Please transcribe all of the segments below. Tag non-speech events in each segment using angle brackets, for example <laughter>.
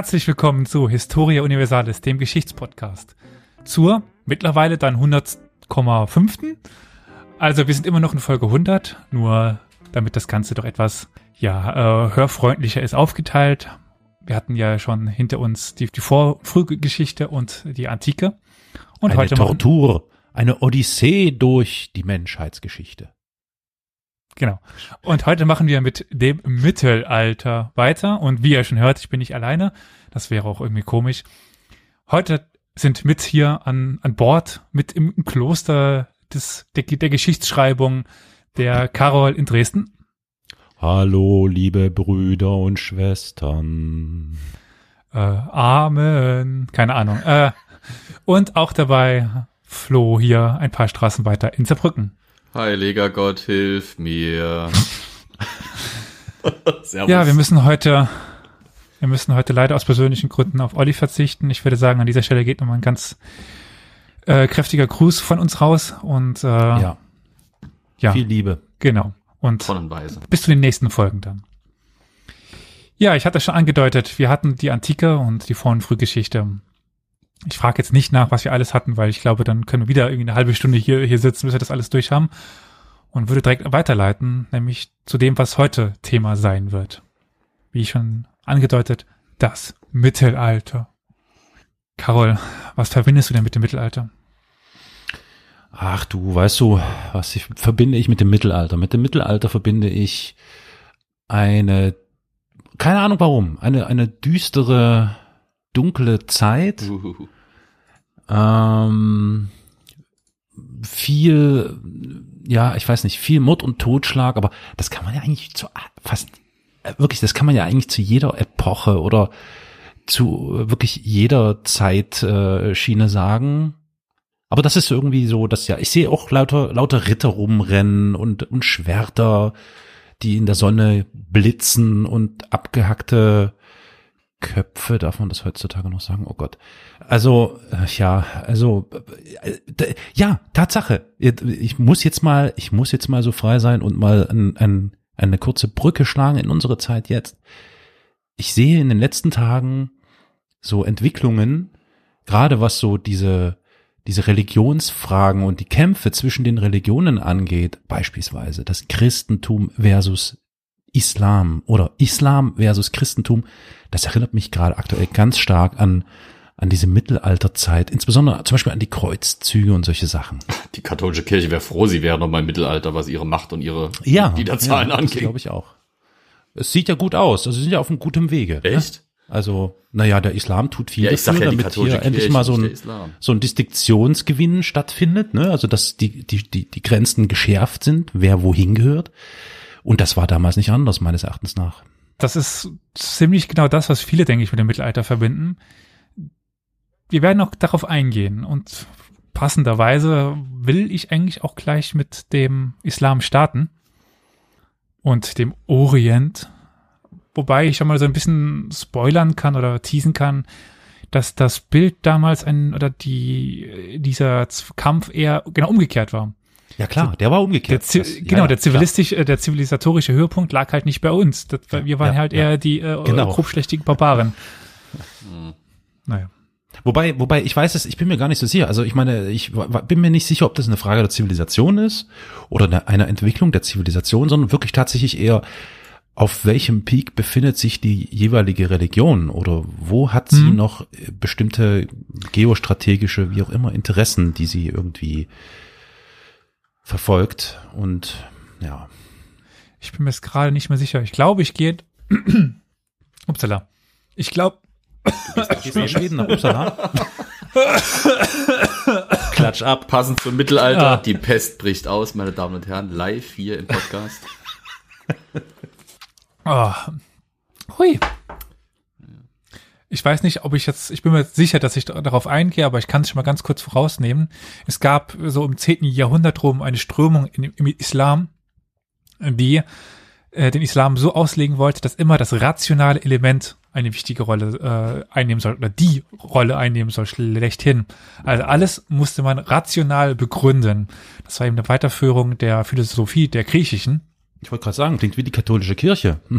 Herzlich willkommen zu Historia Universalis, dem Geschichtspodcast. Zur mittlerweile dann 100,5. Also wir sind immer noch in Folge 100, nur damit das Ganze doch etwas ja, äh, hörfreundlicher ist aufgeteilt. Wir hatten ja schon hinter uns die, die Vor Frühgeschichte und die Antike. Und eine heute Tortur, eine Odyssee durch die Menschheitsgeschichte. Genau. Und heute machen wir mit dem Mittelalter weiter. Und wie ihr schon hört, ich bin nicht alleine. Das wäre auch irgendwie komisch. Heute sind mit hier an, an Bord, mit im, im Kloster des, der, der Geschichtsschreibung der Karol in Dresden. Hallo, liebe Brüder und Schwestern. Äh, Amen. Keine Ahnung. Äh, und auch dabei Flo hier ein paar Straßen weiter in Zerbrücken. Heiliger Gott, hilf mir. <laughs> ja, wir müssen heute, wir müssen heute leider aus persönlichen Gründen auf Olli verzichten. Ich würde sagen, an dieser Stelle geht nochmal ein ganz äh, kräftiger Gruß von uns raus und äh, Ja, ja, viel Liebe. genau. Und Tonnenweise. bis zu den nächsten Folgen dann. Ja, ich hatte schon angedeutet, wir hatten die Antike und die Vor- und Frühgeschichte. Ich frage jetzt nicht nach, was wir alles hatten, weil ich glaube, dann können wir wieder irgendwie eine halbe Stunde hier, hier sitzen, bis wir das alles durch haben. Und würde direkt weiterleiten, nämlich zu dem, was heute Thema sein wird. Wie schon angedeutet, das Mittelalter. Carol, was verbindest du denn mit dem Mittelalter? Ach du, weißt du, was ich, verbinde ich mit dem Mittelalter? Mit dem Mittelalter verbinde ich eine, keine Ahnung warum, eine, eine düstere, dunkle Zeit. Uhuhu. Ähm, viel, ja, ich weiß nicht, viel Mord und Totschlag, aber das kann man ja eigentlich zu fast, äh, wirklich, das kann man ja eigentlich zu jeder Epoche oder zu äh, wirklich jeder Zeitschiene äh, Schiene sagen. Aber das ist irgendwie so, dass ja, ich sehe auch lauter, lauter Ritter rumrennen und, und Schwerter, die in der Sonne blitzen und abgehackte Köpfe, darf man das heutzutage noch sagen? Oh Gott. Also, äh, ja, also, äh, ja, Tatsache. Ich muss jetzt mal, ich muss jetzt mal so frei sein und mal ein, ein, eine kurze Brücke schlagen in unsere Zeit jetzt. Ich sehe in den letzten Tagen so Entwicklungen, gerade was so diese, diese Religionsfragen und die Kämpfe zwischen den Religionen angeht, beispielsweise das Christentum versus Islam oder Islam versus Christentum, das erinnert mich gerade aktuell ganz stark an, an diese Mittelalterzeit, insbesondere zum Beispiel an die Kreuzzüge und solche Sachen. Die katholische Kirche wäre froh, sie wäre noch mal im Mittelalter, was ihre Macht und ihre Ja, Liederzahlen ja, angeht. glaube ich auch. Es sieht ja gut aus, also sie sind ja auf einem guten Wege. ne? Echt? Also, naja, der Islam tut viel Ja, dafür, ja, damit hier endlich Kirche, mal so ein, so ein Distinktionsgewinn stattfindet, ne? Also, dass die, die, die, die Grenzen geschärft sind, wer wohin gehört. Und das war damals nicht anders, meines Erachtens nach. Das ist ziemlich genau das, was viele, denke ich, mit dem Mittelalter verbinden. Wir werden auch darauf eingehen und passenderweise will ich eigentlich auch gleich mit dem Islam starten und dem Orient, wobei ich schon mal so ein bisschen spoilern kann oder teasen kann, dass das Bild damals ein oder die dieser Kampf eher genau umgekehrt war. Ja klar, der war Der, umgekehrt. Zi Das- genau, ja, der zivilistisch, äh, der zivilisatorische Höhepunkt lag halt nicht bei uns. Das, wir waren ja, halt eher die äh, Genau. grobschlächtigen Barbaren. <laughs> Naja. Wobei, wobei, ich weiß es, ich bin mir gar nicht so sicher. Also ich meine, ich bin mir nicht sicher, ob das eine Frage der Zivilisation ist oder eine, einer Entwicklung der Zivilisation, sondern wirklich tatsächlich eher, auf welchem Peak befindet sich die jeweilige Religion oder wo hat sie Mhm. noch äh, bestimmte geostrategische, wie auch immer, Interessen, die sie irgendwie verfolgt und ja. Ich bin mir jetzt gerade nicht mehr sicher. Ich glaube, ich gehe. <clears throat> Upsala. Ich glaube, Gehst du nach Schweden, nach Uppsala? <laughs> Klatsch ab, passend zum Mittelalter. Ja. Die Pest bricht aus, meine Damen und Herren, live hier im Podcast. oh, hui. Ich weiß nicht, ob ich jetzt, ich bin mir sicher, dass ich darauf eingehe, aber ich kann es schon mal ganz kurz vorausnehmen. Es gab so im 10. Jahrhundert rum eine Strömung in, im Islam, die äh, den Islam so auslegen wollte, dass immer das rationale Element eine wichtige Rolle äh, einnehmen soll oder die Rolle einnehmen soll, schlechthin. Also alles musste man rational begründen. Das war eben eine Weiterführung der Philosophie der griechischen. Ich wollte gerade sagen, klingt wie die katholische Kirche. <laughs>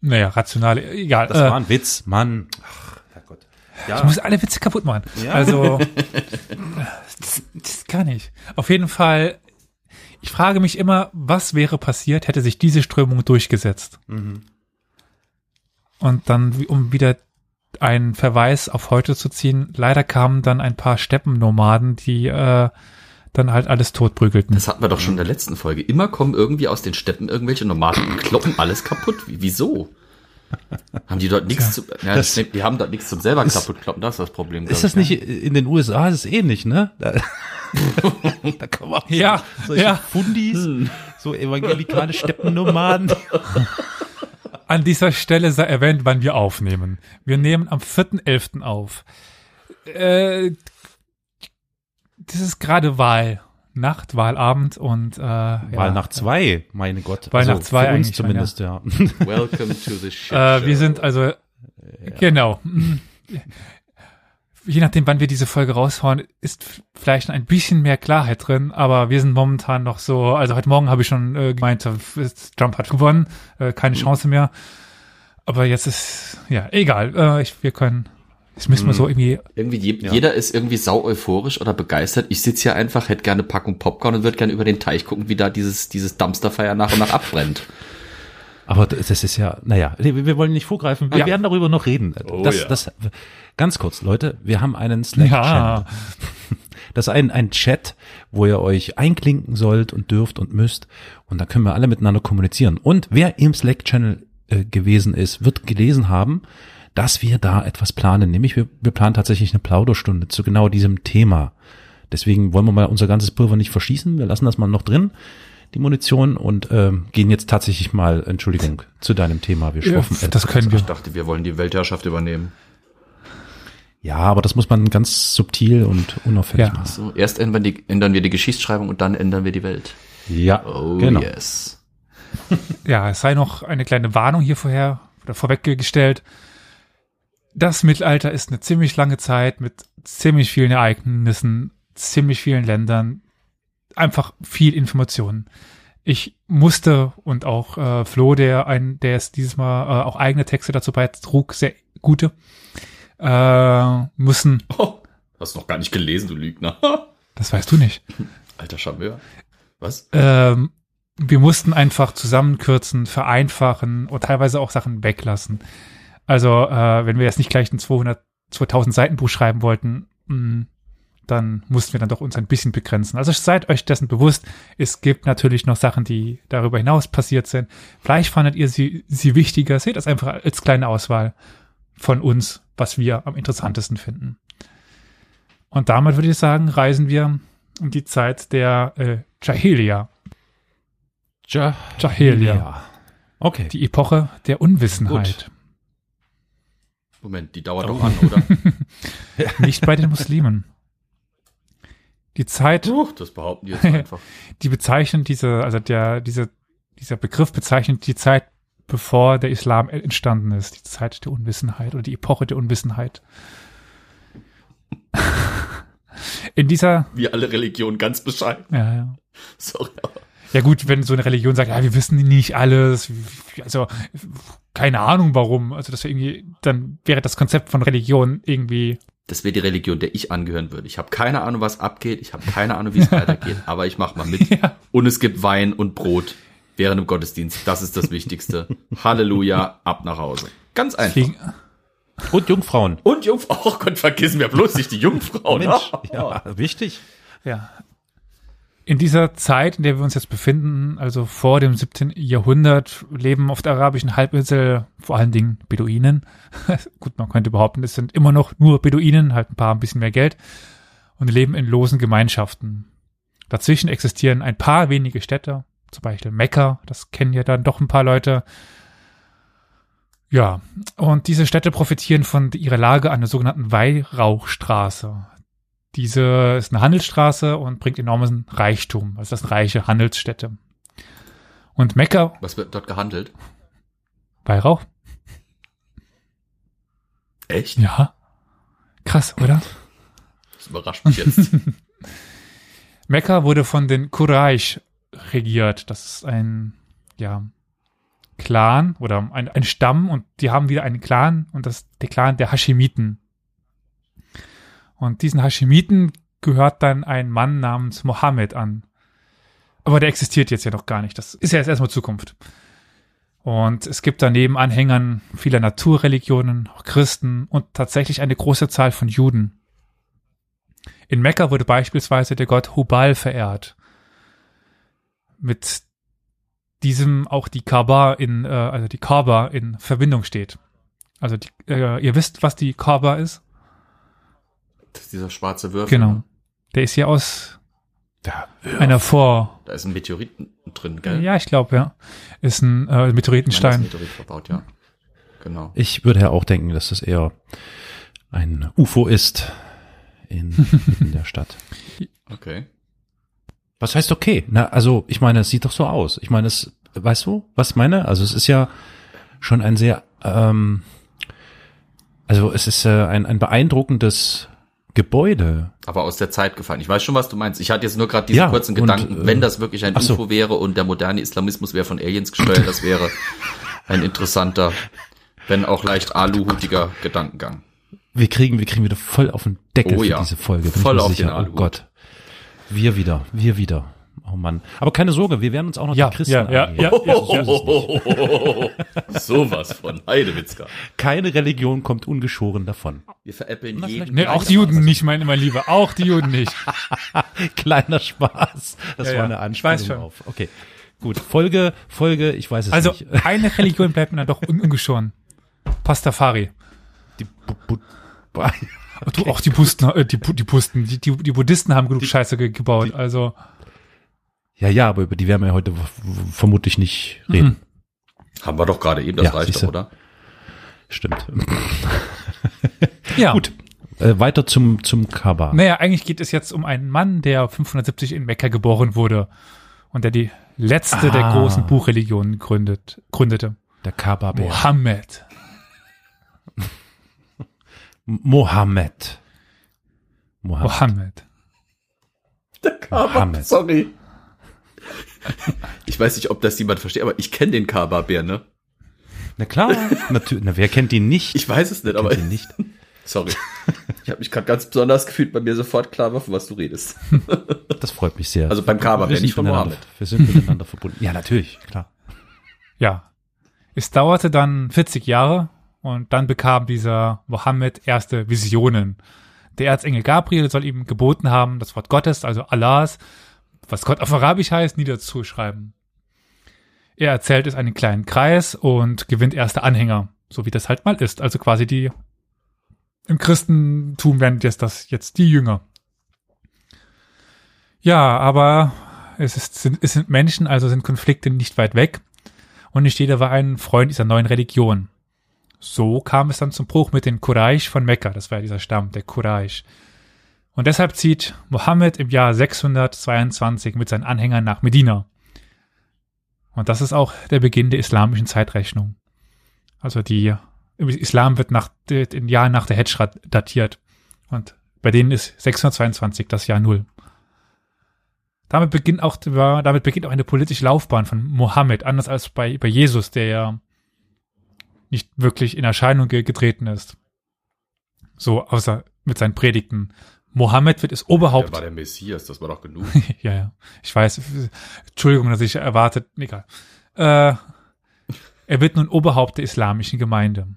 naja, rationale, egal. Das äh, war ein Witz, Mann. Ach, Herrgott. Ich muss alle Witze kaputt machen. Ja. Also, <laughs> das, das kann ich. Auf jeden Fall, ich frage mich immer, was wäre passiert, hätte sich diese Strömung durchgesetzt? Mhm. Und dann, um wieder einen Verweis auf heute zu ziehen, leider kamen dann ein paar Steppennomaden, die äh, dann halt alles totprügelten. Das hatten wir doch schon in der letzten Folge. Immer kommen irgendwie aus den Steppen irgendwelche Nomaden und kloppen alles kaputt. Wie, wieso? Haben die dort nichts zu, ja, das- die haben dort nichts zum selber Ist- kaputt kloppen, das ist das Problem. Ist das ich, nicht in den USA ist es ähnlich, ne? Da, <laughs> da man auch Ja, solche ja. Fundis, so evangelikale Steppennomaden. <laughs> An dieser Stelle sei erwähnt, wann wir aufnehmen. Wir nehmen am 4.11. auf. Äh, das ist gerade Wahl. Nacht, Wahlabend und äh, ja. Wahl nach zwei, meine Gott. Also Wahl nach zwei für uns eigentlich, zumindest, ja. <laughs> Welcome to the shit Äh, show. wir sind also genau. <laughs> Je nachdem, wann wir diese Folge raushauen, ist vielleicht noch ein bisschen mehr Klarheit drin, aber wir sind momentan noch so, also heute Morgen habe ich schon äh, gemeint, äh, Trump hat gewonnen, äh, keine Chance mehr. Aber jetzt ist, ja, egal, äh, ich, wir können, jetzt müssen wir so irgendwie, Irgendwie je, Ja. jeder ist irgendwie sau euphorisch oder begeistert. Ich sitze hier einfach, hätte gerne eine Packung Popcorn und würde gerne über den Teich gucken, wie da dieses, dieses Dumpsterfire nach und nach abbrennt. Aber das das ist ja, naja, wir wollen nicht vorgreifen. Wir Ja. werden darüber noch reden. Oh das, ja. das, ganz kurz, Leute, wir haben einen Slack-Channel. ja, <laughs> Das ist ein, ein Chat, wo ihr euch einklinken sollt und dürft und müsst. Und da können wir alle miteinander kommunizieren. Und wer im Slack-Channel äh, gewesen ist, wird gelesen haben, dass wir da etwas planen. Nämlich wir, wir planen tatsächlich eine Plauderstunde zu genau diesem Thema. Deswegen wollen wir mal unser ganzes Pulver nicht verschießen. Wir lassen das mal noch drin, die Munition, und ähm, gehen jetzt tatsächlich mal, Entschuldigung, zu deinem Thema. Wir ja schwuffen das können wir. Ich dachte, wir wollen die Weltherrschaft übernehmen. Ja, aber das muss man ganz subtil und unauffällig Ja. machen. So, erst ändern, die, ändern wir die Geschichtsschreibung und dann ändern wir die Welt. Ja, Oh genau. yes. <laughs> Ja, es sei noch eine kleine Warnung hier vorher oder vorweggestellt. Das Mittelalter ist eine ziemlich lange Zeit mit ziemlich vielen Ereignissen, ziemlich vielen Ländern, einfach viel Informationen. Ich musste und auch äh, Flo, der ein, der es dieses Mal äh, auch eigene Texte dazu beitrug, sehr gute, äh, müssen, <laughs> Oh, hast noch gar nicht gelesen, du Lügner. <laughs> das weißt du nicht, Alter Charmeur. Was? ähm, wir mussten einfach zusammenkürzen, vereinfachen und teilweise auch Sachen weglassen. Also, äh, wenn wir jetzt nicht gleich ein 200, 2000 Seiten Buch schreiben wollten, mh, dann mussten wir dann doch uns ein bisschen begrenzen. Also seid euch dessen bewusst, es gibt natürlich noch Sachen, die darüber hinaus passiert sind. Vielleicht fandet ihr sie, sie wichtiger. Seht das einfach als kleine Auswahl von uns, was wir am interessantesten finden. Und damit würde ich sagen, reisen wir in die Zeit der äh, Jahelia. Ja. Jahelia. Okay. Die Epoche der Unwissenheit. Moment, die dauert doch an, oder? <laughs> Nicht bei den Muslimen. Die Zeit, Puh, das behaupten die jetzt einfach. <laughs> die bezeichnet diese, also der, diese, dieser Begriff bezeichnet die Zeit, bevor der Islam entstanden ist. Die Zeit der Unwissenheit oder die Epoche der Unwissenheit. <laughs> In dieser, Wie alle Religionen ganz bescheiden. ja, ja. Sorry. aber- Ja gut, wenn so eine Religion sagt, ja, wir wissen nicht alles, also keine Ahnung warum, also das wäre irgendwie, dann wäre das Konzept von Religion irgendwie, Das wäre die Religion, der ich angehören würde. Ich habe keine Ahnung, was abgeht. Ich habe keine Ahnung, wie es <laughs> weitergeht. Aber ich mach mal mit. Ja. Und es gibt Wein und Brot während dem Gottesdienst. Das ist das Wichtigste. <laughs> Halleluja, ab nach Hause. Ganz einfach. fliegen, Und Jungfrauen. Und Jungfrau. <laughs> Oh Gott, vergessen wir bloß nicht die Jungfrau. ne? Mensch, ja, wichtig. ja. In dieser Zeit, in der wir uns jetzt befinden, also vor dem 17. Jahrhundert, leben auf der arabischen Halbinsel vor allen Dingen Beduinen. <laughs> Gut, man könnte behaupten, es sind immer noch nur Beduinen, halt ein paar ein bisschen mehr Geld und leben in losen Gemeinschaften. Dazwischen existieren ein paar wenige Städte, zum Beispiel Mekka, das kennen ja dann doch ein paar Leute. Ja, und diese Städte profitieren von ihrer Lage an der sogenannten Weihrauchstraße. Diese ist eine Handelsstraße und bringt enormen Reichtum. Also das sind reiche Handelsstädte. Und Mekka, Was wird dort gehandelt? Weihrauch? Echt? Ja. Krass, oder? Das überrascht mich jetzt. <laughs> Mekka wurde von den Quraysh regiert. Das ist ein, ja, Clan oder ein, ein Stamm und die haben wieder einen Clan und das ist der Clan der Hashemiten. Und diesen Hashemiten gehört dann ein Mann namens Mohammed an. Aber der existiert jetzt ja noch gar nicht. Das ist ja jetzt erstmal Zukunft. Und es gibt daneben Anhängern vieler Naturreligionen, auch Christen und tatsächlich eine große Zahl von Juden. In Mekka wurde beispielsweise der Gott Hubal verehrt. Mit diesem auch die Kaaba in, äh, also die Kaaba in Verbindung steht. Also die, äh, ihr wisst, was die Kaaba ist? Dieser schwarze Würfel. Genau. Der ist hier aus Da, einer Vor. Da ist ein Meteorit drin, gell? Ja, ich glaube, ja. Ist ein äh, Ich meine, Meteoritenstein. Meteorit verbaut, ja. Genau. Ich würde ja auch denken, dass das eher ein UFO ist in, in der Stadt. <laughs> Okay. Was heißt okay? Na, also ich meine, es sieht doch so aus. Ich meine, es, weißt du, was ich meine? Also es ist ja schon ein sehr, ähm, also es ist äh, ein, ein beeindruckendes Gebäude. Aber aus der Zeit gefallen. Ich weiß schon, was du meinst. Ich hatte jetzt nur gerade diesen Ja, kurzen und, Gedanken, äh, wenn das wirklich ein so. UFO wäre und der moderne Islamismus wäre von Aliens gesteuert, das wäre ein interessanter, wenn auch leicht aluhutiger Gedankengang. Wir kriegen, wir kriegen wieder voll auf den Deckel Oh für ja. diese Folge. Bin Voll ich mir auf sicher. den Oh Aluhut. Gott. Wir wieder, wir wieder. Oh Mann. Aber keine Sorge, wir werden uns auch noch Ja, die Christen ja, ja, angehen. ja, ja. So nicht. <laughs> Sowas von Heidewitzka. Keine Religion kommt ungeschoren davon. Wir veräppeln Na, jeden. Nee, auch die Juden nicht, mein, mein Lieber. Auch die Juden nicht. <laughs> Kleiner Spaß. Das Ja, war eine Anspielung auf. Okay. Gut. Folge, Folge, ich weiß es Also nicht. <laughs> eine Religion bleibt mir dann doch un ungeschoren. Pastafari. Die Bu Bu du, auch die Pusten, äh, die, die Pusten, die, die, die Buddhisten haben genug Scheiße ge gebaut. Also ja, ja, aber über die werden wir heute vermutlich nicht reden. Haben wir doch gerade eben, das Ja, reicht siehste. doch, oder? Stimmt. ja. <laughs> Gut. Äh, weiter zum, zum Kaaba. Naja, eigentlich geht es jetzt um einen Mann, der 570 in Mekka geboren wurde und der die letzte der Ah. großen Buchreligionen gründet, gründete. Der Kaaba-Bär. Mohammed. Mohammed. Mohammed. Mohammed. Mohammed. Sorry. Ich weiß nicht, ob das jemand versteht, aber ich kenne den Kaba-Bär, ne? Na klar, natürlich. Na, wer kennt ihn nicht? Ich weiß es nicht, aber kennt ihn nicht. sorry. Ich habe mich gerade ganz besonders gefühlt, bei mir sofort klar war, von was du redest. Das freut mich sehr. Also beim Wir wer nicht von Mohammed. Wir sind miteinander verbunden. Ja, natürlich, klar. Ja. Es dauerte dann 40 Jahre und dann bekam dieser Mohammed erste Visionen. Der Erzengel Gabriel soll ihm geboten haben, das Wort Gottes, also Allahs, was Gott auf Arabisch heißt, niederzuschreiben. Er erzählt es einen kleinen Kreis und gewinnt erste Anhänger, so wie das halt mal ist. Also quasi die, im Christentum werden jetzt das jetzt die Jünger. Ja, aber es, ist, sind, es sind Menschen, also sind Konflikte nicht weit weg und nicht jeder war ein Freund dieser neuen Religion. So kam es dann zum Bruch mit den Quraysh von Mekka, das war ja dieser Stamm, der Quraysh. Und deshalb zieht Mohammed im Jahr 622 mit seinen Anhängern nach Medina. Und das ist auch der Beginn der islamischen Zeitrechnung. Also die Islam wird nach den Jahren nach der Hedschra datiert. Und bei denen ist 622 das Jahr Null. Damit beginnt auch, damit beginnt auch eine politische Laufbahn von Mohammed, anders als bei, bei Jesus, der ja nicht wirklich in Erscheinung ge getreten ist. So, außer mit seinen Predigten. Mohammed wird es Der Oberhaupt. war der Messias, das war doch genug. <laughs> ja, ja. Ich weiß. Entschuldigung, dass ich erwartet. Egal. Äh, er wird nun Oberhaupt der islamischen Gemeinde.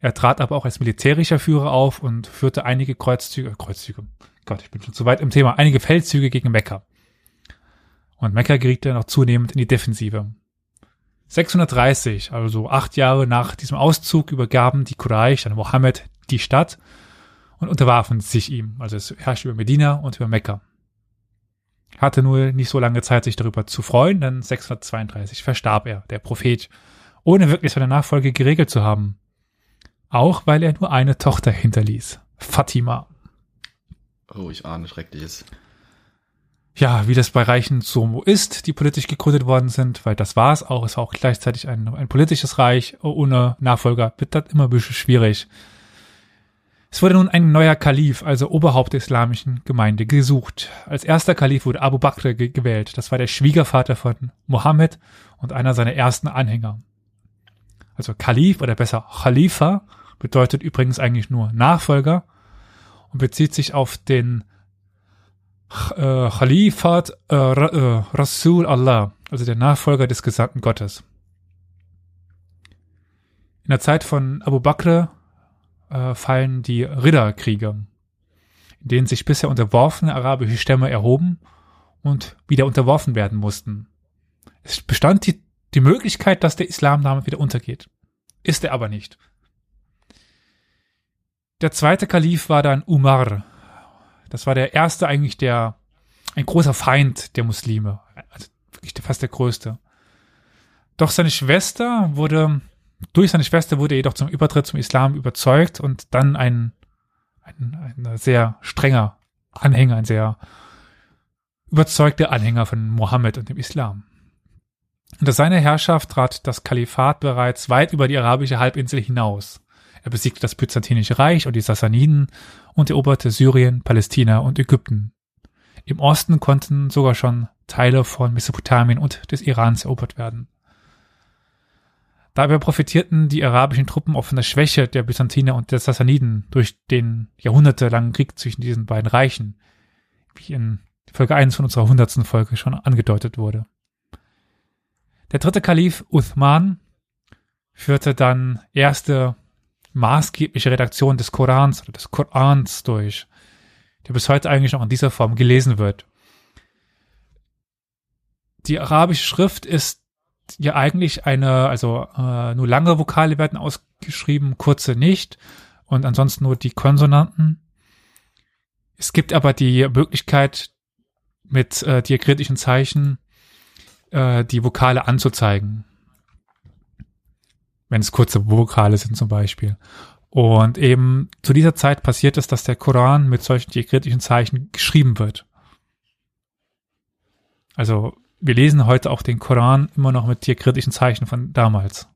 Er trat aber auch als militärischer Führer auf und führte einige Kreuzzüge, Kreuzzüge. Gott, ich bin schon zu weit im Thema. Einige Feldzüge gegen Mekka. Und Mekka geriet dann auch zunehmend in die Defensive. 630, also acht Jahre nach diesem Auszug, übergaben die Quraysh an Mohammed die Stadt und unterwarfen sich ihm. Also es herrschte über Medina und über Mekka. Hatte nur nicht so lange Zeit, sich darüber zu freuen, denn 632 verstarb er, der Prophet, ohne wirklich seine Nachfolge geregelt zu haben. Auch weil er nur eine Tochter hinterließ, Fatima. Oh, ich ahne Schreckliches. Ja, wie das bei Reichen so ist, die politisch gegründet worden sind, weil das war es auch, es war auch gleichzeitig ein, ein politisches Reich ohne Nachfolger, wird das immer ein bisschen schwierig. Es wurde nun ein neuer Kalif, also Oberhaupt der islamischen Gemeinde, gesucht. Als erster Kalif wurde Abu Bakr ge gewählt. Das war der Schwiegervater von Mohammed und einer seiner ersten Anhänger. Also Kalif oder besser Khalifa bedeutet übrigens eigentlich nur Nachfolger und bezieht sich auf den äh, Khalifat äh, äh, Rasul Allah, also der Nachfolger des Gesandten Gottes. In der Zeit von Abu Bakr äh, fallen die Ridderkriege, in denen sich bisher unterworfene arabische Stämme erhoben und wieder unterworfen werden mussten. Es bestand die, die Möglichkeit, dass der Islam damit wieder untergeht. Ist er aber nicht. Der zweite Kalif war dann Umar. Das war der erste eigentlich der, ein großer Feind der Muslime. Also wirklich fast der größte. Doch seine Schwester wurde durch seine Schwester wurde er jedoch zum Übertritt zum Islam überzeugt und dann ein, ein, ein sehr strenger Anhänger, ein sehr überzeugter Anhänger von Mohammed und dem Islam. Unter seiner Herrschaft trat das Kalifat bereits weit über die arabische Halbinsel hinaus. Er besiegte das Byzantinische Reich und die Sassaniden und eroberte Syrien, Palästina und Ägypten. Im Osten konnten sogar schon Teile von Mesopotamien und des Irans erobert werden. Dabei profitierten die arabischen Truppen auch von der Schwäche der Byzantiner und der Sassaniden durch den jahrhundertelangen Krieg zwischen diesen beiden Reichen, wie in Folge 1 von unserer hundertsten Folge schon angedeutet wurde. Der dritte Kalif Uthman führte dann erste maßgebliche Redaktion des Korans oder des Korans durch, der bis heute eigentlich noch in dieser Form gelesen wird. Die arabische Schrift ist ja eigentlich eine, also äh, nur lange Vokale werden ausgeschrieben, kurze nicht und ansonsten nur die Konsonanten. Es gibt aber die Möglichkeit, mit äh, diakritischen Zeichen äh, die Vokale anzuzeigen. Wenn es kurze Vokale sind zum Beispiel. Und eben zu dieser Zeit passiert es, dass der Koran mit solchen diakritischen Zeichen geschrieben wird. Also wir lesen heute auch den Koran immer noch mit diakritischen Zeichen von damals.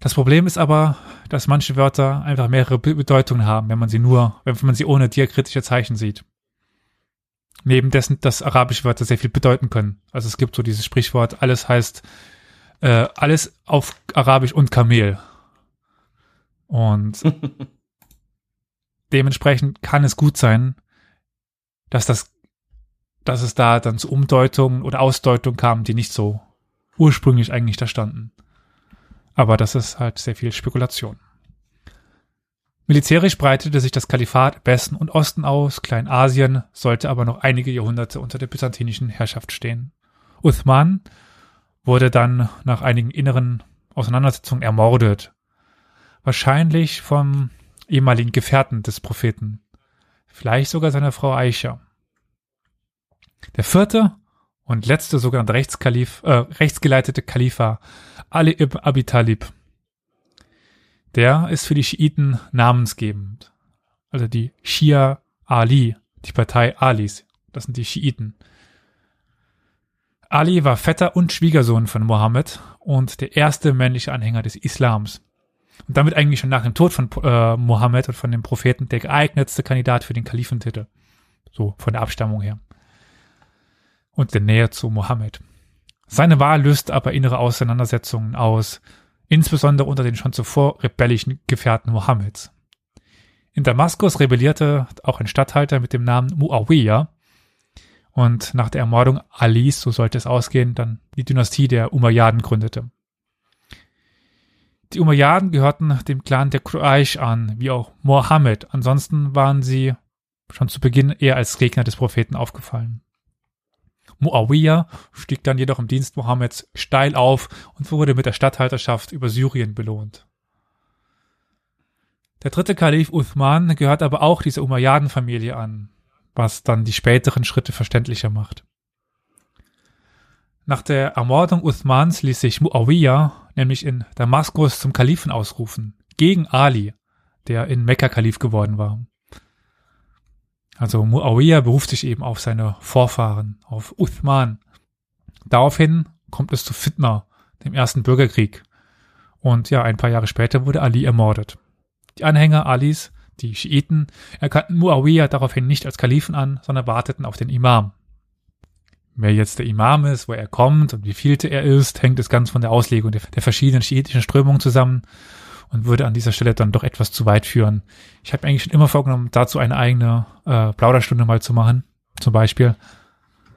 Das Problem ist aber, dass manche Wörter einfach mehrere Bedeutungen haben, wenn man sie nur, wenn man sie ohne diakritische Zeichen sieht. Neben dessen, dass arabische Wörter sehr viel bedeuten können. Also es gibt so dieses Sprichwort, alles heißt, äh, alles auf Arabisch und Kamel. Und <laughs> dementsprechend kann es gut sein, dass das dass es da dann zu Umdeutungen oder Ausdeutungen kam, die nicht so ursprünglich eigentlich da standen. Aber das ist halt sehr viel Spekulation. Militärisch breitete sich das Kalifat Westen und Osten aus, Kleinasien sollte aber noch einige Jahrhunderte unter der byzantinischen Herrschaft stehen. Uthman wurde dann nach einigen inneren Auseinandersetzungen ermordet. Wahrscheinlich vom ehemaligen Gefährten des Propheten. Vielleicht sogar seiner Frau Aisha. Der vierte und letzte sogenannte Rechtskalif, äh, rechtsgeleitete Khalifa, Ali ibn Abi Talib. Der ist für die Schiiten namensgebend. Also die Shia Ali, die Partei Alis. Das sind die Schiiten. Ali war Vetter und Schwiegersohn von Mohammed und der erste männliche Anhänger des Islams. Und damit eigentlich schon nach dem Tod von äh, Mohammed und von dem Propheten der geeignetste Kandidat für den Kalifentitel. So von der Abstammung her und der Nähe zu Mohammed. Seine Wahl löste aber innere Auseinandersetzungen aus, insbesondere unter den schon zuvor rebellischen Gefährten Mohammeds. In Damaskus rebellierte auch ein Statthalter mit dem Namen Muawiyah und nach der Ermordung Alis, so sollte es ausgehen, dann die Dynastie der Umayyaden gründete. Die Umayyaden gehörten dem Clan der Quraysh an, wie auch Mohammed. Ansonsten waren sie schon zu Beginn eher als Gegner des Propheten aufgefallen. Muawiyah stieg dann jedoch im Dienst Mohammeds steil auf und wurde mit der Statthalterschaft über Syrien belohnt. Der dritte Kalif Uthman gehört aber auch dieser Umayyaden-Familie an, was dann die späteren Schritte verständlicher macht. Nach der Ermordung Uthmans ließ sich Muawiyah nämlich in Damaskus zum Kalifen ausrufen, gegen Ali, der in Mekka Kalif geworden war. Also Muawiyah beruft sich eben auf seine Vorfahren, auf Uthman. Daraufhin kommt es zu Fitna, dem ersten Bürgerkrieg. Und ja, ein paar Jahre später wurde Ali ermordet. Die Anhänger Alis, die Schiiten, erkannten Muawiyah daraufhin nicht als Kalifen an, sondern warteten auf den Imam. Wer jetzt der Imam ist, wo er kommt und wie vielte er ist, hängt es ganz von der Auslegung der, der verschiedenen schiitischen Strömungen zusammen und würde an dieser Stelle dann doch etwas zu weit führen. Ich habe eigentlich schon immer vorgenommen, dazu eine eigene äh, Plauderstunde mal zu machen, zum Beispiel.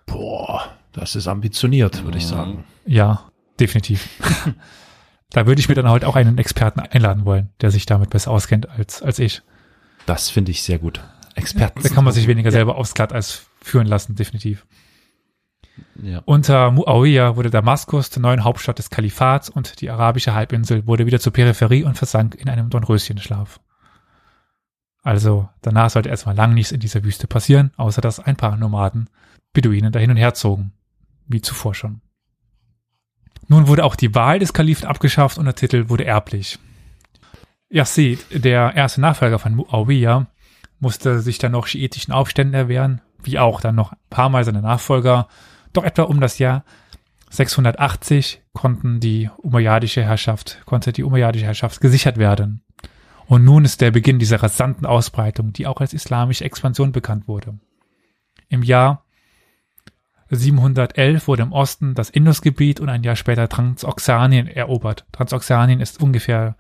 Boah, das ist ambitioniert, würde ich sagen. Ja, definitiv. <laughs> da würde ich mir dann halt auch einen Experten einladen wollen, der sich damit besser auskennt als, als ich. Das finde ich sehr gut. Experten. Da kann man sich weniger selber aufs Glatteis führen lassen, definitiv. Ja. Unter Muawiyah wurde Damaskus zur neuen Hauptstadt des Kalifats und die arabische Halbinsel wurde wieder zur Peripherie und versank in einem Dornröschenschlaf. Also danach sollte erstmal lang nichts in dieser Wüste passieren, außer dass ein paar Nomaden Beduinen da hin und her zogen, wie zuvor schon. Nun wurde auch die Wahl des Kalifen abgeschafft und der Titel wurde erblich. Yazid, der erste Nachfolger von Muawiyah, musste sich dann noch schiitischen Aufständen erwehren, wie auch dann noch ein paar Mal seine Nachfolger. Doch etwa um das Jahr 680 konnten die umayyadische Herrschaft, konnte die umayyadische Herrschaft gesichert werden. Und nun ist der Beginn dieser rasanten Ausbreitung, die auch als islamische Expansion bekannt wurde. Im Jahr 711 wurde im Osten das Indusgebiet und ein Jahr später Transoxanien erobert. Transoxanien ist ungefähr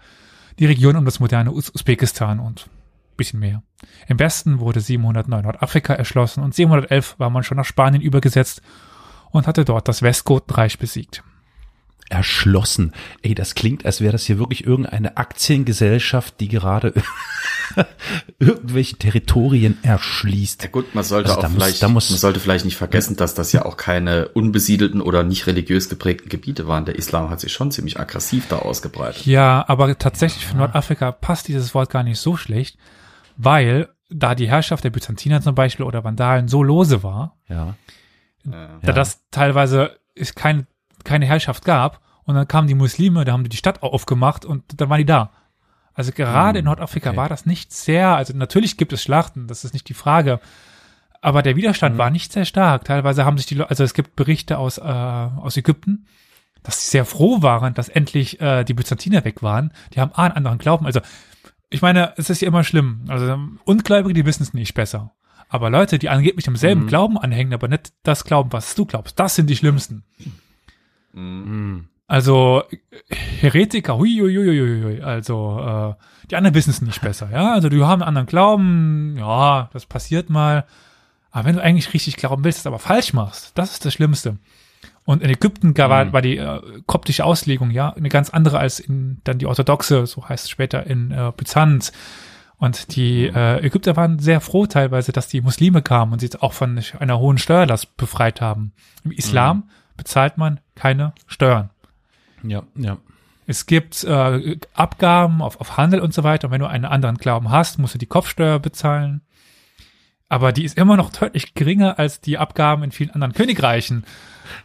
die Region um das moderne Usbekistan und bisschen mehr. Im Westen wurde 709 Nordafrika erschlossen und 711 war man schon nach Spanien übergesetzt und hatte dort das Westgotenreich besiegt. Erschlossen. Ey, das klingt, als wäre das hier wirklich irgendeine Aktiengesellschaft, die gerade <laughs> irgendwelche Territorien erschließt. Ja gut, man sollte Also auch da muss- vielleicht, da muss- man sollte vielleicht nicht vergessen, dass das ja auch keine unbesiedelten oder nicht religiös geprägten Gebiete waren. Der Islam hat sich schon ziemlich aggressiv da ausgebreitet. Ja, aber tatsächlich für Nordafrika passt dieses Wort gar nicht so schlecht, weil da die Herrschaft der Byzantiner zum Beispiel oder Vandalen so lose war, Ja. Da Ja. das teilweise es kein, keine Herrschaft gab und dann kamen die Muslime, da haben die die Stadt aufgemacht und dann waren die da. Also gerade in Nordafrika okay. war das nicht sehr, also natürlich gibt es Schlachten, das ist nicht die Frage, aber der Widerstand war nicht sehr stark. Teilweise haben sich die Leute, also es gibt Berichte aus, äh, aus Ägypten, dass sie sehr froh waren, dass endlich äh, die Byzantiner weg waren. Die haben A, einen anderen Glauben. Also ich meine, es ist ja immer schlimm. Also Ungläubige, die wissen es nicht besser. Aber Leute, die angeblich demselben Mhm. Glauben anhängen, aber nicht das glauben, was du glaubst, das sind die schlimmsten. Hm. Also Heretiker, hui, hui, hui, hui, hui. also äh, die anderen wissen es nicht besser, ja. Also die haben einen anderen Glauben, ja, das passiert mal. Aber wenn du eigentlich richtig glauben willst, es aber falsch machst, das ist das Schlimmste. Und in Ägypten gar- war, war die äh, koptische Auslegung ja eine ganz andere als in dann die orthodoxe, so heißt es später in äh, Byzanz. Und die äh, Ägypter waren sehr froh teilweise, dass die Muslime kamen und sie jetzt auch von einer hohen Steuerlast befreit haben. Im Islam bezahlt man keine Steuern. Ja, ja. Es gibt äh, Abgaben auf, auf Handel und so weiter. Und wenn du einen anderen Glauben hast, musst du die Kopfsteuer bezahlen. Aber die ist immer noch deutlich geringer als die Abgaben in vielen anderen Königreichen.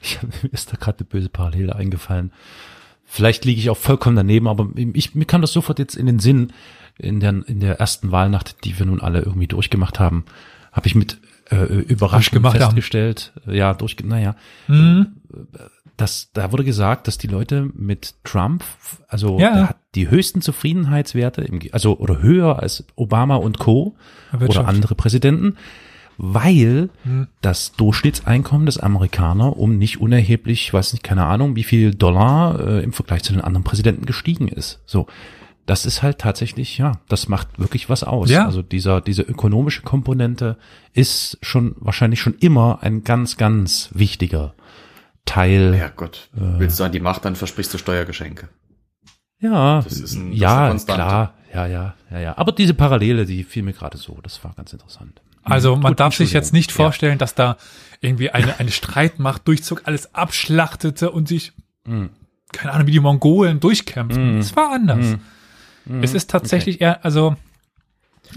Ich, mir ist da gerade eine böse Parallele eingefallen. Vielleicht liege ich auch vollkommen daneben, aber ich, mir kam das sofort jetzt in den Sinn, in der, in der ersten Wahlnacht, die wir nun alle irgendwie durchgemacht haben, habe ich mit äh, Überraschung Durchgemacht haben. festgestellt, ja, durch, naja, Mhm. dass da wurde gesagt, dass die Leute mit Trump, also Ja. der hat die höchsten Zufriedenheitswerte, im, also oder höher als Obama und Co. Wirtschaft. oder andere Präsidenten, weil Hm. das Durchschnittseinkommen des Amerikaner um nicht unerheblich, ich weiß nicht, keine Ahnung, wie viel Dollar äh, im Vergleich zu den anderen Präsidenten gestiegen ist. So. Das ist halt tatsächlich, ja, das macht wirklich was aus. Ja. Also dieser, diese ökonomische Komponente ist schon wahrscheinlich schon immer ein ganz, ganz wichtiger Teil. Ja Gott, willst du an die Macht, dann versprichst du Steuergeschenke. Ja, Das ist ein- das ja, klar, ja, ja, ja, ja. Aber diese Parallele, die fiel mir gerade so, das war ganz interessant. Also man Gut, darf sich jetzt nicht vorstellen, dass da irgendwie eine, <laughs> eine Streitmacht durchzog, alles abschlachtete und sich, Mhm. keine Ahnung, wie die Mongolen durchkämpfen. Es war anders. Mhm. Es ist tatsächlich eher, also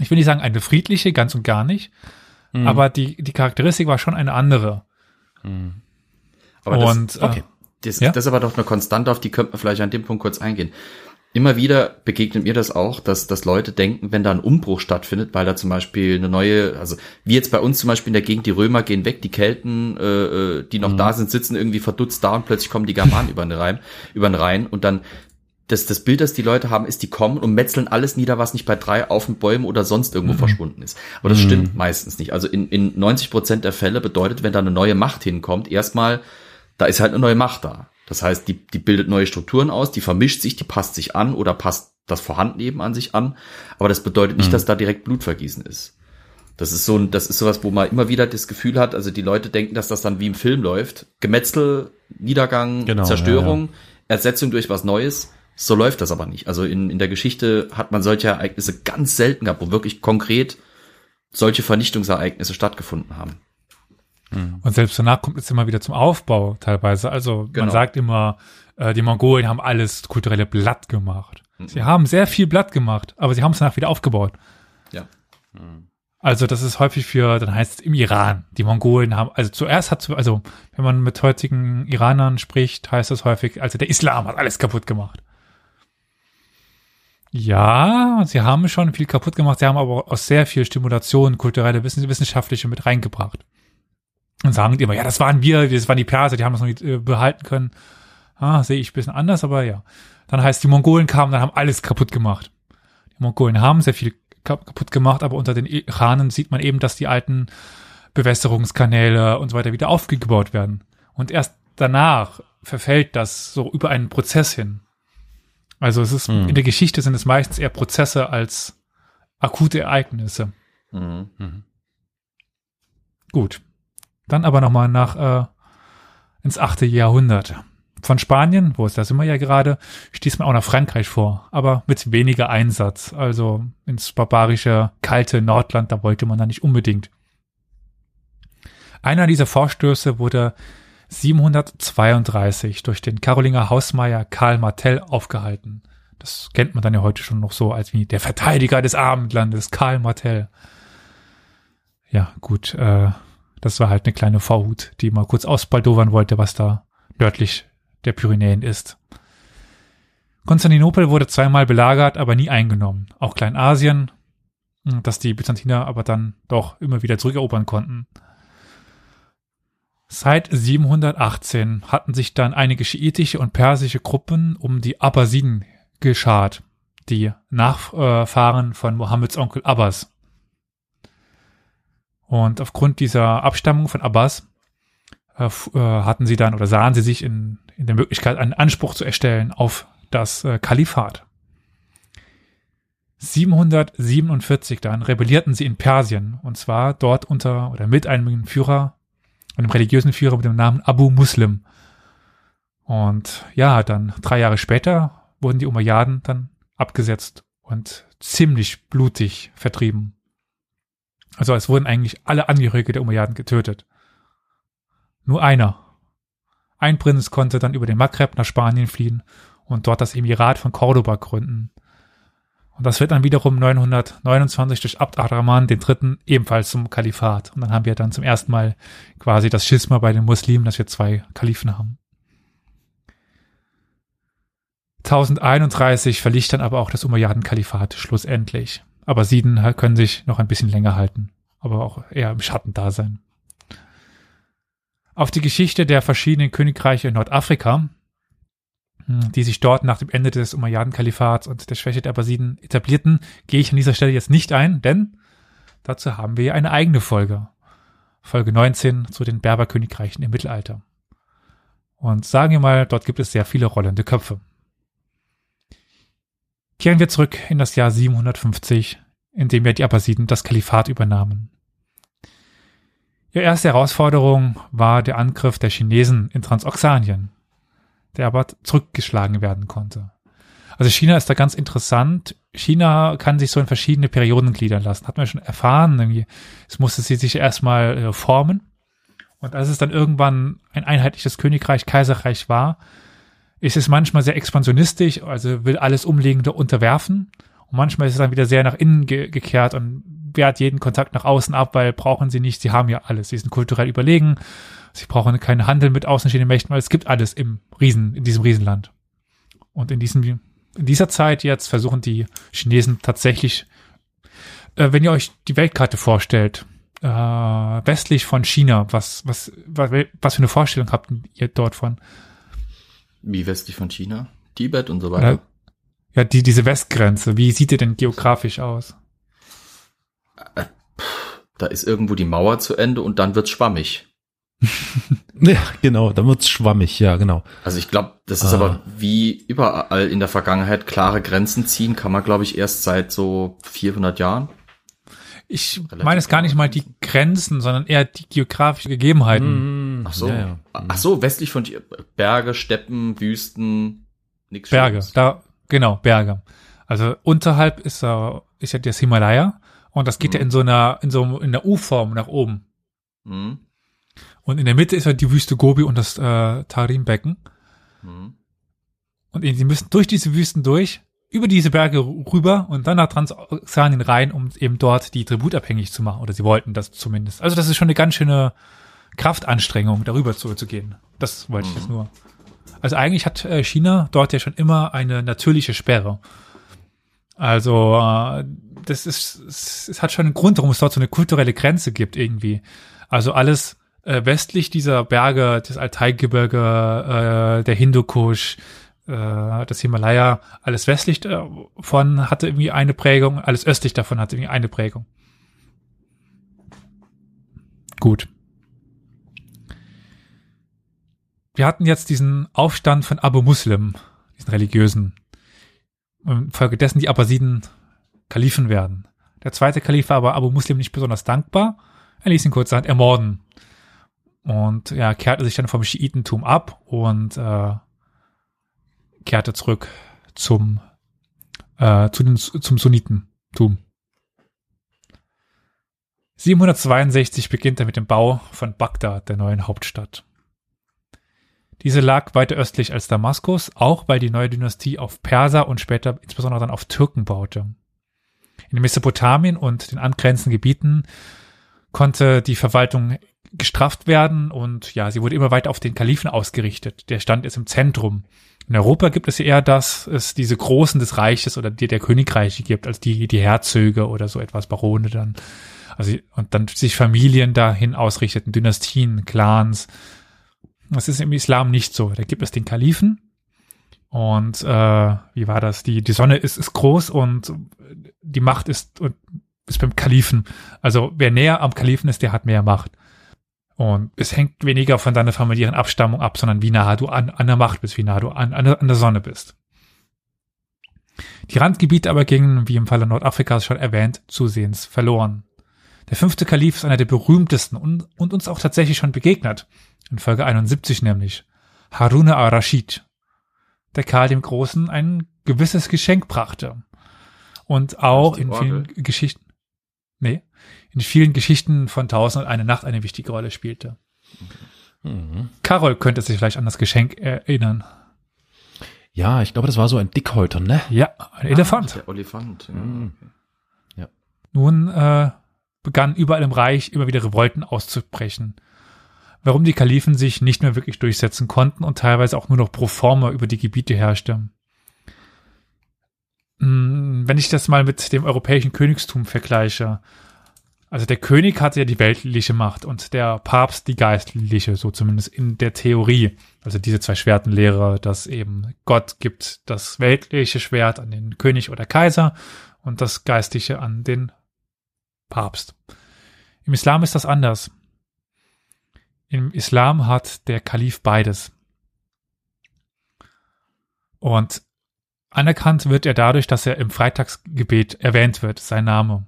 ich will nicht sagen eine friedliche, ganz und gar nicht, Mhm. aber die, die Charakteristik war schon eine andere. Aber das, und okay. äh, Das, Ja? das ist aber doch eine Konstante, auf die könnte man vielleicht an dem Punkt kurz eingehen. Immer wieder begegnet mir das auch, dass, dass Leute denken, wenn da ein Umbruch stattfindet, weil da zum Beispiel eine neue, also wie jetzt bei uns zum Beispiel in der Gegend, die Römer gehen weg, die Kelten, äh, äh, die noch da sind, sitzen irgendwie verdutzt da und plötzlich kommen die Germanen <laughs> über den Rhein, über den Rhein und dann das, das Bild, das die Leute haben, ist, die kommen und metzeln alles nieder, was nicht bei drei auf den Bäumen oder sonst irgendwo mhm. verschwunden ist. Aber das mhm. stimmt meistens nicht. Also in, in 90 Prozent der Fälle bedeutet, wenn da eine neue Macht hinkommt, erstmal, da ist halt eine neue Macht da. Das heißt, die, die bildet neue Strukturen aus, die vermischt sich, die passt sich an oder passt das Vorhandenleben an sich an. Aber das bedeutet nicht, mhm. dass da direkt Blutvergießen ist. Das ist so ein, das ist sowas, wo man immer wieder das Gefühl hat, also die Leute denken, dass das dann wie im Film läuft. Gemetzel, Niedergang, genau, Zerstörung, ja, ja. Ersetzung durch was Neues. So läuft das aber nicht. Also in, in der Geschichte hat man solche Ereignisse ganz selten gehabt, wo wirklich konkret solche Vernichtungsereignisse stattgefunden haben. Mhm. Und selbst danach kommt es immer wieder zum Aufbau teilweise. Also genau. man sagt immer, äh, die Mongolen haben alles kulturelle Blatt gemacht. Mhm. Sie haben sehr viel Blatt gemacht, aber sie haben es danach wieder aufgebaut. Ja. Mhm. Also das ist häufig für, dann heißt es im Iran, die Mongolen haben, also zuerst hat, also wenn man mit heutigen Iranern spricht, heißt es häufig, also der Islam hat alles kaputt gemacht. Ja, sie haben schon viel kaputt gemacht, sie haben aber auch sehr viel Stimulation, kulturelle, wissenschaftliche mit reingebracht. Und sagen immer, ja, das waren wir, das waren die Perser, die haben das noch nicht äh, behalten können. Ah, sehe ich ein bisschen anders, aber ja. Dann heißt, die Mongolen kamen, dann haben alles kaputt gemacht. Die Mongolen haben sehr viel kaputt gemacht, aber unter den Iranen sieht man eben, dass die alten Bewässerungskanäle und so weiter wieder aufgebaut werden. Und erst danach verfällt das so über einen Prozess hin. Also es ist, mhm. in der Geschichte sind es meistens eher Prozesse als akute Ereignisse. Mhm. mhm. Gut. Dann aber nochmal nach äh, ins achte Jahrhundert. Von Spanien, wo ist das immer ja gerade, stieß man auch nach Frankreich vor, aber mit weniger Einsatz. Also ins barbarische, kalte Nordland, da wollte man da nicht unbedingt. Einer dieser Vorstöße wurde 732 durch den Karolinger Hausmeier Karl Martell aufgehalten. Das kennt man dann ja heute schon noch so als wie der Verteidiger des Abendlandes, Karl Martell. Ja, gut, äh, das war halt eine kleine Vorhut, die mal kurz ausbaldowern wollte, was da nördlich der Pyrenäen ist. Konstantinopel wurde zweimal belagert, aber nie eingenommen. Auch Kleinasien, das die Byzantiner aber dann doch immer wieder zurückerobern konnten. Seit 718 hatten sich dann einige schiitische und persische Gruppen um die Abbasiden geschart, die Nachfahren von Mohammeds Onkel Abbas. Und aufgrund dieser Abstammung von Abbas äh, äh, hatten sie dann oder sahen sie sich in, in der Möglichkeit, einen Anspruch zu erstellen auf das äh, Kalifat. 747 dann rebellierten sie in Persien und zwar dort unter oder mit einem Führer einem religiösen Führer mit dem Namen Abu Muslim. Und ja, dann drei Jahre später wurden die Umayyaden dann abgesetzt und ziemlich blutig vertrieben. Also es wurden eigentlich alle Angehörige der Umayyaden getötet. Nur einer. Ein Prinz konnte dann über den Maghreb nach Spanien fliehen und dort das Emirat von Cordoba gründen. Und das wird dann wiederum 929 durch Abd ar-Rahman III. ebenfalls zum Kalifat. Und dann haben wir dann zum ersten Mal quasi das Schisma bei den Muslimen, dass wir zwei Kalifen haben. 1031 verlicht dann aber auch das Umayyaden-Kalifat schlussendlich. Aber Sieden können sich noch ein bisschen länger halten, aber auch eher im Schatten da sein. Auf die Geschichte der verschiedenen Königreiche in Nordafrika die sich dort nach dem Ende des Umayyaden-Kalifats und der Schwäche der Abbasiden etablierten, gehe ich an dieser Stelle jetzt nicht ein, denn dazu haben wir eine eigene Folge. Folge 19 zu den Berberkönigreichen im Mittelalter. Und sagen wir mal, dort gibt es sehr viele rollende Köpfe. Kehren wir zurück in das Jahr 750, in dem ja die Abbasiden das Kalifat übernahmen. Ihre erste Herausforderung war der Angriff der Chinesen in Transoxanien der aber zurückgeschlagen werden konnte. Also China ist da ganz interessant. China kann sich so in verschiedene Perioden gliedern lassen. Hat man schon erfahren. Es musste sie sich erstmal äh, formen. Und als es dann irgendwann ein einheitliches Königreich, Kaiserreich war, ist es manchmal sehr expansionistisch, also will alles Umliegende unterwerfen. Und manchmal ist es dann wieder sehr nach innen ge gekehrt und wehrt jeden Kontakt nach außen ab, weil brauchen sie nicht, sie haben ja alles. Sie sind kulturell überlegen Sie brauchen keinen Handel mit außenstehenden Mächten, weil es gibt alles im Riesen, in diesem Riesenland. Und in diesem, in dieser Zeit jetzt versuchen die Chinesen tatsächlich, äh, wenn ihr euch die Weltkarte vorstellt, äh, westlich von China, was, was, was, was für eine Vorstellung habt ihr dort von? Wie westlich von China? Tibet und so weiter. Ja, die, diese Westgrenze, wie sieht die denn geografisch aus? Da ist irgendwo die Mauer zu Ende und dann wird's schwammig. <laughs> Ja, genau, dann wird's schwammig, ja, genau. Also ich glaube, das ist Ah. aber wie überall in der Vergangenheit klare Grenzen ziehen, kann man glaube ich erst seit so 400 Jahren. Ich Relativ meine es gar nicht mal die Grenzen, sondern eher die geografischen Gegebenheiten. Ach so. Ja, ja. Ach so, westlich von dir. Berge, Steppen, Wüsten, nix Berge, Schönes. da, genau, Berge. Also unterhalb ist, ist ja das Himalaya und das geht ja Mhm. in so einer, in so in der U-Form nach oben. Hm, Und in der Mitte ist ja die Wüste Gobi und das äh, Tarim-Becken. hm. Und sie müssen durch diese Wüsten durch, über diese Berge rüber und dann nach Transoxanien rein, um eben dort die tributabhängig zu machen. Oder sie wollten das zumindest. Also das ist schon eine ganz schöne Kraftanstrengung, darüber zu, zu gehen. Das wollte ich jetzt nur. Also eigentlich hat äh, China dort ja schon immer eine natürliche Sperre. Also äh, das ist, es, es hat schon einen Grund, warum es dort so eine kulturelle Grenze gibt irgendwie. Also alles äh, westlich dieser Berge, das Altai-Gebirge, äh, der Hindukusch, äh, das Himalaya, alles westlich davon hatte irgendwie eine Prägung, alles östlich davon hatte irgendwie eine Prägung. Gut. Wir hatten jetzt diesen Aufstand von Abu Muslim, diesen religiösen. Infolgedessen die Abbasiden Kalifen werden. Der zweite Kalif war aber Abu Muslim nicht besonders dankbar. Er ließ ihn kurzerhand ermorden. Und ja, kehrte sich dann vom Schiitentum ab und äh, kehrte zurück zum, äh, zu den, zum Sunnitentum. 762 beginnt er mit dem Bau von Bagdad, der neuen Hauptstadt. Diese lag weiter östlich als Damaskus, auch weil die neue Dynastie auf Perser und später insbesondere dann auf Türken baute. In Mesopotamien und den angrenzenden Gebieten konnte die Verwaltung gestrafft werden und ja, sie wurde immer weiter auf den Kalifen ausgerichtet. Der stand jetzt im Zentrum. In Europa gibt es eher, dass es diese Großen des Reiches oder die der Königreiche gibt, als die, die Herzöge oder so etwas, Barone dann. Also, und dann sich Familien dahin ausrichteten, Dynastien, Clans. Das ist im Islam nicht so. Da gibt es den Kalifen und äh, wie war das? Die, die Sonne ist, ist groß und die Macht ist, ist beim Kalifen. Also wer näher am Kalifen ist, der hat mehr Macht. Und es hängt weniger von deiner familiären Abstammung ab, sondern wie nah du an, an der Macht bist, wie nah du an, an, der, an der Sonne bist. Die Randgebiete aber gingen, wie im Falle Nordafrikas schon erwähnt, zusehends verloren. Der fünfte Kalif ist einer der berühmtesten und, und uns auch tatsächlich schon begegnet. In Folge 71 nämlich. Haruna al-Rashid. Der Karl dem Großen ein gewisses Geschenk brachte. Und auch in vielen Geschichten, nee, in vielen Geschichten von Tausend und eine Nacht eine wichtige Rolle spielte. Mhm. Carol könnte sich vielleicht an das Geschenk erinnern. Ja, ich glaube, das war so ein Dickhäuter, ne? Ja, ein Elefant. Der Elefant. Ja. Mhm. Nun äh, begannen überall im Reich immer wieder Revolten auszubrechen. Warum die Kalifen sich nicht mehr wirklich durchsetzen konnten und teilweise auch nur noch pro forma über die Gebiete herrschte. Hm, Wenn ich das mal mit dem europäischen Königstum vergleiche, also der König hatte ja die weltliche Macht und der Papst die geistliche, so zumindest in der Theorie. Also diese zwei Schwertenlehre, dass eben Gott gibt das weltliche Schwert an den König oder Kaiser und das geistliche an den Papst. Im Islam ist das anders. Im Islam hat der Kalif beides. Und anerkannt wird er dadurch, dass er im Freitagsgebet erwähnt wird, sein Name.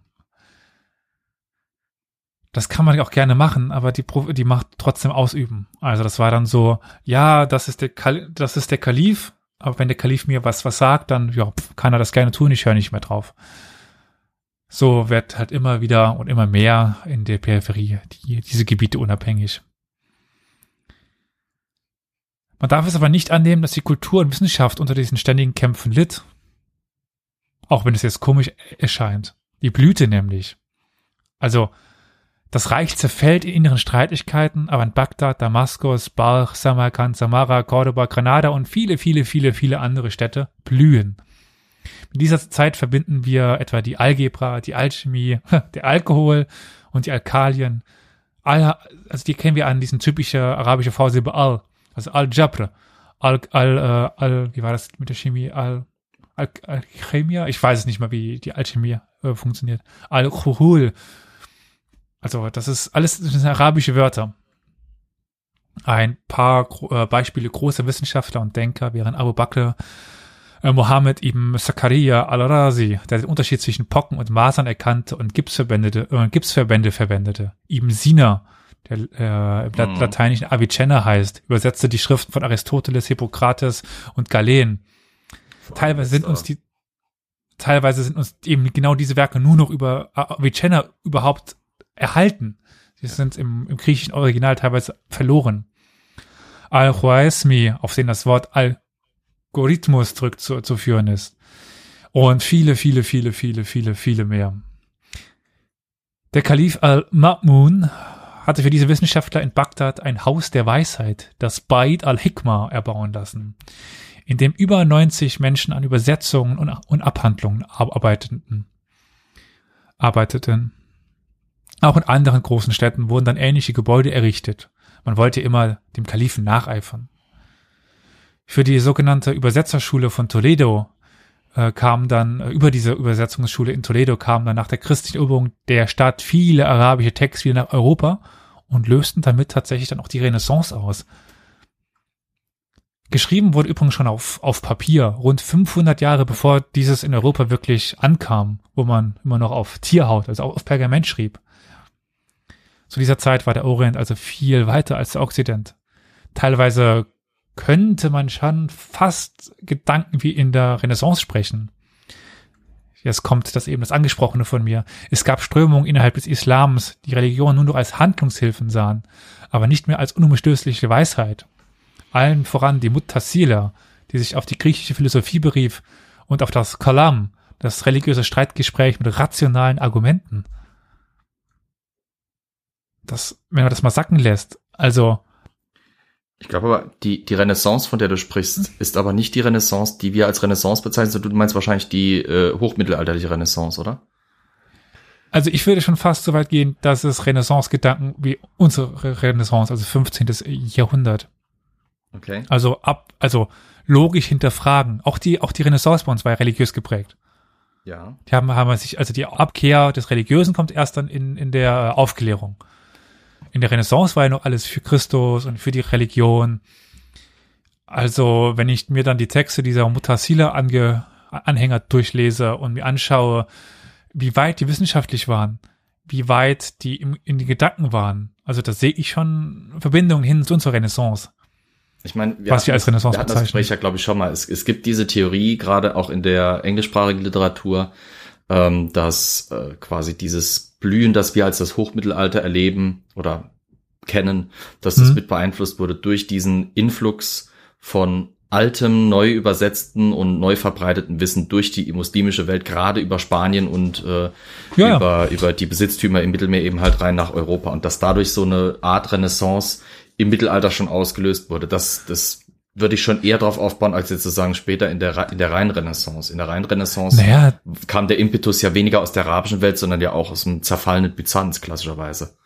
Das kann man auch gerne machen, aber die, die Macht trotzdem ausüben. Also das war dann so, ja, das ist der, Kal das ist der Kalif, aber wenn der Kalif mir was, was sagt, dann ja, pf, kann er das gerne tun, ich höre nicht mehr drauf. So wird halt immer wieder und immer mehr in der Peripherie die, diese Gebiete unabhängig. Man darf es aber nicht annehmen, dass die Kultur und Wissenschaft unter diesen ständigen Kämpfen litt. Auch wenn es jetzt komisch erscheint. Die Blüte nämlich. Also, das Reich zerfällt in inneren Streitigkeiten, aber in Bagdad, Damaskus, Balch, Samarkand, Samara, Cordoba, Granada und viele, viele, viele, viele andere Städte blühen. Mit dieser Zeit verbinden wir etwa die Algebra, die Alchemie, <laughs> der Alkohol und die Alkalien. Al, also die kennen wir an diesen typische arabische Vorsilbe Al, also Al-Jabr, Al, Al, äh, Al, wie war das mit der Chemie? Al, Al Alchemia, ich weiß es nicht mal, wie die Alchemie äh, funktioniert. Al-Khuhul. Also das ist alles das sind arabische Wörter. Ein paar äh, Beispiele großer Wissenschaftler und Denker wären Abu Bakr, äh, Mohammed ibn Zakaria al-Razi, der den Unterschied zwischen Pocken und Masern erkannte und Gipsverbände, äh, Gipsverbände verwendete. Ibn Sina, der äh, im mhm. lateinischen Avicenna heißt, übersetzte die Schriften von Aristoteles, Hippokrates und Galen. Teilweise sind uns die, teilweise sind uns eben genau diese Werke nur noch über Avicenna überhaupt erhalten. Sie sind im, im griechischen Original teilweise verloren. Al-Khwarizmi, auf den das Wort Algorithmus zurückzuführen ist. Und viele, viele, viele, viele, viele, viele mehr. Der Kalif al-Ma'mun hatte für diese Wissenschaftler in Bagdad ein Haus der Weisheit, das Bait al-Hikmah, erbauen lassen, in dem über 90 Menschen an Übersetzungen und, Abhandlungen arbeiteten. arbeiteten. Auch in anderen großen Städten wurden dann ähnliche Gebäude errichtet. Man wollte immer dem Kalifen nacheifern. Für die sogenannte Übersetzerschule von Toledo äh, kam dann, äh, über diese Übersetzungsschule in Toledo kam dann nach der christlichen Übung der Stadt viele arabische Texte wieder nach Europa und lösten damit tatsächlich dann auch die Renaissance aus. Geschrieben wurde übrigens schon auf, auf Papier, rund 500 Jahre bevor dieses in Europa wirklich ankam, wo man immer noch auf Tierhaut, also auf Pergament schrieb. Zu dieser Zeit war der Orient also viel weiter als der Okzident. Teilweise könnte man schon fast Gedanken wie in der Renaissance sprechen. Jetzt kommt das eben das Angesprochene von mir. Es gab Strömungen innerhalb des Islams, die Religion nur noch als Handlungshilfen sahen, aber nicht mehr als unumstößliche Weisheit. Allen voran die Mutasila, die sich auf die griechische Philosophie berief und auf das Kalam, das religiöse Streitgespräch mit rationalen Argumenten. Das, wenn man das mal sacken lässt, also ich glaube aber, die, die Renaissance, von der du sprichst, ist aber nicht die Renaissance, die wir als Renaissance bezeichnen, sondern du meinst wahrscheinlich die äh, hochmittelalterliche Renaissance, oder? Also ich würde schon fast so weit gehen, dass es Renaissance-Gedanken wie unsere Renaissance, also 15. Jahrhundert. Okay. Also ab, also logisch hinterfragen. Auch die, auch die Renaissance bei uns war ja religiös geprägt. Ja. Die haben, haben sich, also die Abkehr des Religiösen kommt erst dann in, in der Aufklärung in der Renaissance war ja noch alles für Christus und für die Religion. Also, wenn ich mir dann die Texte dieser Mutasila ange Anhänger durchlese und mir anschaue, wie weit die wissenschaftlich waren, wie weit die im, in die Gedanken waren. Also da sehe ich schon Verbindungen hin zu unserer Renaissance. Ich meine, wir was wir als Renaissance wir hatten das ja, glaube ich, schon mal. Es, es gibt diese Theorie, gerade auch in der englischsprachigen Literatur, ähm, dass äh, quasi dieses Blühen, das wir als das Hochmittelalter erleben oder kennen, dass mhm. das mit beeinflusst wurde durch diesen Influx von altem, neu übersetzten und neu verbreiteten Wissen durch die muslimische Welt, gerade über Spanien und äh, ja. über, über die Besitztümer im Mittelmeer eben halt rein nach Europa und dass dadurch so eine Art Renaissance im Mittelalter schon ausgelöst wurde. Das, das würde ich schon eher darauf aufbauen, als jetzt zu sagen, später in der, in der Rheinrenaissance. In der Rheinrenaissance naja. kam der Impetus ja weniger aus der arabischen Welt, sondern ja auch aus dem zerfallenen Byzanz, klassischerweise.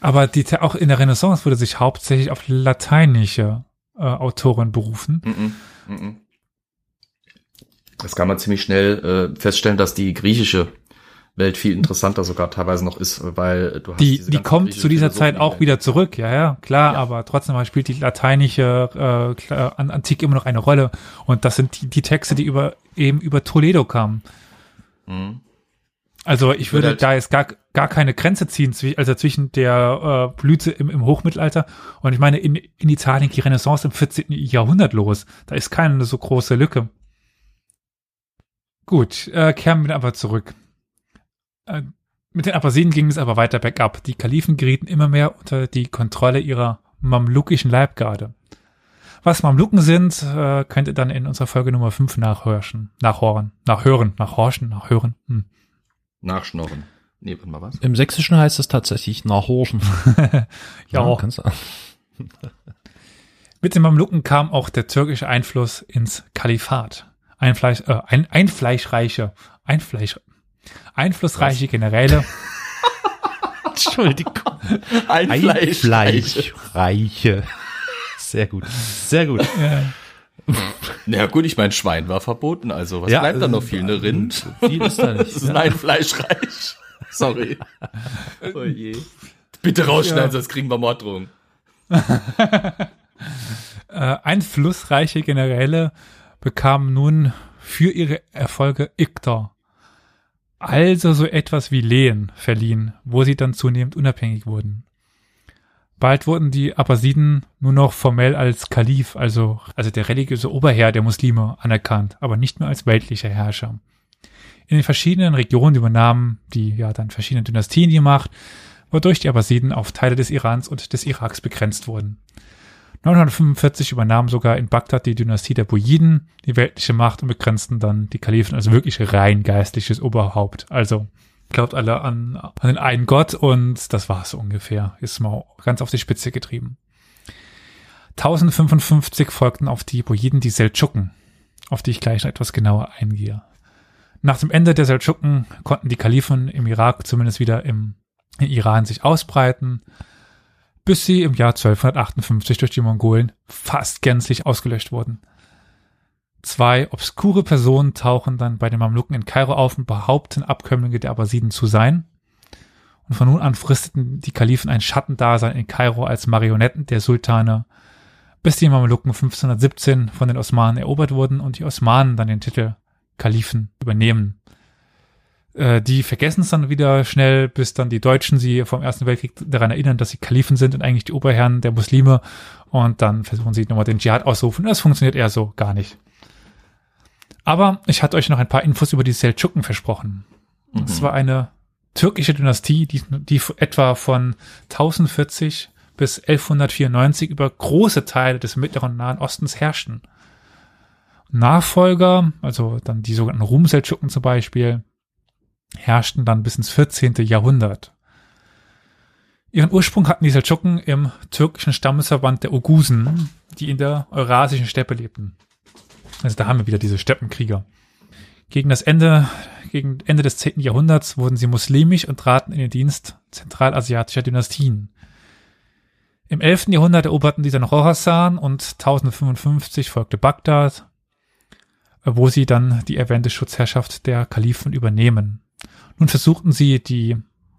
Aber die, auch in der Renaissance wurde sich hauptsächlich auf lateinische äh, Autoren berufen. Mm -mm, mm das kann man ziemlich schnell äh, feststellen, dass die griechische Welt viel interessanter sogar teilweise noch ist, weil du hast die die kommt zu dieser Zeit auch wieder zurück, ja ja klar, ja. aber trotzdem spielt die lateinische äh, Antike immer noch eine Rolle und das sind die, die Texte, die über eben über Toledo kamen. Mhm. Also ich, ich würde, halt da jetzt gar gar keine Grenze ziehen, also zwischen der äh, Blüte im, im Hochmittelalter und ich meine in, in Italien die Renaissance im 14. Jahrhundert los. Da ist keine so große Lücke. Gut, äh, kehren wir aber zurück. Äh, mit den Abbasiden ging es aber weiter bergab. Die Kalifen gerieten immer mehr unter die Kontrolle ihrer mamlukischen Leibgarde. Was Mamluken sind, äh, könnt ihr dann in unserer Folge Nummer 5 nachhörschen, nachhören, nachhören, nachhorchen, nachhören. Hm. Nachschnorren. Nee, warte mal was? Im Sächsischen heißt es tatsächlich nachhorchen. <laughs> ja, ja. Kannst du. Mit den Mamluken kam auch der türkische Einfluss ins Kalifat. Einfleisch, äh, ein, einfleischreiche, einfleisch, einflussreiche Generäle. <laughs> Entschuldigung. Einfleischreiche. Sehr gut. Sehr gut. Na ja, gut, ich mein Schwein war verboten, also was Ja, bleibt da noch äh, viel? Eine Rind? Viel ist da nicht. Das ist ein Fleischreich. Sorry. Oh je. Bitte rausschneiden, Ja. sonst kriegen wir Morddrohungen. <laughs> Äh, einflussreiche Generäle bekamen nun für ihre Erfolge Iktar, also so etwas wie Lehen verliehen, wo sie dann zunehmend unabhängig wurden. Bald wurden die Abbasiden nur noch formell als Kalif, also, also der religiöse Oberherr der Muslime, anerkannt, aber nicht mehr als weltlicher Herrscher. In den verschiedenen Regionen übernahmen die ja dann verschiedenen Dynastien die Macht, wodurch die Abbasiden auf Teile des Irans und des Iraks begrenzt wurden. 945 übernahm sogar in Bagdad die Dynastie der Buyiden die weltliche Macht und begrenzten dann die Kalifen als wirklich rein geistliches Oberhaupt. Also glaubt alle an, an den einen Gott und das war's so ungefähr. Ist mal ganz auf die Spitze getrieben. 1055 folgten auf die Buyiden die Seldschuken, auf die ich gleich noch etwas genauer eingehe. Nach dem Ende der Seldschuken konnten die Kalifen im Irak zumindest wieder im, im Iran sich ausbreiten bis sie im Jahr 1258 durch die Mongolen fast gänzlich ausgelöscht wurden. Zwei obskure Personen tauchen dann bei den Mamluken in Kairo auf und behaupten, Abkömmlinge der Abbasiden zu sein. Und von nun an fristeten die Kalifen ein Schattendasein in Kairo als Marionetten der Sultane, bis die Mamluken 1517 von den Osmanen erobert wurden und die Osmanen dann den Titel Kalifen übernehmen. Äh, die vergessen es dann wieder schnell, bis dann die Deutschen sie vom Ersten Weltkrieg daran erinnern, dass sie Kalifen sind und eigentlich die Oberherren der Muslime. Und dann versuchen sie nochmal den Dschihad auszurufen. Das funktioniert eher so gar nicht. Aber ich hatte euch noch ein paar Infos über die Seldschuken versprochen. Es war eine türkische Dynastie, die, die etwa von 1040 bis 1194 über große Teile des Mittleren und Nahen Ostens herrschten. Nachfolger, also dann die sogenannten Rum-Seldschuken zum Beispiel, herrschten dann bis ins 14. Jahrhundert. Ihren Ursprung hatten die Seldschuken im türkischen Stammesverband der Ogusen, die in der eurasischen Steppe lebten. Also da haben wir wieder diese Steppenkrieger. Gegen das Ende, gegen Ende des 10. Jahrhunderts wurden sie muslimisch und traten in den Dienst zentralasiatischer Dynastien. Im 11. Jahrhundert eroberten die dann Khorasan und 1055 folgte Bagdad, wo sie dann die erwähnte Schutzherrschaft der Kalifen übernehmen. Nun versuchten sie, die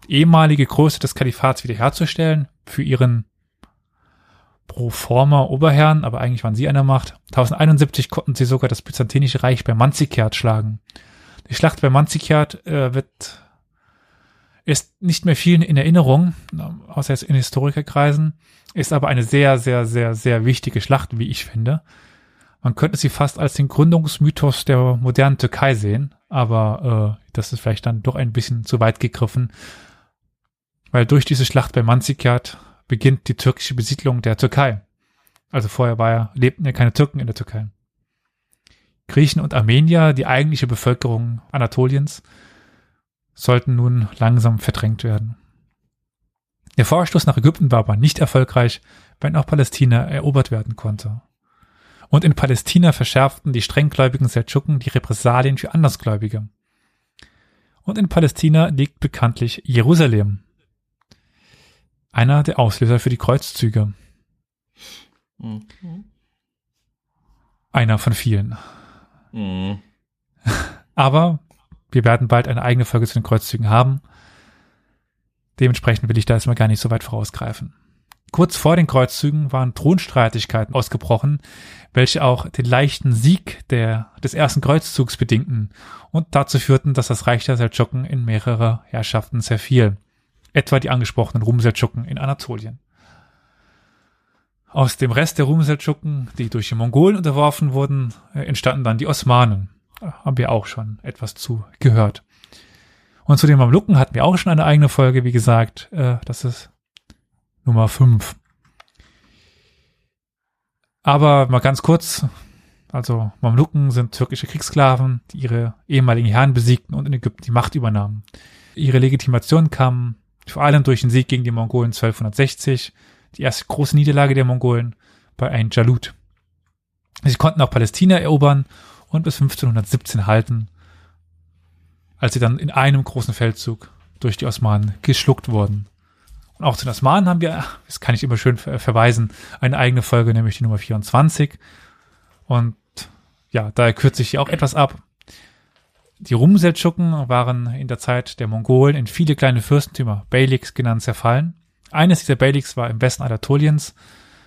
ehemalige Größe des Kalifats wiederherzustellen für ihren pro forma Oberherrn, aber eigentlich waren sie an der Macht. 1071 konnten sie sogar das Byzantinische Reich bei Manzikert schlagen. Die Schlacht bei Manzikert äh, wird ist nicht mehr vielen in Erinnerung, außer jetzt in Historikerkreisen, ist aber eine sehr, sehr, sehr, sehr wichtige Schlacht, wie ich finde. Man könnte sie fast als den Gründungsmythos der modernen Türkei sehen, aber äh, das ist vielleicht dann doch ein bisschen zu weit gegriffen, weil durch diese Schlacht bei Manzikert beginnt die türkische Besiedlung der Türkei. Also vorher war ja, lebten ja keine Türken in der Türkei. Griechen und Armenier, die eigentliche Bevölkerung Anatoliens, sollten nun langsam verdrängt werden. Der Vorstoß nach Ägypten war aber nicht erfolgreich, wenn auch Palästina erobert werden konnte. Und in Palästina verschärften die strenggläubigen Seldschuken die Repressalien für Andersgläubige. Und in Palästina liegt bekanntlich Jerusalem. Einer der Auslöser für die Kreuzzüge. Mhm. Einer von vielen. Mhm. <laughs> Aber wir werden bald eine eigene Folge zu den Kreuzzügen haben. Dementsprechend will ich da erstmal gar nicht so weit vorausgreifen. Kurz vor den Kreuzzügen waren Thronstreitigkeiten ausgebrochen, welche auch den leichten Sieg der, des ersten Kreuzzugs bedingten und dazu führten, dass das Reich der Seldschuken in mehrere Herrschaften zerfiel. Etwa die angesprochenen Rum-Seldschuken in Anatolien. Aus dem Rest der Rum-Seldschuken, die durch die Mongolen unterworfen wurden, äh, entstanden dann die Osmanen. Da haben wir auch schon etwas zu gehört. Und zu den Mamluken hatten wir auch schon eine eigene Folge, wie gesagt. Äh, das ist Nummer 5. Aber mal ganz kurz. Also Mamluken sind türkische Kriegssklaven, die ihre ehemaligen Herren besiegten und in Ägypten die Macht übernahmen. Ihre Legitimation kam vor allem durch den Sieg gegen die Mongolen 1260, die erste große Niederlage der Mongolen bei Ein Jalut. Sie konnten auch Palästina erobern und bis 1517 halten, als sie dann in einem großen Feldzug durch die Osmanen geschluckt wurden. Und auch zu den Osmanen haben wir, das kann ich immer schön verweisen, eine eigene Folge, nämlich die Nummer 24. Und ja, da kürze ich hier auch etwas ab. Die Rumseldschuken waren in der Zeit der Mongolen in viele kleine Fürstentümer, Beyliks genannt, zerfallen. Eines dieser Beyliks war im Westen Anatoliens.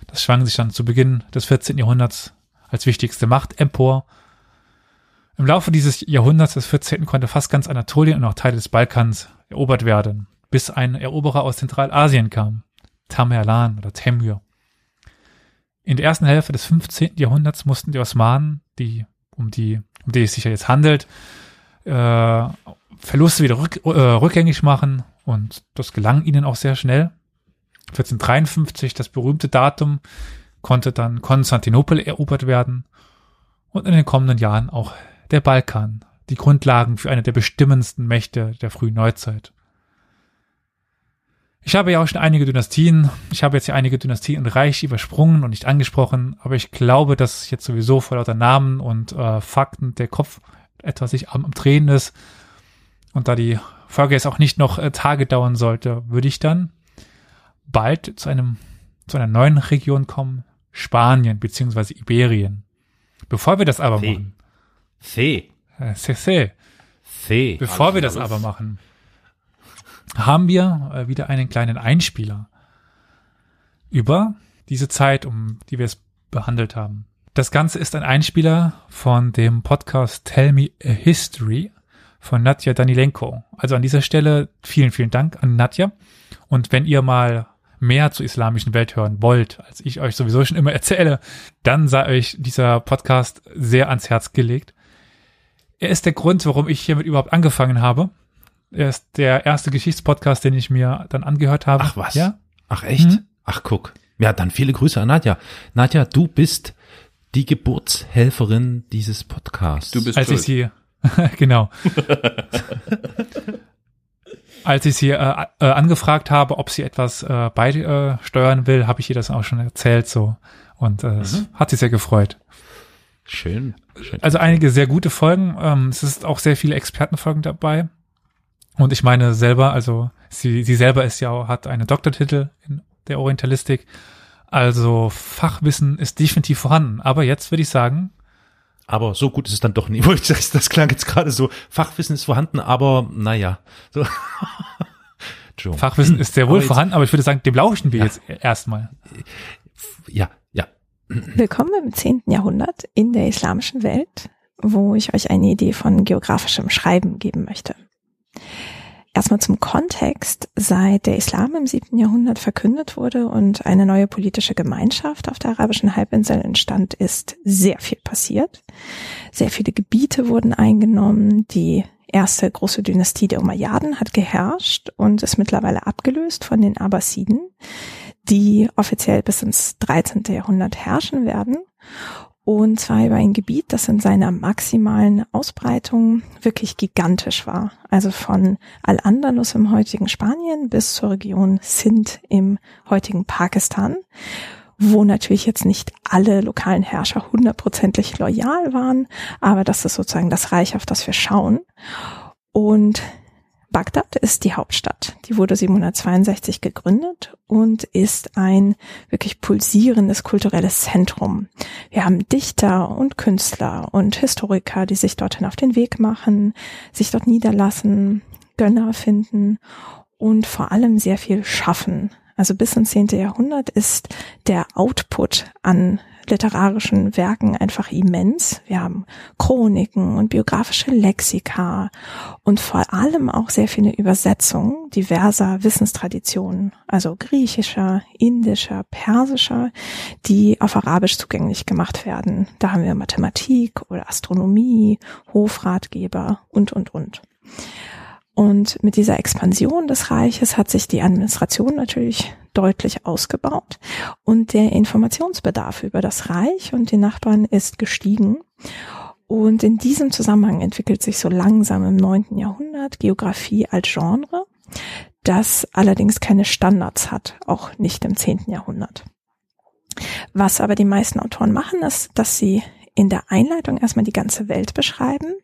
Das schwang sich dann zu Beginn des 14. Jahrhunderts als wichtigste Macht empor. Im Laufe dieses Jahrhunderts des 14. konnte fast ganz Anatolien und auch Teile des Balkans erobert werden, bis ein Eroberer aus Zentralasien kam, Tamerlan oder Temür. In der ersten Hälfte des 15. Jahrhunderts mussten die Osmanen, die um die um die es sich ja jetzt handelt, äh, Verluste wieder rück, äh, rückgängig machen und das gelang ihnen auch sehr schnell. 1453, das berühmte Datum, konnte dann Konstantinopel erobert werden und in den kommenden Jahren auch der Balkan, die Grundlagen für eine der bestimmendsten Mächte der frühen Neuzeit. Ich habe ja auch schon einige Dynastien, ich habe jetzt ja einige Dynastien und Reich übersprungen und nicht angesprochen, aber ich glaube, dass jetzt sowieso vor lauter Namen und äh, Fakten der Kopf etwas sich am, am Drehen ist und da die Folge jetzt auch nicht noch äh, Tage dauern sollte, würde ich dann bald zu einem zu einer neuen Region kommen, Spanien beziehungsweise Iberien. Bevor wir das aber See. machen, See. äh, c'est. See. bevor wir das aber machen, haben wir äh, wieder einen kleinen Einspieler über diese Zeit, um die wir es behandelt haben. Das Ganze ist ein Einspieler von dem Podcast Tell Me a History von Nadja Danilenko. Also an dieser Stelle vielen, vielen Dank an Nadja. Und wenn ihr mal mehr zur islamischen Welt hören wollt, als ich euch sowieso schon immer <laughs> erzähle, dann sei euch dieser Podcast sehr ans Herz gelegt. Er ist der Grund, warum ich hiermit überhaupt angefangen habe. Er ist der erste Geschichtspodcast, den ich mir dann angehört habe. Ach was? Ja? Ach echt? Mhm. Ach guck. Ja, dann viele Grüße an Nadja. Nadja, du bist die Geburtshelferin dieses Podcasts. Du bist als ich sie <laughs> genau <laughs> als ich sie äh, äh, angefragt habe, ob sie etwas äh, beisteuern will, habe ich ihr das auch schon erzählt so und äh, es hat sie sehr gefreut. schön. schön. Also einige sehr gute Folgen. Ähm, es ist auch sehr viele Expertenfolgen dabei. Und ich meine selber, also sie, sie selber ist ja, hat einen Doktortitel in der Orientalistik. Also Fachwissen ist definitiv vorhanden. Aber jetzt würde ich sagen, Aber so gut ist es dann doch nie. <laughs> Das, das klang jetzt gerade so. Fachwissen ist vorhanden, aber naja. So. <laughs> Fachwissen ist sehr wohl Aber jetzt- vorhanden, aber ich würde sagen, dem lauschen wir Ja. jetzt erstmal. Ja, ja. Willkommen im 10. Jahrhundert in der islamischen Welt, wo ich euch eine Idee von geografischem Schreiben geben möchte. Erstmal zum Kontext. Seit der Islam im 7. Jahrhundert verkündet wurde und eine neue politische Gemeinschaft auf der arabischen Halbinsel entstand, ist sehr viel passiert. Sehr viele Gebiete wurden eingenommen. Die erste große Dynastie der Umayyaden hat geherrscht und ist mittlerweile abgelöst von den Abbasiden die offiziell bis ins 13. Jahrhundert herrschen werden. Und zwar über ein Gebiet, das in seiner maximalen Ausbreitung wirklich gigantisch war. Also von Al-Andalus im heutigen Spanien bis zur Region Sindh im heutigen Pakistan, wo natürlich jetzt nicht alle lokalen Herrscher hundertprozentig loyal waren, aber das ist sozusagen das Reich, auf das wir schauen. Und Bagdad ist die Hauptstadt. Die wurde 762 gegründet und ist ein wirklich pulsierendes kulturelles Zentrum. Wir haben Dichter und Künstler und Historiker, die sich dorthin auf den Weg machen, sich dort niederlassen, Gönner finden und vor allem sehr viel schaffen. Also bis ins 10. Jahrhundert ist der Output an literarischen Werken einfach immens. Wir haben Chroniken und biografische Lexika und vor allem auch sehr viele Übersetzungen diverser Wissenstraditionen, also griechischer, indischer, persischer, die auf Arabisch zugänglich gemacht werden. Da haben wir Mathematik oder Astronomie, Hofratgeber und, und, und. Und mit dieser Expansion des Reiches hat sich die Administration natürlich deutlich ausgebaut und der Informationsbedarf über das Reich und die Nachbarn ist gestiegen. Und in diesem Zusammenhang entwickelt sich so langsam im neunten Jahrhundert Geografie als Genre, das allerdings keine Standards hat, auch nicht im zehnten Jahrhundert. Was aber die meisten Autoren machen, ist, dass sie in der Einleitung erstmal die ganze Welt beschreiben,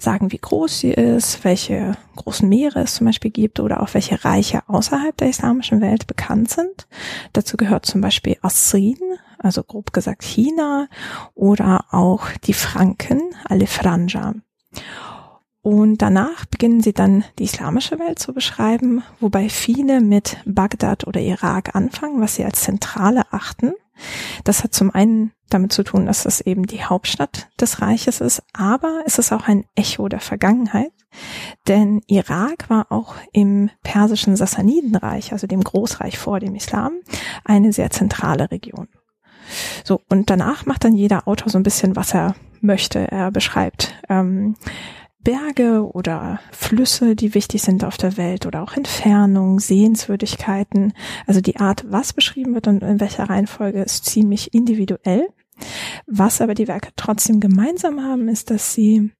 sagen, wie groß sie ist, welche großen Meere es zum Beispiel gibt oder auch welche Reiche außerhalb der islamischen Welt bekannt sind. Dazu gehört zum Beispiel Assin, also grob gesagt China oder auch die Franken, Alefranja. Und danach beginnen sie dann die islamische Welt zu beschreiben, wobei viele mit Bagdad oder Irak anfangen, was sie als Zentrale achten. Das hat zum einen damit zu tun, dass das eben die Hauptstadt des Reiches ist, aber es ist auch ein Echo der Vergangenheit, denn Irak war auch im persischen Sassanidenreich, also dem Großreich vor dem Islam, eine sehr zentrale Region. So, und danach macht dann jeder Autor so ein bisschen, was er möchte. Er beschreibt ähm, Berge oder Flüsse, die wichtig sind auf der Welt oder auch Entfernungen, Sehenswürdigkeiten. Also die Art, was beschrieben wird und in welcher Reihenfolge ist ziemlich individuell. Was aber die Werke trotzdem gemeinsam haben, ist, dass sie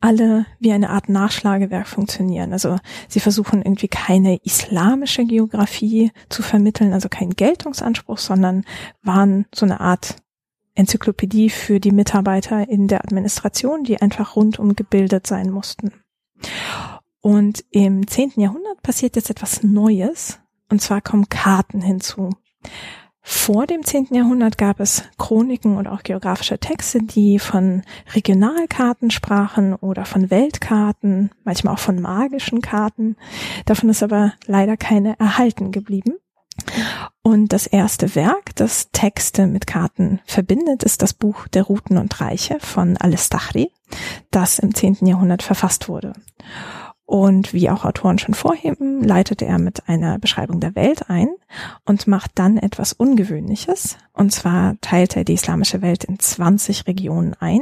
alle wie eine Art Nachschlagewerk funktionieren. Also sie versuchen irgendwie keine islamische Geografie zu vermitteln, also keinen Geltungsanspruch, sondern waren so eine Art Enzyklopädie für die Mitarbeiter in der Administration, die einfach rundum gebildet sein mussten. Und im zehnten Jahrhundert passiert jetzt etwas Neues, und zwar kommen Karten hinzu. Vor dem zehnten Jahrhundert gab es Chroniken und auch geografische Texte, die von Regionalkarten sprachen oder von Weltkarten, manchmal auch von magischen Karten. Davon ist aber leider keine erhalten geblieben. Und das erste Werk, das Texte mit Karten verbindet, ist das Buch der Routen und Reiche von Al-Stachri, das im 10. Jahrhundert verfasst wurde. Und wie auch Autoren schon vorheben, leitete er mit einer Beschreibung der Welt ein und macht dann etwas Ungewöhnliches. Und zwar teilt er die islamische Welt in 20 Regionen ein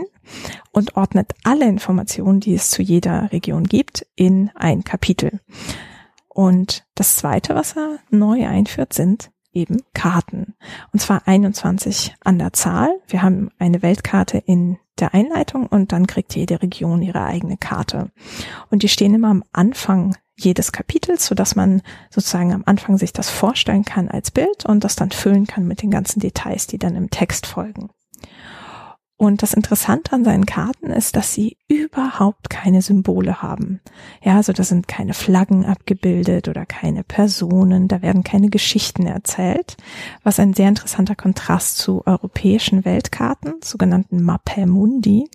und ordnet alle Informationen, die es zu jeder Region gibt, in ein Kapitel. Und das zweite, was er neu einführt, sind eben Karten. Und zwar 21 an der Zahl. Wir haben eine Weltkarte in der Einleitung und dann kriegt jede Region ihre eigene Karte. Und die stehen immer am Anfang jedes Kapitels, so dass man sozusagen am Anfang sich das vorstellen kann als Bild und das dann füllen kann mit den ganzen Details, die dann im Text folgen. Und das Interessante an seinen Karten ist, dass sie überhaupt keine Symbole haben. Ja, also da sind keine Flaggen abgebildet oder keine Personen, da werden keine Geschichten erzählt, was ein sehr interessanter Kontrast zu europäischen Weltkarten, sogenannten Mappe Mundi,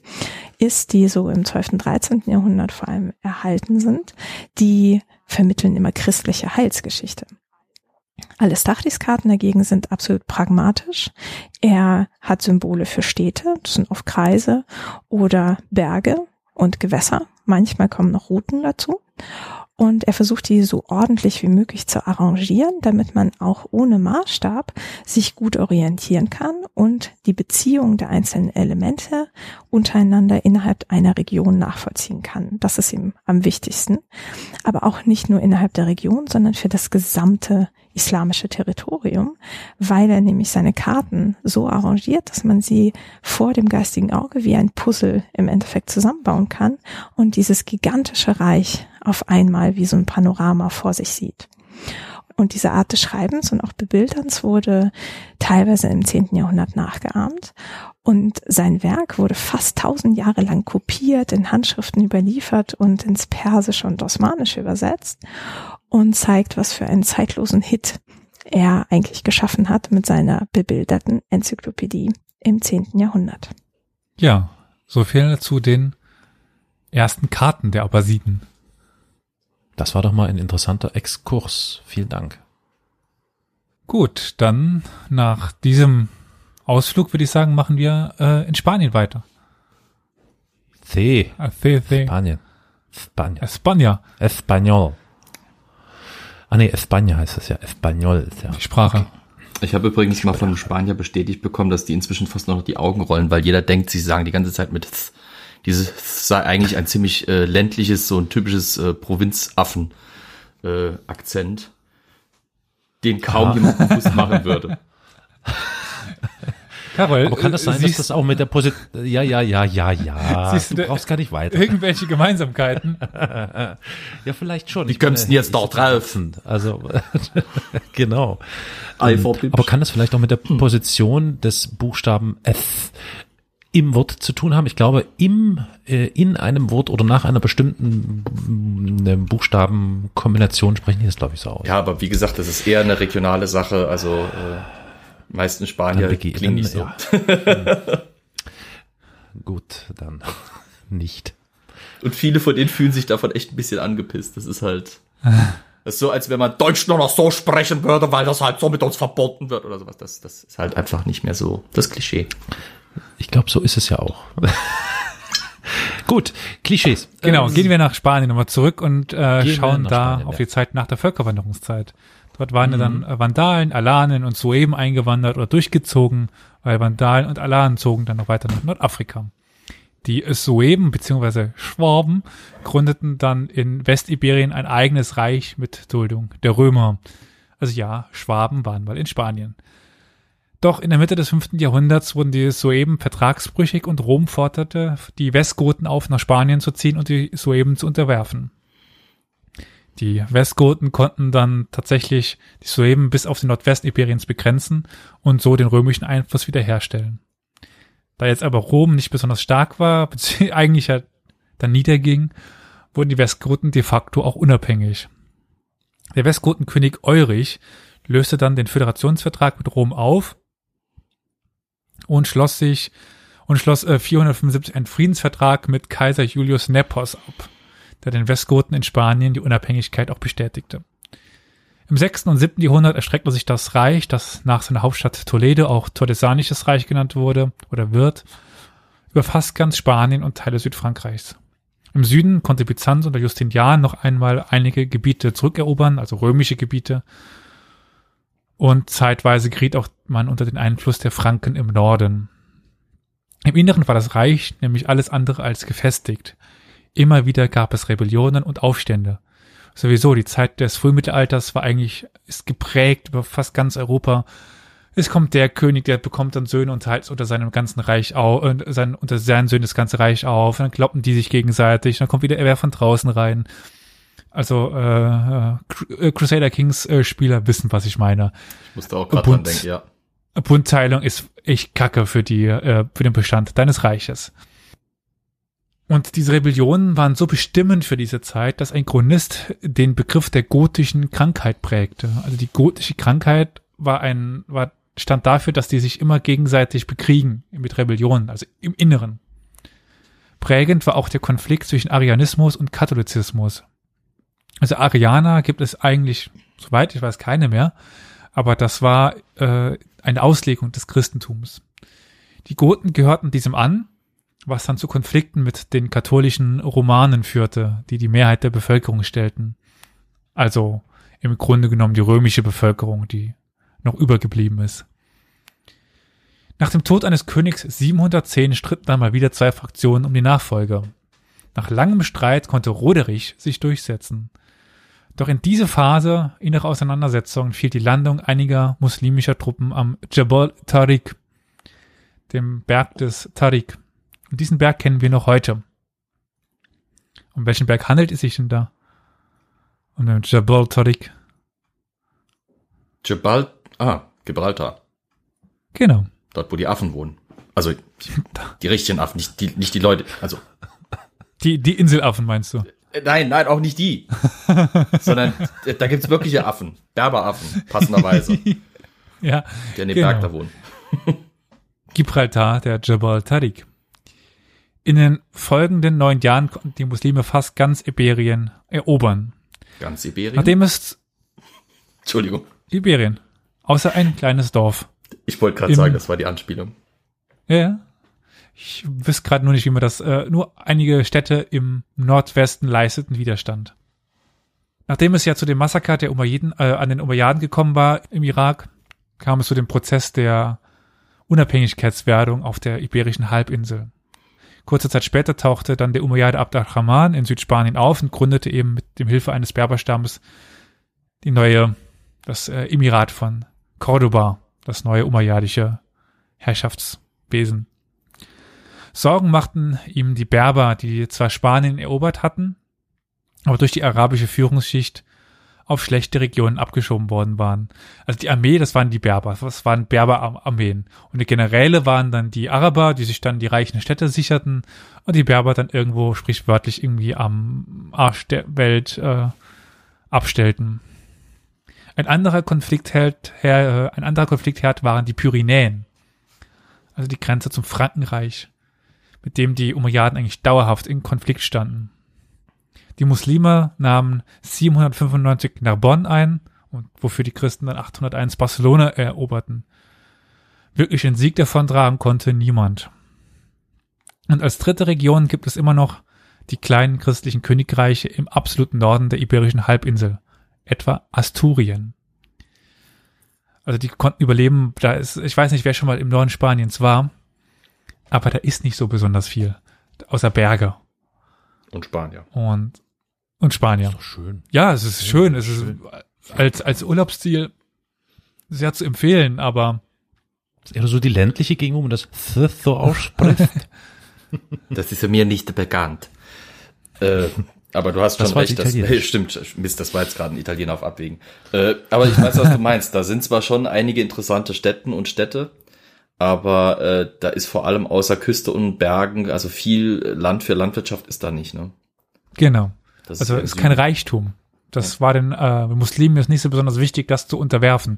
ist, die so im 12. und 13. Jahrhundert vor allem erhalten sind. Die vermitteln immer christliche Heilsgeschichte. Alle Stachlis-Karten dagegen sind absolut pragmatisch. Er hat Symbole für Städte, das sind oft Kreise oder Berge und Gewässer. Manchmal kommen noch Routen dazu. Und er versucht die so ordentlich wie möglich zu arrangieren, damit man auch ohne Maßstab sich gut orientieren kann und die Beziehung der einzelnen Elemente untereinander innerhalb einer Region nachvollziehen kann. Das ist ihm am wichtigsten. Aber auch nicht nur innerhalb der Region, sondern für das gesamte islamische Territorium, weil er nämlich seine Karten so arrangiert, dass man sie vor dem geistigen Auge wie ein Puzzle im Endeffekt zusammenbauen kann und dieses gigantische Reich auf einmal wie so ein Panorama vor sich sieht. Und diese Art des Schreibens und auch Bebilderns wurde teilweise im 10. Jahrhundert nachgeahmt. Und sein Werk wurde fast tausend Jahre lang kopiert, in Handschriften überliefert und ins Persische und Osmanische übersetzt und zeigt, was für einen zeitlosen Hit er eigentlich geschaffen hat mit seiner bebilderten Enzyklopädie im 10. Jahrhundert. Ja, so viel zu den ersten Karten der Abbasiden. Das war doch mal ein interessanter Exkurs. Vielen Dank. Gut, dann nach diesem Ausflug würde ich sagen, machen wir äh, in Spanien weiter. C. C, C. Spanien. Spanien. España, Espanol. Ah nee, España heißt es ja. Espanol ist ja. die Sprache. Ich habe übrigens mal von einem Spanier bestätigt bekommen, dass die inzwischen fast nur noch die Augen rollen, weil jeder denkt, sie sagen die ganze Zeit mit th. dieses sei eigentlich ein ziemlich äh, ländliches, so ein typisches äh, Provinzaffen äh, Akzent, den kaum jemand bewusst machen würde. <laughs> Carol, Aber kann das äh, sein, dass das auch mit der Position, ja, ja, ja, ja, ja. Siehst du du, brauchst gar nicht weiter. irgendwelche Gemeinsamkeiten? <laughs> Ja, vielleicht schon. Du denn jetzt drauf? verlassen. Also, <laughs> genau. Aber kann das vielleicht auch mit der Hm. Position des Buchstaben F im Wort zu tun haben. Ich glaube, im, äh, in einem Wort oder nach einer bestimmten mm, Buchstabenkombination sprechen die das, glaube ich, so aus. Ja, aber wie gesagt, das ist eher eine regionale Sache. Also äh, meisten Spanier Dann bege- klingen nicht so. ja. <laughs> Hm. Gut, dann nicht. Und viele von denen fühlen sich davon echt ein bisschen angepisst. Das ist halt. Das ist so, als wenn man Deutsch nur noch so sprechen würde, weil das halt so mit uns verboten wird oder sowas. Das, das ist halt einfach nicht mehr so das Klischee. Ich glaube, so ist es ja auch. <laughs> Gut, Klischees. Genau, Ähm, gehen wir nach Spanien nochmal zurück und äh, schauen da Spanien, auf ja. die Zeit nach der Völkerwanderungszeit. Dort waren Mhm. dann äh, Vandalen, Alanen und Sueben eingewandert oder durchgezogen, weil Vandalen und Alanen zogen dann noch weiter nach Nordafrika. Die Sueben bzw. Schwaben gründeten dann in Westiberien ein eigenes Reich mit Duldung der Römer. Also ja, Schwaben waren mal in Spanien. Doch in der Mitte des fünften Jahrhunderts wurden die Sueben vertragsbrüchig und Rom forderte, die Westgoten auf nach Spanien zu ziehen und die Sueben zu unterwerfen. Die Westgoten konnten dann tatsächlich die Sueben bis auf den Nordwesten Iberiens begrenzen und so den römischen Einfluss wiederherstellen. Da jetzt aber Rom nicht besonders stark war, <laughs> eigentlich ja dann niederging, wurden die Westgoten de facto auch unabhängig. Der Westgotenkönig Eurich löste dann den Föderationsvertrag mit Rom auf und schloss sich und schloss äh, 475 einen Friedensvertrag mit Kaiser Julius Nepos ab, der den Westgoten in Spanien die Unabhängigkeit auch bestätigte. Im 6. und 7. Jahrhundert erstreckte sich das Reich, das nach seiner Hauptstadt Toledo auch Tordesanisches Reich genannt wurde oder wird, über fast ganz Spanien und Teile Südfrankreichs. Im Süden konnte Byzanz unter Justinian noch einmal einige Gebiete zurückerobern, also römische Gebiete, und zeitweise geriet auch man unter den Einfluss der Franken im Norden. Im Inneren war das Reich nämlich alles andere als gefestigt. Immer wieder gab es Rebellionen und Aufstände. Sowieso, die Zeit des Frühmittelalters war eigentlich, ist geprägt über fast ganz Europa. Es kommt der König, der bekommt dann Söhne und teilt unter seinem ganzen Reich auf, äh, sein, unter seinen Söhnen das ganze Reich auf, dann kloppen die sich gegenseitig, dann kommt wieder wer von draußen rein. Also äh, äh, Crusader Kings äh, Spieler wissen, was ich meine. Ich musste auch gerade dran denken, ja. Bundteilung ist echt kacke für die, äh, für den Bestand deines Reiches. Und diese Rebellionen waren so bestimmend für diese Zeit, dass ein Chronist den Begriff der gotischen Krankheit prägte. Also die gotische Krankheit war ein, war, stand dafür, dass die sich immer gegenseitig bekriegen mit Rebellionen, also im Inneren. Prägend war auch der Konflikt zwischen Arianismus und Katholizismus. Also Arianer gibt es eigentlich, soweit ich weiß, keine mehr, aber das war äh, eine Auslegung des Christentums. Die Goten gehörten diesem an, was dann zu Konflikten mit den katholischen Romanen führte, die die Mehrheit der Bevölkerung stellten. Also im Grunde genommen die römische Bevölkerung, die noch übergeblieben ist. Nach dem Tod eines Königs 710 stritten dann mal wieder zwei Fraktionen um die Nachfolge. Nach langem Streit konnte Roderich sich durchsetzen. Doch in diese Phase innerer Auseinandersetzungen fiel die Landung einiger muslimischer Truppen am Jabal Tariq, dem Berg des Tariq. Und diesen Berg kennen wir noch heute. Um welchen Berg handelt es sich denn da? Um den Jabal Tariq. Jabal, ah, Gibraltar. Genau. Dort, wo die Affen wohnen. Also die richtigen Affen, nicht die, nicht die Leute. Also Die, die Inselaffen meinst du? äh, nein, nein, auch nicht die. <laughs> Sondern äh, da gibt's wirkliche Affen. Berberaffen, passenderweise, <laughs> die Ja. in dem Genau. Berg da wohnen. Gibraltar, der Jabal Tariq. In den folgenden neun Jahren konnten die Muslime fast ganz Iberien erobern. Ganz Sibirien. Nachdem es Entschuldigung. Iberien, außer ein kleines Dorf. Ich wollte gerade sagen, das war die Anspielung. Ja. Ich wüsste gerade nur nicht, wie man das, äh, nur einige Städte im Nordwesten leisteten Widerstand. Nachdem es ja zu dem Massaker der Umayyiden, äh, an den Umayyaden gekommen war im Irak, kam es zu dem Prozess der Unabhängigkeitswerdung auf der iberischen Halbinsel. Kurze Zeit später tauchte dann der Umayyade Abd al-Rahman in Südspanien auf und gründete eben mit dem Hilfe eines Berberstammes die neue, das äh, Emirat von Cordoba, das neue umayyadische Herrschaftswesen. Sorgen machten ihm die Berber, die zwar Spanien erobert hatten, aber durch die arabische Führungsschicht auf schlechte Regionen abgeschoben worden waren. Also die Armee, das waren die Berber, das waren Berber-Armeen. Und die Generäle waren dann die Araber, die sich dann die reichen Städte sicherten und die Berber dann irgendwo sprichwörtlich irgendwie am Arsch der Welt äh, abstellten. Ein anderer Konfliktherd, her, äh, ein anderer Konfliktherd waren die Pyrenäen, also die Grenze zum Frankenreich, mit dem die Umayyaden eigentlich dauerhaft in Konflikt standen. Die Muslime nahmen 795 Narbonne ein, und wofür die Christen dann 801 Barcelona eroberten. Wirklich den Sieg davontragen konnte niemand. Und als dritte Region gibt es immer noch die kleinen christlichen Königreiche im absoluten Norden der iberischen Halbinsel, etwa Asturien. Also die konnten überleben, da ist, ich weiß nicht, wer schon mal im Norden Spaniens war, aber da ist nicht so besonders viel, außer Berge. Und Spanier. Und und Spanier. Ist doch schön. Ja, es ist schön. Ja, Es schön. ist als, als Urlaubsziel sehr zu empfehlen, aber eher so die ländliche Gegend, wo man das so ausspricht. <laughs> Das ist mir nicht bekannt. Äh, aber du hast Das schon recht. Das, Italienisch. <laughs> stimmt, Mist, das war jetzt gerade ein Italiener auf Abwägen. Äh, aber ich weiß, was du meinst. Da sind zwar schon einige interessante Städten und Städte, aber äh, da ist vor allem außer Küste und Bergen, also viel Land für Landwirtschaft ist da nicht. Ne? genau. Das Also ja ist im kein. Reichtum. Das war den äh, Muslimen jetzt nicht so besonders wichtig, das zu unterwerfen.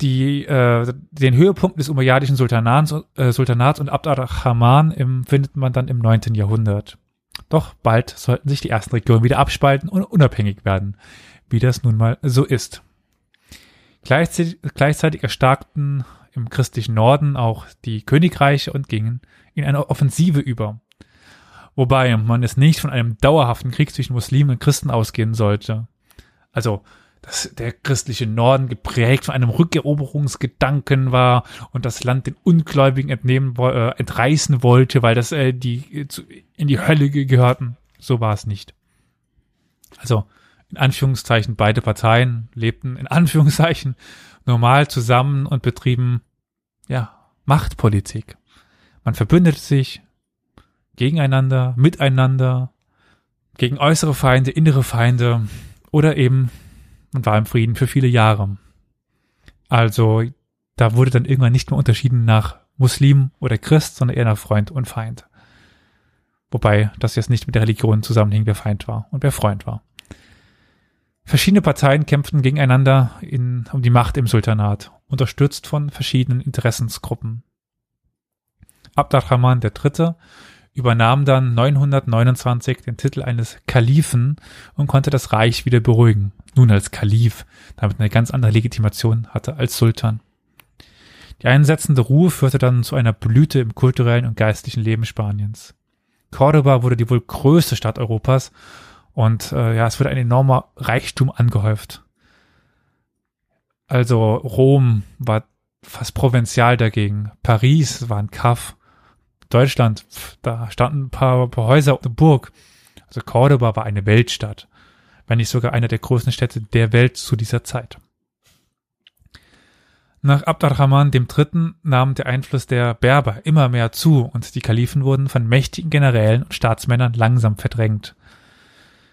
Die, äh, den Höhepunkt des umayyadischen Sultanats, äh, Sultanats und Abd ar-Rahman im, findet man dann im 9. Jahrhundert. Doch bald sollten sich die ersten Regionen wieder abspalten und unabhängig werden, wie das nun mal so ist. Gleichzeitig, gleichzeitig erstarkten im christlichen Norden auch die Königreiche und gingen in eine Offensive über. Wobei man es nicht von einem dauerhaften Krieg zwischen Muslimen und Christen ausgehen sollte. Also, dass der christliche Norden geprägt von einem Rückeroberungsgedanken war und das Land den Ungläubigen entnehmen, äh, entreißen wollte, weil das äh, die äh, in die Hölle ge- gehörten. So war es nicht. Also, in Anführungszeichen, beide Parteien lebten in Anführungszeichen normal zusammen und betrieben, ja, Machtpolitik. Man verbündete sich, gegeneinander, miteinander, gegen äußere Feinde, innere Feinde oder eben man war im Frieden für viele Jahre. Also da wurde dann irgendwann nicht mehr unterschieden nach Muslim oder Christ, sondern eher nach Freund und Feind. Wobei das jetzt nicht mit der Religion zusammenhing, wer Feind war und wer Freund war. Verschiedene Parteien kämpften gegeneinander in, um die Macht im Sultanat, unterstützt von verschiedenen Interessensgruppen. Abd ar-Rahman III übernahm dann 929 den Titel eines Kalifen und konnte das Reich wieder beruhigen. Nun als Kalif, damit eine ganz andere Legitimation hatte als Sultan. Die einsetzende Ruhe führte dann zu einer Blüte im kulturellen und geistlichen Leben Spaniens. Cordoba wurde die wohl größte Stadt Europas und äh, ja, es wurde ein enormer Reichtum angehäuft. Also Rom war fast provinzial dagegen. Paris war ein Kaff. Deutschland, pf, da standen ein paar, paar Häuser und eine Burg. Also Cordoba war eine Weltstadt, wenn nicht sogar eine der größten Städte der Welt zu dieser Zeit. Nach Abd ar-Rahman III. nahm der Einfluss der Berber immer mehr zu und die Kalifen wurden von mächtigen Generälen und Staatsmännern langsam verdrängt.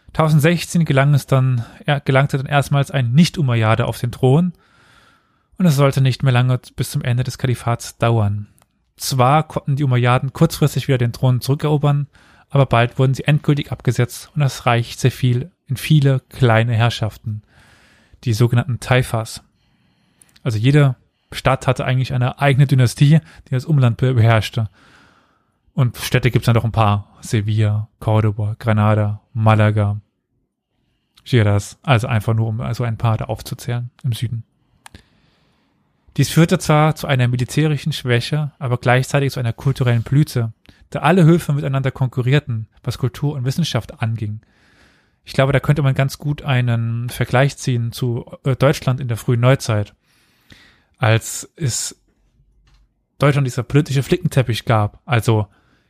1016 gelang es dann, er gelangte dann erstmals ein Nicht-Umayyade auf den Thron und es sollte nicht mehr lange bis zum Ende des Kalifats dauern. Zwar konnten die Umayyaden kurzfristig wieder den Thron zurückerobern, aber bald wurden sie endgültig abgesetzt und das Reich zerfiel in viele kleine Herrschaften, die sogenannten Taifas. Also jede Stadt hatte eigentlich eine eigene Dynastie, die das Umland be- beherrschte. Und Städte gibt es dann doch ein paar. Sevilla, Cordoba, Granada, Malaga, Giras. Also einfach nur, um also ein paar da aufzuzählen im Süden. Dies führte zwar zu einer militärischen Schwäche, aber gleichzeitig zu einer kulturellen Blüte, da alle Höfe miteinander konkurrierten, was Kultur und Wissenschaft anging. Ich glaube, da könnte man ganz gut einen Vergleich ziehen zu äh, Deutschland in der frühen Neuzeit, als es Deutschland dieser politische Flickenteppich gab, also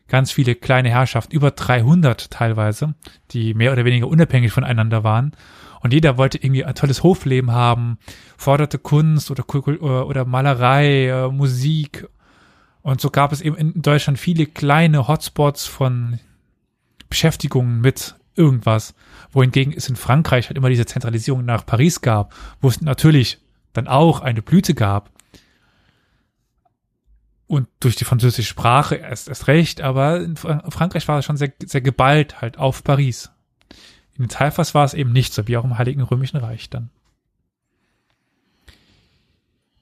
ganz viele kleine Herrschaften, über 300 teilweise, die mehr oder weniger unabhängig voneinander waren. Und jeder wollte irgendwie ein tolles Hofleben haben, forderte Kunst oder, oder, oder Malerei, äh, Musik. Und so gab es eben in Deutschland viele kleine Hotspots von Beschäftigungen mit irgendwas. Wohingegen es in Frankreich halt immer diese Zentralisierung nach Paris gab, wo es natürlich dann auch eine Blüte gab. Und durch die französische Sprache erst, erst recht, aber in Frankreich war es schon sehr, sehr geballt halt auf Paris. In den Taifas war es eben nicht so, wie auch im Heiligen Römischen Reich dann.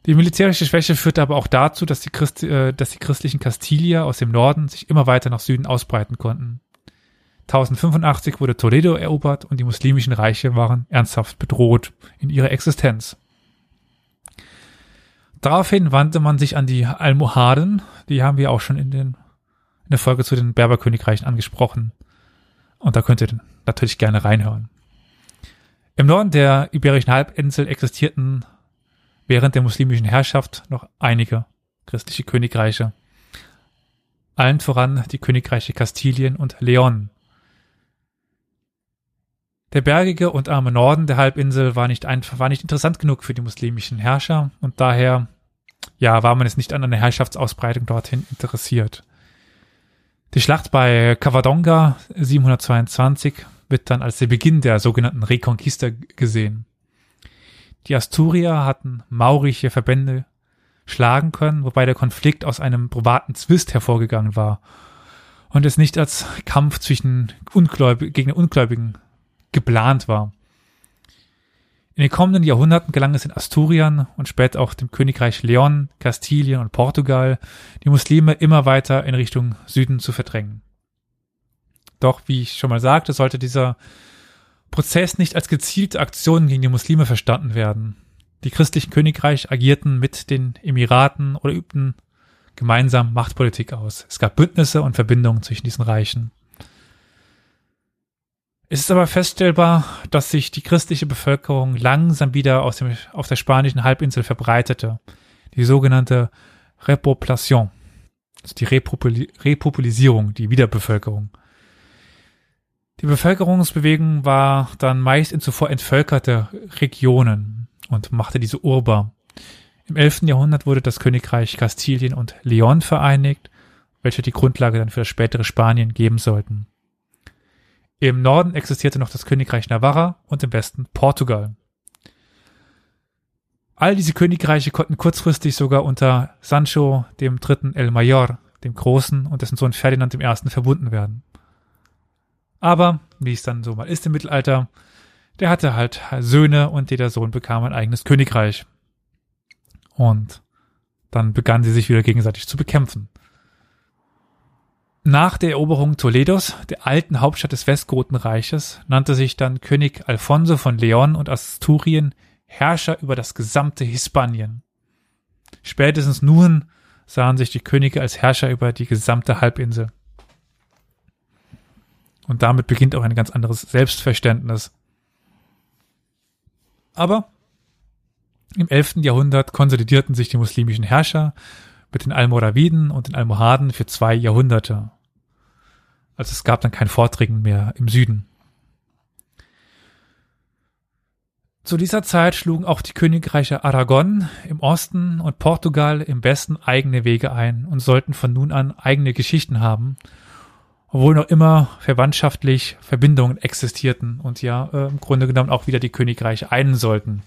Die militärische Schwäche führte aber auch dazu, dass die, Christ, äh, dass die christlichen Kastilier aus dem Norden sich immer weiter nach Süden ausbreiten konnten. 1085 wurde Toledo erobert und die muslimischen Reiche waren ernsthaft bedroht in ihrer Existenz. Daraufhin wandte man sich an die Almohaden, die haben wir auch schon in, den, in der Folge zu den Berberkönigreichen angesprochen. Und da könnt ihr natürlich gerne reinhören. Im Norden der Iberischen Halbinsel existierten während der muslimischen Herrschaft noch einige christliche Königreiche. Allen voran die Königreiche Kastilien und Leon. Der bergige und arme Norden der Halbinsel war nicht einfach, war nicht interessant genug für die muslimischen Herrscher und daher, ja, war man es nicht an einer Herrschaftsausbreitung dorthin interessiert. Die Schlacht bei Cavadonga 722 wird dann als der Beginn der sogenannten Reconquista gesehen. Die Asturier hatten maurische Verbände schlagen können, wobei der Konflikt aus einem privaten Zwist hervorgegangen war und es nicht als Kampf zwischen Ungläubigen gegen Ungläubigen geplant war. In den kommenden Jahrhunderten gelang es in Asturien und später auch dem Königreich Leon, Kastilien und Portugal, die Muslime immer weiter in Richtung Süden zu verdrängen. Doch, wie ich schon mal sagte, sollte dieser Prozess nicht als gezielte Aktion gegen die Muslime verstanden werden. Die christlichen Königreiche agierten mit den Emiraten oder übten gemeinsam Machtpolitik aus. Es gab Bündnisse und Verbindungen zwischen diesen Reichen. Es ist aber feststellbar, dass sich die christliche Bevölkerung langsam wieder aus dem, auf der spanischen Halbinsel verbreitete. Die sogenannte Repopulation, also die Repopul Repopulisierung, die Wiederbevölkerung. Die Bevölkerungsbewegung war dann meist in zuvor entvölkerte Regionen und machte diese urbar. Im 11. Jahrhundert wurde das Königreich Kastilien und Leon vereinigt, welche die Grundlage dann für das spätere Spanien geben sollten. Im Norden existierte noch das Königreich Navarra und im Westen Portugal. All diese Königreiche konnten kurzfristig sogar unter Sancho dem dritten El Mayor, dem Großen und dessen Sohn Ferdinand dem Ersten verbunden werden. Aber, wie es dann so mal ist im Mittelalter, der hatte halt Söhne und jeder Sohn bekam ein eigenes Königreich. Und dann begannen sie sich wieder gegenseitig zu bekämpfen. Nach der Eroberung Toledos, der alten Hauptstadt des Westgotenreiches, nannte sich dann König Alfonso von Leon und Asturien Herrscher über das gesamte Hispanien. Spätestens nun sahen sich die Könige als Herrscher über die gesamte Halbinsel. Und damit beginnt auch ein ganz anderes Selbstverständnis. Aber im 11. Jahrhundert konsolidierten sich die muslimischen Herrscher mit den Almoraviden und den Almohaden für zwei Jahrhunderte. Also es gab dann kein Vordringen mehr im Süden. Zu dieser Zeit schlugen auch die Königreiche Aragon im Osten und Portugal im Westen eigene Wege ein und sollten von nun an eigene Geschichten haben obwohl noch immer verwandtschaftlich Verbindungen existierten und ja äh, im Grunde genommen auch wieder die Königreiche einen sollten.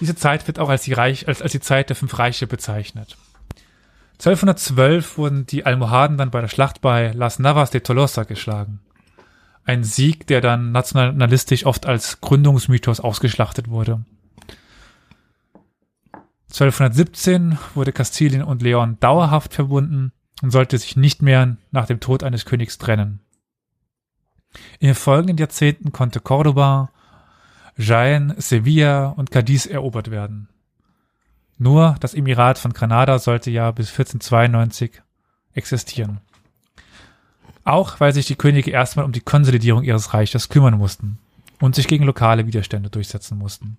Diese Zeit wird auch als die, Reich, als, als die Zeit der fünf Reiche bezeichnet. 1212 wurden die Almohaden dann bei der Schlacht bei Las Navas de Tolosa geschlagen. Ein Sieg, der dann nationalistisch oft als Gründungsmythos ausgeschlachtet wurde. 1217 wurde Kastilien und Leon dauerhaft verbunden und sollte sich nicht mehr nach dem Tod eines Königs trennen. In den folgenden Jahrzehnten konnte Cordoba, Jaén, Sevilla und Cadiz erobert werden. Nur das Emirat von Granada sollte ja bis 1492 existieren. Auch weil sich die Könige erstmal um die Konsolidierung ihres Reiches kümmern mussten und sich gegen lokale Widerstände durchsetzen mussten.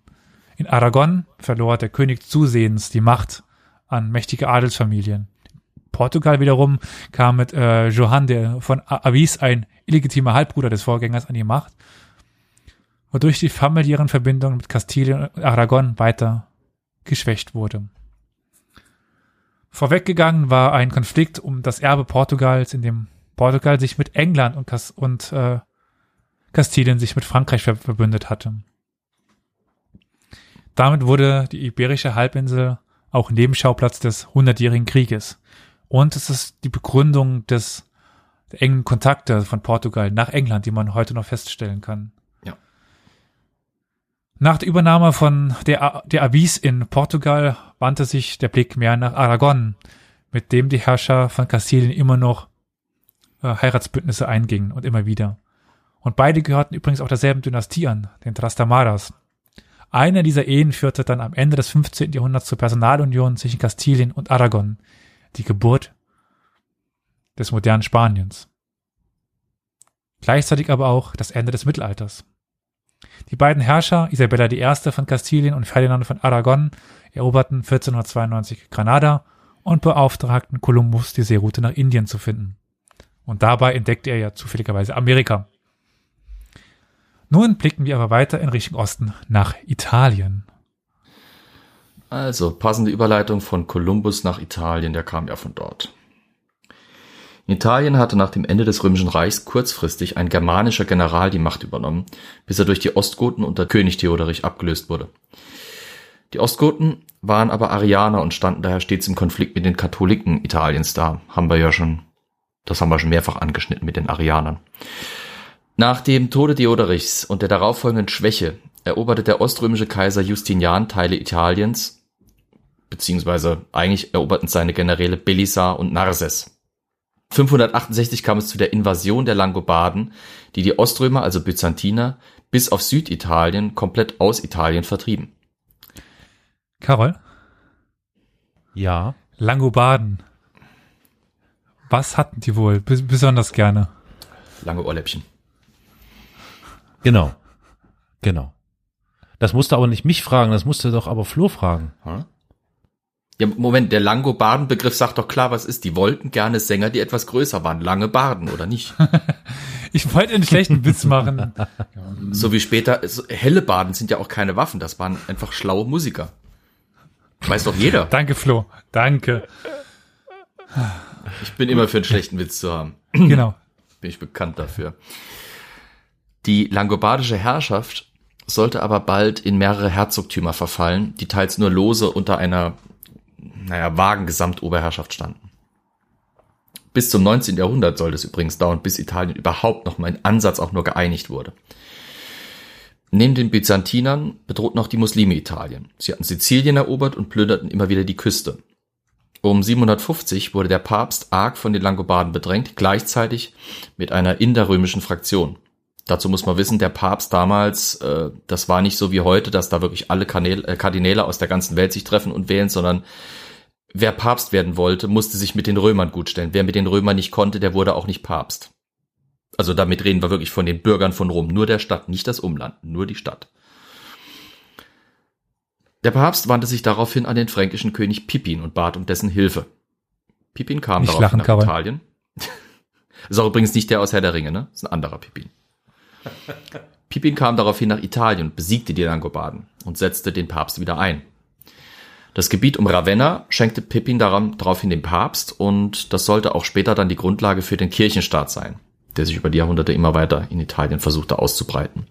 In Aragon verlor der König zusehends die Macht an mächtige Adelsfamilien, Portugal wiederum kam mit äh, Johann der von Avis, ein illegitimer Halbbruder des Vorgängers, an die Macht, wodurch die familiären Verbindungen mit Kastilien und Aragon weiter geschwächt wurde. Vorweggegangen war ein Konflikt um das Erbe Portugals, in dem Portugal sich mit England und, Kas und äh, Kastilien sich mit Frankreich ver verbündet hatte. Damit wurde die iberische Halbinsel auch Nebenschauplatz des Hundertjährigen Krieges. Und es ist die Begründung des engen Kontakte von Portugal nach England, die man heute noch feststellen kann. Nach der Übernahme von der, der Avis in Portugal wandte sich der Blick mehr nach Aragon, mit dem die Herrscher von Kastilien immer noch äh, Heiratsbündnisse eingingen und immer wieder. Und beide gehörten übrigens auch derselben Dynastie an, den Trastamaras. Eine dieser Ehen führte dann am Ende des 15. Jahrhunderts zur Personalunion zwischen Kastilien und Aragon, die Geburt des modernen Spaniens. Gleichzeitig aber auch das Ende des Mittelalters. Die beiden Herrscher, Isabella I. von Kastilien und Ferdinand von Aragon, eroberten 1492 Granada und beauftragten Kolumbus, die Seeroute nach Indien zu finden. Und dabei entdeckte er ja zufälligerweise Amerika. Nun blicken wir aber weiter in Richtung Osten nach Italien. Also, passende Überleitung von Kolumbus nach Italien, der kam ja von dort. In Italien hatte nach dem Ende des Römischen Reichs kurzfristig ein germanischer General die Macht übernommen, bis er durch die Ostgoten unter König Theoderich abgelöst wurde. Die Ostgoten waren aber Arianer und standen daher stets im Konflikt mit den Katholiken Italiens da. Haben wir ja schon, das haben wir schon mehrfach angeschnitten mit den Arianern. Nach dem Tode Theoderichs und der darauffolgenden Schwäche eroberte der oströmische Kaiser Justinian Teile Italiens, beziehungsweise eigentlich eroberten seine Generäle Belisar und Narses. 568 kam es zu der Invasion der Langobarden, die die Oströmer, also Byzantiner, bis auf Süditalien komplett aus Italien vertrieben. Carol? Ja. Langobarden. Was hatten die wohl besonders gerne? Lange Ohrläppchen. Genau. Genau. Das musste aber nicht mich fragen, das musste doch aber Flo fragen. Hm? Ja, Moment, der Langobarden-Begriff sagt doch klar, was ist. Die wollten gerne Sänger, die etwas größer waren. Lange Barden, oder nicht? <laughs> ich wollte einen schlechten Witz machen. <laughs> so wie später, helle Baden sind ja auch keine Waffen, das waren einfach schlaue Musiker. Weiß doch jeder. Danke, Flo. Danke. Ich bin immer für einen schlechten Witz zu haben. <clears throat> Genau. Bin ich bekannt dafür. Die langobardische Herrschaft sollte aber bald in mehrere Herzogtümer verfallen, die teils nur lose unter einer naja, vagen Gesamtoberherrschaft standen. Bis zum 19. Jahrhundert soll es übrigens dauern, bis Italien überhaupt noch mal in Ansatz auch nur geeinigt wurde. Neben den Byzantinern bedrohten auch die Muslime Italien. Sie hatten Sizilien erobert und plünderten immer wieder die Küste. Um 750 wurde der Papst arg von den Langobarden bedrängt, gleichzeitig mit einer inderrömischen Fraktion. Dazu muss man wissen, der Papst damals, äh, das war nicht so wie heute, dass da wirklich alle Kanäle, äh, Kardinäle aus der ganzen Welt sich treffen und wählen, sondern wer Papst werden wollte, musste sich mit den Römern gut stellen. Wer mit den Römern nicht konnte, der wurde auch nicht Papst. Also damit reden wir wirklich von den Bürgern von Rom, nur der Stadt, nicht das Umland, nur die Stadt. Der Papst wandte sich daraufhin an den fränkischen König Pippin und bat um dessen Hilfe. Pippin kam nicht daraufhin nach. Italien. <laughs> ist auch übrigens nicht der aus Herr der Ringe, ne? Ist ein anderer Pippin. <laughs> Pippin kam daraufhin nach Italien und besiegte die Langobarden und setzte den Papst wieder ein. Das Gebiet um Ravenna schenkte Pippin daraufhin dem Papst und das sollte auch später dann die Grundlage für den Kirchenstaat sein, der sich über die Jahrhunderte immer weiter in Italien versuchte auszubreiten.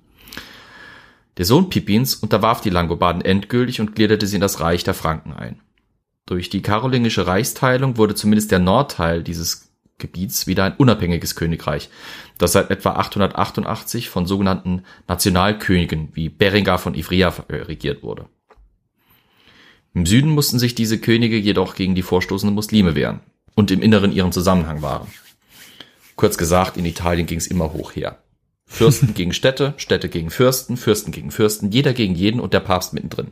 Der Sohn Pippins unterwarf die Langobarden endgültig und gliederte sie in das Reich der Franken ein. Durch die karolingische Reichsteilung wurde zumindest der Nordteil dieses Gebiets wieder ein unabhängiges Königreich, das seit etwa 888 von sogenannten Nationalkönigen wie Berengar von Ivrea regiert wurde. Im Süden mussten sich diese Könige jedoch gegen die vorstoßenden Muslime wehren und im Inneren ihren Zusammenhang wahren. Kurz gesagt, in Italien ging es immer hoch her. Fürsten <laughs> gegen Städte, Städte gegen Fürsten, Fürsten gegen Fürsten, jeder gegen jeden und der Papst mittendrin.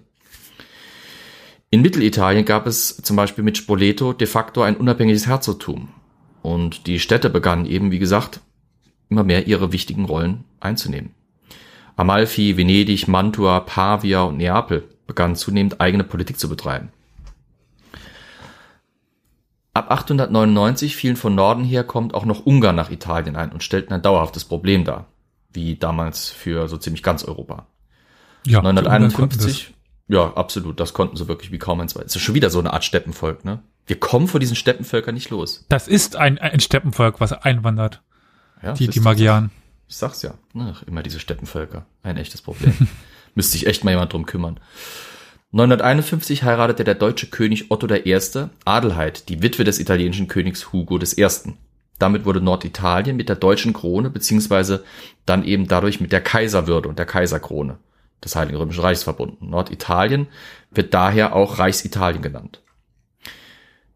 In Mittelitalien gab es zum Beispiel mit Spoleto de facto ein unabhängiges Herzogtum. Und die Städte begannen eben, wie gesagt, immer mehr ihre wichtigen Rollen einzunehmen. Amalfi, Venedig, Mantua, Pavia und Neapel begannen zunehmend eigene Politik zu betreiben. Ab 899 fielen von Norden her kommt auch noch Ungarn nach Italien ein und stellten ein dauerhaftes Problem dar, wie damals für so ziemlich ganz Europa. Ja, 951, Ja, absolut. Das konnten sie wirklich wie kaum ein zweites. Das ist schon wieder so eine Art Steppenvolk, ne? Wir kommen vor diesen Steppenvölkern nicht los. Das ist ein, ein Steppenvolk, was einwandert. Ja, die, die Magyaren. Ich sag's ja. Ach, immer diese Steppenvölker. Ein echtes Problem. <laughs> Müsste sich echt mal jemand drum kümmern. 951 heiratete der deutsche König Otto I. Adelheid, die Witwe des italienischen Königs Hugo I. Damit wurde Norditalien mit der deutschen Krone beziehungsweise dann eben dadurch mit der Kaiserwürde und der Kaiserkrone des Heiligen Römischen Reichs verbunden. Norditalien wird daher auch Reichsitalien genannt.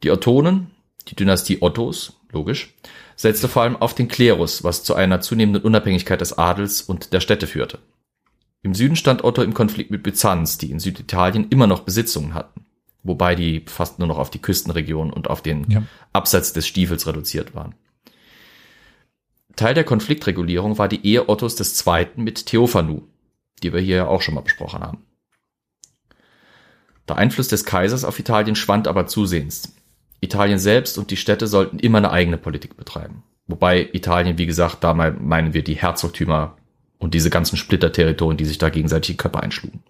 Die Ottonen, die Dynastie Ottos, logisch, setzte vor allem auf den Klerus, was zu einer zunehmenden Unabhängigkeit des Adels und der Städte führte. Im Süden stand Otto im Konflikt mit Byzanz, die in Süditalien immer noch Besitzungen hatten, wobei die fast nur noch auf die Küstenregion und auf den Ja. Absatz des Stiefels reduziert waren. Teil der Konfliktregulierung war die Ehe Ottos II. mit Theophanu, die wir hier ja auch schon mal besprochen haben. Der Einfluss des Kaisers auf Italien schwand aber zusehends. Italien selbst und die Städte sollten immer eine eigene Politik betreiben. Wobei Italien, wie gesagt, da me- meinen wir die Herzogtümer und diese ganzen Splitterterritorien, die sich da gegenseitig die Köpfe einschlugen.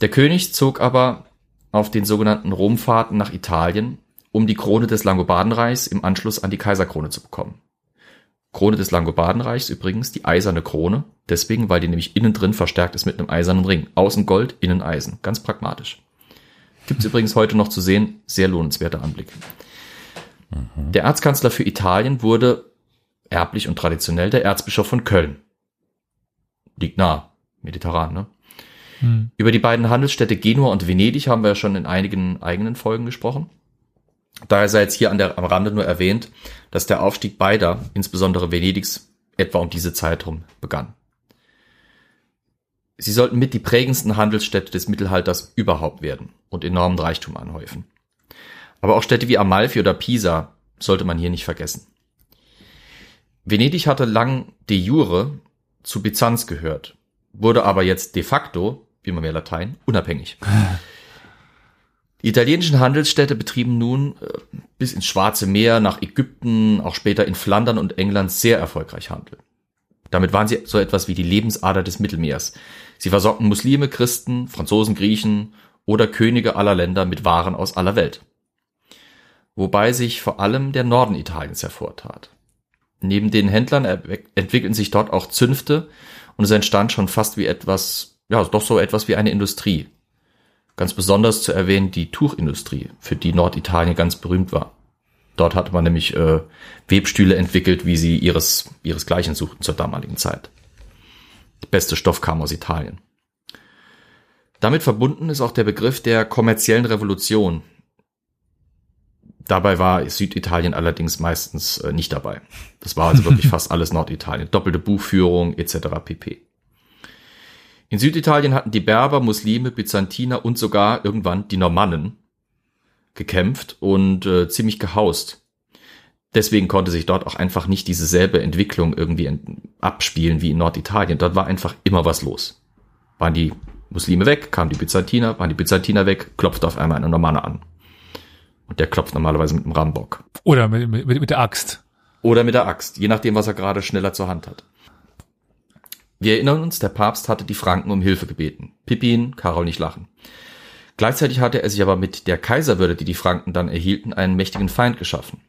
Der König zog aber auf den sogenannten Romfahrten nach Italien, um die Krone des Langobardenreichs im Anschluss an die Kaiserkrone zu bekommen. Krone des Langobardenreichs übrigens die eiserne Krone, deswegen, weil die nämlich innen drin verstärkt ist mit einem eisernen Ring. Außen Gold, innen Eisen. Ganz pragmatisch. Gibt's übrigens heute noch zu sehen, sehr lohnenswerter Anblick. Der Erzkanzler für Italien wurde erblich und traditionell der Erzbischof von Köln. Liegt nah, mediterran, ne? Hm. Über die beiden Handelsstädte Genua und Venedig haben wir ja schon in einigen eigenen Folgen gesprochen. Daher sei jetzt hier an der, am Rande nur erwähnt, dass der Aufstieg beider, insbesondere Venedigs, etwa um diese Zeit rum begann. Sie sollten mit die prägendsten Handelsstädte des Mittelalters überhaupt werden und enormen Reichtum anhäufen. Aber auch Städte wie Amalfi oder Pisa sollte man hier nicht vergessen. Venedig hatte lang de jure zu Byzanz gehört, wurde aber jetzt de facto, wie man mehr Latein, unabhängig. Die italienischen Handelsstädte betrieben nun äh, bis ins Schwarze Meer, nach Ägypten, auch später in Flandern und England sehr erfolgreich Handel. Damit waren sie so etwas wie die Lebensader des Mittelmeers. Sie versorgten Muslime, Christen, Franzosen, Griechen oder Könige aller Länder mit Waren aus aller Welt. Wobei sich vor allem der Norden Italiens hervortat. Neben den Händlern entwickelten sich dort auch Zünfte und es entstand schon fast wie etwas, ja, doch so etwas wie eine Industrie. Ganz besonders zu erwähnen die Tuchindustrie, für die Norditalien ganz berühmt war. Dort hatte man nämlich äh, Webstühle entwickelt, wie sie ihres, ihresgleichen suchten zur damaligen Zeit. Der beste Stoff kam aus Italien. Damit verbunden ist auch der Begriff der kommerziellen Revolution. Dabei war Süditalien allerdings meistens äh, nicht dabei. Das war also wirklich <laughs> fast alles Norditalien. Doppelte Buchführung etc. pp. In Süditalien hatten die Berber, Muslime, Byzantiner und sogar irgendwann die Normannen gekämpft und äh, ziemlich gehaust. Deswegen konnte sich dort auch einfach nicht dieselbe Entwicklung irgendwie abspielen wie in Norditalien. Dort war einfach immer was los. Waren die Muslime weg, kamen die Byzantiner, waren die Byzantiner weg, klopfte auf einmal eine Normanne an. Und der klopft normalerweise mit dem Rambock. Oder mit, mit, mit der Axt. Oder mit der Axt, je nachdem, was er gerade schneller zur Hand hat. Wir erinnern uns, der Papst hatte die Franken um Hilfe gebeten. Pippin, Karol nicht lachen. Gleichzeitig hatte er sich aber mit der Kaiserwürde, die die Franken dann erhielten, einen mächtigen Feind geschaffen.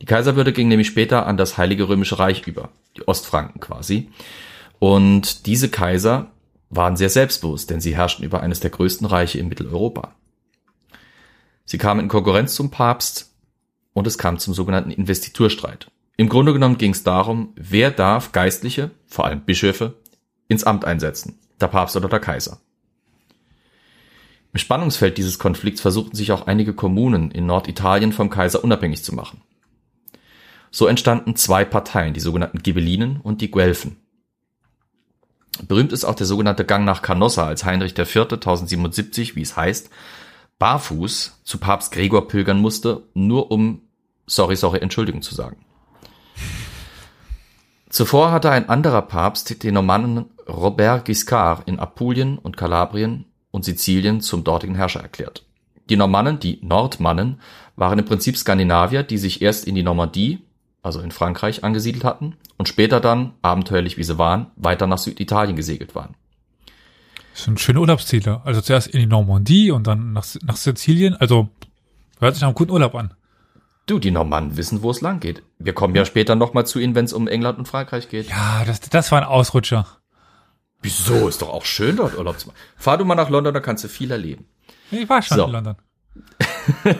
Die Kaiserwürde ging nämlich später an das Heilige Römische Reich über, die Ostfranken quasi. Und diese Kaiser waren sehr selbstbewusst, denn sie herrschten über eines der größten Reiche in Mitteleuropa. Sie kamen in Konkurrenz zum Papst und es kam zum sogenannten Investiturstreit. Im Grunde genommen ging es darum, wer darf Geistliche, vor allem Bischöfe, ins Amt einsetzen, der Papst oder der Kaiser. Im Spannungsfeld dieses Konflikts versuchten sich auch einige Kommunen in Norditalien vom Kaiser unabhängig zu machen. So entstanden zwei Parteien, die sogenannten Ghibellinen und die Guelfen. Berühmt ist auch der sogenannte Gang nach Canossa, als Heinrich IV. 1077, wie es heißt, barfuß zu Papst Gregor pilgern musste, nur um sorry, sorry, Entschuldigung zu sagen. Zuvor hatte ein anderer Papst den Normannen Robert Guiscard in Apulien und Kalabrien und Sizilien zum dortigen Herrscher erklärt. Die Normannen, die Nordmannen, waren im Prinzip Skandinavier, die sich erst in die Normandie, also in Frankreich, angesiedelt hatten und später dann, abenteuerlich wie sie waren, weiter nach Süditalien gesegelt waren. Das sind schöne Urlaubsziele. Also zuerst in die Normandie und dann nach, nach Sizilien. Also hört sich nach einem guten Urlaub an. Du, die Normannen wissen, wo es lang geht. Wir kommen ja später nochmal zu ihnen, wenn es um England und Frankreich geht. Ja, das, das war ein Ausrutscher. Wieso? Ist doch auch schön, dort Urlaub zu machen. Fahr du mal nach London, da kannst du viel erleben. Ich war schon So. in London. <laughs>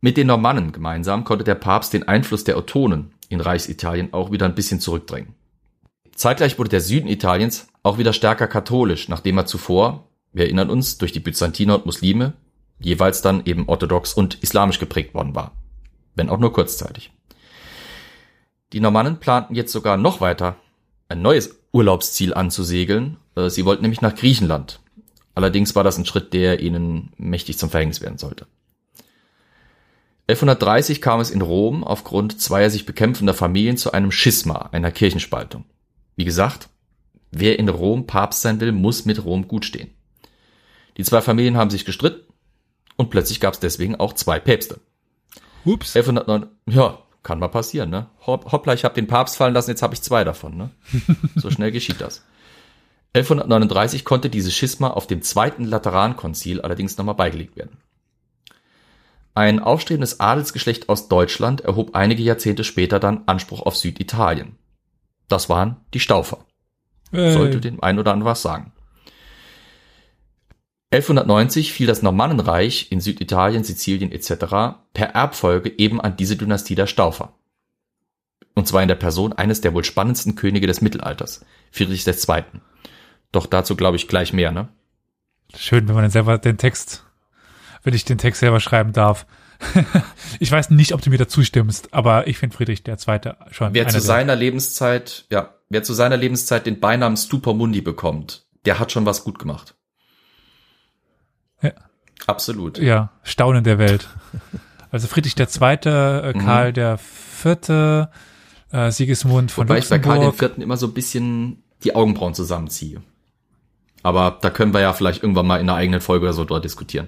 Mit den Normannen gemeinsam konnte der Papst den Einfluss der Ottonen in Reichsitalien auch wieder ein bisschen zurückdrängen. Zeitgleich wurde der Süden Italiens auch wieder stärker katholisch, nachdem er zuvor, wir erinnern uns, durch die Byzantiner und Muslime jeweils dann eben orthodox und islamisch geprägt worden war. Wenn auch nur kurzzeitig. Die Normannen planten jetzt sogar noch weiter ein neues Urlaubsziel anzusegeln. Äh, Sie wollten nämlich nach Griechenland. Allerdings war das ein Schritt, der ihnen mächtig zum Verhängnis werden sollte. 1130 kam es in Rom aufgrund zweier sich bekämpfender Familien zu einem Schisma, einer Kirchenspaltung. Wie gesagt, wer in Rom Papst sein will, muss mit Rom gut stehen. Die zwei Familien haben sich gestritten und plötzlich gab es deswegen auch zwei Päpste. Ups. 1109, ja, kann mal passieren, ne? Hopp, hoppla, ich habe den Papst fallen lassen, jetzt habe ich zwei davon, ne? So <laughs> schnell geschieht das. 1139 konnte dieses Schisma auf dem zweiten Laterankonzil allerdings nochmal beigelegt werden. Ein aufstrebendes Adelsgeschlecht aus Deutschland erhob einige Jahrzehnte später dann Anspruch auf Süditalien. Das waren die Staufer. Sollte Äh, dem einen oder anderen was sagen. 1190 fiel das Normannenreich in Süditalien, Sizilien etc. per Erbfolge eben an diese Dynastie der Staufer. Und zwar in der Person eines der wohl spannendsten Könige des Mittelalters, Friedrich II. Doch dazu glaube ich gleich mehr, ne? schön, wenn man dann selber den Text, wenn ich den Text selber schreiben darf. <laughs> ich weiß nicht, ob du mir dazu stimmst, aber ich finde Friedrich der Zweite schon Wer zu der- seiner Lebenszeit, ja, wer zu seiner Lebenszeit den Beinamen Stupor Mundi bekommt, der hat schon was gut gemacht. Ja. Absolut. ja, Staunen der Welt. <laughs> Also Friedrich der Zweite, äh, Mhm. Karl der Vierte, äh, Sigismund von Wobei ich bei Karl Luxemburg. den Vierten immer so ein bisschen die Augenbrauen zusammenziehe. Aber da können wir ja vielleicht irgendwann mal in einer eigenen Folge oder so drüber diskutieren.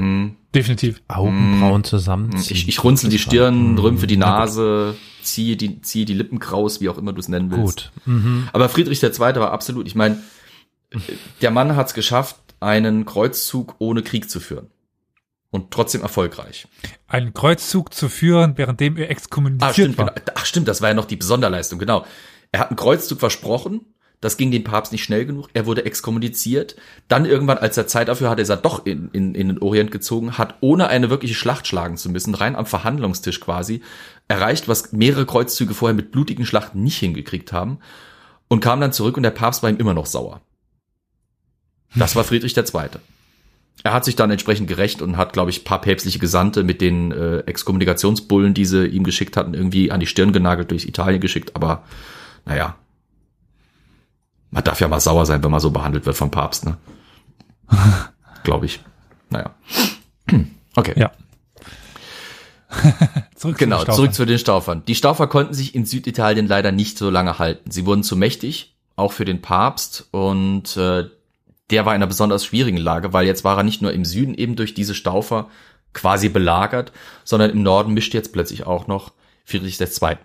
Hm, Definitiv. Augenbrauen zusammenziehen. Ich, ich runzel die Stirn, Hm, rümpfe die. Nase, ziehe die, ziehe die Lippen kraus, wie auch immer du es nennen willst. Gut. Mhm. Aber Friedrich II. war absolut, ich meine, der Mann hat es geschafft, einen Kreuzzug ohne Krieg zu führen. Und trotzdem erfolgreich. Einen Kreuzzug zu führen, währenddem er Ah, exkommuniziert stimmt, war. genau. Ach, stimmt, das war ja noch die Sonderleistung, genau. Er hat einen Kreuzzug versprochen, das ging dem Papst nicht schnell genug, er wurde exkommuniziert. Dann irgendwann, als er Zeit dafür hatte, ist er doch in, in, in den Orient gezogen, hat ohne eine wirkliche Schlacht schlagen zu müssen, rein am Verhandlungstisch quasi, erreicht, was mehrere Kreuzzüge vorher mit blutigen Schlachten nicht hingekriegt haben und kam dann zurück und der Papst war ihm immer noch sauer. Das war Friedrich II. Er hat sich dann entsprechend gerecht und hat, glaube ich, paar päpstliche Gesandte mit den äh, Exkommunikationsbullen, die sie ihm geschickt hatten, irgendwie an die Stirn genagelt durch Italien geschickt. Aber naja, man darf ja mal sauer sein, wenn man so behandelt wird vom Papst, ne? <laughs> glaube ich. Naja. <clears throat> Okay. Ja. <laughs> zurück Genau, zu den zurück zu den Staufern. Die Staufer konnten sich in Süditalien leider nicht so lange halten. Sie wurden zu mächtig, auch für den Papst, und äh, der war in einer besonders schwierigen Lage, weil jetzt war er nicht nur im Süden eben durch diese Staufer quasi belagert, sondern im Norden mischte jetzt plötzlich auch noch Friedrich II.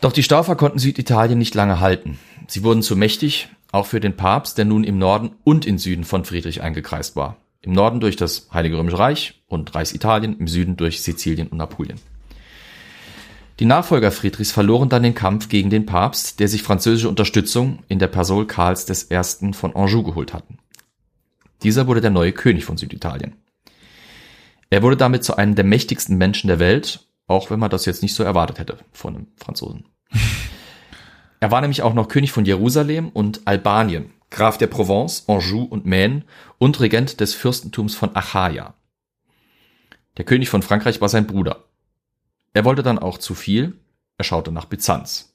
Doch die Staufer konnten Süditalien nicht lange halten. Sie wurden zu mächtig, auch für den Papst, der nun im Norden und im Süden von Friedrich eingekreist war. Im Norden durch das Heilige Römische Reich und Reichsitalien, im Süden durch Sizilien und Apulien. Die Nachfolger Friedrichs verloren dann den Kampf gegen den Papst, der sich französische Unterstützung in der Person Karls I. von Anjou geholt hatten. Dieser wurde der neue König von Süditalien. Er wurde damit zu einem der mächtigsten Menschen der Welt, auch wenn man das jetzt nicht so erwartet hätte von einem Franzosen. Er war nämlich auch noch König von Jerusalem und Albanien, Graf der Provence, Anjou und Maine und Regent des Fürstentums von Achaia. Der König von Frankreich war sein Bruder. Er wollte dann auch zu viel, er schaute nach Byzanz.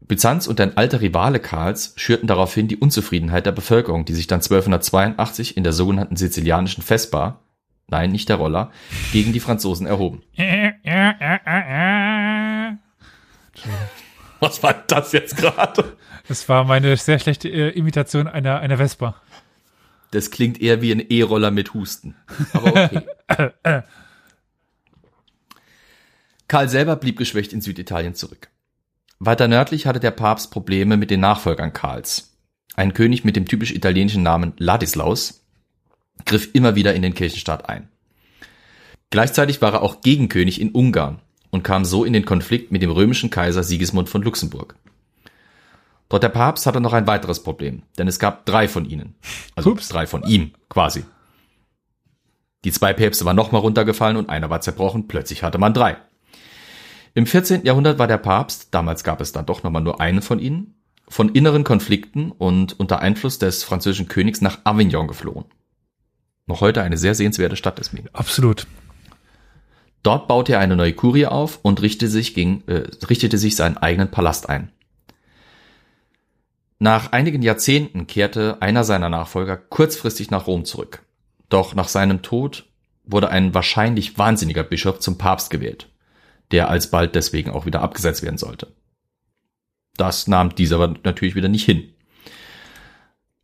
Byzanz und ein alter Rivale Karls schürten daraufhin die Unzufriedenheit der Bevölkerung, die sich dann 1282 in der sogenannten sizilianischen Vespa, nein, nicht der Roller, gegen die Franzosen erhoben. <laughs> <laughs> Was war das jetzt gerade? Das war meine sehr schlechte äh, Imitation einer, einer Vespa. Das klingt eher wie ein E-Roller mit Husten. Aber okay. <laughs> Karl selber blieb geschwächt in Süditalien zurück. Weiter nördlich hatte der Papst Probleme mit den Nachfolgern Karls. Ein König mit dem typisch italienischen Namen Ladislaus griff immer wieder in den Kirchenstaat ein. Gleichzeitig war er auch Gegenkönig in Ungarn und kam so in den Konflikt mit dem römischen Kaiser Sigismund von Luxemburg. Doch der Papst hatte noch ein weiteres Problem, denn es gab drei von ihnen. Also Ups. drei von ihm, quasi. Die zwei Päpste waren nochmal runtergefallen und einer war zerbrochen, plötzlich hatte man drei. Im 14. Jahrhundert war der Papst, damals gab es dann doch nochmal nur einen von ihnen, von inneren Konflikten und unter Einfluss des französischen Königs nach Avignon geflohen. Noch heute eine sehr sehenswerte Stadt deswegen. Absolut. Dort baute er eine neue Kurie auf und richtete sich, gegen, äh, richtete sich seinen eigenen Palast ein. Nach einigen Jahrzehnten kehrte einer seiner Nachfolger kurzfristig nach Rom zurück. Doch nach seinem Tod wurde ein wahrscheinlich wahnsinniger Bischof zum Papst gewählt, der alsbald deswegen auch wieder abgesetzt werden sollte. Das nahm dieser aber natürlich wieder nicht hin.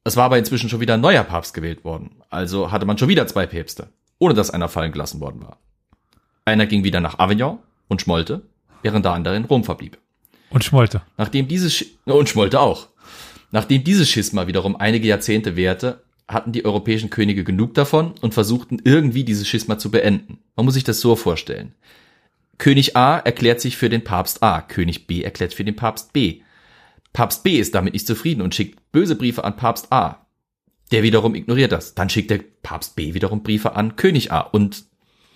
Es war aber inzwischen schon wieder ein neuer Papst gewählt worden, also hatte man schon wieder zwei Päpste, ohne dass einer fallen gelassen worden war. Einer ging wieder nach Avignon und schmollte, während der andere in Rom verblieb. Und schmollte. Nachdem dieses Sch und schmollte auch. Nachdem dieses Schisma wiederum einige Jahrzehnte währte, hatten die europäischen Könige genug davon und versuchten irgendwie dieses Schisma zu beenden. Man muss sich das so vorstellen. König A erklärt sich für den Papst A, König B erklärt für den Papst B. Papst B ist damit nicht zufrieden und schickt böse Briefe an Papst A. Der wiederum ignoriert das. Dann schickt der Papst B wiederum Briefe an König A und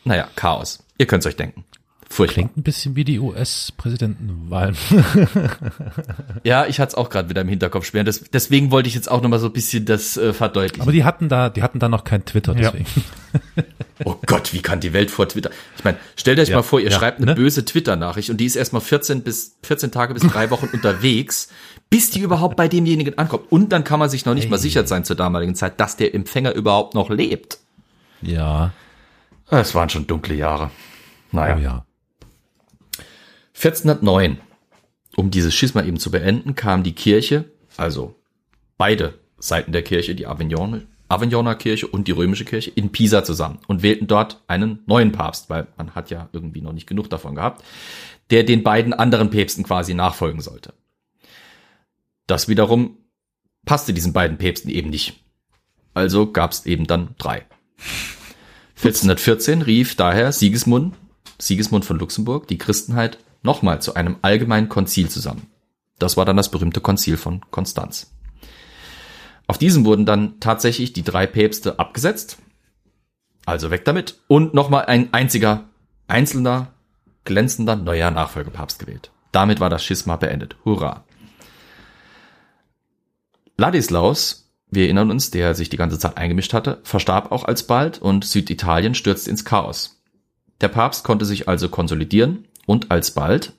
naja, Chaos. Ihr könnt's euch denken. Furchtbar. Klingt ein bisschen wie die US-Präsidentenwahlen. <laughs> Ja, ich hatte es auch gerade wieder im Hinterkopf schwer. Das, deswegen wollte ich jetzt auch nochmal so ein bisschen das äh, verdeutlichen. Aber die hatten da, die hatten da noch kein Twitter, Ja. deswegen. <laughs> oh Gott, wie kann die Welt vor Twitter? Ich meine, stellt euch Ja, mal vor, ihr ja, schreibt eine ne? böse Twitter-Nachricht und die ist erstmal 14 bis 14 Tage bis drei Wochen <laughs> unterwegs, bis die überhaupt bei demjenigen ankommt. Und dann kann man sich noch nicht mal Ey. sicher sein zur damaligen Zeit, dass der Empfänger überhaupt noch lebt. Ja, Es waren schon dunkle Jahre. Naja. oh ja. 1409. Um dieses Schisma eben zu beenden, kam die Kirche, also beide Seiten der Kirche, die Avignon, Avignoner Kirche und die römische Kirche, in Pisa zusammen und wählten dort einen neuen Papst, weil man hat ja irgendwie noch nicht genug davon gehabt, der den beiden anderen Päpsten quasi nachfolgen sollte. Das wiederum passte diesen beiden Päpsten eben nicht. Also gab es eben dann drei. 1414 rief daher Sigismund, Sigismund von Luxemburg, die Christenheit nochmal zu einem allgemeinen Konzil zusammen. Das war dann das berühmte Konzil von Konstanz. Auf diesem wurden dann tatsächlich die drei Päpste abgesetzt. Also weg damit. Und nochmal ein einziger, einzelner, glänzender neuer Nachfolgepapst gewählt. Damit war das Schisma beendet. Hurra. Ladislaus, wir erinnern uns, der sich die ganze Zeit eingemischt hatte, verstarb auch alsbald und Süditalien stürzte ins Chaos. Der Papst konnte sich also konsolidieren und alsbald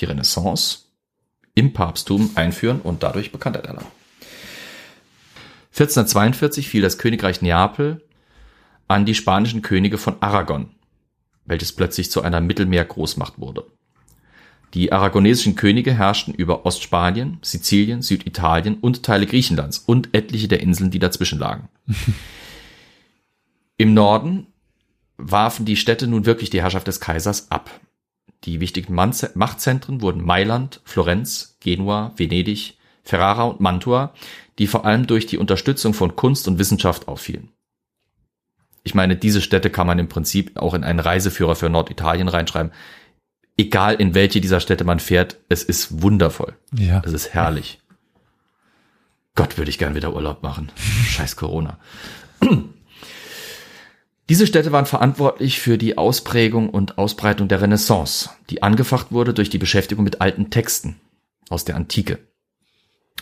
die Renaissance im Papsttum einführen und dadurch Bekanntheit erlangen. 1442 fiel das Königreich Neapel an die spanischen Könige von Aragon, welches plötzlich zu einer Mittelmeergroßmacht wurde. Die aragonesischen Könige herrschten über Ostspanien, Sizilien, Süditalien und Teile Griechenlands und etliche der Inseln, die dazwischen lagen. <laughs> Im Norden warfen die Städte nun wirklich die Herrschaft des Kaisers ab. Die wichtigen Machtzentren wurden Mailand, Florenz, Genua, Venedig, Ferrara und Mantua, die vor allem durch die Unterstützung von Kunst und Wissenschaft auffielen. Ich meine, diese Städte kann man im Prinzip auch in einen Reiseführer für Norditalien reinschreiben. Egal in welche dieser Städte man fährt, es ist wundervoll. Ja. Es ist herrlich. Gott, würde ich gern wieder Urlaub machen. Scheiß Corona. <clears throat> Diese Städte waren verantwortlich für die Ausprägung und Ausbreitung der Renaissance, die angefacht wurde durch die Beschäftigung mit alten Texten aus der Antike.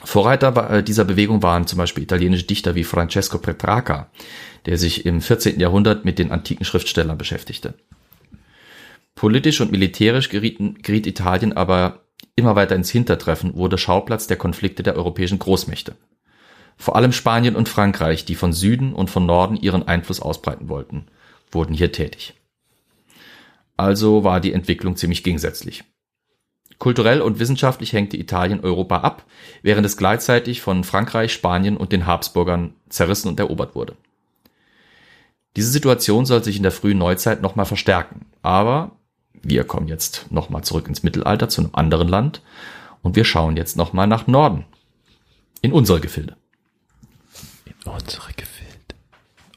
Vorreiter äh, dieser Bewegung waren zum Beispiel italienische Dichter wie Francesco Petrarca, der sich im 14. Jahrhundert mit den antiken Schriftstellern beschäftigte. Politisch und militärisch gerieten, geriet Italien aber immer weiter ins Hintertreffen, wurde Schauplatz der Konflikte der europäischen Großmächte. Vor allem Spanien und Frankreich, die von Süden und von Norden ihren Einfluss ausbreiten wollten, wurden hier tätig. Also war die Entwicklung ziemlich gegensätzlich. Kulturell und wissenschaftlich hängte Italien Europa ab, während es gleichzeitig von Frankreich, Spanien und den Habsburgern zerrissen und erobert wurde. Diese Situation soll sich in der frühen Neuzeit nochmal verstärken, aber wir kommen jetzt nochmal zurück ins Mittelalter zu einem anderen Land, Und wir schauen jetzt nochmal nach Norden. In unsere Gefilde. Unsere Gefilde.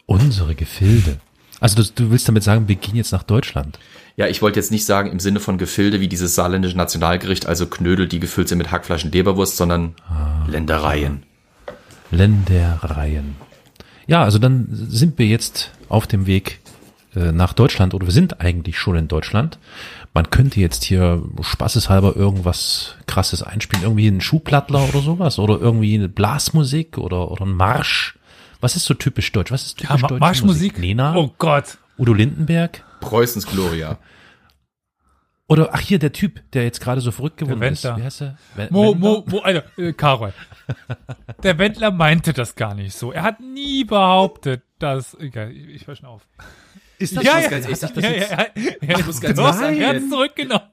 Unsere Gefilde. Also du, du willst damit sagen, wir gehen jetzt nach Deutschland. Ja, ich wollte jetzt nicht sagen im Sinne von Gefilde wie dieses saarländische Nationalgericht, also Knödel, die gefüllt sind mit Hackflaschen Leberwurst, sondern Ländereien. Ländereien. Ja, also dann sind wir jetzt auf dem Weg äh, nach Deutschland oder wir sind eigentlich schon in Deutschland. Man könnte jetzt hier spaßeshalber irgendwas krasses einspielen, irgendwie einen Schuhplattler oder sowas oder irgendwie eine Blasmusik oder, oder ein Marsch. Was ist so typisch deutsch? Was ist Ja, typisch Ma deutsche Marschmusik. Musik? Nena? Oh Gott. Udo Lindenberg? Preußens Gloria. Oder ach hier der Typ, der jetzt gerade so verrückt geworden Der ist. Wendler. Wie heißt er? Wen- Mo? Mo, Mo, Alter, äh, Karol. Der Wendler meinte das gar nicht so. Er hat nie behauptet, dass, egal, ich, ich höre schon auf. Ist ja, ja, ganz ehrlich ja, sagen, ja, ja, ja, Ich muss ganz Doch, ehrlich sagen, er hat jetzt- es zurückgenommen.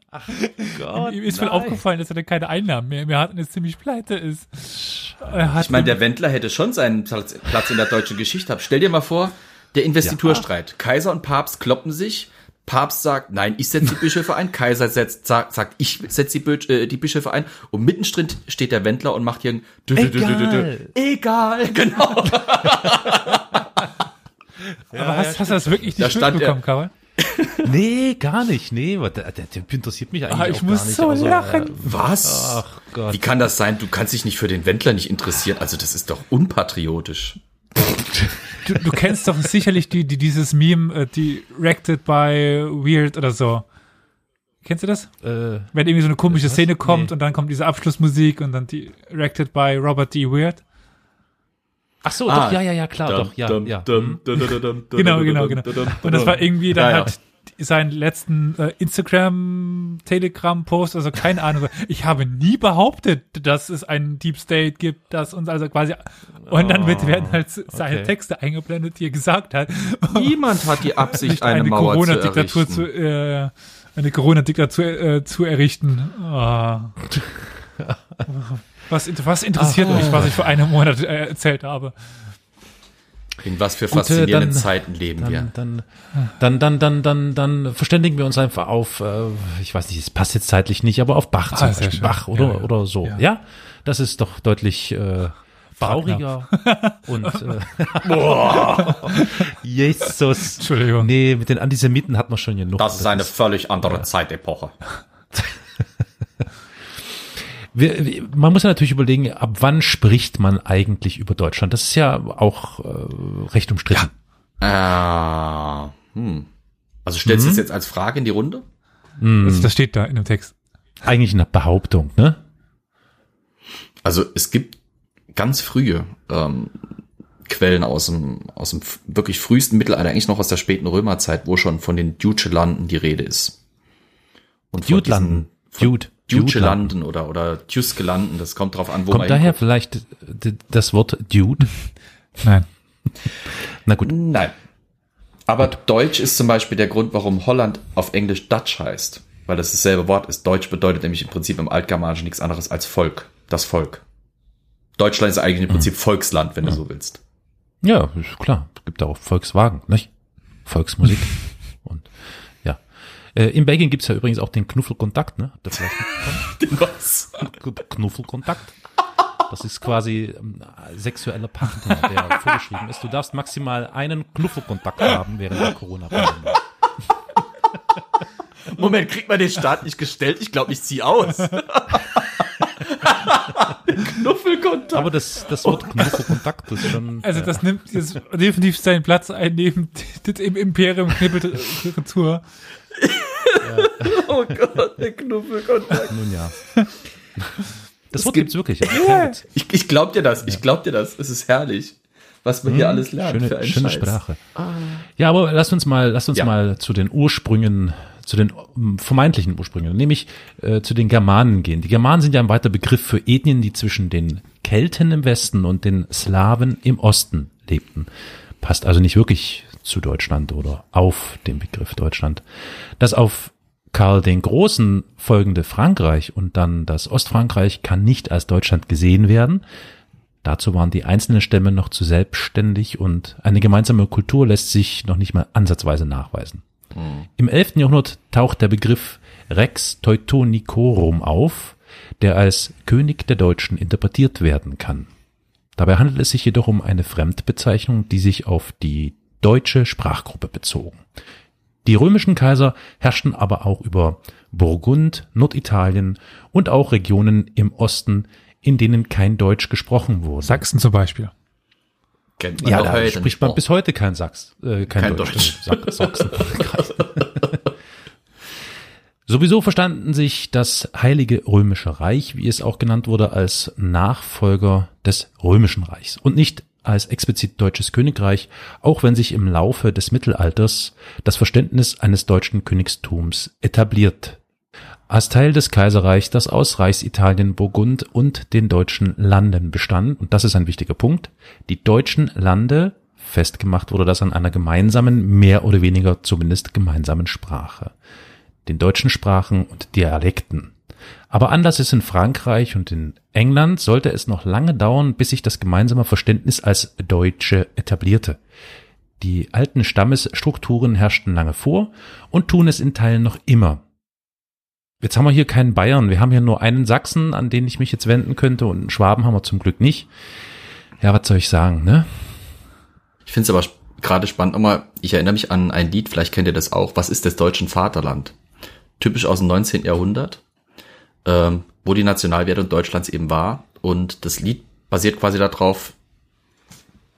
Gott, Ihm ist voll nein. aufgefallen, dass er dann keine Einnahmen mehr, mehr hat und jetzt ziemlich pleite ist. Ich meine, der Wendler hätte schon seinen Platz in der deutschen Geschichte. Stell dir mal vor, der Investiturstreit. Kaiser und Papst kloppen sich. Papst sagt, nein, ich setze die <laughs> Bischöfe ein. Kaiser setzt, sagt, sagt ich setze die, äh, die Bischöfe ein. Und mittendrin steht der Wendler und macht hier ein -dü -dü -dü. Egal, genau. <laughs> Aber hast, hast du das wirklich Da nicht stand mitbekommen, Karol? <laughs> Nee, gar nicht. Nee, aber der, der Typ interessiert mich eigentlich Ah, ich auch muss gar nicht. so also, lachen. Äh, Was? ach Gott. Wie kann das sein? Du kannst dich nicht für den Wendler nicht interessieren. Also das ist doch unpatriotisch. <laughs> Du, du kennst doch sicherlich die, die, dieses Meme, äh, directed by Weird oder so. Kennst du das? Äh, Wenn irgendwie so eine komische? Szene kommt Nee. und dann kommt diese Abschlussmusik und dann directed by Robert D. Weird. Ach so, Ah, doch, ja, ja, ja, klar, doch, ja, ja. Hm. Genau, genau, genau. Und das war irgendwie dann Ja, ja. halt seinen letzten äh, Instagram, Telegram-Post, also keine Ahnung. Ich habe nie behauptet, dass es einen Deep State gibt, dass uns also quasi und dann wird, werden halt seine okay. Texte eingeblendet, die er gesagt hat. Niemand hat die <laughs> Absicht, eine, eine Corona-Diktatur errichten. zu, äh, eine Corona-Diktatur äh, zu errichten. Ah. <laughs> Was, was interessiert Ah. mich, was ich vor einem Monat äh, erzählt habe? In was für Gut, äh, faszinierenden dann- Zeiten leben wir. Dann, dann, dann, dann, dann, dann, dann verständigen wir uns einfach auf, äh, ich weiß nicht, es passt jetzt zeitlich nicht, aber auf Bach zum Ah, sehr Beispiel. Bach oder, Ja, ja. oder so. Ja. Ja. das ist doch deutlich äh, trauriger <laughs> und äh, <laughs> Jesus. Entschuldigung. Nee, mit den Antisemiten hat man schon genug. Das ist eine völlig andere Zeitepoche. <laughs> Wir, wir- man muss ja natürlich überlegen, ab wann spricht man eigentlich über Deutschland? Das ist ja auch äh, recht umstritten. Ah, hm. Also stellst du Mhm. es jetzt als Frage in die Runde? Das, das steht da in dem Text. Eigentlich eine Behauptung, ne? Also es gibt ganz frühe ähm, Quellen aus dem, aus dem wirklich frühesten Mittelalter, eigentlich noch aus der späten Römerzeit, wo schon von den Ducelanden die Rede ist. Und von Dudelanden. diesen- Dude. Ducelanden oder, oder Tuskelanden, das kommt drauf an, wo Kommt man daher hinguckt. vielleicht das Wort Dude? <laughs> Nein. Na gut. Nein. Aber Deutsch ist zum Beispiel der Grund, warum Holland auf Englisch Dutch heißt. Weil das dasselbe Wort ist. Deutsch bedeutet nämlich im Prinzip im Altgermanischen nichts anderes als Volk. Das Volk. Deutschland ist eigentlich im Prinzip Volksland, wenn du so willst. Ja, ist klar. Es gibt auch Volkswagen, nicht? Volksmusik. <laughs> Äh, in Belgien gibt's ja übrigens auch den Knuffelkontakt, ne? Habt ihr vielleicht? <laughs> Was? Knuffelkontakt. Das ist quasi ähm, sexueller Partner, der vorgeschrieben ist. Du darfst maximal einen Knuffelkontakt haben während der Corona-Pandemie. Moment, kriegt man den Start nicht gestellt? Ich glaube, ich zieh aus. <laughs> Knuffelkontakt. Aber das, das Wort Knuffelkontakt ist schon. Also äh, das nimmt jetzt definitiv seinen Platz ein neben <laughs> dem Imperium Knippeltour. <laughs> Oh Gott, der Knuffelkontakt. Nun ja. <laughs> Das Wort gibt- gibt's wirklich. Witz. Ich, ich glaub dir das, ich glaub dir das. Es ist herrlich, was man hier alles lernt Schöne, für einen schöne Scheiß. Sprache. Ja, aber lass uns mal, lass uns Ja. mal zu den Ursprüngen, zu den ähm, vermeintlichen Ursprüngen, nämlich äh, zu den Germanen gehen. Die Germanen sind ja ein weiter Begriff für Ethnien, die zwischen den Kelten im Westen und den Slawen im Osten lebten. Passt also nicht wirklich zu Deutschland oder auf den Begriff Deutschland. Das auf Karl den Großen folgende Frankreich und dann das Ostfrankreich kann nicht als Deutschland gesehen werden. Dazu waren die einzelnen Stämme noch zu selbstständig und eine gemeinsame Kultur lässt sich noch nicht mal ansatzweise nachweisen. Im 11. Jahrhundert taucht der Begriff Rex Teutonicorum auf. der als König der Deutschen interpretiert werden kann. Dabei handelt es sich jedoch um eine Fremdbezeichnung, die sich auf die deutsche Sprachgruppe bezogen. Die römischen Kaiser herrschten aber auch über Burgund, Norditalien und auch Regionen im Osten, in denen kein Deutsch gesprochen wurde. Sachsen zum Beispiel. Kennt man Ja, da heute spricht man bis heute kein Sachs, äh, kein, Kein Deutsch. Sach Sachsen. <laughs> Sowieso verstanden sich das Heilige Römische Reich, wie es auch genannt wurde, als Nachfolger des Römischen Reichs und nicht als explizit deutsches Königreich, auch wenn sich im Laufe des Mittelalters das Verständnis eines deutschen Königstums etabliert. Als Teil des Kaiserreichs, das aus Reichsitalien, Burgund und den deutschen Landen bestand, und das ist ein wichtiger Punkt, die deutschen Lande festgemacht wurde das an einer gemeinsamen, mehr oder weniger zumindest gemeinsamen Sprache, den deutschen Sprachen und Dialekten. Aber anders ist in Frankreich und in England sollte es noch lange dauern, bis sich das gemeinsame Verständnis als Deutsche etablierte. Die alten Stammesstrukturen herrschten lange vor und tun es in Teilen noch immer. Jetzt haben wir hier keinen Bayern, wir haben hier nur einen Sachsen, an den ich mich jetzt wenden könnte und einen Schwaben haben wir zum Glück nicht. Ja, was soll ich sagen, ne? Ich finde es aber gerade spannend nochmal, ich erinnere mich an ein Lied, vielleicht kennt ihr das auch, Was ist des deutschen Vaterland? Typisch aus dem 19. Jahrhundert, ähm, wo die Nationalwerte Deutschlands eben war. Und das Lied basiert quasi darauf,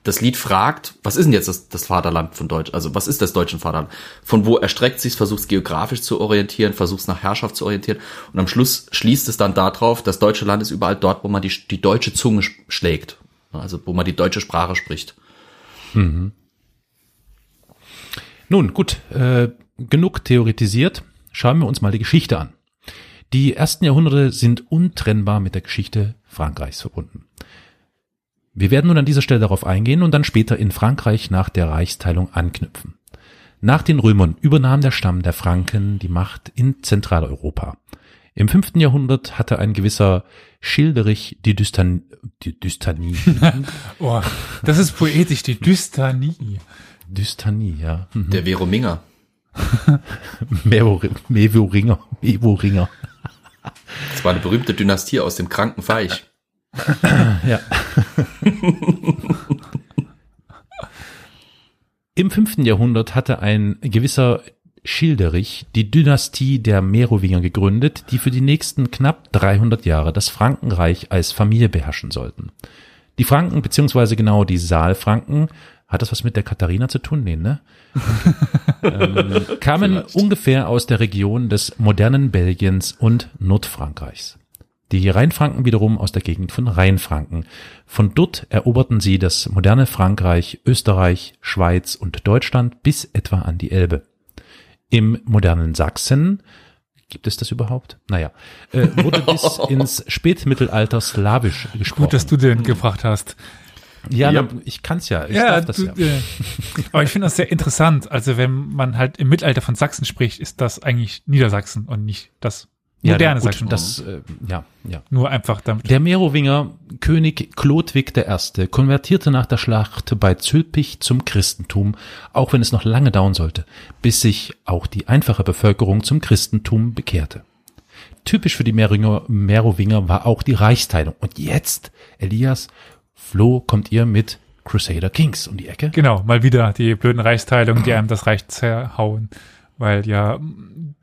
das Lied fragt, was ist denn jetzt das, das Vaterland von Deutsch? Also was ist das deutsche Vaterland? Von wo erstreckt sich versucht es geografisch zu orientieren, versucht es nach Herrschaft zu orientieren. Und am Schluss schließt es dann darauf, das deutsche Land ist überall dort, wo man die, die deutsche Zunge sch- schlägt. Also wo man die deutsche Sprache spricht. Nun gut, äh, genug theoretisiert. Schauen wir uns mal die Geschichte an. Die ersten Jahrhunderte sind untrennbar mit der Geschichte Frankreichs verbunden. Wir werden nun an dieser Stelle darauf eingehen und dann später in Frankreich nach der Reichsteilung anknüpfen. Nach den Römern übernahm der Stamm der Franken die Macht in Zentraleuropa. Im fünften Jahrhundert hatte ein gewisser Schilderich die, Dystan die Dystanie. <laughs> Oh, das ist poetisch, die Dystanie. Dystanie, ja. Mhm. Der Verominger. <laughs> Mevor- Mevoringer. Mevoringer. Das war eine berühmte Dynastie aus dem kranken Feich. <laughs> Ja. Im fünften Jahrhundert hatte ein gewisser Schilderich die Dynastie der Merowinger gegründet, die für die nächsten knapp 300 Jahre das Frankenreich als Familie beherrschen sollten. Die Franken, beziehungsweise genau die Saalfranken, hat das was mit der Katharina zu tun? Nee, ne? <laughs> ähm, kamen Vielleicht. ungefähr aus der Region des modernen Belgiens und Nordfrankreichs. Die Rheinfranken wiederum aus der Gegend von Rheinfranken. Von dort eroberten sie das moderne Frankreich, Österreich, Schweiz und Deutschland bis etwa an die Elbe. Im modernen Sachsen, gibt es das überhaupt? Naja, äh, wurde bis <laughs> ins Spätmittelalter slawisch gesprochen. Gut, dass du den gebracht hast. Ja, Ja. na, ich kann's ja, ich darf das du, ja. Äh, aber ich finde das sehr interessant. Also wenn man halt im Mittelalter von Sachsen spricht, ist das eigentlich Niedersachsen und nicht das Ja, moderne gut, Sachsen. Das, äh, ja, ja. Nur einfach damit. Der Merowinger König Chlodwig I. konvertierte nach der Schlacht bei Zülpich zum Christentum, auch wenn es noch lange dauern sollte, bis sich auch die einfache Bevölkerung zum Christentum bekehrte. Typisch für die Merowinger war auch die Reichsteilung. Und jetzt, Elias, Flo, kommt ihr mit Crusader Kings um die Ecke? Genau, mal wieder die blöden Reichsteilungen, die einem das Reich zerhauen, weil ja mm,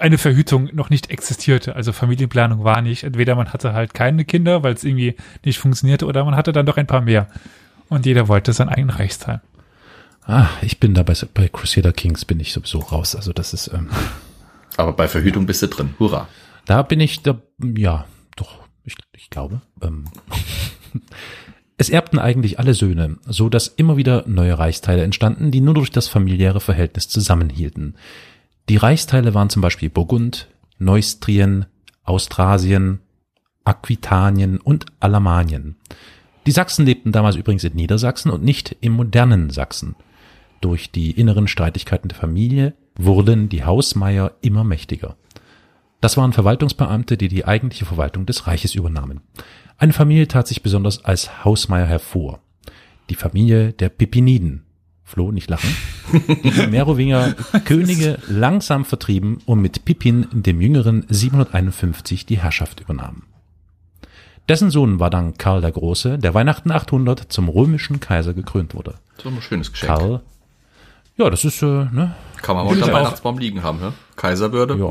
eine Verhütung noch nicht existierte. Also Familienplanung war nicht. Entweder man hatte halt keine Kinder, weil es irgendwie nicht funktionierte, oder man hatte dann doch ein paar mehr. Und jeder wollte sein eigenes Reichsteil. Ah, ich bin da bei, bei Crusader Kings bin ich sowieso raus. Also das ist, ähm, <laughs> Aber bei Verhütung bist du drin. Hurra. Da bin ich da, ja, doch, ich, ich glaube. Ähm. <laughs> Es erbten eigentlich alle Söhne, so dass immer wieder neue Reichsteile entstanden, die nur durch das familiäre Verhältnis zusammenhielten. Die Reichsteile waren zum Beispiel Burgund, Neustrien, Austrasien, Aquitanien und Alamanien. Die Sachsen lebten damals übrigens in Niedersachsen und nicht im modernen Sachsen. Durch die inneren Streitigkeiten der Familie wurden die Hausmeier immer mächtiger. Das waren Verwaltungsbeamte, die die eigentliche Verwaltung des Reiches übernahmen. Eine Familie tat sich besonders als Hausmeier hervor. Die Familie der Pipiniden. Flo, nicht lachen, die <laughs> Merowinger Könige langsam vertrieben und mit Pippin dem Jüngeren 751 die Herrschaft übernahmen. Dessen Sohn war dann Karl der Große, der Weihnachten 800 zum römischen Kaiser gekrönt wurde. So ein schönes Geschenk. Karl, ja, das ist, äh, ne, Kann man ich unter auch. Weihnachtsbaum liegen haben, ne? Kaiserwürde. ja.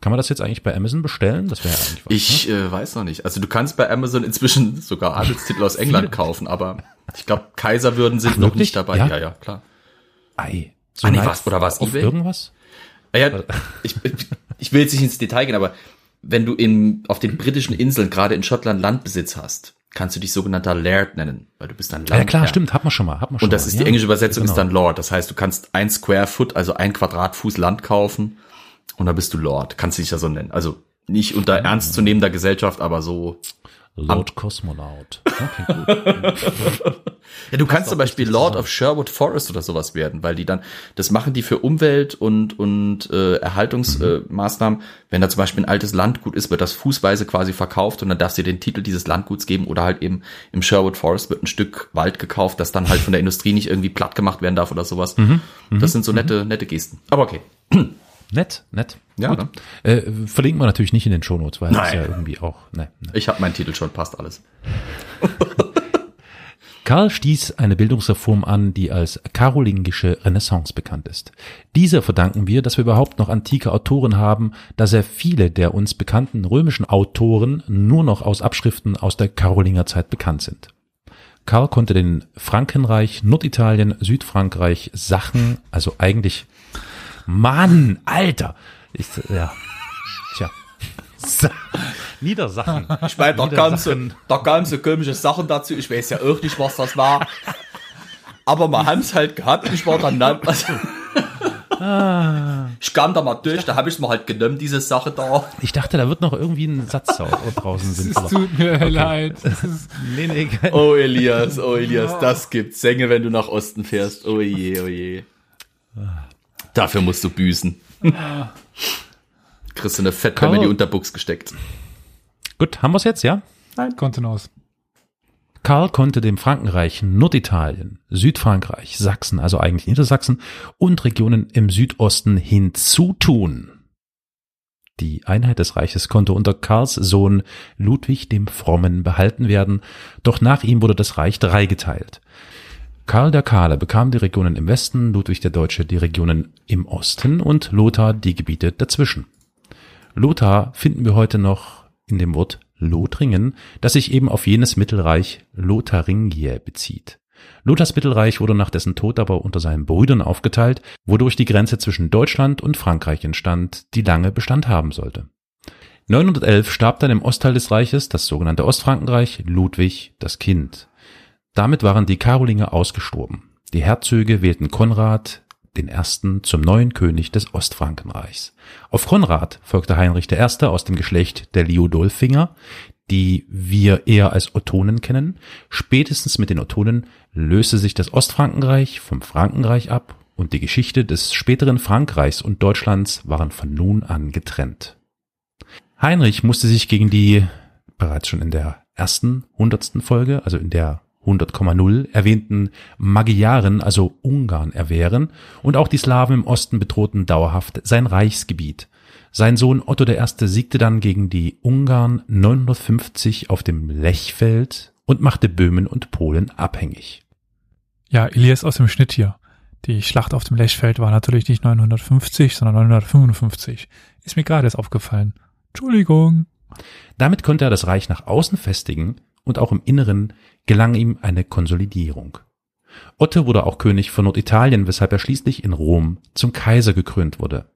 Kann man das jetzt eigentlich bei Amazon bestellen? Das wäre ja eigentlich was. Ich äh, weiß noch nicht. Also du kannst bei Amazon inzwischen sogar Adelstitel aus England kaufen, aber ich glaube, Kaiserwürden sind Ach, noch nicht dabei. Ja? Ja, ja, klar. Ei. So Ah, nee, was- oder was, Auf eBay? irgendwas? Ah Ja, <laughs> ich, ich will jetzt nicht ins Detail gehen, aber wenn du in, auf den britischen Inseln, gerade in Schottland, Landbesitz hast, kannst du dich sogenannter Laird nennen, weil du bist dann Ja, Landherr. klar, stimmt, hat man schon mal, hat man schon Und das mal. ist ja. die englische Übersetzung Genau. ist dann Lord. Das heißt, du kannst ein Square Foot, also ein Quadratfuß Land kaufen und dann bist du Lord. Kannst du dich ja so nennen. Also nicht unter ernstzunehmender Gesellschaft, aber so. Lord Cosmonaut. Okay, gut. <laughs> Ja, du kannst zum Beispiel Lord of Sherwood Forest oder sowas werden, weil die dann, das machen die für Umwelt und, und äh, Erhaltungsmaßnahmen. Äh, Maßnahmen. Wenn da zum Beispiel ein altes Landgut ist, wird das fußweise quasi verkauft und dann darfst du dir den Titel dieses Landguts geben oder halt eben im Sherwood Forest wird ein Stück Wald gekauft, das dann halt von der Industrie nicht irgendwie platt gemacht werden darf oder sowas. das sind so nette, nette Gesten. Aber okay. Nett, nett. Ja, Gut. Äh, verlinken wir natürlich nicht in den Shownotes, weil das Nein. ja irgendwie auch. Ne, ne. Ich habe meinen Titel schon, passt alles. <laughs> Karl stieß eine Bildungsreform an, die als karolingische Renaissance bekannt ist. Dieser verdanken wir, dass wir überhaupt noch antike Autoren haben, da sehr viele der uns bekannten römischen Autoren nur noch aus Abschriften aus der Karolingerzeit bekannt sind. Karl konnte den Frankenreich, Norditalien, Südfrankreich, Sachen, also eigentlich, Mann, Alter, ich, ja, tja, Sa Niedersachen. Ich meine, da Wieder ganz, so, Sachen. da ganz so komische Sachen dazu. Ich weiß ja auch nicht, was das war. Aber wir haben es halt gehabt und ich war dann, also, ich kam da mal durch, da habe ich mir halt genommen, diese Sache da. Ich dachte, da wird noch irgendwie ein Satz au- <laughs> draußen Es sinnvoller. tut mir leid. Es ist- Nee, nee, Oh Elias, oh Elias, das gibt Sänge, wenn du nach Osten fährst. Oh je, oh je. Dafür musst du büßen. Kriegst du eine Fettpemme in die Unterbuchs gesteckt. Gut, haben wir's jetzt, ja? Kontenance. Karl konnte dem Frankenreich Norditalien, Südfrankreich, Sachsen, also eigentlich Niedersachsen und Regionen im Südosten hinzutun. Die Einheit des Reiches konnte unter Karls Sohn Ludwig dem Frommen behalten werden, doch nach ihm wurde das Reich dreigeteilt. Karl der Kahle bekam die Regionen im Westen, Ludwig der Deutsche die Regionen im Osten und Lothar die Gebiete dazwischen. Lothar finden wir heute noch in dem Wort Lothringen, das sich eben auf jenes Mittelreich Lotharingie bezieht. Lothars Mittelreich wurde nach dessen Tod aber unter seinen Brüdern aufgeteilt, wodurch die Grenze zwischen Deutschland und Frankreich entstand, die lange Bestand haben sollte. 911 starb dann im Ostteil des Reiches, das sogenannte Ostfrankenreich, Ludwig, das Kind. Damit waren die Karolinger ausgestorben. Die Herzöge wählten Konrad ersten zum neuen König des Ostfrankenreichs. Auf Konrad folgte Heinrich I. aus dem Geschlecht der Liudolfinger, die wir eher als Ottonen kennen. Spätestens mit den Ottonen löste sich das Ostfrankenreich vom Frankenreich ab und die Geschichte des späteren Frankreichs und Deutschlands waren von nun an getrennt. Heinrich musste sich gegen die bereits schon in der ersten hundertsten Folge, also in der 100,0 erwähnten Magyaren, also Ungarn, erwehren und auch die Slawen im Osten bedrohten dauerhaft sein Reichsgebiet. Sein Sohn Otto I. siegte dann gegen die Ungarn 950 auf dem Lechfeld und machte Böhmen und Polen abhängig. Ja, Elias aus dem Schnitt hier. Die Schlacht auf dem Lechfeld war natürlich nicht 950, sondern 955. Ist mir gerade erst aufgefallen. Entschuldigung. Damit konnte er das Reich nach außen festigen und auch im Inneren gelang ihm eine Konsolidierung. Otto wurde auch König von Norditalien, weshalb er schließlich in Rom zum Kaiser gekrönt wurde.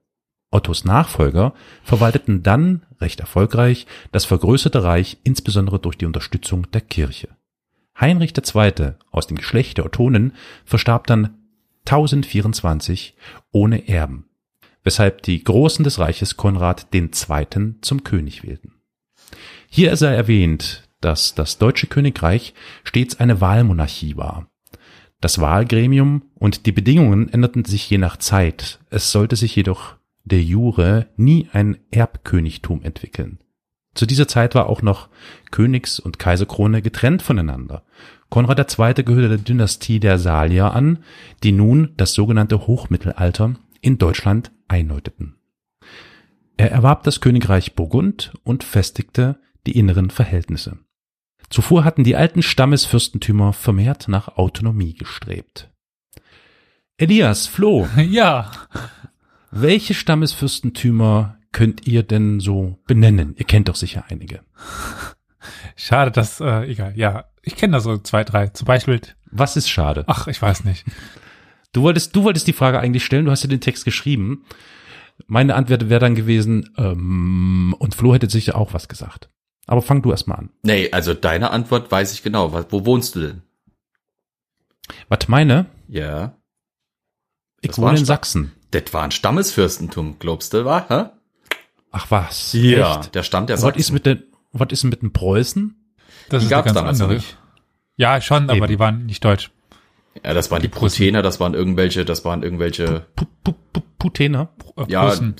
Ottos Nachfolger verwalteten dann recht erfolgreich das vergrößerte Reich, insbesondere durch die Unterstützung der Kirche. Heinrich II. aus dem Geschlecht der Ottonen verstarb dann 1024 ohne Erben, weshalb die Großen des Reiches Konrad II. zum König wählten. Hier sei erwähnt, dass das Deutsche Königreich stets eine Wahlmonarchie war. Das Wahlgremium und die Bedingungen änderten sich je nach Zeit. Es sollte sich jedoch de jure nie ein Erbkönigtum entwickeln. Zu dieser Zeit war auch noch Königs- und Kaiserkrone getrennt voneinander. Konrad II. gehörte der Dynastie der Salier an, die nun das sogenannte Hochmittelalter in Deutschland einläuteten. Er erwarb das Königreich Burgund und festigte die inneren Verhältnisse. Zuvor hatten die alten Stammesfürstentümer vermehrt nach Autonomie gestrebt. Elias, Flo, <laughs> Ja, welche Stammesfürstentümer könnt ihr denn so benennen? Ihr kennt doch sicher einige. schade, dass, äh, egal, ja. Ich kenne da so zwei, drei. Zum Beispiel, Was ist schade? ach, ich weiß nicht. Du wolltest, du wolltest die Frage eigentlich stellen, du hast ja den Text geschrieben. Meine Antwort wäre dann gewesen, ähm, und Flo hätte sicher auch was gesagt. Aber fang du erst mal an. Nee, also deine Antwort weiß ich genau. Wo- Wo wohnst du denn? Was meine? Ja. Ich Das wohne war in Sachsen. Das war ein Stammesfürstentum, glaubst du, wa? Hä? Ach was? Ja, Echt? der Stamm der Was ist Sachsen. mit den, was ist mit den Preußen? Das Die eine ganz damals andere. nicht. Ja, schon, aber Eben. die waren nicht deutsch. Ja, das waren die Prussen. Prutener, das waren irgendwelche, das waren irgendwelche, Pu, pu, pu, Putener? Äh, ja, Prussen.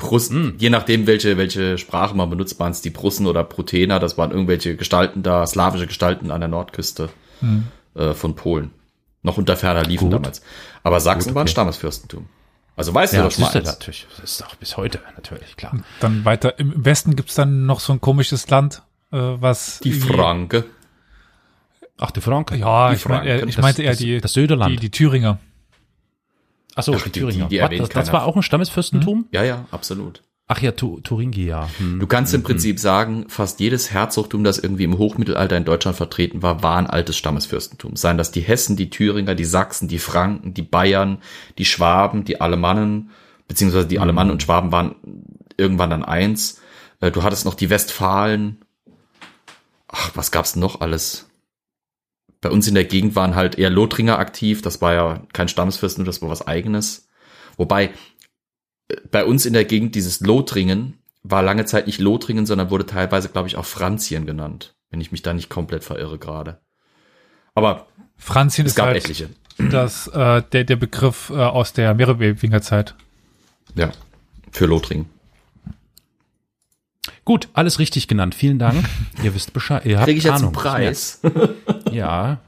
Prussen, je nachdem, welche, welche Sprache man benutzt, waren es die Prussen oder Prutener, das waren irgendwelche Gestalten da, slawische Gestalten an der Nordküste Hm. äh, von Polen. Noch unter ferner liefen Gut. damals. Aber Sachsen Gut, war ein okay. Stammesfürstentum. Also weißt du Ja, doch das schon ist mal ja eins. natürlich. Das ist auch bis heute natürlich, klar. Dann weiter im Westen gibt's dann noch so ein komisches Land, äh, was Die Franke. Ach, die Franken. Ja, Die ich, mein, Franken, ich das- meinte eher das- die, das Söderland. die, die Thüringer. Ach so, Ach, die Thüringer. die- die erwähnt das, das war auch ein Stammesfürstentum? Ja, ja, absolut. Ach ja, tu, Thuringia. Hm. Du kannst im Prinzip sagen, fast jedes Herzogtum, das irgendwie im Hochmittelalter in Deutschland vertreten war, war ein altes Stammesfürstentum. Seien das die Hessen, die Thüringer, die Sachsen, die Franken, die Bayern, die Schwaben, die Alemannen, beziehungsweise die Alemannen und Schwaben waren irgendwann dann eins. Äh, Du hattest noch die Westfalen. Ach, was gab's noch alles? Bei uns in der Gegend waren halt eher Lothringer aktiv. Das war ja kein Stammesfürstentum, das war was eigenes. Wobei, bei uns in der Gegend dieses Lothringen war lange Zeit nicht Lothringen, sondern wurde teilweise, glaube ich, auch Franzien genannt, wenn ich mich da nicht komplett verirre gerade. Aber Franzien es ist gab halt etliche. das, äh, der, der Begriff äh, aus der Merowinger-Zeit. Ja, für Lothringen. Gut, alles richtig genannt. Vielen Dank. <laughs> Ihr wisst Bescheid. Ihr habt Kriege ich jetzt einen Ahnung. Preis? Ja.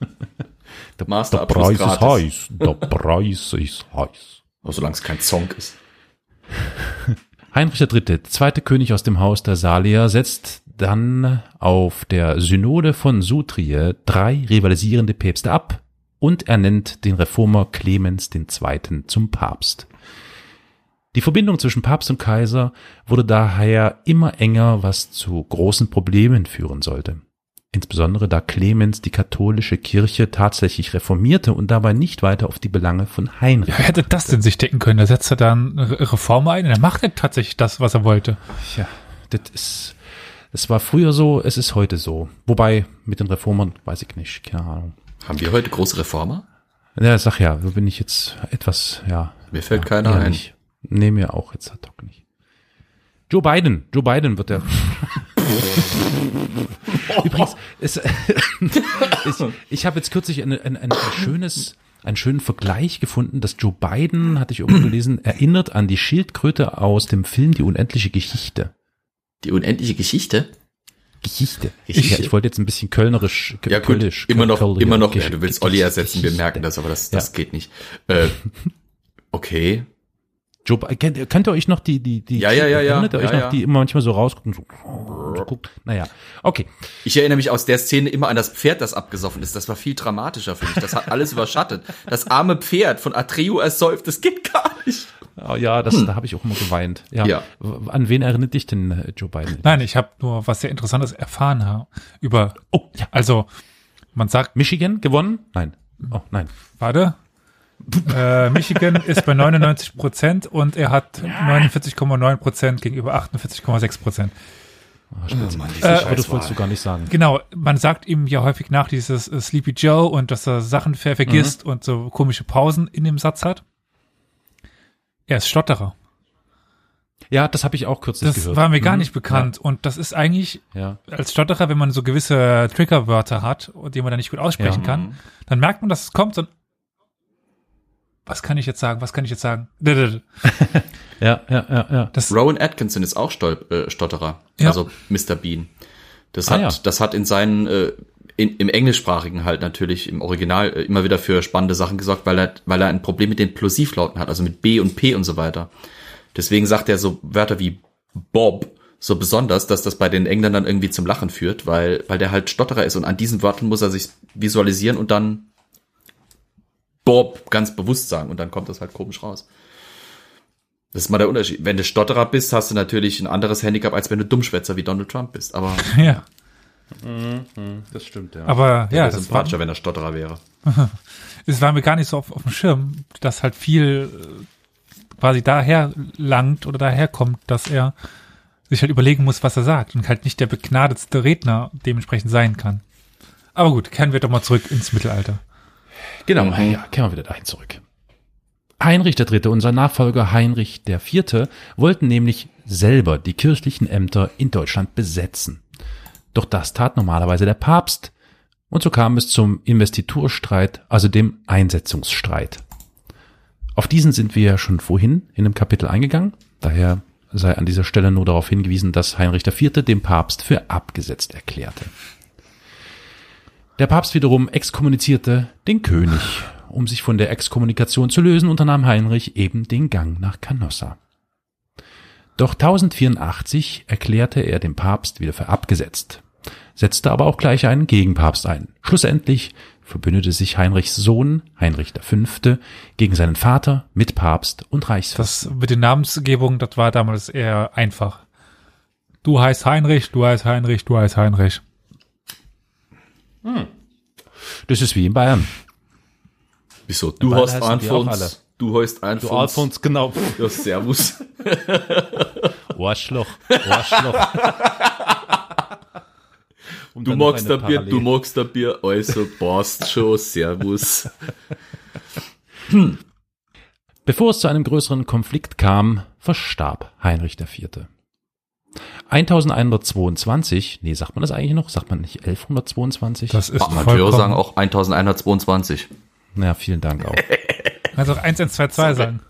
<laughs> Der Masterabschluss Preis ist heiß. Der Preis ist heiß. <laughs> Oh, solange es kein Song ist. Heinrich III., zweite König aus dem Haus der Salier, setzt dann auf der Synode von Sutrie drei rivalisierende Päpste ab und ernennt den Reformer Clemens II. zum Papst. Die Verbindung zwischen Papst und Kaiser wurde daher immer enger, was zu großen Problemen führen sollte. Insbesondere da Clemens die katholische Kirche tatsächlich reformierte und dabei nicht weiter auf die Belange von Heinrich. Ja, wer hätte das denn sich decken können? Da setzt er dann eine Reform ein und er macht ja tatsächlich das, was er wollte. Ja, das ist, es war früher so, es ist heute so. Wobei, mit den Reformern weiß ich nicht, keine Ahnung. Haben wir heute große Reformer? Ja, sag ja, wo bin ich jetzt etwas, ja. Mir fällt ja, keiner ein. Nicht. Nee, mir auch jetzt ad hoc nicht. Joe Biden, Joe Biden wird der. <laughs> <laughs> Übrigens, es, <laughs> ich, ich habe jetzt kürzlich ein, ein, ein, schönes, einen schönen Vergleich gefunden, dass Joe Biden, hatte ich irgendwo gelesen, erinnert an die Schildkröte aus dem Film Die unendliche Geschichte. Die unendliche Geschichte? Geschichte. Geschichte. Ja, ich wollte jetzt ein bisschen kölnerisch, Ja gut, kölnisch, immer noch, Köln- immer noch, ja, du willst Olli ersetzen, wir merken das, aber das, das Ja. geht nicht. Äh, okay. Joe, kennt, kennt ihr euch noch die, die, die, Ja, ja, ja, ja. erinnert ihr euch Ja, noch, ja. die immer manchmal so rausgucken, so, so guckt, naja, okay. Ich erinnere mich aus der Szene immer an das Pferd, das abgesoffen ist. Das war viel dramatischer für mich. Das hat alles überschattet. Das arme Pferd von Atreu ersäuft, das geht gar nicht. Oh, ja, das, da habe ich auch immer geweint. Ja. Ja. An wen erinnert dich denn äh, Joe Biden? Nein, ich habe nur was sehr Interessantes erfahren ha- über. Oh, ja. Also man sagt, Michigan gewonnen? Nein. Oh, nein. warte. Äh, Michigan ist bei 99 Prozent und er hat 49,9 Prozent gegenüber 48,6 Prozent. Oh Mann, diese Aber das wolltest du gar nicht sagen. Genau, man sagt ihm ja häufig nach dieses äh, Sleepy Joe und dass er Sachen ver vergisst und so komische Pausen in dem Satz hat. Er ist Stotterer. Ja, das habe ich auch kürzlich Das gehört. war mir gar Mhm. nicht bekannt und das ist eigentlich Ja. als Stotterer, wenn man so gewisse Triggerwörter hat, und die man dann nicht gut aussprechen Ja. kann, dann merkt man, dass es kommt so ein was kann ich jetzt sagen? Was kann ich jetzt sagen? <laughs> Ja, ja, ja, ja. Das, Rowan Atkinson ist auch Stol äh, Stotterer, Ja. also Mr. Bean. Das Ah, hat, ja. das hat in seinen, äh, in, im englischsprachigen halt natürlich im Original äh, immer wieder für spannende Sachen gesorgt, weil er, weil er ein Problem mit den Plosivlauten hat, also mit B und P und so weiter. Deswegen sagt er so Wörter wie Bob so besonders, dass das bei den Engländern irgendwie zum Lachen führt, weil, weil der halt Stotterer ist und an diesen Wörtern muss er sich visualisieren und dann Bob ganz bewusst sagen und dann kommt das halt komisch raus. Das ist mal der Unterschied. Wenn du Stotterer bist, hast du natürlich ein anderes Handicap, als wenn du Dummschwätzer wie Donald Trump bist. Aber <laughs> ja, Das stimmt, ja. aber ja, ja, wäre das war, sympathischer, wenn er Stotterer wäre. <laughs> es war mir gar nicht so auf, auf dem Schirm, dass halt viel äh, quasi daher langt oder daher kommt, dass er sich halt überlegen muss, was er sagt und halt nicht der begnadetste Redner dementsprechend sein kann. Aber gut, kehren wir doch mal zurück ins Mittelalter. Genau, ja, kehren wir wieder dahin zurück. Heinrich III. und sein Nachfolger Heinrich IV. wollten nämlich selber die kirchlichen Ämter in Deutschland besetzen. Doch das tat normalerweise der Papst, und so kam es zum Investiturstreit, also dem Einsetzungsstreit. Auf diesen sind wir ja schon vorhin in einem Kapitel eingegangen, daher sei an dieser Stelle nur darauf hingewiesen, dass Heinrich IV. den Papst für abgesetzt erklärte. Der Papst wiederum exkommunizierte den König. Um sich von der Exkommunikation zu lösen, unternahm Heinrich eben den Gang nach Canossa. Doch 1084 erklärte er den Papst wieder für abgesetzt, setzte aber auch gleich einen Gegenpapst ein. Schlussendlich verbündete sich Heinrichs Sohn, Heinrich V., gegen seinen Vater, Mitpapst und Reichsfürst. Das mit den Namensgebungen, das war damals eher einfach. Du heißt Heinrich, du heißt Heinrich, du heißt Heinrich. Das ist wie in Bayern. Wieso? Du Weil hast. Alfons. Du heißt Alfons. genau. Ja, servus. <laughs> Arschloch, Arschloch. <laughs> Um Du magst ein Bier, du magst ein Bier, also passt schon, servus. Bevor es zu einem größeren Konflikt kam, verstarb Heinrich IV. 1122, nee, sagt man das eigentlich noch? Sagt man nicht 1122? Das ist Amateure sagen auch 1122. ja, vielen Dank auch. Kannst auch 1122 sagen.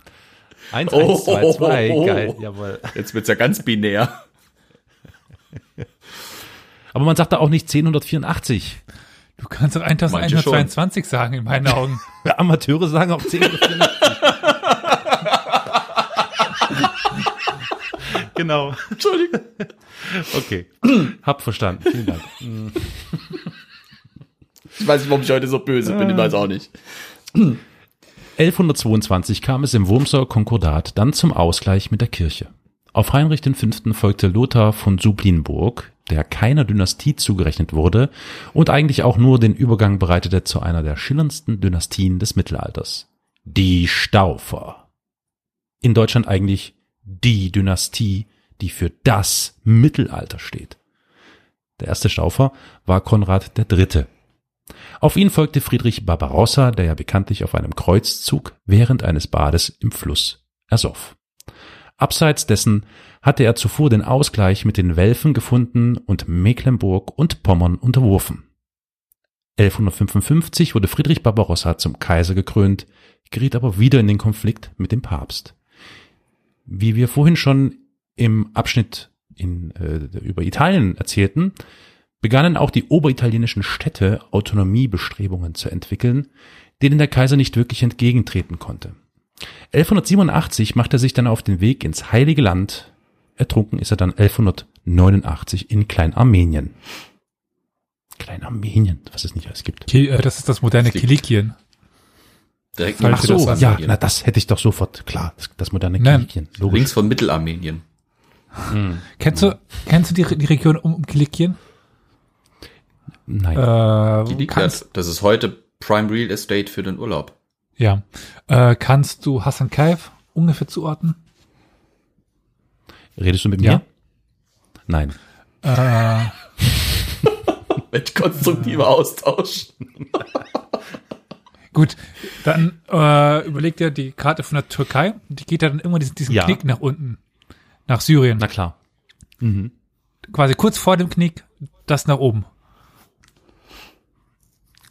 1, Oh, 1, 2, 2, oh, oh, oh. geil, jawohl. Jetzt wird's ja ganz binär. <laughs> Aber man sagt da auch nicht 1084. Du kannst auch 1122 sagen, in meinen Augen. <laughs> Amateure sagen auch 1084. <laughs> genau. Entschuldigung. Okay. <clears throat> Hab verstanden. Vielen Dank. Ich weiß nicht, warum ich heute so böse bin, ich weiß auch nicht. 1122 kam es im Wurmser Konkordat dann zum Ausgleich mit der Kirche. Auf Heinrich V. folgte Lothar von Sublinburg, der keiner Dynastie zugerechnet wurde und eigentlich auch nur den Übergang bereitete zu einer der schillerndsten Dynastien des Mittelalters. Die Staufer. In Deutschland eigentlich die Dynastie, die für das Mittelalter steht. Der erste Staufer war Konrad III. Auf ihn folgte Friedrich Barbarossa, der ja bekanntlich auf einem Kreuzzug während eines Bades im Fluss ersoff. Abseits dessen hatte er zuvor den Ausgleich mit den Welfen gefunden und Mecklenburg und Pommern unterworfen. 1155 wurde Friedrich Barbarossa zum Kaiser gekrönt, geriet aber wieder in den Konflikt mit dem Papst. Wie wir vorhin schon im Abschnitt in, äh, über Italien erzählten, begannen auch die oberitalienischen Städte Autonomiebestrebungen zu entwickeln, denen der Kaiser nicht wirklich entgegentreten konnte. 1187 macht er sich dann auf den Weg ins Heilige Land. Ertrunken ist er dann 1189 in Kleinarmenien. Kleinarmenien, was es nicht alles gibt. Äh, das ist das moderne. Kilikien. Direkt das von an- ja, na das hätte ich doch sofort, klar, das, das moderne. Kilikien, logisch. links von Mittelarmenien. Kennst du, kennst du die, die Region um, um Kilikien? Nein, Äh, Die liegt kannst, das, das ist heute Prime Real Estate für den Urlaub. ja. Äh, kannst du Hassan Kaif ungefähr zuordnen? redest du mit ja. mir? Nein. Äh, <laughs> Mit konstruktiver Austausch. <laughs> gut, dann äh, überleg dir die Karte von der Türkei. Die geht ja dann immer diesen, diesen Ja. Knick nach unten. Nach Syrien. Na klar. Mhm. Quasi kurz vor dem Knick, das nach oben.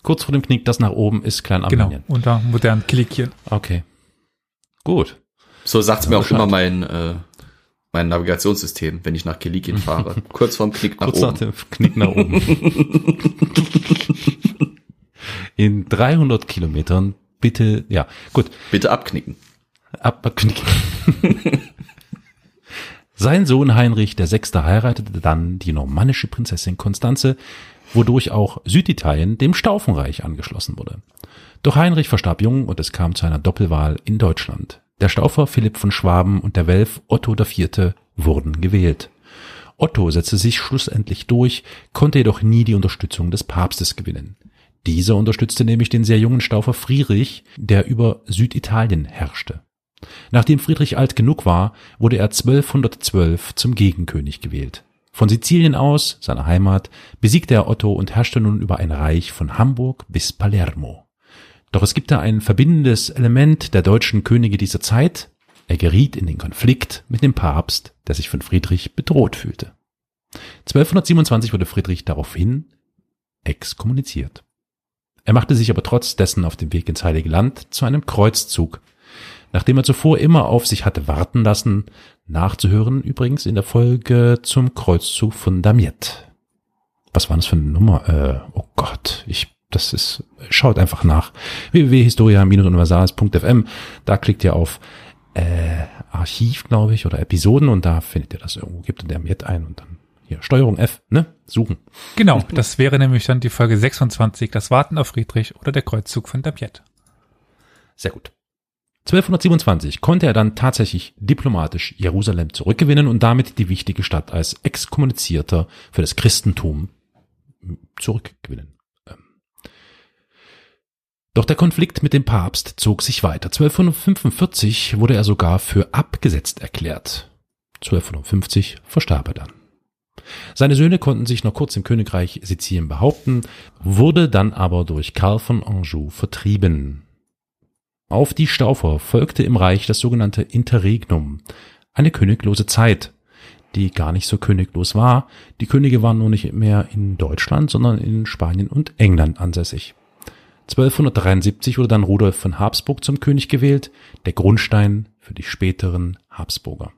Kurz vor dem Knick, das nach oben ist Genau. Kleinarmenien. Unter modernen Kilikien. Okay. Gut. So sagt's mir auch immer mein, äh, mein Navigationssystem, wenn ich nach Kilikien fahre. <laughs> Kurz vorm Knick nach Kurz oben. nach dem Knick nach oben. <laughs> In 300 Kilometern bitte, ja, gut, Bitte abknicken. abknicken. <laughs> Sein Sohn Heinrich der Sechste heiratete dann die normannische Prinzessin Konstanze, wodurch auch Süditalien dem Staufenreich angeschlossen wurde. Doch Heinrich verstarb jung und es kam zu einer Doppelwahl in Deutschland. Der Staufer Philipp von Schwaben und der Welf Otto IV. wurden gewählt. Otto setzte sich schlussendlich durch, konnte jedoch nie die Unterstützung des Papstes gewinnen. Dieser unterstützte nämlich den sehr jungen Staufer Friedrich, der über Süditalien herrschte. Nachdem Friedrich alt genug war, wurde er 1212 zum Gegenkönig gewählt. Von Sizilien aus, seiner Heimat, besiegte er Otto und herrschte nun über ein Reich von Hamburg bis Palermo. Doch es gibt da ein verbindendes Element der deutschen Könige dieser Zeit. Er geriet in den Konflikt mit dem Papst, der sich von Friedrich bedroht fühlte. 1227 wurde Friedrich daraufhin exkommuniziert. Er machte sich aber trotz dessen auf dem Weg ins Heilige Land zu einem Kreuzzug, nachdem er zuvor immer auf sich hatte warten lassen, nachzuhören übrigens in der Folge zum Kreuzzug von Damiette. Was war das für eine Nummer? Äh, oh Gott, ich, das ist, schaut einfach nach. www.historia-universales.fm, da klickt ihr auf äh, Archiv, glaube ich, oder Episoden und da findet ihr das irgendwo, gebt ihr Damiette ein und dann hier Steuerung F, ne? Suchen. Genau, das wäre nämlich dann die Folge 26, das Warten auf Friedrich oder der Kreuzzug von Damiette. Sehr gut. 1227 konnte er dann tatsächlich diplomatisch Jerusalem zurückgewinnen und damit die wichtige Stadt als Exkommunizierter für das Christentum zurückgewinnen. Ähm. Doch der Konflikt mit dem Papst zog sich weiter. 1245 wurde er sogar für abgesetzt erklärt. 1250 verstarb er dann. Seine Söhne konnten sich noch kurz im Königreich Sizilien behaupten, wurde dann aber durch Karl von Anjou vertrieben. Auf die Staufer folgte im Reich das sogenannte Interregnum, eine königlose Zeit, die gar nicht so königlos war. Die Könige waren nur nicht mehr in Deutschland, sondern in Spanien und England ansässig. 1273 wurde dann Rudolf von Habsburg zum König gewählt, der Grundstein für die späteren Habsburger.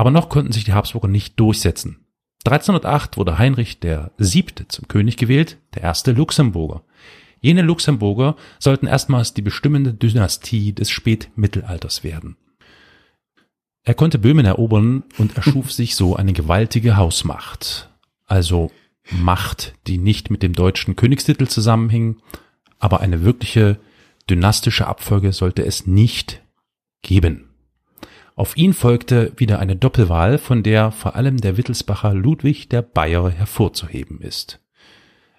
Aber noch konnten sich die Habsburger nicht durchsetzen. 1308 wurde Heinrich der Siebte zum König gewählt, der erste Luxemburger. Jene Luxemburger sollten erstmals die bestimmende Dynastie des Spätmittelalters werden. Er konnte Böhmen erobern und erschuf <laughs> sich so eine gewaltige Hausmacht. Also Macht, die nicht mit dem deutschen Königstitel zusammenhing, aber eine wirkliche dynastische Abfolge sollte es nicht geben. Auf ihn folgte wieder eine Doppelwahl, von der vor allem der Wittelsbacher Ludwig der Bayer hervorzuheben ist.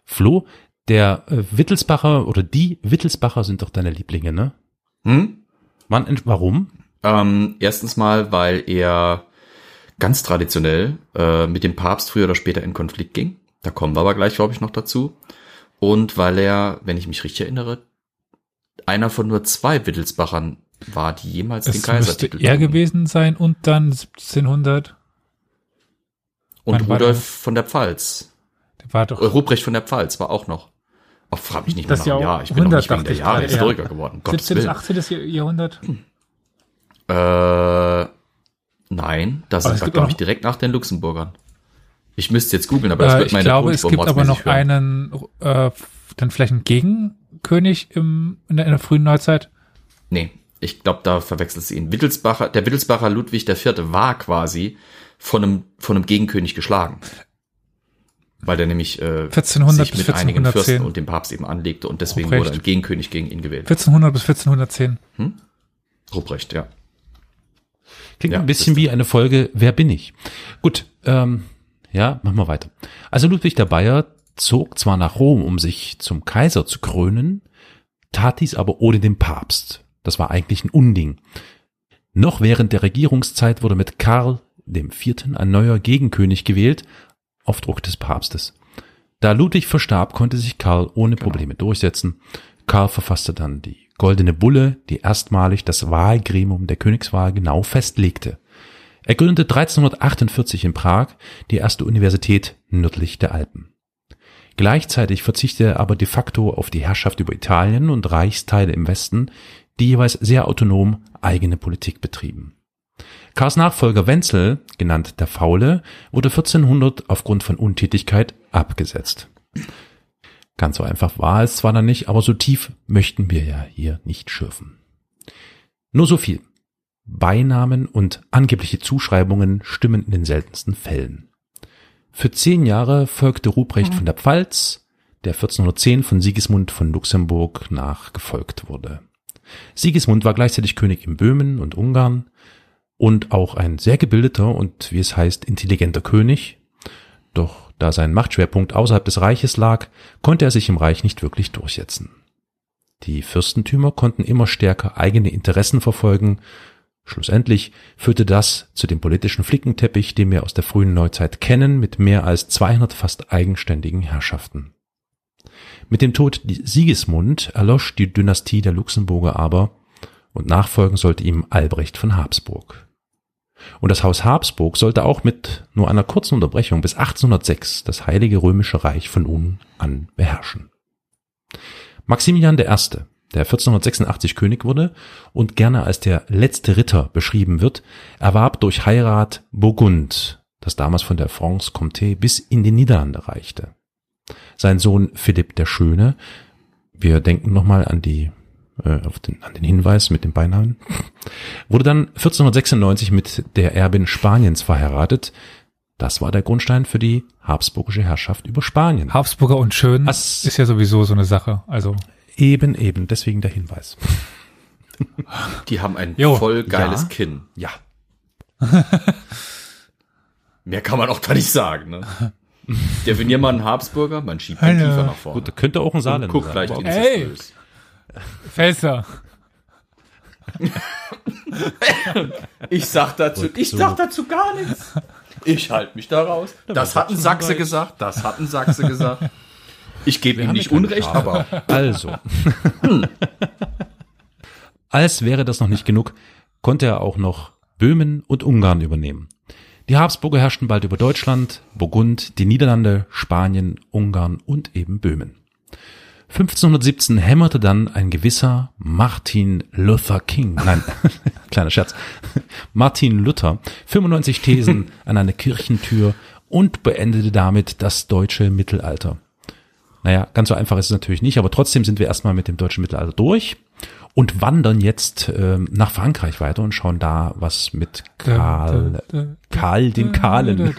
Flo, der äh, Wittelsbacher oder die Wittelsbacher sind doch deine Lieblinge, ne? Hm? Wann, warum? Ähm, erstens mal, weil er ganz traditionell äh, mit dem Papst früher oder später in Konflikt ging. Da kommen wir aber gleich, glaube ich, noch dazu. Und weil er, wenn ich mich richtig erinnere, einer von nur zwei Wittelsbachern war, die jemals den Es müsste Kaisertitel er trugen. gewesen sein und dann 1700, Und Rudolf von der Pfalz. der war doch Ruprecht von der Pfalz war auch noch. Oh, frag mich nicht mehr Das nach dem Jahr. Ich bin noch 100 nicht wegen der ich Jahre gerade, ja. Historiker geworden. Gottes 17. bis Willen. 18. Jahrhundert. Äh, nein, das Aber gibt glaube ich, direkt nach den Luxemburgern. Ich müsste jetzt googeln, aber das Äh, wird ich meine glaube, es gibt aber noch hören. einen, äh, dann vielleicht einen Gegenkönig im, in, der, in der frühen Neuzeit. Nee, ich glaube, da verwechselt sie ihn. Wittelsbacher, der Wittelsbacher Ludwig IV. war quasi von einem, von einem Gegenkönig geschlagen. Weil der nämlich äh, 1400 sich bis mit einigen 1410. Fürsten und dem Papst eben anlegte und deswegen Ruprecht. wurde ein Gegenkönig gegen ihn gewählt. 1400 bis 1410. Ruprecht, ja. Klingt Ja, ein bisschen wie eine Folge Wer bin ich? Gut, ähm, ja, machen wir weiter. Also Ludwig der Bayer zog zwar nach Rom, um sich zum Kaiser zu krönen, tat dies aber ohne den Papst. Das war eigentlich ein Unding. Noch während der Regierungszeit wurde mit Karl dem Vierten ein neuer Gegenkönig gewählt, auf Druck des Papstes. Da Ludwig verstarb, konnte sich Karl ohne Probleme durchsetzen. Karl verfasste dann die Goldene Bulle, die erstmalig das Wahlgremium der Königswahl genau festlegte. Er gründete 1348 in Prag die erste Universität nördlich der Alpen. Gleichzeitig verzichtete er aber de facto auf die Herrschaft über Italien und Reichsteile im Westen, die jeweils sehr autonom eigene Politik betrieben. Karls Nachfolger Wenzel, genannt der Faule, wurde 1400 aufgrund von Untätigkeit abgesetzt. Ganz so einfach war es zwar dann nicht, aber so tief möchten wir ja hier nicht schürfen. Nur so viel. Beinamen und angebliche Zuschreibungen stimmen in den seltensten Fällen. Für zehn Jahre folgte Ruprecht von der Pfalz, der 1410 von Sigismund von Luxemburg nachgefolgt wurde. Sigismund war gleichzeitig König in Böhmen und Ungarn und auch ein sehr gebildeter und, wie es heißt, intelligenter König. Doch da sein Machtschwerpunkt außerhalb des Reiches lag, konnte er sich im Reich nicht wirklich durchsetzen. Die Fürstentümer konnten immer stärker eigene Interessen verfolgen. Schlussendlich führte das zu dem politischen Flickenteppich, den wir aus der frühen Neuzeit kennen, mit mehr als 200 fast eigenständigen Herrschaften. Mit dem Tod Sigismund erlosch die Dynastie der Luxemburger aber und nachfolgen sollte ihm Albrecht von Habsburg. Und das Haus Habsburg sollte auch mit nur einer kurzen Unterbrechung bis 1806 das Heilige Römische Reich von nun an beherrschen. Maximilian I., der 1486 König wurde und gerne als der letzte Ritter beschrieben wird, erwarb durch Heirat Burgund, das damals von der France-Comté bis in die Niederlande reichte. Sein Sohn Philipp der Schöne, wir denken nochmal an die äh, auf den, an den Hinweis mit dem Beinamen, wurde dann 1496 mit der Erbin Spaniens verheiratet. Das war der Grundstein für die habsburgische Herrschaft über Spanien. Habsburger und Schön Was- ist ja sowieso so eine Sache. Also Eben, eben, deswegen der Hinweis. <laughs> Die haben ein Jo. voll geiles Ja. Kinn. Ja, <laughs> Mehr kann man auch da nicht sagen, ne? Definier mal einen Habsburger, man schiebt den. Kiefer nach vorne. gut, da könnte auch ein Saarländer guck sein. gleich aber- Ey! Felser. Ich sag dazu, Und ich sag dazu gar nichts. Ich halte mich da raus. Das hat ein Sachse gesagt, das hat ein Sachse gesagt. Ich gebe ihm nicht Unrecht, Schaf. aber Also. <laughs> Als wäre das noch nicht genug, konnte er auch noch Böhmen und Ungarn übernehmen. Die Habsburger herrschten bald über Deutschland, Burgund, die Niederlande, Spanien, Ungarn und eben Böhmen. 1517 hämmerte dann ein gewisser Martin Luther King, <laughs> nein, kleiner Scherz, <laughs> Martin Luther, 95 Thesen an eine Kirchentür und beendete damit das deutsche Mittelalter. Naja, ganz so einfach ist es natürlich nicht, aber trotzdem sind wir erstmal mit dem deutschen Mittelalter durch und wandern jetzt ähm, nach Frankreich weiter und schauen da, was mit Karl, Karl den Kahlen.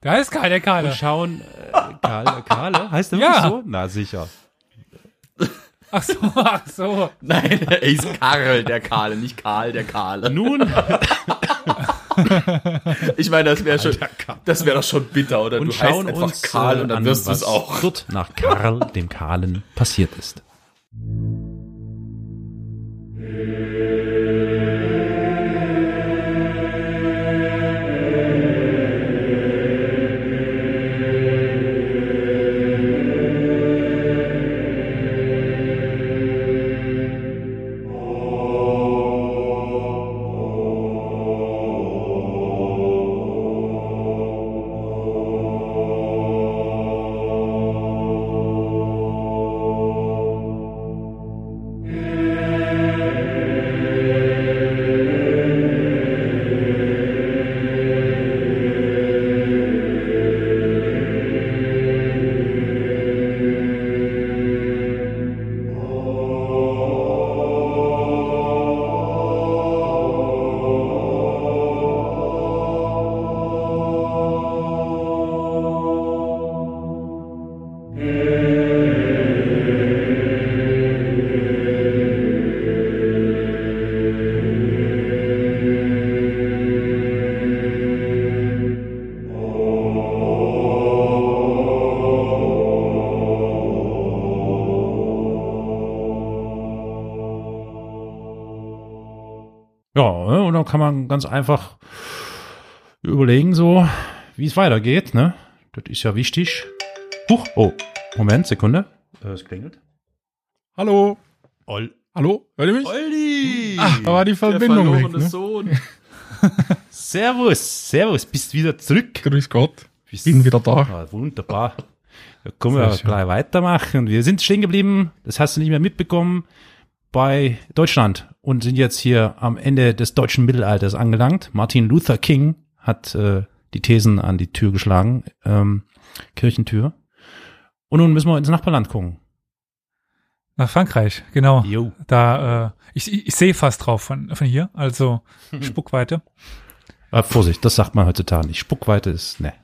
Da <laughs> ist Karl der Kahle. Und schauen, äh, Karl, Karle, heißt der Ja. wirklich so? Na sicher. Ach so, ach so. nein, er ist Karl der Kahle, nicht Karl der Kahle. Nun, <laughs> Ich meine, das wäre schon, das wäre doch schon bitter, oder? und du schauen heißt einfach uns Karl äh, und dann an, wirst du was es auch. dort nach Karl dem Kahlen passiert ist. Ja, kann man ganz einfach überlegen, so, wie es weitergeht, ne? Das ist ja wichtig. Huch, oh, Moment, Sekunde. Äh, es klingelt. Hallo. Ol Hallo, hört ihr mich? Olli! Ach, da war die der Verbindung weg, verlorene ne? Sohn. <laughs> Servus, Servus, bist wieder zurück. Grüß Gott. Bist Bin wieder da. Ah, wunderbar. Da können wir gleich weitermachen. Wir sind stehen geblieben, das hast du nicht mehr mitbekommen, bei Deutschland und sind jetzt hier am Ende des deutschen Mittelalters angelangt. Martin Luther King hat äh, die Thesen an die Tür geschlagen, ähm, Kirchentür. Und nun müssen wir ins Nachbarland gucken. Nach Frankreich, genau. Jo. Da, äh, ich, ich, ich sehe fast drauf von, von hier, also <laughs> Spuckweite. Äh, Vorsicht, das sagt man heutzutage nicht. Spuckweite ist, ne.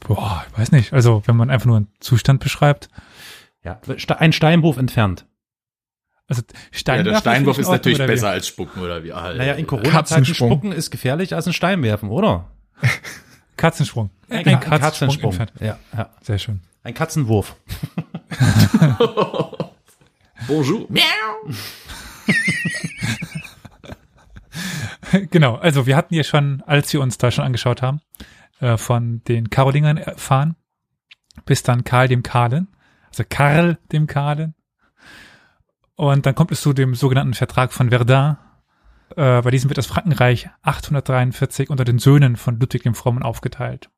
Boah, ich weiß nicht. Also, wenn man einfach nur einen Zustand beschreibt. Ja, ein Steinwurf entfernt. Also, Ja, Steinwerfen der Steinwurf ist Ordnung, natürlich wie? besser als Spucken oder wie halt. Naja, in Corona-Zeiten Katzensprung. spucken ist gefährlicher als ein Stein werfen, oder? <laughs> Katzensprung. Ein, Ka- Katzensprung. entfernt. Ja, ja. Sehr schön. Ein Katzenwurf. <laughs> Bonjour. <laughs> genau, also wir hatten ja schon, als wir uns da schon angeschaut haben, äh, von den Karolingern erfahren, bis dann Karl dem Kahlen, also Karl dem Kahlen. Und dann kommt es zu dem sogenannten Vertrag von Verdun. Äh, bei diesem wird das Frankenreich 843 unter den Söhnen von Ludwig dem Frommen aufgeteilt.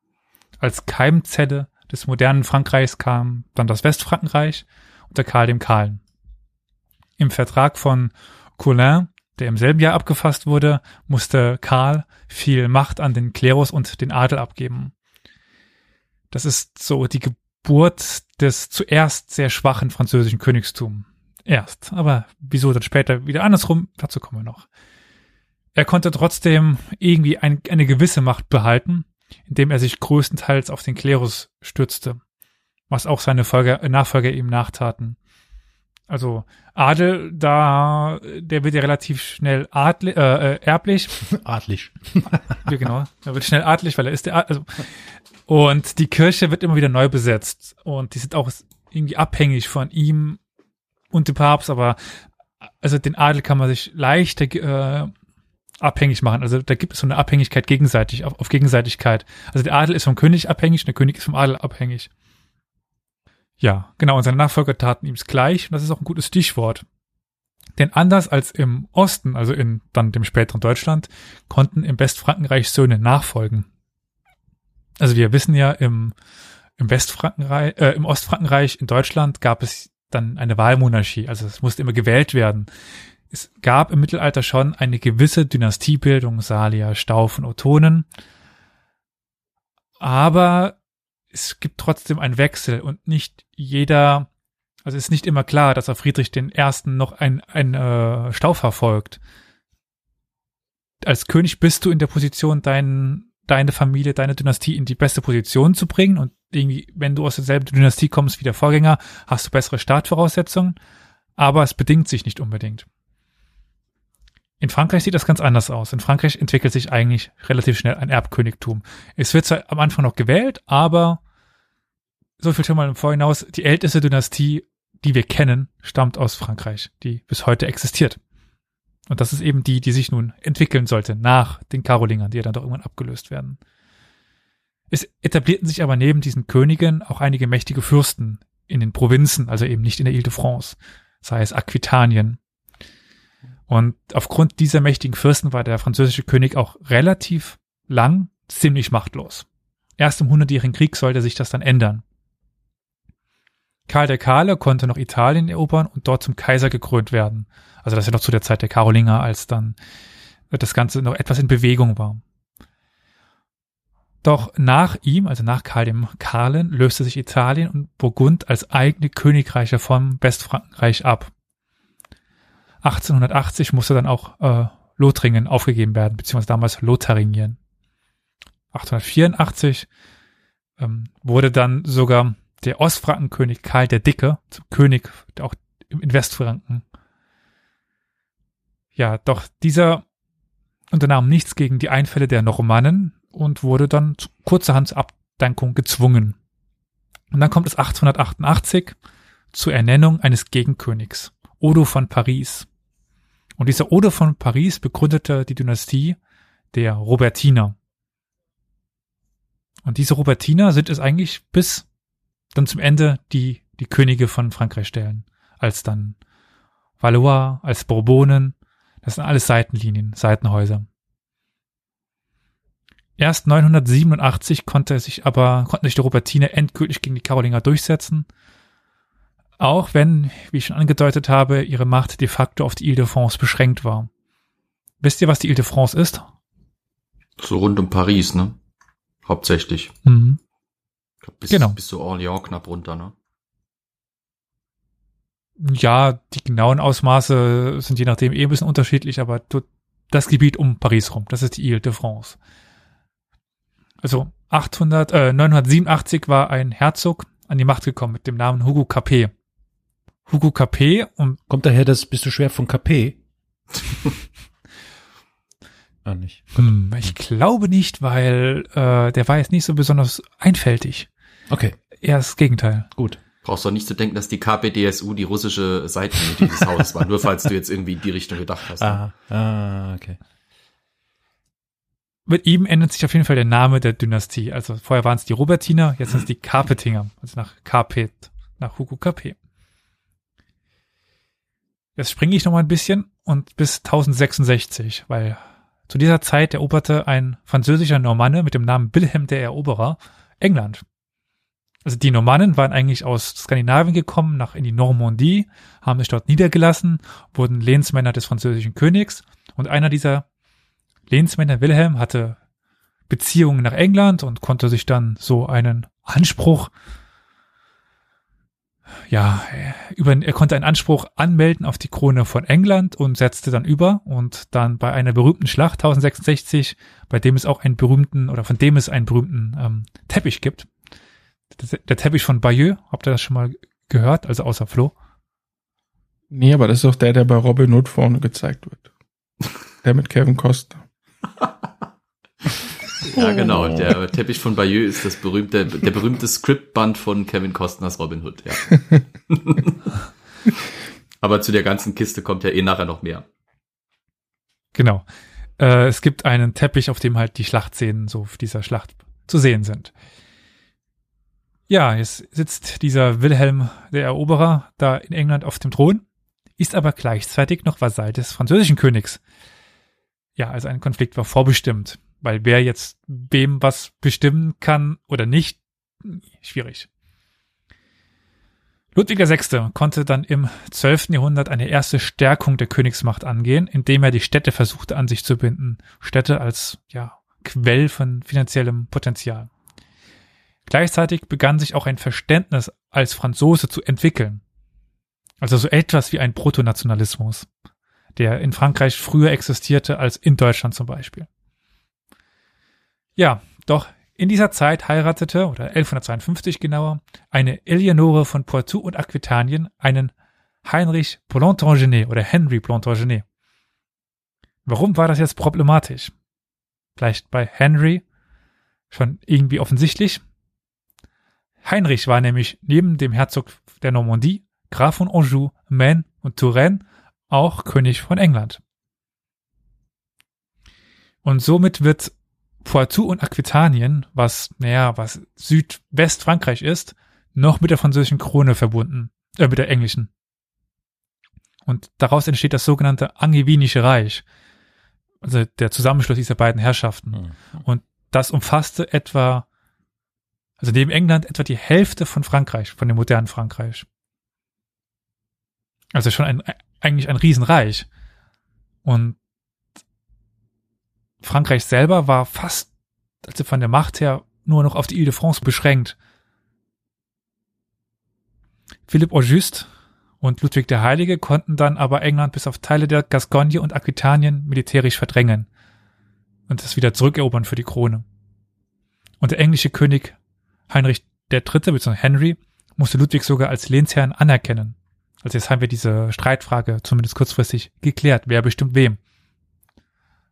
Als Keimzelle des modernen Frankreichs kam dann das Westfrankenreich unter Karl dem Kahlen. Im Vertrag von Coulin der im selben Jahr abgefasst wurde, musste Karl viel Macht an den Klerus und den Adel abgeben. Das ist so die Geburt des zuerst sehr schwachen französischen Königstums. Erst, aber wieso dann später wieder andersrum, dazu kommen wir noch. Er konnte trotzdem irgendwie ein, eine gewisse Macht behalten, indem er sich größtenteils auf den Klerus stützte, was auch seine Folger, Nachfolger ihm nachtaten. Also Adel, da, der wird ja relativ schnell adli, äh, äh, erblich. <laughs> Adlig. <laughs> Ja, genau. Er wird schnell adlig, weil er ist der Ad also Und die Kirche wird immer wieder neu besetzt. Und die sind auch irgendwie abhängig von ihm und dem Papst, aber also den Adel kann man sich leichter äh, abhängig machen. Also da gibt es so eine Abhängigkeit gegenseitig, auf, auf Gegenseitigkeit. Also der Adel ist vom König abhängig und der König ist vom Adel abhängig. Ja, genau, und seine Nachfolger taten ihm gleich, und das ist auch ein gutes Stichwort. Denn anders als im Osten, also in dann dem späteren Deutschland, konnten im Westfrankenreich Söhne nachfolgen. Also wir wissen ja, im, im Westfrankenreich, äh, im Ostfrankenreich in Deutschland gab es dann eine Wahlmonarchie, also es musste immer gewählt werden. Es gab im Mittelalter schon eine gewisse Dynastiebildung, Salier, Staufen, Ottonen, aber es gibt trotzdem einen Wechsel und nicht jeder, also es ist nicht immer klar, dass auf Friedrich den Ersten noch ein, ein äh, Staufer folgt. Als König bist du in der Position, dein, deine Familie, deine Dynastie in die beste Position zu bringen und irgendwie, wenn du aus derselben Dynastie kommst wie der Vorgänger, hast du bessere Startvoraussetzungen, aber es bedingt sich nicht unbedingt. In Frankreich sieht das ganz anders aus. In Frankreich entwickelt sich eigentlich relativ schnell ein Erbkönigtum. Es wird zwar am Anfang noch gewählt, aber so viel schon mal im Vorhinaus, die älteste Dynastie, die wir kennen, stammt aus Frankreich, die bis heute existiert. Und das ist eben die, die sich nun entwickeln sollte nach den Karolingern, die ja dann doch irgendwann abgelöst werden. Es etablierten sich aber neben diesen Königen auch einige mächtige Fürsten in den Provinzen, also eben nicht in der Ile-de-France, sei es Aquitanien. Und aufgrund dieser mächtigen Fürsten war der französische König auch relativ lang ziemlich machtlos. Erst im Hundertjährigen Krieg sollte sich das dann ändern. Karl der Kahle konnte noch Italien erobern und dort zum Kaiser gekrönt werden. Also das ist ja noch zu der Zeit der Karolinger, als dann das Ganze noch etwas in Bewegung war. Doch nach ihm, also nach Karl dem Kahlen, löste sich Italien und Burgund als eigene Königreiche vom Westfrankenreich ab. 1880 musste dann auch äh, Lothringen aufgegeben werden, beziehungsweise damals Lotharingien. 1884 ähm, wurde dann sogar der Ostfrankenkönig Karl der Dicke zum König auch in Westfranken. Ja, doch dieser unternahm nichts gegen die Einfälle der Normannen und wurde dann zu kurzerhand zur Abdankung gezwungen. Und dann kommt es 1888 zur Ernennung eines Gegenkönigs, Odo von Paris. Und dieser Odo von Paris begründete die Dynastie der Robertiner. Und diese Robertiner sind es eigentlich bis dann zum Ende die, die Könige von Frankreich stellen. Als dann Valois, als Bourbonen. Das sind alles Seitenlinien, Seitenhäuser. Erst 987 konnte sich aber, konnten sich die Robertiner endgültig gegen die Karolinger durchsetzen. Auch wenn, wie ich schon angedeutet habe, ihre Macht de facto auf die Ile de France beschränkt war. Wisst ihr, was die Ile de France ist? So rund um Paris, ne? Hauptsächlich. Mhm. Bis, Genau. bis so Orléans knapp runter, ne? Ja, die genauen Ausmaße sind je nachdem eh ein bisschen unterschiedlich, aber das Gebiet um Paris rum, das ist die Ile de France. Also 800, äh, 987 war ein Herzog an die Macht gekommen mit dem Namen Hugo Capet. Hugo Capet und Kommt daher, das bist du schwer von KP? ah, <laughs> nicht. hm, ich glaube nicht, weil äh, der war jetzt nicht so besonders einfältig. Okay, Eher das Gegenteil. gut. Brauchst doch nicht zu denken, dass die KPDSU die russische Seite dieses Hauses war, nur falls du jetzt irgendwie in die Richtung gedacht hast. Ah, ah, okay. Mit ihm ändert sich auf jeden Fall der Name der Dynastie. Also vorher waren es die Robertiner, jetzt sind es die Capetinger, also nach Capet, nach Hugo Capet. Jetzt springe ich noch mal ein bisschen und bis 1066, weil zu dieser Zeit eroberte ein französischer Normanne mit dem Namen Wilhelm der Eroberer England. Also die Normannen waren eigentlich aus Skandinavien gekommen, nach in die Normandie, haben sich dort niedergelassen, wurden Lehnsmänner des französischen Königs und einer dieser Lehnsmänner Wilhelm hatte Beziehungen nach England und konnte sich dann so einen Anspruch, ja, über, er konnte einen Anspruch anmelden auf die Krone von England und setzte dann über und dann bei einer berühmten Schlacht 1066, bei dem es auch einen berühmten oder von dem es einen berühmten ähm, Teppich gibt. Der, der Teppich von Bayeux, habt ihr das schon mal gehört, also außer Flo? Nee, aber das ist doch der, der bei Robin Hood vorne gezeigt wird. Der mit Kevin Costner. <laughs> Ja, genau. Der Teppich von Bayeux ist das berühmte, der berühmte Scriptband von Kevin Costners Robin Hood, ja. <laughs> Aber zu der ganzen Kiste kommt ja eh nachher noch mehr. Genau. Äh, es gibt einen Teppich, auf dem halt die Schlachtszenen so dieser Schlacht zu sehen sind. Ja, jetzt sitzt dieser Wilhelm der Eroberer da in England auf dem Thron, ist aber gleichzeitig noch Vasall des französischen Königs. Ja, also ein Konflikt war vorbestimmt, weil wer jetzt wem was bestimmen kann oder nicht, schwierig. Ludwig VI. konnte dann im 12. Jahrhundert eine erste Stärkung der Königsmacht angehen, indem er die Städte versuchte an sich zu binden. Städte als, ja, Quell von finanziellem Potenzial. Gleichzeitig begann sich auch ein Verständnis als Franzose zu entwickeln. Also so etwas wie ein Protonationalismus, der in Frankreich früher existierte als in Deutschland zum Beispiel. Ja, doch in dieser Zeit heiratete, oder 1152 genauer, eine Eleonore von Poitou und Aquitanien einen Heinrich Plantagenet oder Henry Plantagenet. Warum war das jetzt problematisch? Vielleicht bei Henry schon irgendwie offensichtlich. Heinrich war nämlich neben dem Herzog der Normandie, Graf von Anjou, Maine und Touraine auch König von England. Und somit wird Poitou und Aquitanien, was, naja, was Südwestfrankreich ist, noch mit der französischen Krone verbunden, äh, mit der englischen. Und daraus entsteht das sogenannte Angevinische Reich, also der Zusammenschluss dieser beiden Herrschaften. Und das umfasste etwa, also neben England etwa die Hälfte von Frankreich, von dem modernen Frankreich. Also schon ein, eigentlich ein Riesenreich. Und Frankreich selber war fast, also von der Macht her, nur noch auf die Ile de France beschränkt. Philipp Auguste und Ludwig der Heilige konnten dann aber England bis auf Teile der Gascogne und Aquitanien militärisch verdrängen und es wieder zurückerobern für die Krone. Und der englische König Heinrich III. bzw. Henry musste Ludwig sogar als Lehnsherrn anerkennen. Also jetzt haben wir diese Streitfrage zumindest kurzfristig geklärt, wer bestimmt wem.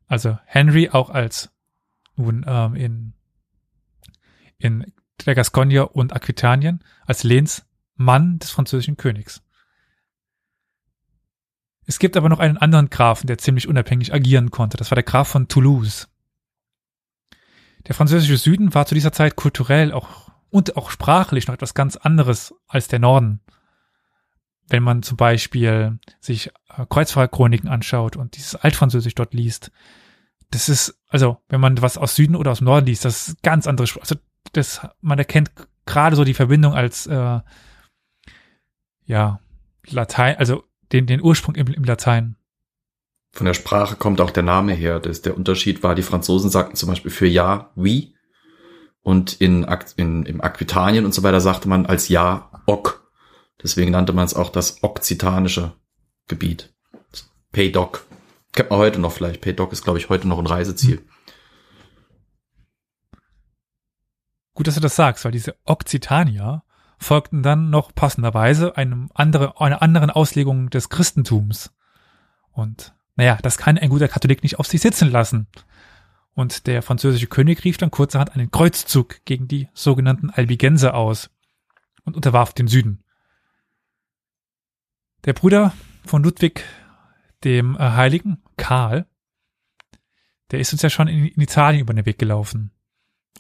Also Henry auch als nun ähm, in, in der Gascogne und Aquitanien als Lehnsmann des französischen Königs. Es gibt aber noch einen anderen Grafen, der ziemlich unabhängig agieren konnte. Das war der Graf von Toulouse. Der französische Süden war zu dieser Zeit kulturell auch und auch sprachlich noch etwas ganz anderes als der Norden. Wenn man zum Beispiel sich äh, Kreuzfahrerchroniken anschaut und dieses Altfranzösisch dort liest, das ist, also, wenn man was aus Süden oder aus Norden liest, das ist ganz andere Sprache. Also, das, man erkennt gerade so die Verbindung als, äh, ja, Latein, also den, den Ursprung im, im Latein. Von der Sprache kommt auch der Name her. Das, der Unterschied war, die Franzosen sagten zum Beispiel für Ja, oui. Und in, in, im Aquitanien und so weiter sagte man als Ja, ok. Deswegen nannte man es auch das okzitanische Gebiet. Paydoc. Kennt man heute noch vielleicht. Paydoc ist, glaube ich, heute noch ein Reiseziel. Gut, dass du das sagst, weil diese Okzitanier folgten dann noch passenderweise einem andere, einer anderen Auslegung des Christentums. Und naja, das kann ein guter Katholik nicht auf sich sitzen lassen. Und der französische König rief dann kurzerhand einen Kreuzzug gegen die sogenannten Albigenser aus und unterwarf den Süden. Der Bruder von Ludwig dem äh, Heiligen, Karl, der ist uns ja schon in, in Italien über den Weg gelaufen.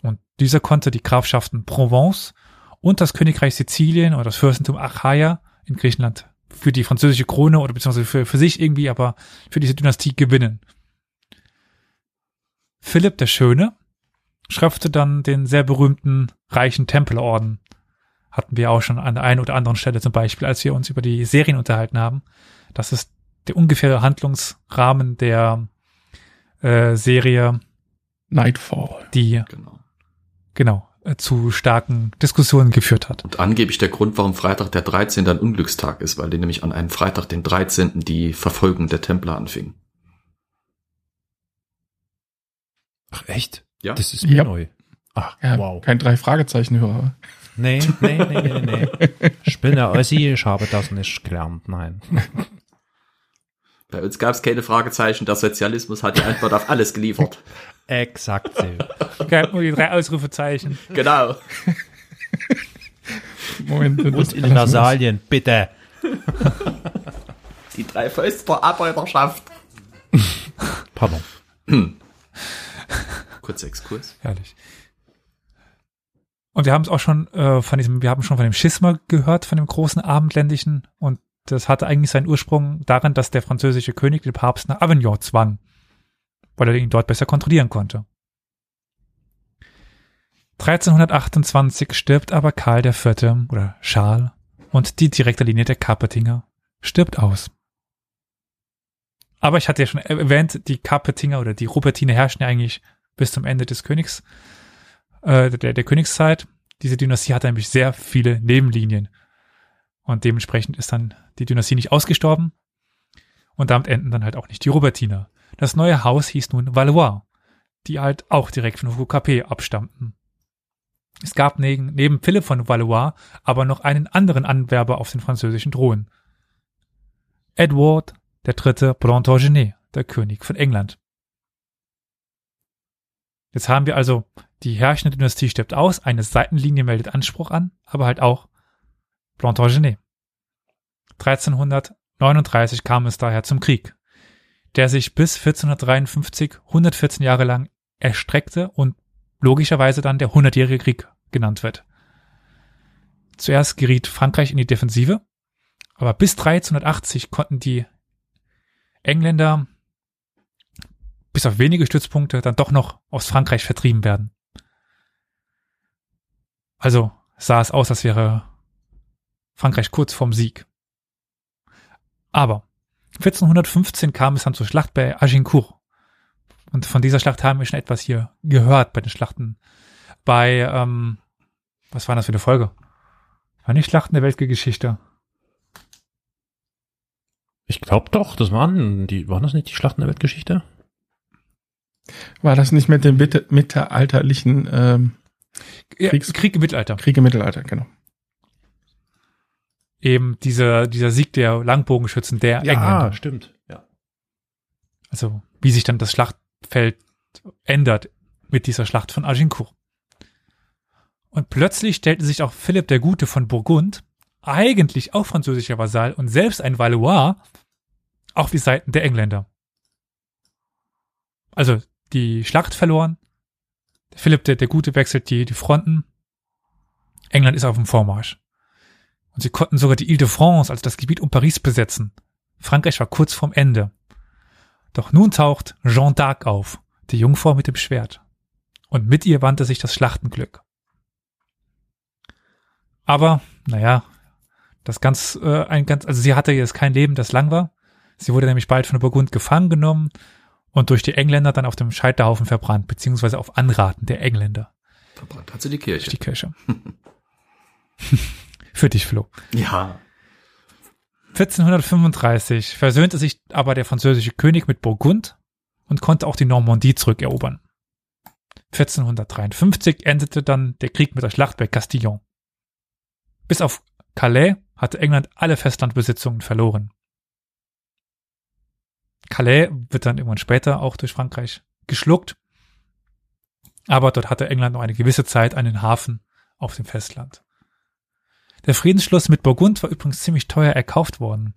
Und dieser konnte die Grafschaften Provence und das Königreich Sizilien oder das Fürstentum Achaia in Griechenland für die französische Krone oder beziehungsweise für, für sich irgendwie, aber für diese Dynastie gewinnen. Philipp der Schöne schraffte dann den sehr berühmten reichen Tempelorden. Hatten wir auch schon an der einen oder anderen Stelle zum Beispiel, als wir uns über die Serien unterhalten haben. Das ist der ungefähre Handlungsrahmen der äh, Serie Nightfall. Die genau, genau äh, zu starken Diskussionen geführt hat. Und angeblich der Grund, warum Freitag der 13. ein Unglückstag ist, weil die nämlich an einem Freitag, den 13. die Verfolgung der Templer anfing. Ach echt? Ja. Das ist mir Ja. neu. Ach, Ja, wow. kein drei Fragezeichen hörer. Nee, nee, nee, nee, nee. Ich bin der Ossi, ich habe das nicht gelernt, nein. Bei uns gab es keine Fragezeichen, der Sozialismus hat die Antwort auf alles geliefert. Exakt so. Gab nur die drei Ausrufezeichen. Genau. Moment. Und ist in Versalien, bitte. Die drei Fäuste der Arbeiterschaft. Pardon. Kurzer Exkurs. Herrlich. Und wir haben es auch schon äh, von diesem, wir haben schon von dem Schisma gehört, von dem großen Abendländischen. Und das hatte eigentlich seinen Ursprung darin, dass der französische König den Papst nach Avignon zwang, weil er ihn dort besser kontrollieren konnte. 1328 stirbt aber Karl IV. oder Charles und die direkte Linie der Kapetinger stirbt aus. Aber ich hatte ja schon erwähnt, die Kapetinger oder die Rupertiner herrschen ja eigentlich bis zum Ende des Königs, äh, der, der Königszeit. Diese Dynastie hatte nämlich sehr viele Nebenlinien. Und dementsprechend ist dann die Dynastie nicht ausgestorben. Und damit enden dann halt auch nicht die Rupertiner. Das neue Haus hieß nun Valois, die halt auch direkt von Hugo Capet abstammten. Es gab neben, neben Philipp von Valois aber noch einen anderen Anwerber auf den französischen Thron. Edward dritte Plantagenet, der König von England. Jetzt haben wir also, die herrschende Dynastie stirbt aus, eine Seitenlinie meldet Anspruch an, aber halt auch Plantagenet. 1339 kam es daher zum Krieg, der sich bis 1453 114 Jahre lang erstreckte und logischerweise dann der Hundertjährige Krieg genannt wird. Zuerst geriet Frankreich in die Defensive, aber bis 1380 konnten die Engländer bis auf wenige Stützpunkte dann doch noch aus Frankreich vertrieben werden. Also sah es aus, als wäre Frankreich kurz vorm Sieg. Aber 1415 kam es dann zur Schlacht bei Agincourt. Und von dieser Schlacht haben wir schon etwas hier gehört bei den Schlachten. Bei, ähm, was war das für eine Folge? War nicht Schlachten der Weltgeschichte? Ich glaube doch, das waren die, waren das nicht die Schlachten der Weltgeschichte? War das nicht mit dem mitte- mittelalterlichen ähm, Ja, Kriegs- Krieg im Mittelalter. Krieg im Mittelalter, genau. Eben dieser, dieser Sieg der Langbogenschützen der Engländer. stimmt. Ja. Also wie sich dann das Schlachtfeld ändert mit dieser Schlacht von Agincourt. Und plötzlich stellte sich auch Philipp der Gute von Burgund, eigentlich auch französischer Vasall und selbst ein Valois, auf die Seiten der Engländer. Also die Schlacht verloren, Philipp der, der Gute wechselt die, die Fronten, England ist auf dem Vormarsch. Und sie konnten sogar die Ile-de-France, also das Gebiet um Paris, besetzen. Frankreich war kurz vorm Ende. Doch nun taucht Jeanne d'Arc auf, die Jungfrau mit dem Schwert. Und mit ihr wandte sich das Schlachtenglück. Aber, naja, das ganz, äh, ein ganz, also sie hatte jetzt kein Leben, das lang war. Sie wurde nämlich bald von der Burgund gefangen genommen und durch die Engländer dann auf dem Scheiterhaufen verbrannt, beziehungsweise auf Anraten der Engländer. Verbrannt hat sie die Kirche. Die Kirche. <laughs> Für dich, Flo. Ja. 1435 versöhnte sich aber der französische König mit Burgund und konnte auch die Normandie zurückerobern. 1453 endete dann der Krieg mit der Schlacht bei Castillon. Bis auf Calais hatte England alle Festlandbesitzungen verloren. Calais wird dann irgendwann später auch durch Frankreich geschluckt. Aber dort hatte England noch eine gewisse Zeit einen Hafen auf dem Festland. Der Friedensschluss mit Burgund war übrigens ziemlich teuer erkauft worden.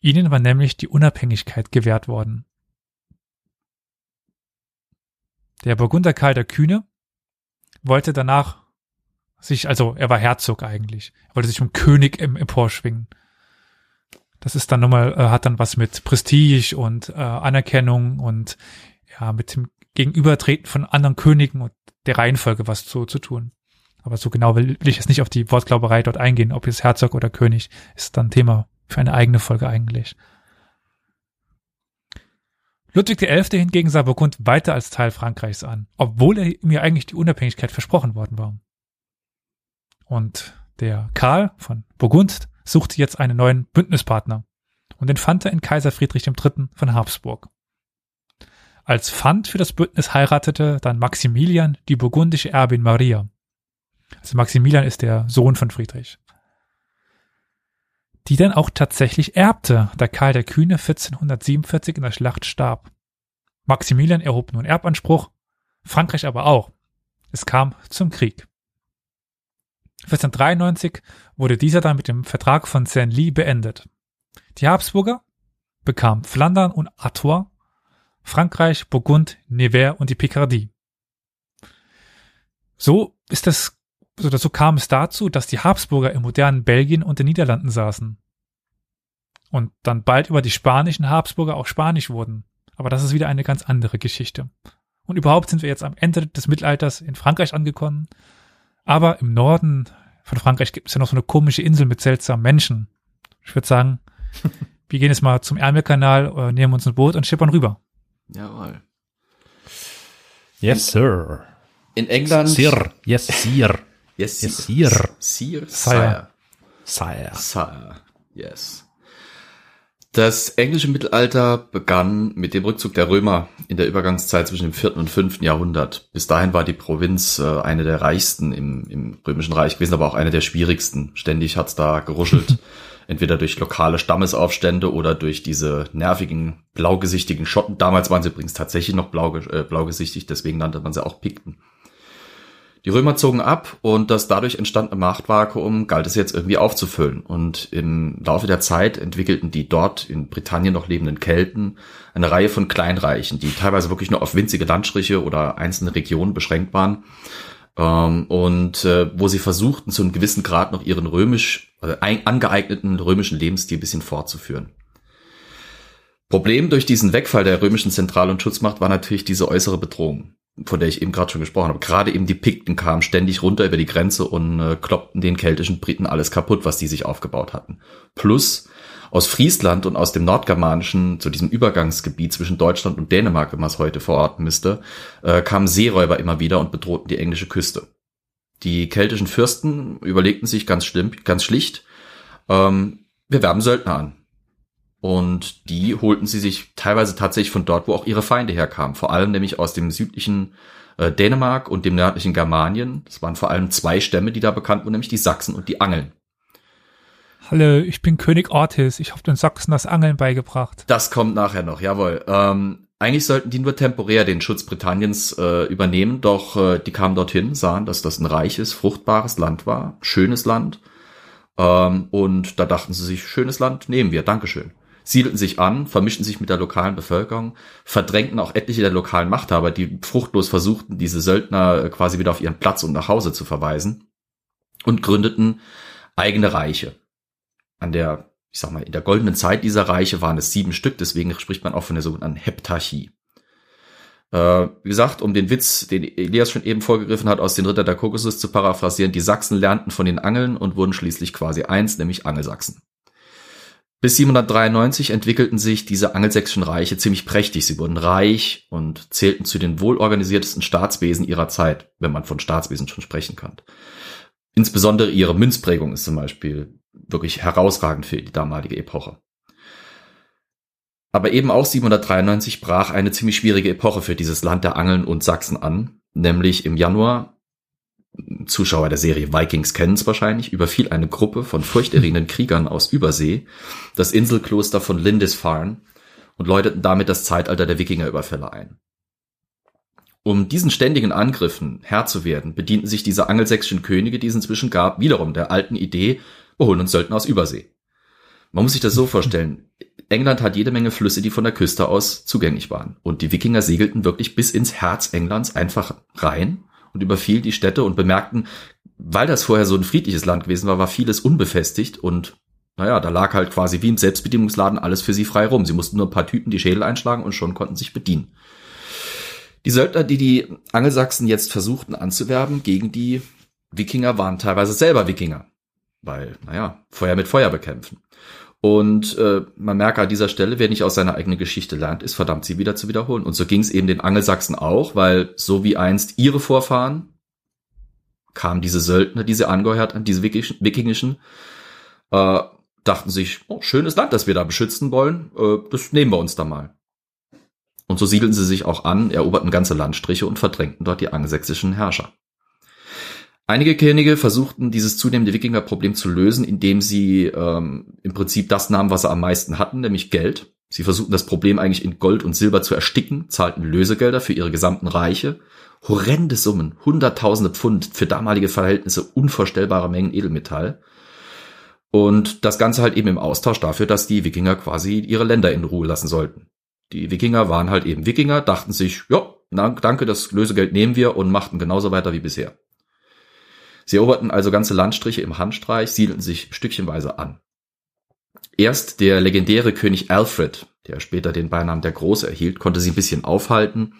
Ihnen war nämlich die Unabhängigkeit gewährt worden. Der Burgunder Karl der Kühne wollte danach sich, also er war Herzog eigentlich, er wollte sich zum König im emporschwingen. Das ist dann nochmal, äh, hat dann was mit Prestige und äh, Anerkennung und ja, mit dem Gegenübertreten von anderen Königen und der Reihenfolge was zu, zu tun. Aber so genau will, will ich jetzt nicht auf die Wortglauberei dort eingehen, ob jetzt Herzog oder König, ist dann Thema für eine eigene Folge eigentlich. Ludwig XI. hingegen sah Burgund weiter als Teil Frankreichs an, obwohl er mir eigentlich die Unabhängigkeit versprochen worden war. Und der Karl von Burgund suchte jetzt einen neuen Bündnispartner und den fand er in Kaiser Friedrich III. von Habsburg. Als Pfand für das Bündnis heiratete dann Maximilian die burgundische Erbin Maria. Also Maximilian ist der Sohn von Friedrich. Die dann auch tatsächlich erbte, da Karl der Kühne 1447 in der Schlacht starb. Maximilian erhob nun Erbanspruch, Frankreich aber auch. Es kam zum Krieg. 1493 wurde dieser dann mit dem Vertrag von Saint-Ly beendet. Die Habsburger bekamen Flandern und Artois, Frankreich, Burgund, Nevers und die Picardie. So ist das, oder so kam es dazu, dass die Habsburger im modernen Belgien und den Niederlanden saßen. Und dann bald über die spanischen Habsburger auch Spanisch wurden. Aber das ist wieder eine ganz andere Geschichte. Und überhaupt sind wir jetzt am Ende des Mittelalters in Frankreich angekommen aber im Norden von Frankreich gibt es ja noch so eine komische Insel mit seltsamen Menschen. Ich würde sagen, <laughs> wir gehen jetzt mal zum Ärmelkanal, nehmen uns ein Boot und schippern rüber. Jawohl. Yes, sir. In England. Sir. Yes, sir. Yes, Yes, sir. sir. Sir. Sire. Sire. Sire. Yes. Das englische Mittelalter begann mit dem Rückzug der Römer in der Übergangszeit zwischen dem vierten und fünften Jahrhundert. Bis dahin war die Provinz äh, eine der reichsten im, im Römischen Reich gewesen, aber auch eine der schwierigsten. Ständig hat's da geruschelt. <laughs> Entweder durch lokale Stammesaufstände oder durch diese nervigen, blaugesichtigen Schotten. Damals waren sie übrigens tatsächlich noch blau, äh, blaugesichtig, deswegen nannte man sie auch Pikten. Die Römer zogen ab und das dadurch entstandene Machtvakuum galt es jetzt irgendwie aufzufüllen. Und im Laufe der Zeit entwickelten die dort in Britannien noch lebenden Kelten eine Reihe von Kleinreichen, die teilweise wirklich nur auf winzige Landstriche oder einzelne Regionen beschränkt waren. Ähm, und äh, wo sie versuchten, zu einem gewissen Grad noch ihren römisch, äh, angeeigneten römischen Lebensstil bisschen fortzuführen. Problem durch diesen Wegfall der römischen Zentral- und Schutzmacht war natürlich diese äußere Bedrohung von der ich eben gerade schon gesprochen habe. Gerade eben die Pikten kamen ständig runter über die Grenze und äh, kloppten den keltischen Briten alles kaputt, was die sich aufgebaut hatten. Plus aus Friesland und aus dem Nordgermanischen, zu diesem Übergangsgebiet zwischen Deutschland und Dänemark, wenn man es heute verorten müsste, äh, kamen Seeräuber immer wieder und bedrohten die englische Küste. Die keltischen Fürsten überlegten sich ganz schlimm, ganz schlicht, ähm, wir werben Söldner an. Und die holten sie sich teilweise tatsächlich von dort, wo auch ihre Feinde herkamen. Vor allem nämlich aus dem südlichen äh, Dänemark und dem nördlichen Germanien. Das waren vor allem zwei Stämme, die da bekannt wurden, nämlich die Sachsen und die Angeln. Hallo, ich bin König Ortis. Ich habe den Sachsen das Angeln beigebracht. Das kommt nachher noch, jawohl. Ähm, eigentlich sollten die nur temporär den Schutz Britanniens äh, übernehmen, doch äh, die kamen dorthin, sahen, dass das ein reiches, fruchtbares Land war, schönes Land. Ähm, und da dachten sie sich, schönes Land, nehmen wir, Dankeschön siedelten sich an, vermischten sich mit der lokalen Bevölkerung, verdrängten auch etliche der lokalen Machthaber, die fruchtlos versuchten, diese Söldner äh, quasi wieder auf ihren Platz und nach Hause zu verweisen und gründeten eigene Reiche. An der, ich sag mal, in der goldenen Zeit dieser Reiche waren es sieben Stück, deswegen spricht man auch von der sogenannten Heptarchie. Äh, wie gesagt, um den Witz, den Elias schon eben vorgegriffen hat, aus den Ritter der Kokosnuss zu paraphrasieren, die Sachsen lernten von den Angeln und wurden schließlich quasi eins, nämlich Angelsachsen. Bis 793 entwickelten sich diese angelsächsischen Reiche ziemlich prächtig. Sie wurden reich und zählten zu den wohlorganisiertesten Staatswesen ihrer Zeit, wenn man von Staatswesen schon sprechen kann. Insbesondere ihre Münzprägung ist zum Beispiel wirklich herausragend für die damalige Epoche. Aber eben auch 793 brach eine ziemlich schwierige Epoche für dieses Land der Angeln und Sachsen an, nämlich im Januar Zuschauer der Serie Vikings kennen es wahrscheinlich, überfiel eine Gruppe von furchterregenden <laughs> Kriegern aus Übersee das Inselkloster von Lindisfarne und läuteten damit das Zeitalter der Wikingerüberfälle ein. Um diesen ständigen Angriffen Herr zu werden, bedienten sich diese angelsächsischen Könige, die es inzwischen gab, wiederum der alten Idee, wir holen uns Söldner aus Übersee. Man muss sich das so <laughs> vorstellen. England hat jede Menge Flüsse, die von der Küste aus zugänglich waren. Und die Wikinger segelten wirklich bis ins Herz Englands einfach rein und überfiel die Städte und bemerkten, weil das vorher so ein friedliches Land gewesen war, war vieles unbefestigt und naja, da lag halt quasi wie im Selbstbedienungsladen alles für sie frei rum. Sie mussten nur ein paar Typen die Schädel einschlagen und schon konnten sich bedienen. Die Söldner, die die Angelsachsen jetzt versuchten anzuwerben gegen die Wikinger, waren teilweise selber Wikinger. Weil, naja, Feuer mit Feuer bekämpfen. Und äh, man merkt an dieser Stelle, wer nicht aus seiner eigenen Geschichte lernt, ist verdammt, sie wieder zu wiederholen. Und so ging es eben den Angelsachsen auch, weil so wie einst ihre Vorfahren kamen diese Söldner, die sie angehört an diese wikingischen, äh, dachten sich, oh, schönes Land, das wir da beschützen wollen, äh, das nehmen wir uns da mal. Und so siedelten sie sich auch an, eroberten ganze Landstriche und verdrängten dort die angelsächsischen Herrscher. Einige Könige versuchten dieses zunehmende Wikinger-Problem zu lösen, indem sie ähm, im Prinzip das nahmen, was sie am meisten hatten, nämlich Geld. Sie versuchten das Problem eigentlich in Gold und Silber zu ersticken, zahlten Lösegelder für ihre gesamten Reiche, horrende Summen, hunderttausende Pfund für damalige Verhältnisse, unvorstellbare Mengen Edelmetall. Und das Ganze halt eben im Austausch dafür, dass die Wikinger quasi ihre Länder in Ruhe lassen sollten. Die Wikinger waren halt eben Wikinger, dachten sich, ja, danke, das Lösegeld nehmen wir und machten genauso weiter wie bisher. Sie eroberten also ganze Landstriche im Handstreich, siedelten sich stückchenweise an. Erst der legendäre König Alfred, der später den Beinamen der Große erhielt, konnte sie ein bisschen aufhalten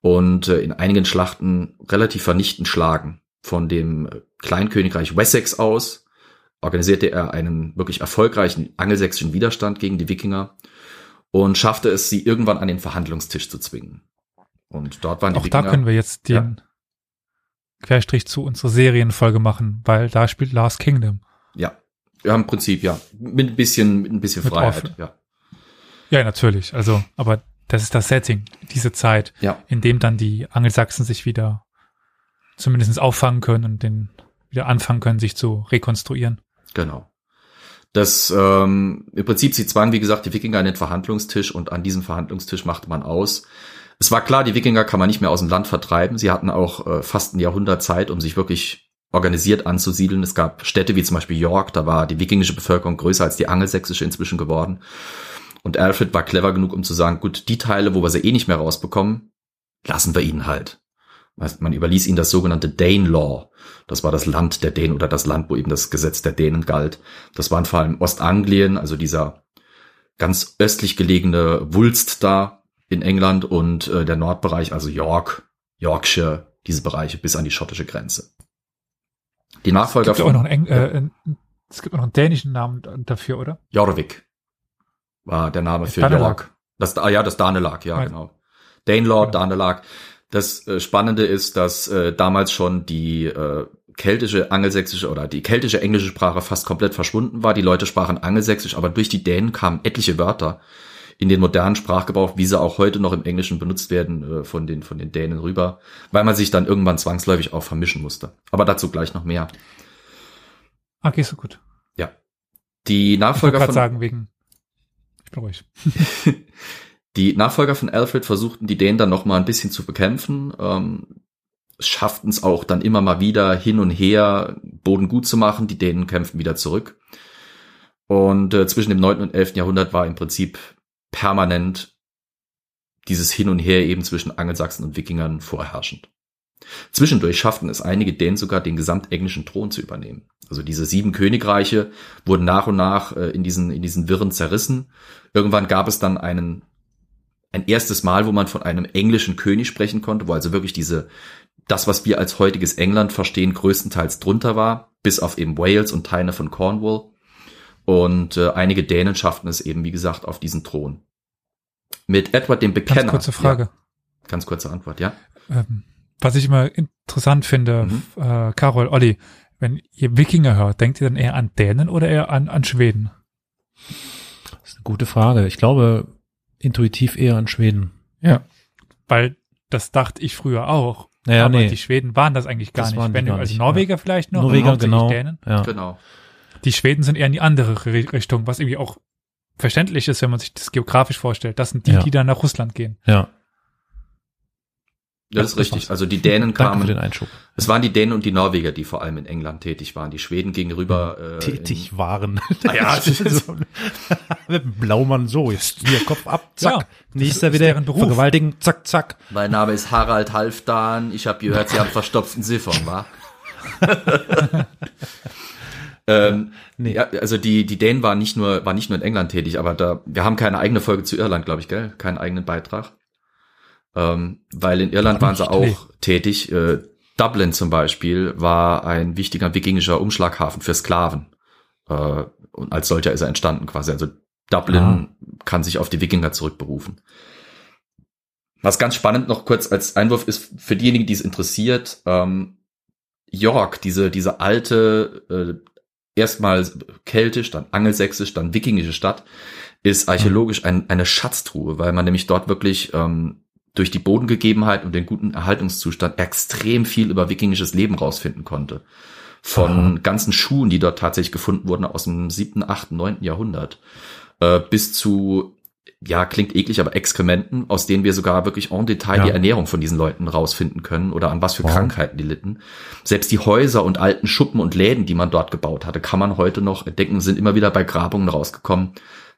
und äh, in einigen Schlachten relativ vernichtend schlagen. Von dem Kleinkönigreich Wessex aus organisierte er einen wirklich erfolgreichen angelsächsischen Widerstand gegen die Wikinger und schaffte es, sie irgendwann an den Verhandlungstisch zu zwingen. Und dort waren die Auch Wikinger. da können wir jetzt den, ja. Querstrich zu unserer Serienfolge machen, weil da spielt Last Kingdom. Ja, ja im Prinzip ja, mit ein bisschen, mit ein bisschen mit Freiheit. Offen. Ja. ja, natürlich. Also, aber das ist das Setting, diese Zeit, ja. in dem dann die Angelsachsen sich wieder zumindest auffangen können und den wieder anfangen können, sich zu rekonstruieren. Genau. Das ähm, im Prinzip sie zwangen, wie gesagt, die Wikinger an den Verhandlungstisch und an diesem Verhandlungstisch machte man aus, es war klar, die Wikinger kann man nicht mehr aus dem Land vertreiben. Sie hatten auch äh, fast ein Jahrhundert Zeit, um sich wirklich organisiert anzusiedeln. Es gab Städte wie zum Beispiel York, da war die wikingische Bevölkerung größer als die angelsächsische inzwischen geworden. Und Alfred war clever genug, um zu sagen, gut, die Teile, wo wir sie eh nicht mehr rausbekommen, lassen wir ihnen halt. Man überließ ihnen das sogenannte Dane Law. Das war das Land der Dänen oder das Land, wo eben das Gesetz der Dänen galt. Das waren vor allem Ostanglien, also dieser ganz östlich gelegene Wulst da, in England und äh, der Nordbereich, also York, Yorkshire, diese Bereiche bis an die schottische Grenze. Die Nachfolger es gibt von. Auch noch einen, äh, es gibt auch noch einen dänischen Namen dafür, oder? Jorvik war der Name für Danelag. York. Das, ah, ja, das Danelag, ja, Nein. genau. Danelaw, genau. Danelag. Das äh, Spannende ist, dass äh, damals schon die äh, keltische, angelsächsische oder die keltische englische Sprache fast komplett verschwunden war. Die Leute sprachen angelsächsisch, aber durch die Dänen kamen etliche Wörter, in den modernen Sprachgebrauch, wie sie auch heute noch im Englischen benutzt werden, äh, von den, von den Dänen rüber, weil man sich dann irgendwann zwangsläufig auch vermischen musste. Aber dazu gleich noch mehr. Okay, so gut. Ja. Die Nachfolger ich von. sagen wegen. Ich bin ruhig. <laughs> die Nachfolger von Alfred versuchten die Dänen dann noch mal ein bisschen zu bekämpfen. Ähm, schafften es auch dann immer mal wieder hin und her, Boden gut zu machen. Die Dänen kämpfen wieder zurück. Und äh, zwischen dem 9. und 11. Jahrhundert war im Prinzip permanent dieses Hin und Her eben zwischen Angelsachsen und Wikingern vorherrschend. Zwischendurch schafften es einige Dänen sogar, den gesamtenglischen Thron zu übernehmen. Also diese sieben Königreiche wurden nach und nach äh, in diesen, in diesen Wirren zerrissen. Irgendwann gab es dann einen ein erstes Mal, wo man von einem englischen König sprechen konnte, wo also wirklich diese, das, was wir als heutiges England verstehen, größtenteils drunter war, bis auf eben Wales und Teile von Cornwall. Und äh, einige Dänen schafften es eben, wie gesagt, auf diesen Thron. Mit Edward dem Bekenner. Ganz kurze Frage. Ja, ganz kurze Antwort, ja. Ähm, was ich immer interessant finde, Mhm. äh, Carol, Olli, wenn ihr Wikinger hört, denkt ihr dann eher an Dänen oder eher an, an Schweden? Das ist eine gute Frage. Ich glaube, intuitiv eher an Schweden. Ja. Weil das dachte ich früher auch. Naja, aber nee. die Schweden waren das eigentlich gar Das nicht. waren die Wenn, gar also nicht, Norweger vielleicht noch. Norweger, genau. Dänen. Ja. Genau. Die Schweden sind eher in die andere Ri- Richtung, was irgendwie auch verständlich ist, wenn man sich das geografisch vorstellt. Das sind die, Ja. die dann nach Russland gehen. ja. Das ist richtig. Also die Dänen Danke kamen, für den Einschub. es waren die Dänen und die Norweger, die vor allem in England tätig waren. Die Schweden gingen rüber. Äh, Tätig waren. Ah ja, <laughs> das ist- so, <laughs> mit dem Blaumann so, jetzt hier Kopf ab, zack. Ja, Nächster wieder deren Beruf. vergewaltigen, zack, zack. In, mein Name ist Harald Halfdan. Ich habe gehört, Sie haben verstopften Siphon, wa? <laughs> ähm, Nee. Ja, also die, die Dänen waren nicht nur, waren nicht nur in England tätig, aber da, wir haben keine eigene Folge zu Irland, glaube ich, gell? Keinen eigenen Beitrag. Ähm, weil in Irland waren sie Nicht, auch nee. tätig. Äh, Dublin zum Beispiel war ein wichtiger wikingischer Umschlaghafen für Sklaven. Äh, und als solcher ist er entstanden quasi. Also Dublin Ah. kann sich auf die Wikinger zurückberufen. Was ganz spannend noch kurz als Einwurf ist, für diejenigen, die es interessiert, ähm, York, diese, diese alte, äh, erstmal keltisch, dann angelsächsisch, dann wikingische Stadt, ist archäologisch ein, eine Schatztruhe, weil man nämlich dort wirklich ähm, durch die Bodengegebenheit und den guten Erhaltungszustand extrem viel über wikingisches Leben rausfinden konnte. Von ganzen Schuhen, die dort tatsächlich gefunden wurden aus dem siebten, achten, neunten Jahrhundert, äh, bis zu, ja, klingt eklig, aber Exkrementen, aus denen wir sogar wirklich en Detail Ja. die Ernährung von diesen Leuten rausfinden können oder an was für Wow. Krankheiten die litten. Selbst die Häuser und alten Schuppen und Läden, die man dort gebaut hatte, kann man heute noch entdecken, sind immer wieder bei Grabungen rausgekommen.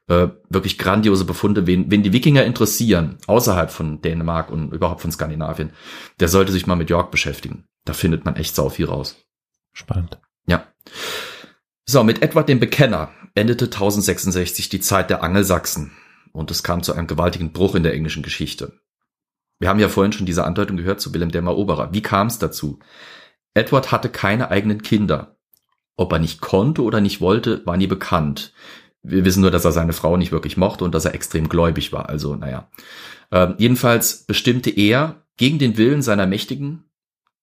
Äh, wirklich grandiose Befunde. Wen, wen die Wikinger interessieren, außerhalb von Dänemark und überhaupt von Skandinavien, der sollte sich mal mit York beschäftigen. Da findet man echt sau viel raus. Spannend. Ja. So, mit Edward dem Bekenner endete 1066 die Zeit der Angelsachsen und es kam zu einem gewaltigen Bruch in der englischen Geschichte. Wir haben ja vorhin schon diese Andeutung gehört zu Wilhelm dem Eroberer. Wie kam es dazu? Edward hatte keine eigenen Kinder. Ob er nicht konnte oder nicht wollte, war nie bekannt. Wir wissen nur, dass er seine Frau nicht wirklich mochte und dass er extrem gläubig war. Also, naja. Ähm, jedenfalls bestimmte er gegen den Willen seiner Mächtigen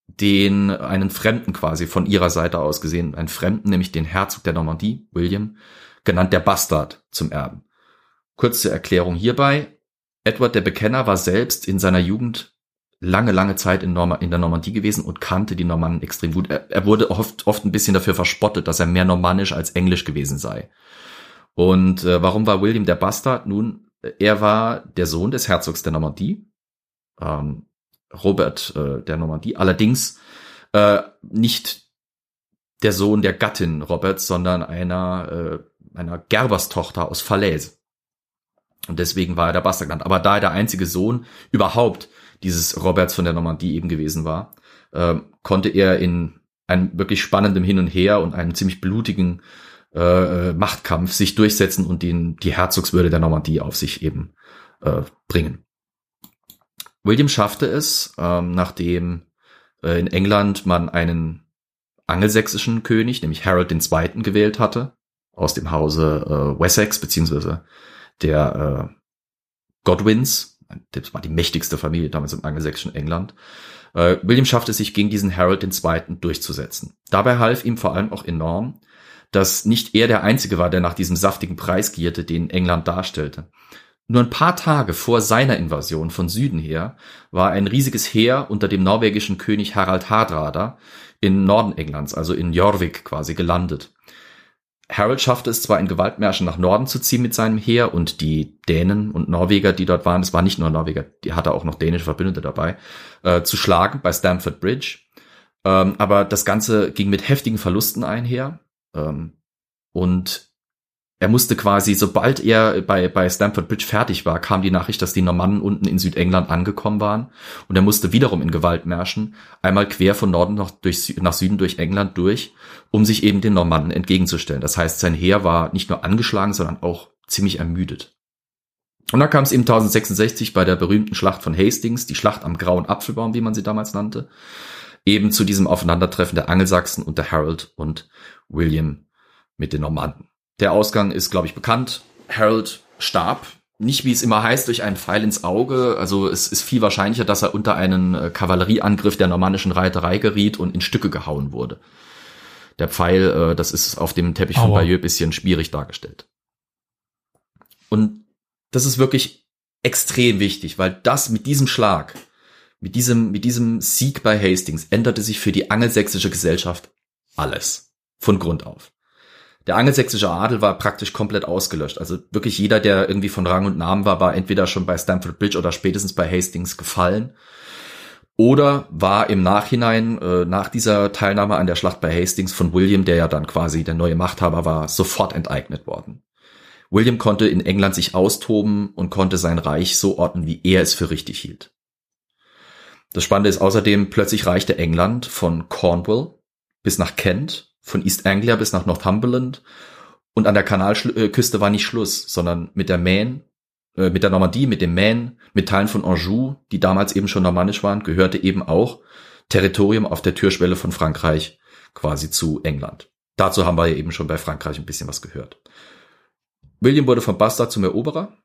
den einen Fremden quasi von ihrer Seite aus gesehen, einen Fremden, nämlich den Herzog der Normandie, William, genannt der Bastard, zum Erben. Kurze Erklärung hierbei. Edward der Bekenner war selbst in seiner Jugend lange, lange Zeit in, Norma in der Normandie gewesen und kannte die Normannen extrem gut. Er, er wurde oft, oft ein bisschen dafür verspottet, dass er mehr normannisch als englisch gewesen sei. Und äh, warum war William der Bastard? Nun, er war der Sohn des Herzogs der Normandie, ähm, Robert äh, der Normandie, allerdings äh, nicht der Sohn der Gattin Roberts, sondern einer, äh, einer Gerberstochter aus Falaise. Und deswegen war er der Bastard genannt. Aber da er der einzige Sohn überhaupt dieses Roberts von der Normandie eben gewesen war, äh, konnte er in einem wirklich spannenden Hin und Her und einem ziemlich blutigen äh, Machtkampf sich durchsetzen und den, die Herzogswürde der Normandie auf sich eben äh, bringen. William schaffte es, ähm, nachdem äh, in England man einen angelsächsischen König, nämlich Harold II. gewählt hatte, aus dem Hause äh, Wessex, beziehungsweise der äh, Godwins, das war die mächtigste Familie damals im angelsächsischen England. Äh, William schaffte es sich gegen diesen Harold II. durchzusetzen. Dabei half ihm vor allem auch enorm, dass nicht er der Einzige war, der nach diesem saftigen Preis gierte, den England darstellte. Nur ein paar Tage vor seiner Invasion von Süden her war ein riesiges Heer unter dem norwegischen König Harald Hardrada in Norden Englands, also in Jorvik quasi gelandet. Harold schaffte es zwar in Gewaltmärschen nach Norden zu ziehen mit seinem Heer und die Dänen und Norweger, die dort waren, es waren nicht nur Norweger, die hatte auch noch dänische Verbündete dabei, äh, zu schlagen bei Stamford Bridge. Ähm, aber das Ganze ging mit heftigen Verlusten einher. Ähm, und er musste quasi, sobald er bei, bei Stamford Bridge fertig war, kam die Nachricht, dass die Normannen unten in Südengland angekommen waren. Und er musste wiederum in Gewaltmärschen einmal quer von Norden noch durch, nach Süden durch England durch, um sich eben den Normannen entgegenzustellen. Das heißt, sein Heer war nicht nur angeschlagen, sondern auch ziemlich ermüdet. Und dann kam es eben 1066 bei der berühmten Schlacht von Hastings, die Schlacht am grauen Apfelbaum, wie man sie damals nannte, eben zu diesem Aufeinandertreffen der Angelsachsen und der Harold und William mit den Normanden. Der Ausgang ist, glaube ich, bekannt. Harold starb, nicht wie es immer heißt, durch einen Pfeil ins Auge. Also es ist viel wahrscheinlicher, dass er unter einen äh, Kavallerieangriff der normannischen Reiterei geriet und in Stücke gehauen wurde. Der Pfeil, äh, das ist auf dem Teppich von Aua. Bayeux bisschen schwierig dargestellt. Und das ist wirklich extrem wichtig, weil das mit diesem Schlag, mit diesem, mit diesem Sieg bei Hastings änderte sich für die angelsächsische Gesellschaft alles. Von Grund auf. Der angelsächsische Adel war praktisch komplett ausgelöscht. Also wirklich jeder, der irgendwie von Rang und Namen war, war entweder schon bei Stamford Bridge oder spätestens bei Hastings gefallen. Oder war im Nachhinein, äh, nach dieser Teilnahme an der Schlacht bei Hastings von William, der ja dann quasi der neue Machthaber war, sofort enteignet worden. William konnte in England sich austoben und konnte sein Reich so ordnen, wie er es für richtig hielt. Das Spannende ist außerdem, plötzlich reichte England von Cornwall bis nach Kent, von East Anglia bis nach Northumberland und an der Kanalküste war nicht Schluss, sondern mit der Maine, äh, mit der Normandie, mit dem Maine, mit Teilen von Anjou, die damals eben schon normannisch waren, gehörte eben auch Territorium auf der Türschwelle von Frankreich quasi zu England. Dazu haben wir ja eben schon bei Frankreich ein bisschen was gehört. William wurde vom Bastard zum Eroberer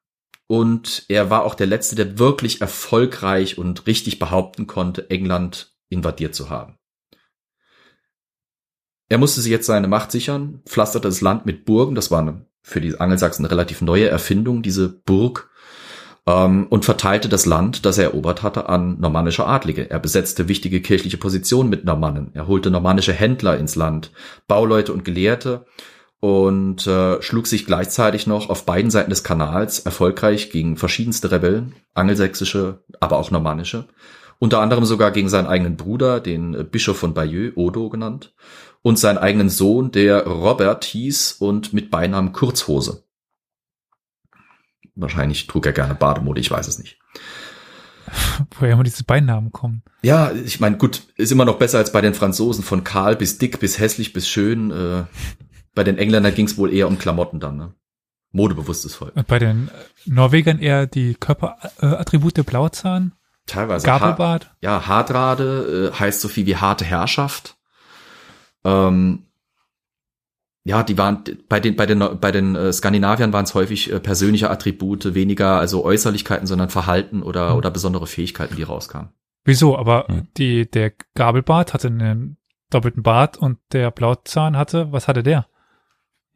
und er war auch der letzte, der wirklich erfolgreich und richtig behaupten konnte, England invadiert zu haben. Er musste sich jetzt seine Macht sichern, pflasterte das Land mit Burgen, das war eine, für die Angelsachsen eine relativ neue Erfindung, diese Burg, ähm, und verteilte das Land, das er erobert hatte, an normannische Adlige. Er besetzte wichtige kirchliche Positionen mit Normannen, er holte normannische Händler ins Land, Bauleute und Gelehrte und äh, schlug sich gleichzeitig noch auf beiden Seiten des Kanals erfolgreich gegen verschiedenste Rebellen, angelsächsische, aber auch normannische, unter anderem sogar gegen seinen eigenen Bruder, den äh, Bischof von Bayeux, Odo genannt, und seinen eigenen Sohn, der Robert hieß und mit Beinamen Kurzhose. Wahrscheinlich trug er gerne Bademode, ich weiß es nicht. <laughs> Woher immer diese Beinamen kommen. Ja, ich meine, gut, ist immer noch besser als bei den Franzosen, von kahl bis dick, bis hässlich, bis schön. Äh, bei den Engländern ging es wohl eher um Klamotten dann, ne? Modebewusstes Volk. Und bei den äh, Norwegern eher die Körperattribute Blauzahn, Teilweise. Ha Gabelbart. ja, Hardrade äh, heißt so viel wie harte Herrschaft. Ähm, ja, die waren bei den bei den bei den äh, Skandinaviern waren es häufig äh, persönliche Attribute, weniger also Äußerlichkeiten, sondern Verhalten oder Hm. oder besondere Fähigkeiten, die rauskamen. Wieso? Aber Hm. die, der Gabelbart hatte einen doppelten Bart und der Blauzahn hatte, was hatte der?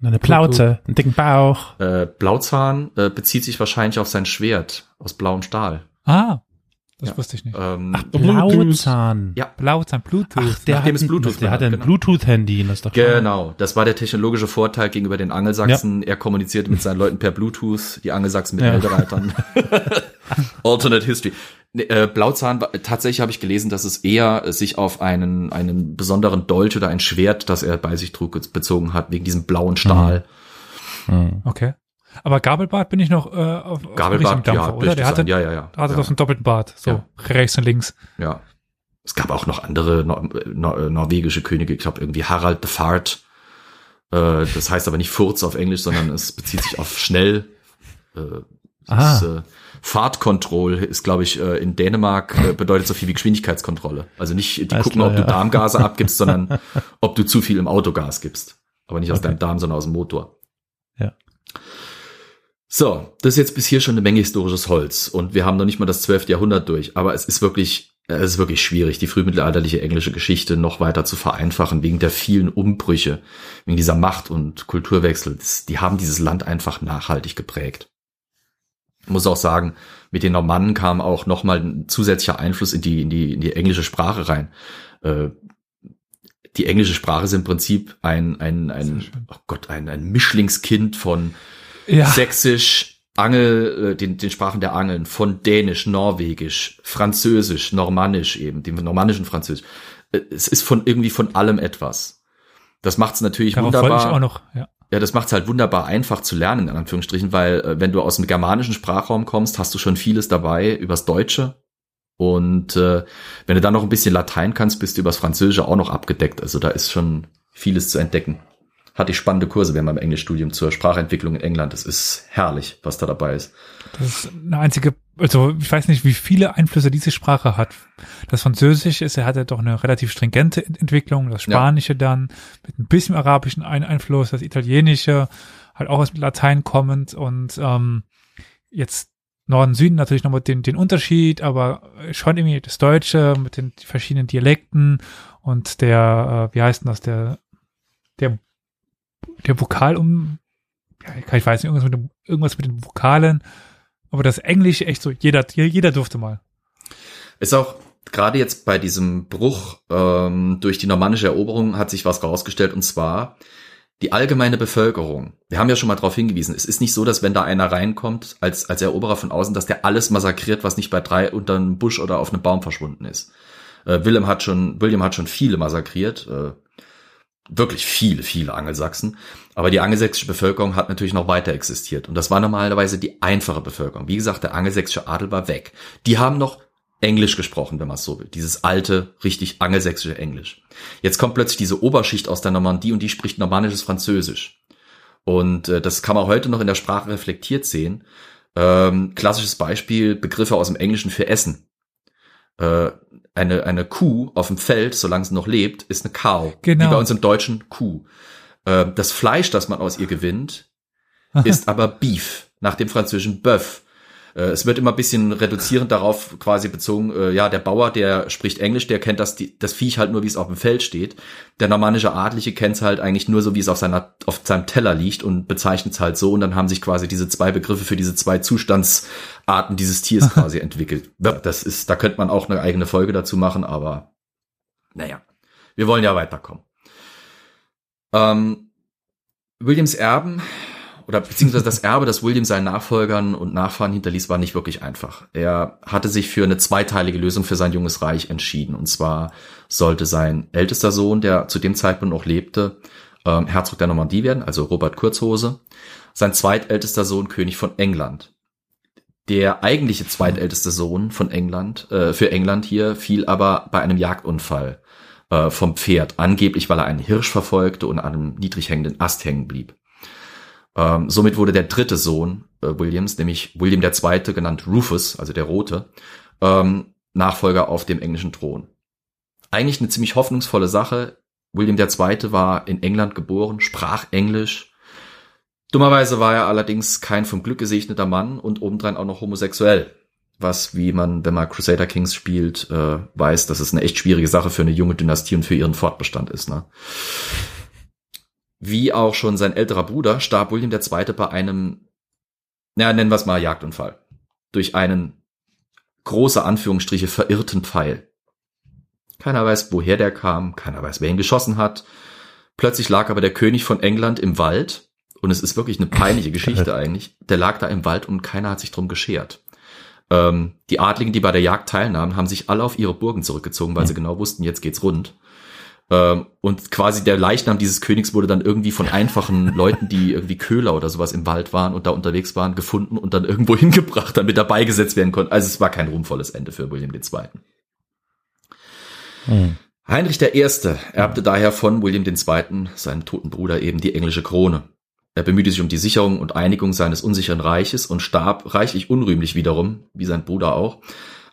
Eine Plauze, einen dicken Bauch. Äh, Blauzahn äh, bezieht sich wahrscheinlich auf sein Schwert aus blauem Stahl. Ah, das Ja. wusste ich nicht. Ähm, Blauzahn. Ja. Blauzahn, Bluetooth. Ach, der Nachdem hat, es Bluetooth der war, hatte ein genau. Bluetooth-Handy, das doch. Genau, das war der technologische Vorteil gegenüber den Angelsachsen. Er kommunizierte mit seinen Leuten per Bluetooth, die Angelsachsen mit Ja. Eldereitern. <laughs> <laughs> Alternate History. Äh, Blauzahn, war- tatsächlich habe ich gelesen, dass es eher sich auf einen, einen besonderen Dolch oder ein Schwert, das er bei sich trug, bezogen hat, wegen diesem blauen Stahl. Hm. Okay. Aber Gabelbart bin ich noch äh, auf, auf Gabelbart, dem Dampfer, ja, oder? Der hatte, ja, ja, ja. hatte ja. doch einen doppelten Bart, so Ja. rechts und links. Ja. Es gab auch noch andere Nor Nor norwegische Könige, ich glaube irgendwie Harald the Fart. Äh, das heißt aber nicht Furz auf Englisch, sondern es bezieht sich auf schnell. Äh, das, Ah. äh, Fahrtkontroll ist, glaube ich, äh, in Dänemark äh, bedeutet so viel wie Geschwindigkeitskontrolle. Also nicht, die Alles gucken, klar, ob du ja. Darmgase abgibst, sondern ob du zu viel im Auto Gas gibst. Aber nicht aus Okay. deinem Darm, sondern aus dem Motor. So, das ist jetzt bis hier schon eine Menge historisches Holz und wir haben noch nicht mal das 12. Jahrhundert durch, aber es ist wirklich, es ist wirklich schwierig, die frühmittelalterliche englische Geschichte noch weiter zu vereinfachen, wegen der vielen Umbrüche, wegen dieser Macht- und Kulturwechsel. Die haben dieses Land einfach nachhaltig geprägt. Ich muss auch sagen, mit den Normannen kam auch nochmal ein zusätzlicher Einfluss in die, in die, in die englische Sprache rein. Äh, die englische Sprache ist im Prinzip ein, ein, ein, oh Gott, ein, ein Mischlingskind von Ja. Sächsisch, Angel, äh, den, den Sprachen der Angeln, von Dänisch, Norwegisch, Französisch, Normannisch eben, dem normannischen Französisch. Äh, Es ist von irgendwie von allem etwas. Das macht es natürlich Darauf wollte ich wunderbar. auch noch, ja. Ja, das macht es halt wunderbar einfach zu lernen, in Anführungsstrichen, weil äh, wenn du aus dem germanischen Sprachraum kommst, hast du schon vieles dabei übers Deutsche. Und äh, wenn du dann noch ein bisschen Latein kannst, bist du übers Französische auch noch abgedeckt. Also da ist schon vieles zu entdecken. Hatte ich spannende Kurse während meinem Englischstudium zur Sprachentwicklung in England. Es ist herrlich, was da dabei ist. Das ist eine einzige, also ich weiß nicht, wie viele Einflüsse diese Sprache hat. Das Französische ist, er hat ja doch eine relativ stringente Entwicklung, das Spanische ja. dann mit ein bisschen arabischen Einfluss, das Italienische halt auch aus Latein kommend und ähm, jetzt Norden, Süden natürlich noch mit den, den Unterschied, aber schon irgendwie das Deutsche mit den verschiedenen Dialekten und der, äh, wie heißt denn das, der, der, der Vokal um, ja, ich weiß nicht, irgendwas mit, dem, irgendwas mit den Vokalen, aber das Englisch echt so, jeder, jeder durfte mal. Ist auch gerade jetzt bei diesem Bruch ähm, durch die normannische Eroberung hat sich was rausgestellt und zwar, die allgemeine Bevölkerung, wir haben ja schon mal darauf hingewiesen, es ist nicht so, dass wenn da einer reinkommt als, als Eroberer von außen, dass der alles massakriert, was nicht bei drei unter einem Busch oder auf einem Baum verschwunden ist. Äh, William hat schon, William hat schon viele massakriert, äh, wirklich viele, viele Angelsachsen. Aber die angelsächsische Bevölkerung hat natürlich noch weiter existiert. Und das war normalerweise die einfache Bevölkerung. Wie gesagt, der angelsächsische Adel war weg. Die haben noch Englisch gesprochen, wenn man es so will. Dieses alte, richtig angelsächsische Englisch. Jetzt kommt plötzlich diese Oberschicht aus der Normandie und die spricht normannisches Französisch. Und äh, das kann man heute noch in der Sprache reflektiert sehen. Ähm, klassisches Beispiel, Begriffe aus dem Englischen für Essen. Äh, eine, eine Kuh auf dem Feld, solange sie noch lebt, ist eine Cow. Genau. Wie bei uns im Deutschen Kuh. Äh, das Fleisch, das man aus ihr gewinnt, <laughs> ist aber Beef, nach dem französischen Bœuf. Äh, es wird immer ein bisschen reduzierend darauf quasi bezogen, äh, ja, der Bauer, der spricht Englisch, der kennt das, das Viech halt nur, wie es auf dem Feld steht. Der normannische Adlige kennt es halt eigentlich nur so, wie es auf, seiner, auf seinem Teller liegt und bezeichnet es halt so. Und dann haben sich quasi diese zwei Begriffe für diese zwei Zustandsarten dieses Tiers <laughs> quasi entwickelt. Das ist, da könnte man auch eine eigene Folge dazu machen, aber naja, wir wollen ja weiterkommen. Ähm, Williams Erben oder beziehungsweise das Erbe, das William seinen Nachfolgern und Nachfahren hinterließ, war nicht wirklich einfach. Er hatte sich für eine zweiteilige Lösung für sein junges Reich entschieden. Und zwar sollte sein ältester Sohn, der zu dem Zeitpunkt noch lebte, ähm, Herzog der Normandie werden, also Robert Kurzhose. Sein zweitältester Sohn König von England. Der eigentliche zweitälteste Sohn von England, äh, für England hier, fiel aber bei einem Jagdunfall äh, vom Pferd, angeblich weil er einen Hirsch verfolgte und an einem niedrig hängenden Ast hängen blieb. Ähm, somit wurde der dritte Sohn äh, Williams, nämlich William II., genannt Rufus, also der Rote, ähm, Nachfolger auf dem englischen Thron. Eigentlich eine ziemlich hoffnungsvolle Sache. William II. war in England geboren, sprach Englisch. Dummerweise war er allerdings kein vom Glück gesegneter Mann und obendrein auch noch homosexuell. Was, wie man, wenn man Crusader Kings spielt, äh, weiß, dass es eine echt schwierige Sache für eine junge Dynastie und für ihren Fortbestand ist. Ne? Wie auch schon sein älterer Bruder starb William II. bei einem, naja, nennen wir es mal Jagdunfall. Durch einen große Anführungsstriche verirrten Pfeil. Keiner weiß, woher der kam, keiner weiß, wer ihn geschossen hat. Plötzlich lag aber der König von England im Wald und es ist wirklich eine peinliche Geschichte <laughs> eigentlich. Der lag da im Wald und keiner hat sich drum geschert. Ähm, die Adligen, die bei der Jagd teilnahmen, haben sich alle auf ihre Burgen zurückgezogen, weil sie genau wussten, jetzt geht's rund. Ähm, und quasi der Leichnam dieses Königs wurde dann irgendwie von einfachen <laughs> Leuten, die irgendwie Köhler oder sowas im Wald waren und da unterwegs waren, gefunden und dann irgendwo <laughs> hingebracht, damit er beigesetzt werden konnte. Also es war kein ruhmvolles Ende für William II. Hm. Heinrich I. erbte daher von William II., seinem toten Bruder, eben die englische Krone. Er bemühte sich um die Sicherung und Einigung seines unsicheren Reiches und starb reichlich unrühmlich wiederum, wie sein Bruder auch.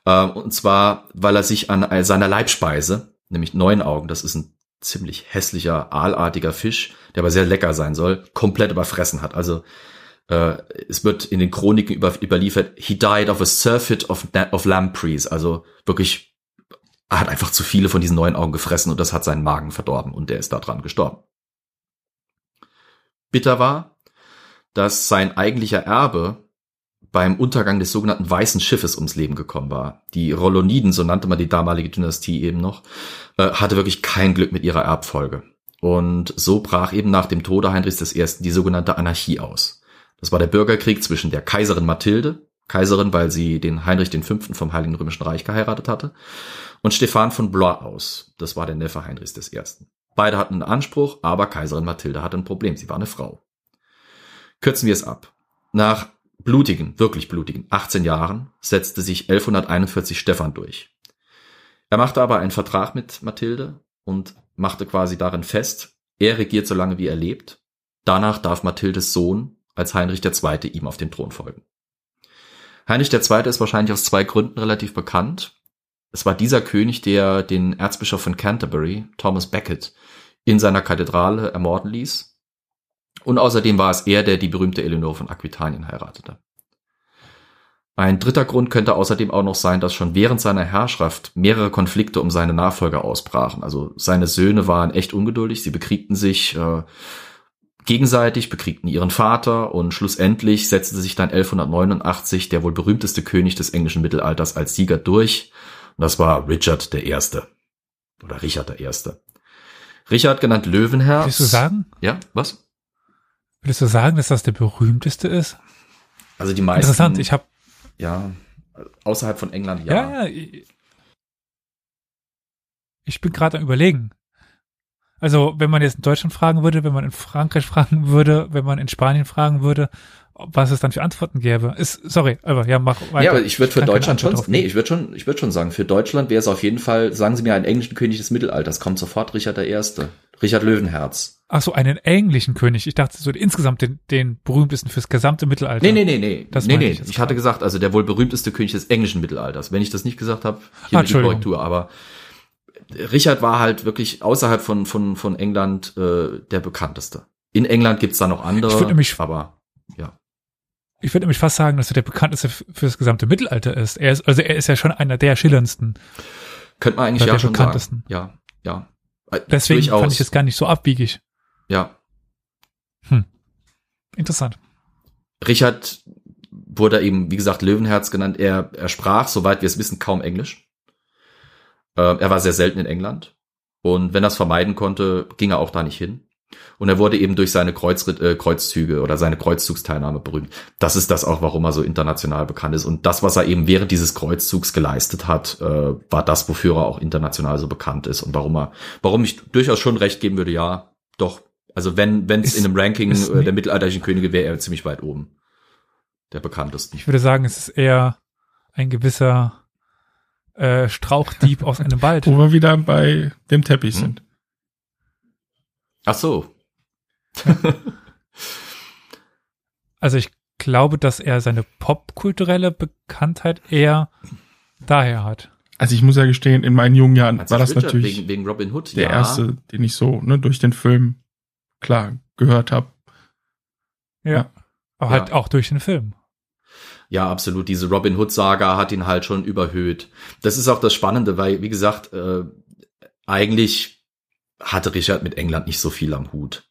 Ähm, und zwar, weil er sich an seiner Leibspeise, nämlich neun Augen. Das ist ein ziemlich hässlicher, aalartiger Fisch, der aber sehr lecker sein soll, komplett überfressen hat. Also äh, es wird in den Chroniken über, überliefert, he died of a surfeit of, of lampreys. Also wirklich, er hat einfach zu viele von diesen neun Augen gefressen und das hat seinen Magen verdorben und der ist daran gestorben. Bitter war, dass sein eigentlicher Erbe beim Untergang des sogenannten Weißen Schiffes ums Leben gekommen war. Die Rolloniden, so nannte man die damalige Dynastie eben noch, äh, hatte wirklich kein Glück mit ihrer Erbfolge. Und so brach eben nach dem Tode Heinrichs I. die sogenannte Anarchie aus. Das war der Bürgerkrieg zwischen der Kaiserin Mathilde, Kaiserin, weil sie den Heinrich V. vom Heiligen Römischen Reich geheiratet hatte, und Stefan von Blois aus. Das war der Neffe Heinrichs I. Beide hatten einen Anspruch, aber Kaiserin Mathilde hatte ein Problem. Sie war eine Frau. Kürzen wir es ab. Nach blutigen, wirklich blutigen 18 Jahren setzte sich 1141 Stefan durch. Er machte aber einen Vertrag mit Mathilde und machte quasi darin fest, Er regiert so lange, wie er lebt. Danach darf Mathildes Sohn als Heinrich II. ihm auf den Thron folgen. Heinrich II. ist wahrscheinlich aus zwei Gründen relativ bekannt. Es war dieser König, der den Erzbischof von Canterbury, Thomas Becket, in seiner Kathedrale ermorden ließ. Und außerdem war es er, der die berühmte Eleonore von Aquitanien heiratete. Ein dritter Grund könnte außerdem auch noch sein, dass schon während seiner Herrschaft mehrere Konflikte um seine Nachfolger ausbrachen. Also seine Söhne waren echt ungeduldig, sie bekriegten sich äh, gegenseitig, bekriegten ihren Vater und schlussendlich setzte sich dann 1189 der wohl berühmteste König des englischen Mittelalters als Sieger durch und das war Richard der Erste. Oder Richard Erste. Richard genannt Löwenherz. Willst du sagen? Ja, was? Willst du sagen, dass das der berühmteste ist? Also die meisten. Interessant, ich habe ja außerhalb von England ja. Ja, ja. Ich bin gerade am überlegen. Also, wenn man jetzt in Deutschland fragen würde, wenn man in Frankreich <laughs> fragen würde, wenn man in Spanien fragen würde, was es dann für Antworten gäbe. Ist, sorry, aber ja, mach weiter. Ja, aber ich würde für Deutschland schon, nee, ich würde schon, ich würde schon sagen, für Deutschland wäre es auf jeden Fall, sagen Sie mir einen englischen König des Mittelalters, kommt sofort Richard der Erste. Richard Löwenherz. Ach so, einen englischen König. Ich dachte so insgesamt den, den berühmtesten fürs gesamte Mittelalter. Nee, nee, nee, nee. Das nee, nee. Ich, ich hatte gesagt, also der wohl berühmteste König des englischen Mittelalters. Wenn ich das nicht gesagt habe, hier ah, die Korrektur, aber Richard war halt wirklich außerhalb von, von, von England äh, der bekannteste. In England gibt's da noch andere, ich nämlich, aber ja. Ich würde nämlich fast sagen, dass er der bekannteste für das gesamte Mittelalter ist. Er ist, also er ist ja schon einer der schillerndsten. Könnte man eigentlich ja schon bekanntesten. sagen. Ja, ja. Äh, Deswegen Durchaus. fand ich es gar nicht so abwiegig. Ja. Hm. Interessant. Richard wurde eben, wie gesagt, Löwenherz genannt. Er, er sprach, soweit wir es wissen, kaum Englisch. Äh, er war sehr selten in England. Und wenn er es vermeiden konnte, ging er auch da nicht hin. Und er wurde eben durch seine Kreuzritt, äh, Kreuzzüge oder seine Kreuzzugsteilnahme berühmt. Das ist das auch, warum er so international bekannt ist. Und das, was er eben während dieses Kreuzzugs geleistet hat, äh, war das, wofür er auch international so bekannt ist und warum er, warum ich durchaus schon recht geben würde, ja, doch. Also wenn wenn es in einem Ranking äh, der mittelalterlichen Könige wäre, er ziemlich weit oben. Der bekanntesten. Ich würde sagen, es ist eher ein gewisser äh, Strauchdieb aus einem <laughs> Wald. Wo wir wieder bei dem Teppich hm. sind. Ach so. <laughs> also ich glaube, dass er seine popkulturelle Bekanntheit eher daher hat. Also ich muss ja gestehen, in meinen jungen Jahren war das Richard natürlich wegen, wegen, Robin Hood, der ja. erste, den ich so ne, durch den Film klar gehört habe. Ja. ja. Aber halt ja. halt auch durch den Film. Ja, absolut. Diese Robin Hood-Saga hat ihn halt schon überhöht. Das ist auch das Spannende, weil, wie gesagt, äh, eigentlich hatte Richard mit England nicht so viel am Hut.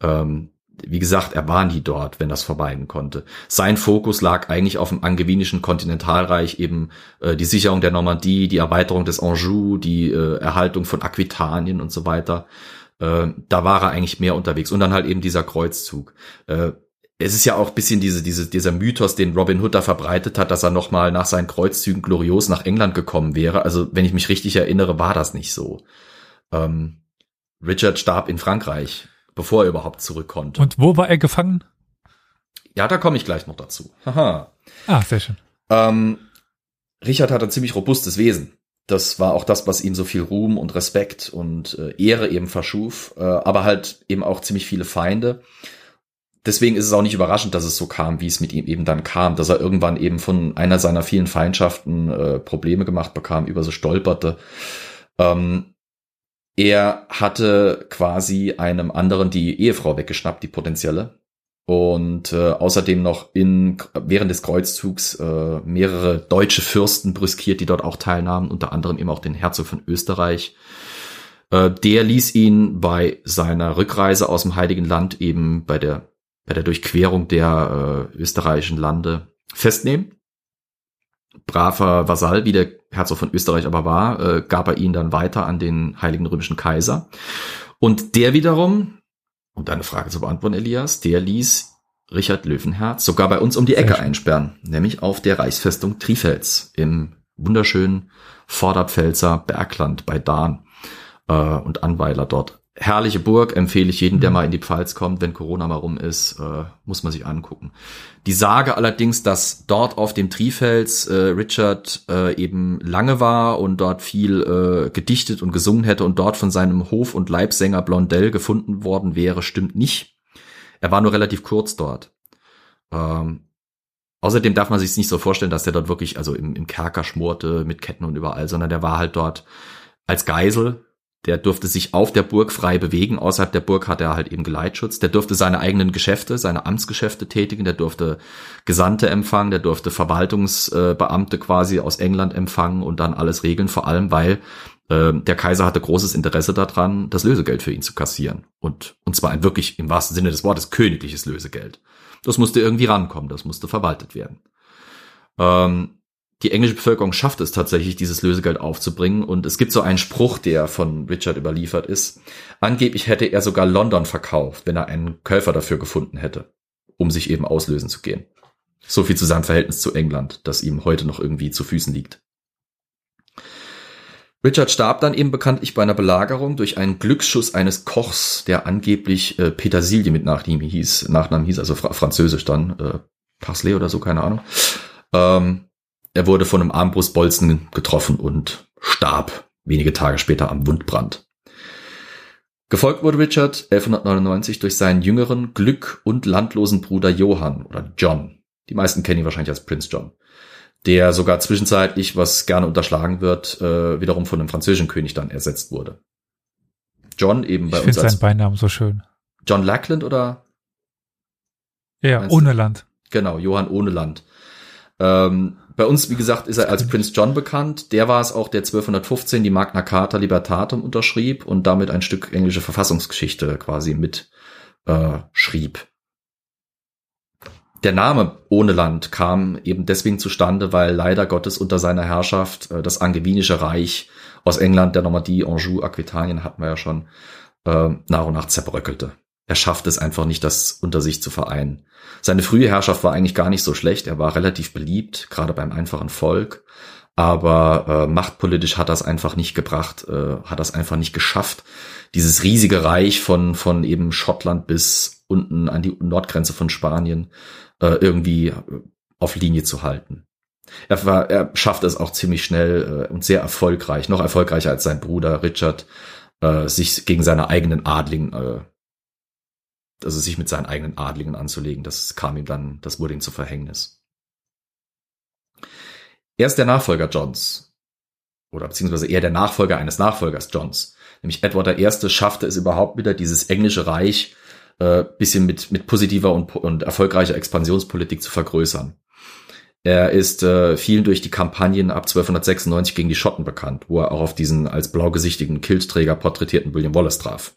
Ähm, wie gesagt, er war nie dort, wenn das vermeiden konnte. Sein Fokus lag eigentlich auf dem angevinischen Kontinentalreich, eben äh, die Sicherung der Normandie, die Erweiterung des Anjou, die äh, Erhaltung von Aquitanien und so weiter. Äh, da war er eigentlich mehr unterwegs. Und dann halt eben dieser Kreuzzug. Äh, es ist ja auch bisschen diese, diese, dieser Mythos, den Robin Hood da verbreitet hat, dass er nochmal nach seinen Kreuzzügen glorios nach England gekommen wäre. Also, wenn ich mich richtig erinnere, war das nicht so. Ähm, Richard starb in Frankreich, bevor er überhaupt zurück konnte. Und wo war er gefangen? Ja, da komme ich gleich noch dazu. Haha. Ah, sehr schön. Ähm, Richard hat ein ziemlich robustes Wesen. Das war auch das, was ihm so viel Ruhm und Respekt und äh, Ehre eben verschuf, äh, aber halt eben auch ziemlich viele Feinde deswegen ist es auch nicht überraschend, dass es so kam, wie es mit ihm eben dann kam, dass er irgendwann eben von einer seiner vielen Feindschaften äh, Probleme gemacht bekam, über so stolperte. Ähm, er hatte quasi einem anderen die Ehefrau weggeschnappt, die potenzielle. Und äh, außerdem noch in während des Kreuzzugs äh, mehrere deutsche Fürsten brüskiert, die dort auch teilnahmen, unter anderem eben auch den Herzog von Österreich. Äh, der ließ ihn bei seiner Rückreise aus dem Heiligen Land eben bei der bei der Durchquerung der äh, österreichischen Lande festnehmen. Braver Vasall, wie der Herzog von Österreich aber war, äh, gab er ihn dann weiter an den Heiligen Römischen Kaiser. Und der wiederum, um deine Frage zu beantworten, Elias, der ließ Richard Löwenherz sogar bei uns um die Ecke einsperren, nämlich auf der Reichsfestung Trifels im wunderschönen Vorderpfälzer Bergland bei Dahn äh, und Anweiler dort herrliche Burg, empfehle ich jedem, der mal in die Pfalz kommt, wenn Corona mal rum ist, äh, muss man sich angucken. Die Sage allerdings, dass dort auf dem Trifels äh, Richard äh, eben lange war und dort viel äh, gedichtet und gesungen hätte und dort von seinem Hof- und Leibsänger Blondel gefunden worden wäre, stimmt nicht. Er war nur relativ kurz dort. Ähm, außerdem darf man sich nicht so vorstellen, dass er dort wirklich, also im, im Kerker schmorte mit Ketten und überall, sondern der war halt dort als Geisel der durfte sich auf der Burg frei bewegen. Außerhalb der Burg hatte er halt eben Geleitschutz. Der durfte seine eigenen Geschäfte, seine Amtsgeschäfte tätigen. Der durfte Gesandte empfangen. Der durfte Verwaltungsbeamte quasi aus England empfangen und dann alles regeln. Vor allem, weil äh, der Kaiser hatte großes Interesse daran, das Lösegeld für ihn zu kassieren. Und, und zwar ein wirklich im wahrsten Sinne des Wortes königliches Lösegeld. Das musste irgendwie rankommen. Das musste verwaltet werden. Ähm, die englische Bevölkerung schafft es tatsächlich, dieses Lösegeld aufzubringen. Und es gibt so einen Spruch, der von Richard überliefert ist. Angeblich hätte er sogar London verkauft, wenn er einen Käufer dafür gefunden hätte, um sich eben auslösen zu gehen. So viel zu seinem Verhältnis zu England, das ihm heute noch irgendwie zu Füßen liegt. Richard starb dann eben bekanntlich bei einer Belagerung durch einen Glücksschuss eines Kochs, der angeblich äh, Petersilie mit Nachnamen hieß, Nachnamen hieß, also fra französisch dann, äh, Parsley oder so, keine Ahnung. Ähm, er wurde von einem Armbrustbolzen getroffen und starb wenige Tage später am Wundbrand. Gefolgt wurde Richard 1199 durch seinen jüngeren, glück- und landlosen Bruder Johann oder John. Die meisten kennen ihn wahrscheinlich als Prinz John. Der sogar zwischenzeitlich, was gerne unterschlagen wird, äh, wiederum von einem französischen König dann ersetzt wurde. John eben bei ich uns als seinen Beinamen so schön. John Lackland oder? Ja, ohne Land. Genau, Johann ohne Land. Ähm, bei uns, wie gesagt, ist er als Prince John bekannt. Der war es auch, der 1215 die Magna Carta Libertatum unterschrieb und damit ein Stück englische Verfassungsgeschichte quasi mit äh, schrieb. Der Name ohne Land kam eben deswegen zustande, weil leider Gottes unter seiner Herrschaft äh, das Angevinische Reich aus England, der Normandie, Anjou, Aquitanien hatten wir ja schon, äh, nach und nach zerbröckelte. Er schafft es einfach nicht, das unter sich zu vereinen. Seine frühe Herrschaft war eigentlich gar nicht so schlecht. Er war relativ beliebt, gerade beim einfachen Volk. Aber äh, machtpolitisch hat das einfach nicht gebracht, äh, hat das einfach nicht geschafft, dieses riesige Reich von, von eben Schottland bis unten an die Nordgrenze von Spanien äh, irgendwie auf Linie zu halten. Er, war, er schafft es auch ziemlich schnell äh, und sehr erfolgreich, noch erfolgreicher als sein Bruder Richard, äh, sich gegen seine eigenen Adligen äh, also sich mit seinen eigenen Adligen anzulegen. Das kam ihm dann, das wurde ihm zu Verhängnis. Er ist der Nachfolger Johns. Oder beziehungsweise eher der Nachfolger eines Nachfolgers Johns. Nämlich Edward I. schaffte es überhaupt wieder, dieses englische Reich äh, bisschen mit, mit positiver und, und erfolgreicher Expansionspolitik zu vergrößern. Er ist äh, vielen durch die Kampagnen ab 1296 gegen die Schotten bekannt, wo er auch auf diesen als blaugesichtigen Kiltträger porträtierten William Wallace traf.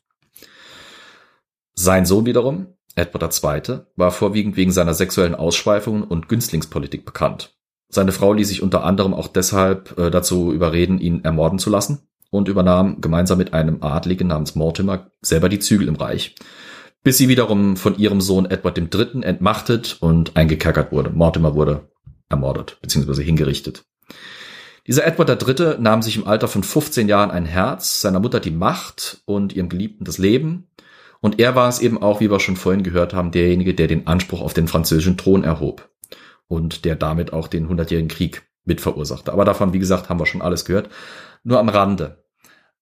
Sein Sohn wiederum, Edward II., war vorwiegend wegen seiner sexuellen Ausschweifungen und Günstlingspolitik bekannt. Seine Frau ließ sich unter anderem auch deshalb äh, dazu überreden, ihn ermorden zu lassen und übernahm gemeinsam mit einem Adligen namens Mortimer selber die Zügel im Reich, bis sie wiederum von ihrem Sohn Edward III. entmachtet und eingekerkert wurde. Mortimer wurde ermordet bzw. hingerichtet. Dieser Edward III. nahm sich im Alter von 15 Jahren ein Herz, seiner Mutter die Macht und ihrem Geliebten das Leben und er war es eben auch, wie wir schon vorhin gehört haben, derjenige, der den Anspruch auf den französischen Thron erhob und der damit auch den Hundertjährigen Krieg mit verursachte. Aber davon, wie gesagt, haben wir schon alles gehört. Nur am Rande.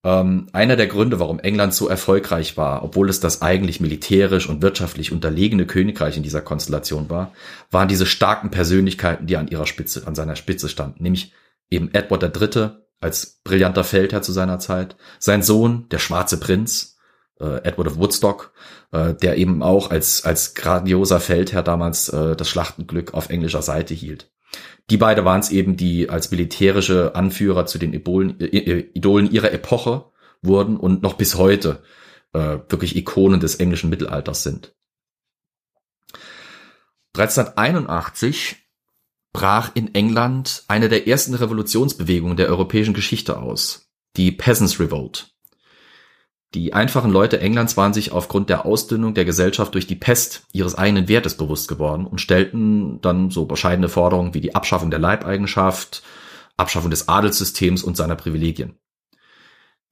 Ähm, einer der Gründe, warum England so erfolgreich war, obwohl es das eigentlich militärisch und wirtschaftlich unterlegene Königreich in dieser Konstellation war, waren diese starken Persönlichkeiten, die an ihrer Spitze, an seiner Spitze standen, nämlich eben Edward III. als brillanter Feldherr zu seiner Zeit, sein Sohn, der schwarze Prinz, äh, Edward of Woodstock, äh, der eben auch als, als grandioser Feldherr damals äh, das Schlachtenglück auf englischer Seite hielt. Die beide waren es eben, die als militärische Anführer zu den Idolen, äh, Idolen ihrer Epoche wurden und noch bis heute äh, wirklich Ikonen des englischen Mittelalters sind. 1381 brach in England eine der ersten Revolutionsbewegungen der europäischen Geschichte aus, die Peasants Revolt. Die einfachen Leute Englands waren sich aufgrund der Ausdünnung der Gesellschaft durch die Pest ihres eigenen Wertes bewusst geworden und stellten dann so bescheidene Forderungen wie die Abschaffung der Leibeigenschaft, Abschaffung des Adelssystems und seiner Privilegien.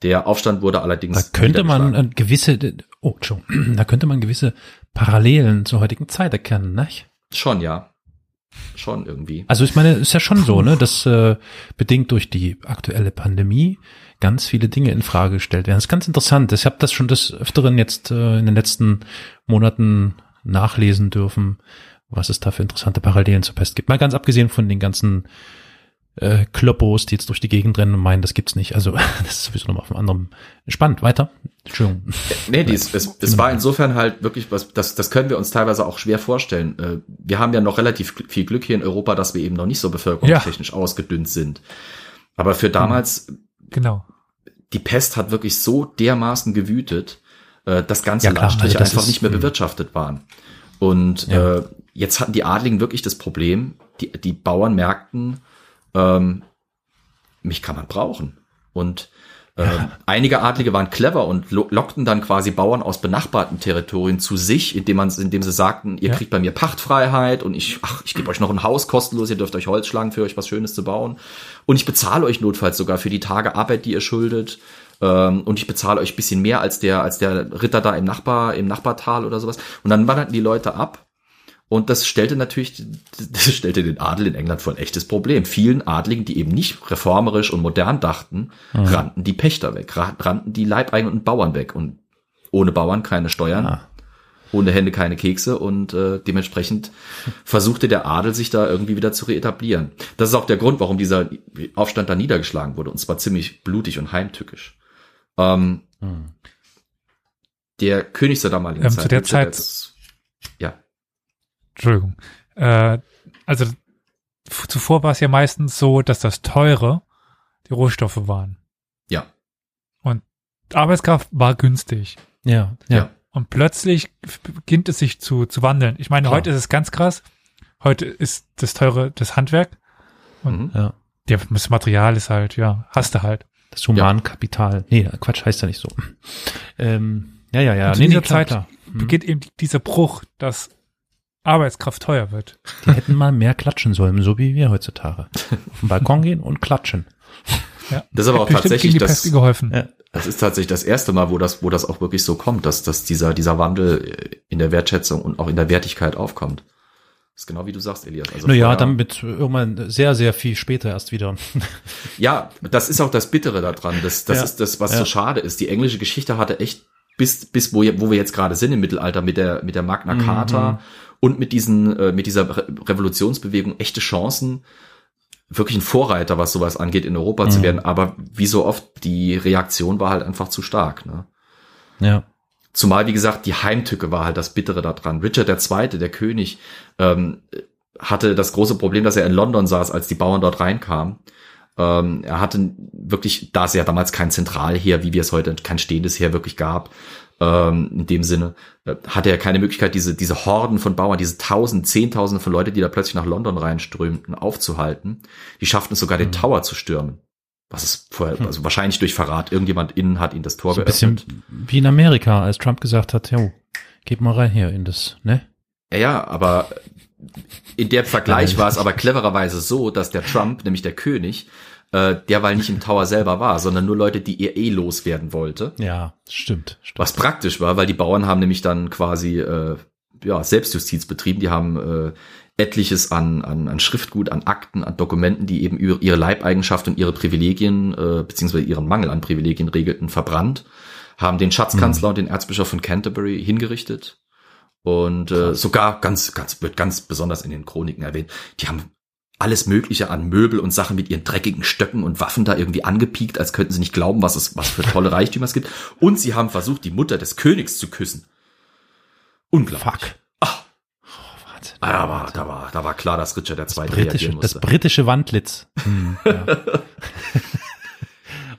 Der Aufstand wurde allerdings. Da könnte man gewisse, oh, Entschuldigung, <clears throat> da könnte man gewisse Parallelen zur heutigen Zeit erkennen, nicht? Schon, ja. Schon irgendwie. Also ich meine, ist ja schon so, ne, dass äh, bedingt durch die aktuelle Pandemie ganz viele Dinge in Frage gestellt werden. Das ist ganz interessant. Ich habe das schon des Öfteren jetzt äh, in den letzten Monaten nachlesen dürfen, was es da für interessante Parallelen zur Pest gibt. Mal ganz abgesehen von den ganzen äh, Kloppos, die jetzt durch die Gegend rennen und meinen, das gibt's nicht. Also <laughs> das ist sowieso nochmal auf einem anderen. Spannend, weiter. Entschuldigung. Nee, dies, es, es war insofern halt wirklich was, das, das können wir uns teilweise auch schwer vorstellen. Äh, Wir haben ja noch relativ viel Glück hier in Europa, dass wir eben noch nicht so bevölkerungstechnisch ausgedünnt sind. Aber für damals, Genau. die Pest hat wirklich so dermaßen gewütet, äh, dass ganze Ja, klar, Landstriche also das einfach nicht mehr hm. bewirtschaftet waren. Und Ja. äh, jetzt hatten die Adligen wirklich das Problem, die, die Bauern merkten, ähm, mich kann man brauchen. Und ähm, einige Adlige waren clever und lo lockten dann quasi Bauern aus benachbarten Territorien zu sich, indem man, indem sie sagten, ihr Ja. kriegt bei mir Pachtfreiheit und ich, ach, ich gebe euch noch ein Haus kostenlos, ihr dürft euch Holz schlagen für euch was Schönes zu bauen. Und ich bezahle euch notfalls sogar für die Tage Arbeit, die ihr schuldet. Ähm, und ich bezahle euch bisschen mehr als der als der Ritter da im Nachbar im Nachbartal oder sowas. Und dann wanderten die Leute ab und das stellte natürlich, <laughs> das stellte den Adel in England vor ein echtes Problem. Vielen Adligen, die eben nicht reformerisch und modern dachten, rannten die Pächter weg, ra- rannten die Leibeigenen und Bauern weg. Und ohne Bauern keine Steuern, Ah. ohne Hände keine Kekse und äh, dementsprechend versuchte der Adel sich da irgendwie wieder zu reetablieren. Das ist auch der Grund, warum dieser Aufstand da niedergeschlagen wurde und zwar ziemlich blutig und heimtückisch. Ähm, Hm. der König zur damaligen Ähm, Zeit. zu der Zeit- des- ja. Entschuldigung. Äh, also zuvor war es ja meistens so, dass das teure die Rohstoffe waren. Ja. Arbeitskraft war günstig. Ja, ja. Ja. Und plötzlich beginnt es sich zu, zu wandeln. Ich meine, Klar. heute ist es ganz krass. Heute ist das teure das Handwerk. Mhm. ja. Ja, das Material ist halt, ja, hast du halt. Das Humankapital. Nee, Quatsch heißt ja nicht so. Ähm, ja, ja, ja. Und zu Nee, nee, dieser klar, Zeit klar. Hm. Beginnt eben dieser Bruch, dass Arbeitskraft teuer wird. Die hätten mal mehr klatschen sollen, so wie wir heutzutage. Auf den Balkon gehen und klatschen. Das ist aber auch Bestimmt tatsächlich gegen die das, Pest geholfen. Ja. das ist tatsächlich das erste Mal, wo das, wo das auch wirklich so kommt, dass, dass dieser, dieser Wandel in der Wertschätzung und auch in der Wertigkeit aufkommt. Das ist genau wie du sagst, Elias. Also Naja, vorher- dann mit irgendwann sehr, sehr viel später erst wieder. <laughs> Ja, das ist auch das Bittere daran. Das, das Ja. ist das, was Ja. so schade ist. Die englische Geschichte hatte echt bis, bis wo, wo wir jetzt gerade sind im Mittelalter mit der, mit der Magna Mhm. Und mit diesen, äh, mit dieser Re Revolutionsbewegung echte Chancen, wirklich ein Vorreiter, was sowas angeht, in Europa Mhm. zu werden. Aber wie so oft, die Reaktion war halt einfach zu stark, ne? Ja. Zumal, wie gesagt, die Heimtücke war halt das Bittere daran. Richard II., der König, ähm, hatte das große Problem, dass er in London saß, als die Bauern dort reinkamen. Ähm, er hatte wirklich, da es ja damals kein Zentralheer, wie wir es heute, kein stehendes Heer wirklich gab, ähm, in dem Sinne, äh, hatte er keine Möglichkeit, diese, diese Horden von Bauern, diese Tausend, Zehntausende von Leute, die da plötzlich nach London reinströmten, aufzuhalten. Die schafften es sogar, den Tower zu stürmen. Was ist vorher, also wahrscheinlich durch Verrat. Irgendjemand innen hat ihnen das Tor So ein geöffnet. bisschen wie in Amerika, als Trump gesagt hat, jo, geht mal rein hier in das, ne? Ja, Ja, aber in der Vergleich war es aber clevererweise so, dass der Trump, nämlich der König, äh, derweil nicht im Tower selber war, sondern nur Leute, die er eh loswerden wollte. Ja, stimmt. stimmt. Was praktisch war, weil die Bauern haben nämlich dann quasi äh, ja, Selbstjustiz betrieben. Die haben äh, etliches an, an, an Schriftgut, an Akten, an Dokumenten, die eben über ihre Leibeigenschaft und ihre Privilegien, äh, beziehungsweise ihren Mangel an Privilegien regelten, verbrannt, haben den Schatzkanzler und den Erzbischof von Canterbury hingerichtet. Und äh, sogar ganz, ganz, wird ganz besonders in den Chroniken erwähnt, die haben alles Mögliche an Möbel und Sachen mit ihren dreckigen Stöcken und Waffen da irgendwie angepiekt, als könnten sie nicht glauben, was es, was für tolle Reichtümer es gibt. Und sie haben versucht, die Mutter des Königs zu küssen. Unglaublich. Fuck. Ach, Wahnsinn. ah, da war, da war, da war klar, dass Richard der Zweite reagieren das musste. britische Wandlitz. Hm, ja. <laughs>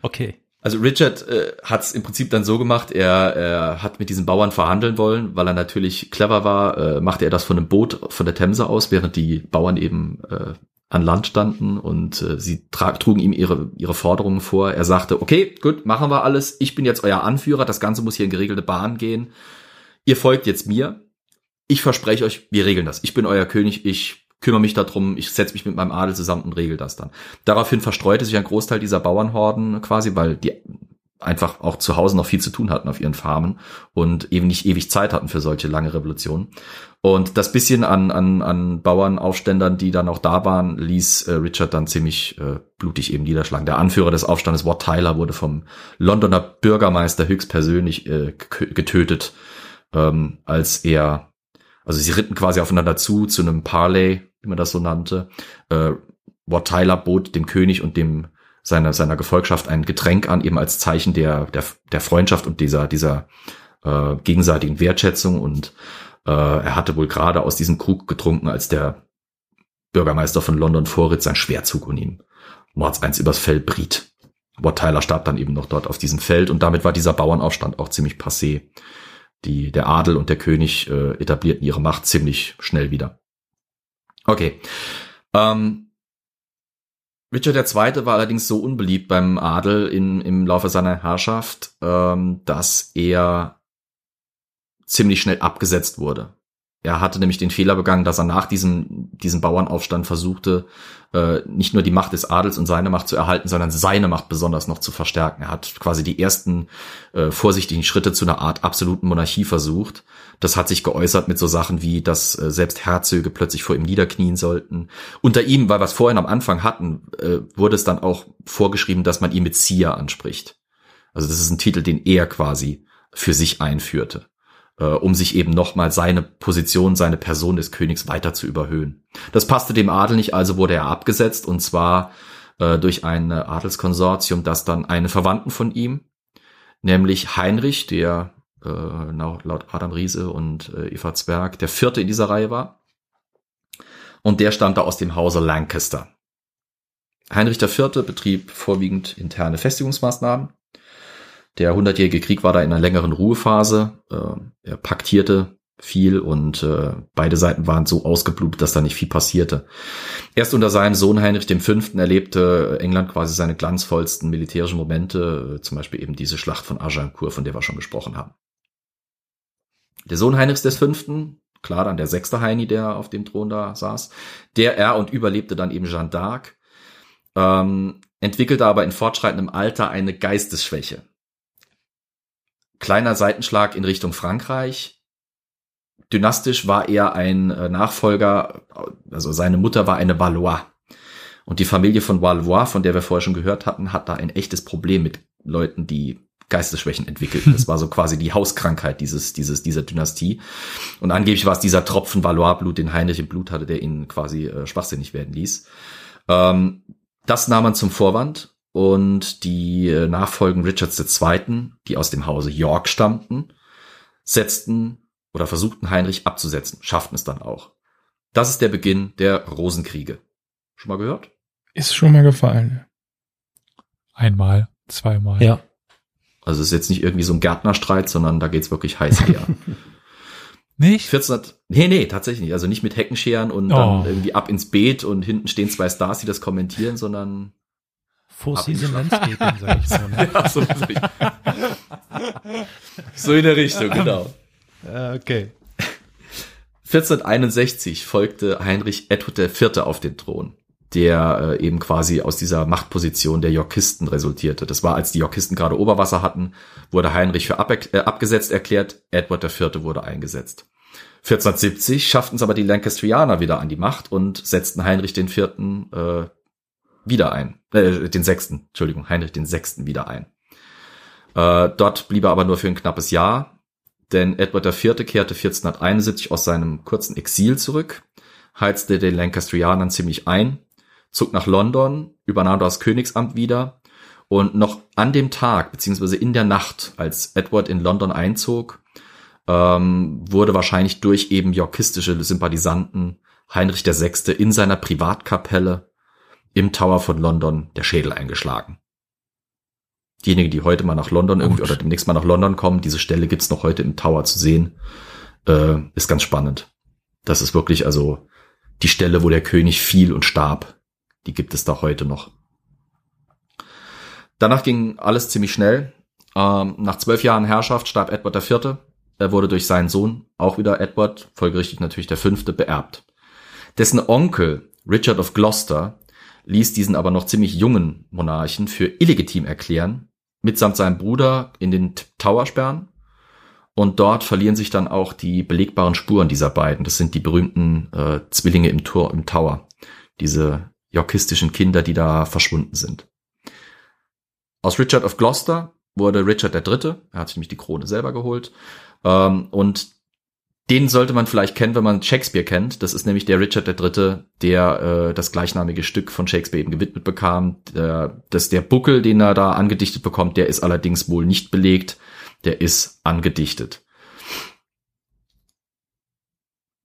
okay. Also Richard äh, hat es im Prinzip dann so gemacht, er, er hat mit diesen Bauern verhandeln wollen, weil er natürlich clever war, äh, machte er das von einem Boot von der Themse aus, während die Bauern eben äh, an Land standen und äh, sie trugen ihm ihre, ihre Forderungen vor. Er sagte, okay, gut, machen wir alles, ich bin jetzt euer Anführer, das Ganze muss hier in geregelte Bahn gehen. Ihr folgt jetzt mir. Ich verspreche euch, wir regeln das. Ich bin euer König, ich kümmere mich darum, ich setze mich mit meinem Adel zusammen und regel das dann. Daraufhin verstreute sich ein Großteil dieser Bauernhorden quasi, weil die einfach auch zu Hause noch viel zu tun hatten auf ihren Farmen und eben nicht ewig Zeit hatten für solche lange Revolutionen. Und das bisschen an, an, an Bauernaufständern, die dann auch da waren, ließ äh, Richard dann ziemlich äh, blutig eben niederschlagen. Der Anführer des Aufstandes, Watt Tyler, wurde vom Londoner Bürgermeister höchstpersönlich äh, getötet, ähm, als er, also sie ritten quasi aufeinander zu, zu einem Parley, wie man das so nannte. Äh, Watt Tyler bot dem König und dem seiner, seiner Gefolgschaft ein Getränk an, eben als Zeichen der, der, der Freundschaft und dieser, dieser äh, gegenseitigen Wertschätzung. Und äh, er hatte wohl gerade aus diesem Krug getrunken, als der Bürgermeister von London vorritt, sein Schwerzug und ihm Mords eins übers Fell briet. Watt Tyler starb dann eben noch dort auf diesem Feld und damit war dieser Bauernaufstand auch ziemlich passé. Die, der Adel und der König äh, etablierten ihre Macht ziemlich schnell wieder. Okay. Ähm, Richard II. war allerdings so unbeliebt beim Adel in, im Laufe seiner Herrschaft, ähm, dass er ziemlich schnell abgesetzt wurde. Er hatte nämlich den Fehler begangen, dass er nach diesem, diesem Bauernaufstand versuchte, äh, nicht nur die Macht des Adels und seine Macht zu erhalten, sondern seine Macht besonders noch zu verstärken. Er hat quasi die ersten äh, vorsichtigen Schritte zu einer Art absoluten Monarchie versucht. Das hat sich geäußert mit so Sachen wie, dass äh, selbst Herzöge plötzlich vor ihm niederknien sollten. Unter ihm, weil wir es vorhin am Anfang hatten, äh, wurde es dann auch vorgeschrieben, dass man ihn mit Sia anspricht. Also das ist ein Titel, den er quasi für sich einführte äh, um sich eben nochmal seine Position, seine Person des Königs weiter zu überhöhen. Das passte dem Adel nicht, also wurde er abgesetzt und zwar äh, durch ein Adelskonsortium, das dann einen Verwandten von ihm, nämlich Heinrich, der äh, laut Adam Riese und äh, Eva Zwerg der vierte in dieser Reihe war. Und der stammte aus dem Hause Lancaster. Heinrich IV. betrieb vorwiegend interne Festigungsmaßnahmen der Hundertjährige Krieg war da in einer längeren Ruhephase. Äh, er paktierte viel und äh, beide Seiten waren so ausgeblutet, dass da nicht viel passierte. Erst unter seinem Sohn Heinrich V. erlebte England quasi seine glanzvollsten militärischen Momente, äh, zum Beispiel eben diese Schlacht von Agincourt, von der wir schon gesprochen haben. Der Sohn Heinrichs V., klar dann der sechste Heini, der auf dem Thron da saß, der er und überlebte dann eben Jeanne d'Arc, ähm, entwickelte aber in fortschreitendem Alter eine Geistesschwäche kleiner Seitenschlag in Richtung Frankreich. Dynastisch war er ein äh, Nachfolger, also seine Mutter war eine Valois. Und die Familie von Valois, von der wir vorher schon gehört hatten, hat da ein echtes Problem mit Leuten, die Geistesschwächen entwickelten. Das war so quasi die Hauskrankheit dieses, dieses, dieser Dynastie. Und angeblich war es dieser Tropfen Valois-Blut, den Heinrich im Blut hatte, der ihn quasi äh, schwachsinnig werden ließ. Ähm, das nahm man zum Vorwand und die äh, Nachfolgen Richards II., die aus dem Hause York stammten, setzten oder versuchten Heinrich abzusetzen, schafften es dann auch. Das ist der Beginn der Rosenkriege. Schon mal gehört? Ist schon mal gefallen. Einmal, zweimal. Ja. Also es ist jetzt nicht irgendwie so ein Gärtnerstreit, sondern da geht's wirklich heiß her. <laughs> Nicht? 1400, nee, nee, tatsächlich nicht. Also nicht mit Heckenscheren und oh. dann irgendwie ab ins Beet und hinten stehen zwei Stars, die das kommentieren, sondern Four Season Landscaping, sag ich so. Ne? <laughs> ja, so, so in der Richtung, genau. Okay. 1461 folgte Heinrich Edward IV. auf den Thron, der äh, eben quasi aus dieser Machtposition der Yorkisten resultierte. Das war, als die Yorkisten gerade Oberwasser hatten, wurde Heinrich für ab, äh, abgesetzt erklärt, Edward IV. wurde eingesetzt. 1470 schafften es aber die Lancastrianer wieder an die Macht und setzten Heinrich IV. Äh, wieder ein. Äh, den sechsten, Entschuldigung, Heinrich den sechsten wieder ein. Äh, dort blieb er aber nur für ein knappes Jahr, denn Edward IV. kehrte 1471 aus seinem kurzen Exil zurück, heizte den Lancastrianern ziemlich ein, zog nach London, übernahm das Königsamt wieder und noch an dem Tag, beziehungsweise in der Nacht, als Edward in London einzog, ähm, wurde wahrscheinlich durch eben yorkistische Sympathisanten Heinrich VI. in seiner Privatkapelle im Tower von London der Schädel eingeschlagen. Diejenigen, die heute mal nach London irgendwie oder demnächst mal nach London kommen, diese Stelle gibt's noch heute im Tower zu sehen, äh, ist ganz spannend. Das ist wirklich also die Stelle, wo der König fiel und starb. Die gibt es da heute noch. Danach ging alles ziemlich schnell. Ähm, nach zwölf Jahren Herrschaft starb Edward IV. Er wurde durch seinen Sohn, auch wieder Edward, folgerichtig natürlich der Fünfte, beerbt. Dessen Onkel, Richard of Gloucester, ließ diesen aber noch ziemlich jungen Monarchen für illegitim erklären mitsamt seinem Bruder in den Tower sperren. Und dort verlieren sich dann auch die belegbaren Spuren dieser beiden. Das sind die berühmten äh, Zwillinge im, Tor, im Tower. Diese yorkistischen Kinder, die da verschwunden sind. Aus Richard of Gloucester wurde Richard III. Er hat sich nämlich die Krone selber geholt. Ähm, und den sollte man vielleicht kennen, wenn man Shakespeare kennt. Das ist nämlich der Richard III., der äh, das gleichnamige Stück von Shakespeare eben gewidmet bekam. Der, das, der Buckel, den er da angedichtet bekommt, der ist allerdings wohl nicht belegt. Der ist angedichtet.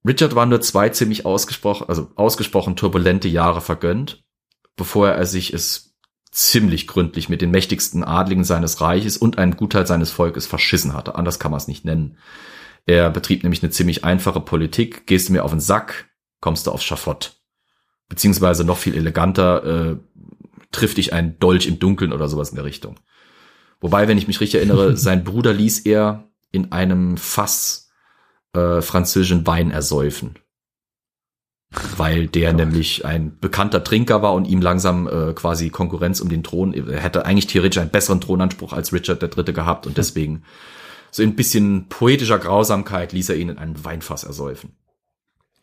Richard war nur zwei ziemlich ausgesprochen, also ausgesprochen turbulente Jahre vergönnt, bevor er sich es ziemlich gründlich mit den mächtigsten Adligen seines Reiches und einem Gutteil seines Volkes verschissen hatte. Anders kann man es nicht nennen. Er betrieb nämlich eine ziemlich einfache Politik. Gehst du mir auf den Sack, kommst du aufs Schafott. Beziehungsweise noch viel eleganter, äh, trifft dich ein Dolch im Dunkeln oder sowas in der Richtung. Wobei, wenn ich mich richtig erinnere, <laughs> sein Bruder ließ er in einem Fass äh, französischen Wein ersäufen. Weil der ja. nämlich ein bekannter Trinker war und ihm langsam äh, quasi Konkurrenz um den Thron, er hätte eigentlich theoretisch einen besseren Thronanspruch als Richard III. gehabt und <laughs> deswegen so ein bisschen poetischer Grausamkeit ließ er ihn in einen Weinfass ersäufen.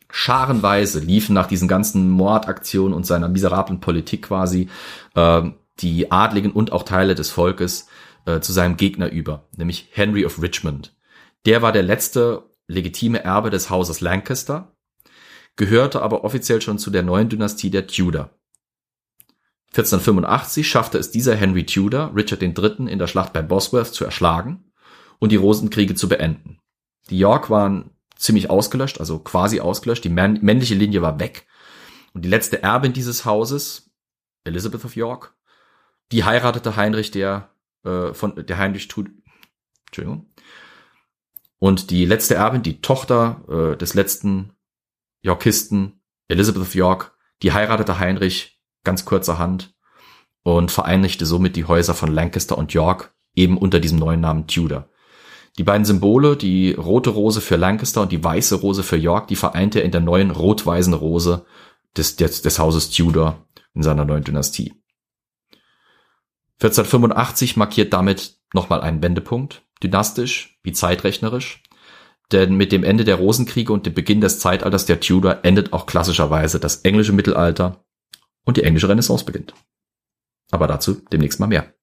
Scharenweise liefen nach diesen ganzen Mordaktionen und seiner miserablen Politik quasi äh, die Adligen und auch Teile des Volkes äh, zu seinem Gegner über, nämlich Henry of Richmond. Der war der letzte legitime Erbe des Hauses Lancaster, gehörte aber offiziell schon zu der neuen Dynastie der Tudor. 1485 schaffte es dieser Henry Tudor, Richard III. in der Schlacht bei Bosworth zu erschlagen und die Rosenkriege zu beenden. Die York waren ziemlich ausgelöscht, also quasi ausgelöscht. Die männliche Linie war weg. Und die letzte Erbin dieses Hauses, Elizabeth of York, die heiratete Heinrich der äh, von der Heinrich tut, Entschuldigung. Und die letzte Erbin, die Tochter äh, des letzten Yorkisten, Elizabeth of York, die heiratete Heinrich ganz kurzerhand und vereinigte somit die Häuser von Lancaster und York eben unter diesem neuen Namen Tudor. Die beiden Symbole, die rote Rose für Lancaster und die weiße Rose für York, die vereinte er in der neuen rot-weißen Rose des, des, des Hauses Tudor in seiner neuen Dynastie. 1485 markiert damit nochmal einen Wendepunkt, dynastisch wie zeitrechnerisch, denn mit dem Ende der Rosenkriege und dem Beginn des Zeitalters der Tudor endet auch klassischerweise das englische Mittelalter und die englische Renaissance beginnt. Aber dazu demnächst mal mehr.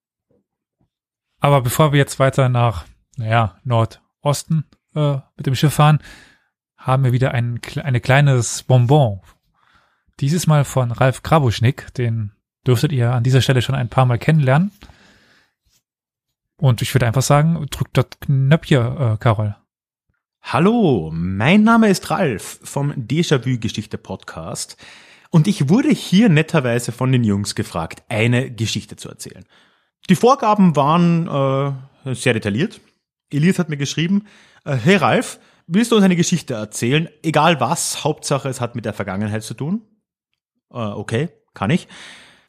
Aber bevor wir jetzt weiter nach naja, Nordosten äh, mit dem Schiff fahren, haben wir wieder ein, eine kleines Bonbon. Dieses Mal von Ralf Grabuschnick, den dürftet ihr an dieser Stelle schon ein paar Mal kennenlernen. Und ich würde einfach sagen, drückt das Knöpfchen, äh, Carol. Hallo, mein Name ist Ralf vom Déjà-vu Geschichte Podcast und ich wurde hier netterweise von den Jungs gefragt, eine Geschichte zu erzählen. Die Vorgaben waren äh, sehr detailliert, Elias hat mir geschrieben, äh, hey Ralf, willst du uns eine Geschichte erzählen? Egal was, Hauptsache es hat mit der Vergangenheit zu tun. Äh, okay, kann ich.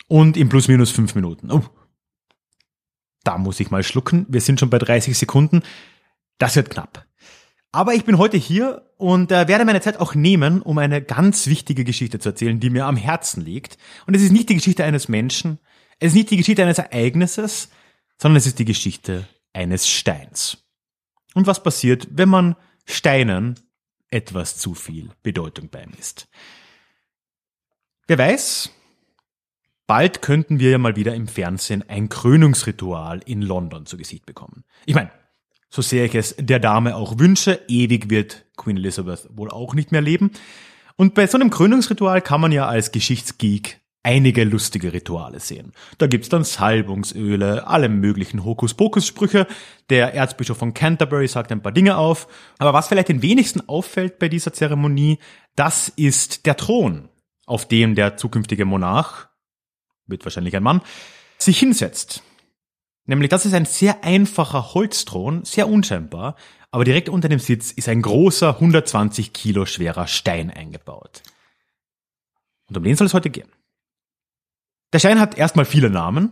Und in plus minus fünf Minuten. Oh, da muss ich mal schlucken. Wir sind schon bei 30 Sekunden. Das wird knapp. Aber ich bin heute hier und äh, werde meine Zeit auch nehmen, um eine ganz wichtige Geschichte zu erzählen, die mir am Herzen liegt. Und es ist nicht die Geschichte eines Menschen, es ist nicht die Geschichte eines Ereignisses, sondern es ist die Geschichte eines Steins. Und was passiert, wenn man Steinen etwas zu viel Bedeutung beimisst? Wer weiß, bald könnten wir ja mal wieder im Fernsehen ein Krönungsritual in London zu Gesicht bekommen. Ich meine, so sehr ich es der Dame auch wünsche, ewig wird Queen Elizabeth wohl auch nicht mehr leben. Und bei so einem Krönungsritual kann man ja als Geschichtsgeek einige lustige Rituale sehen. Da gibt's dann Salbungsöle, alle möglichen Hokuspokus-Sprüche. Der Erzbischof von Canterbury sagt ein paar Dinge auf. Aber was vielleicht den wenigsten auffällt bei dieser Zeremonie, das ist der Thron, auf dem der zukünftige Monarch, wird wahrscheinlich ein Mann, sich hinsetzt. Nämlich das ist ein sehr einfacher Holzthron, sehr unscheinbar, aber direkt unter dem Sitz ist ein großer 120 Kilo schwerer Stein eingebaut. Und um den soll es heute gehen. Der Stein hat erstmal viele Namen.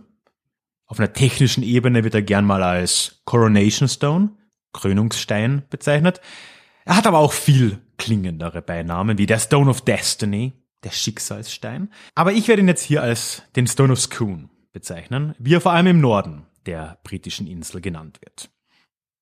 Auf einer technischen Ebene wird er gern mal als Coronation Stone, Krönungsstein bezeichnet. Er hat aber auch viel klingendere Beinamen wie der Stone of Destiny, der Schicksalsstein. Aber ich werde ihn jetzt hier als den Stone of Scone bezeichnen, wie er vor allem im Norden der britischen Insel genannt wird.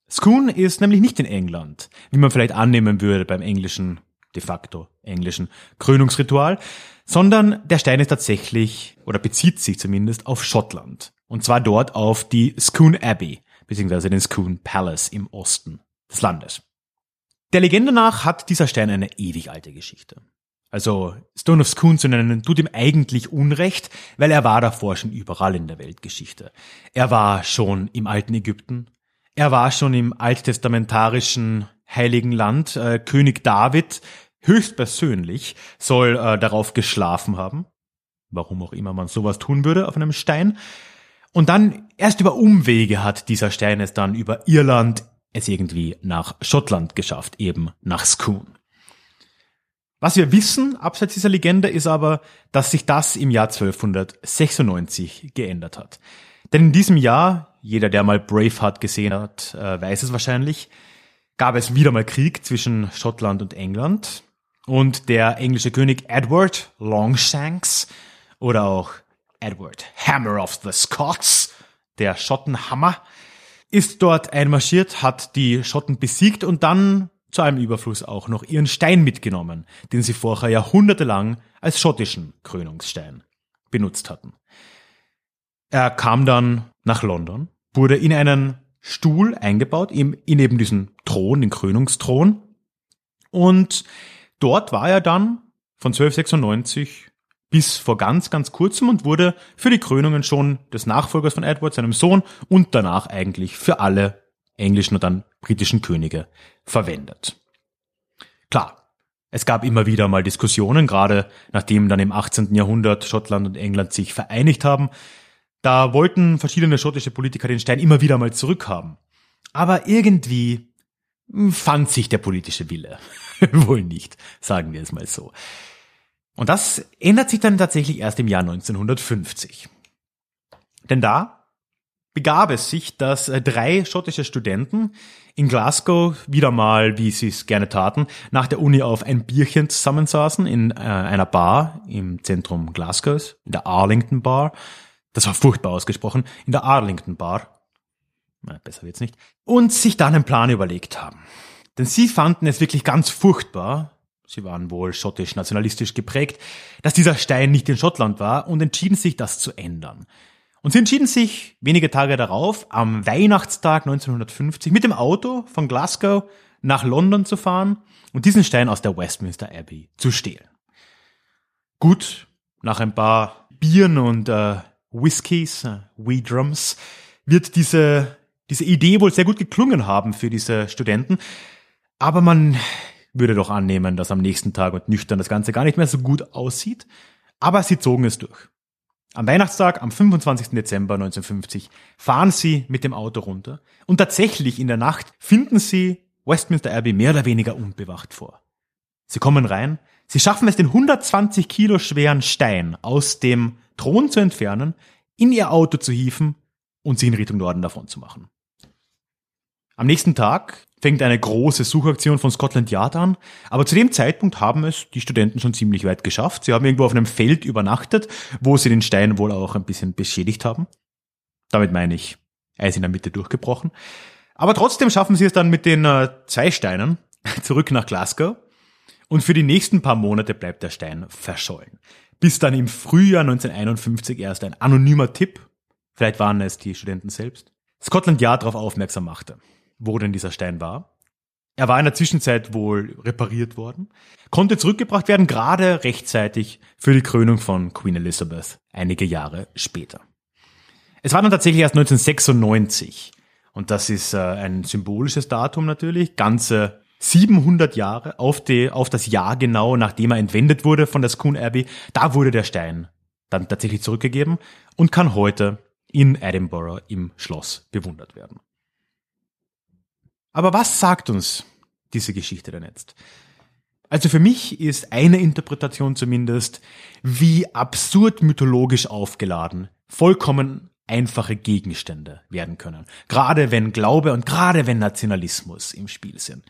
Scone ist nämlich nicht in England, wie man vielleicht annehmen würde beim englischen, de facto englischen Krönungsritual, sondern der Stein ist tatsächlich oder bezieht sich zumindest auf Schottland. Und zwar dort auf die Scone Abbey, beziehungsweise den Scone Palace im Osten des Landes. Der Legende nach hat dieser Stein eine ewig alte Geschichte. Also Stone of Scone zu nennen, tut ihm eigentlich Unrecht, weil er war davor schon überall in der Weltgeschichte. Er war schon im alten Ägypten, er war schon im alttestamentarischen Heiligen Land, äh, König David höchstpersönlich soll äh, darauf geschlafen haben, warum auch immer man sowas tun würde auf einem Stein. Und dann erst über Umwege hat dieser Stein es dann über Irland es irgendwie nach Schottland geschafft, eben nach Scone. Was wir wissen, abseits dieser Legende, ist aber, dass sich das im Jahr 1296 geändert hat. Denn in diesem Jahr, jeder, der mal Braveheart gesehen hat, äh, weiß es wahrscheinlich, gab es wieder mal Krieg zwischen Schottland und England. Und der englische König Edward Longshanks oder auch Edward Hammer of the Scots, der Schottenhammer, ist dort einmarschiert, hat die Schotten besiegt und dann zu einem Überfluss auch noch ihren Stein mitgenommen, den sie vorher jahrhundertelang als schottischen Krönungsstein benutzt hatten. Er kam dann nach London, wurde in einen Stuhl eingebaut, in eben diesen Thron, den Krönungsthron. Und dort war er dann von 1296 bis vor ganz, ganz kurzem und wurde für die Krönungen schon des Nachfolgers von Edward, seinem Sohn, und danach eigentlich für alle englischen und dann britischen Könige verwendet. Klar, es gab immer wieder mal Diskussionen, gerade nachdem dann im 18. Jahrhundert Schottland und England sich vereinigt haben. Da wollten verschiedene schottische Politiker den Stein immer wieder mal zurückhaben. Aber irgendwie fand sich der politische Wille <laughs> wohl nicht, sagen wir es mal so. Und das ändert sich dann tatsächlich erst im Jahr 1950. Denn da begab es sich, dass äh, drei schottische Studenten in Glasgow wieder mal, wie sie es gerne taten, nach der Uni auf ein Bierchen zusammensaßen in äh, einer Bar im Zentrum Glasgows, in der Arlington Bar. Das war furchtbar ausgesprochen, in der Arlington Bar. Na, besser wird's nicht. Und sich dann einen Plan überlegt haben. Denn sie fanden es wirklich ganz furchtbar, sie waren wohl schottisch-nationalistisch geprägt, dass dieser Stein nicht in Schottland war und entschieden sich, das zu ändern. Und sie entschieden sich wenige Tage darauf, am Weihnachtstag 1950 mit dem Auto von Glasgow nach London zu fahren und diesen Stein aus der Westminster Abbey zu stehlen. Gut, nach ein paar Bieren und äh, Whiskys, äh, Weedrums, wird diese, diese Idee wohl sehr gut geklungen haben für diese Studenten. Aber man würde doch annehmen, dass am nächsten Tag und nüchtern das Ganze gar nicht mehr so gut aussieht. Aber sie zogen es durch. Am Weihnachtstag, am 25. Dezember 1950, fahren sie mit dem Auto runter und tatsächlich in der Nacht finden sie Westminster Abbey mehr oder weniger unbewacht vor. Sie kommen rein, sie schaffen es, den 120 Kilo schweren Stein aus dem Thron zu entfernen, in ihr Auto zu hieven und sie in Richtung Norden davon zu machen. Am nächsten Tag fängt eine große Suchaktion von Scotland Yard an, aber zu dem Zeitpunkt haben es die Studenten schon ziemlich weit geschafft. Sie haben irgendwo auf einem Feld übernachtet, wo sie den Stein wohl auch ein bisschen beschädigt haben. Damit meine ich, ist in der Mitte durchgebrochen. Aber trotzdem schaffen sie es dann mit den äh, zwei Steinen <laughs> zurück nach Glasgow und für die nächsten paar Monate bleibt der Stein verschollen. Bis dann im Frühjahr 1951 erst ein anonymer Tipp, vielleicht waren es die Studenten selbst, Scotland Yard darauf aufmerksam machte wo denn dieser Stein war. Er war in der Zwischenzeit wohl repariert worden, konnte zurückgebracht werden, gerade rechtzeitig für die Krönung von Queen Elizabeth einige Jahre später. Es war dann tatsächlich erst 1996 und das ist äh, ein symbolisches Datum natürlich, ganze 700 Jahre auf, die, auf das Jahr genau, nachdem er entwendet wurde von der Scone Abbey, da wurde der Stein dann tatsächlich zurückgegeben und kann heute in Edinburgh im Schloss bewundert werden. Aber was sagt uns diese Geschichte denn jetzt? Also für mich ist eine Interpretation zumindest, wie absurd mythologisch aufgeladen vollkommen einfache Gegenstände werden können. Gerade wenn Glaube und gerade wenn Nationalismus im Spiel sind.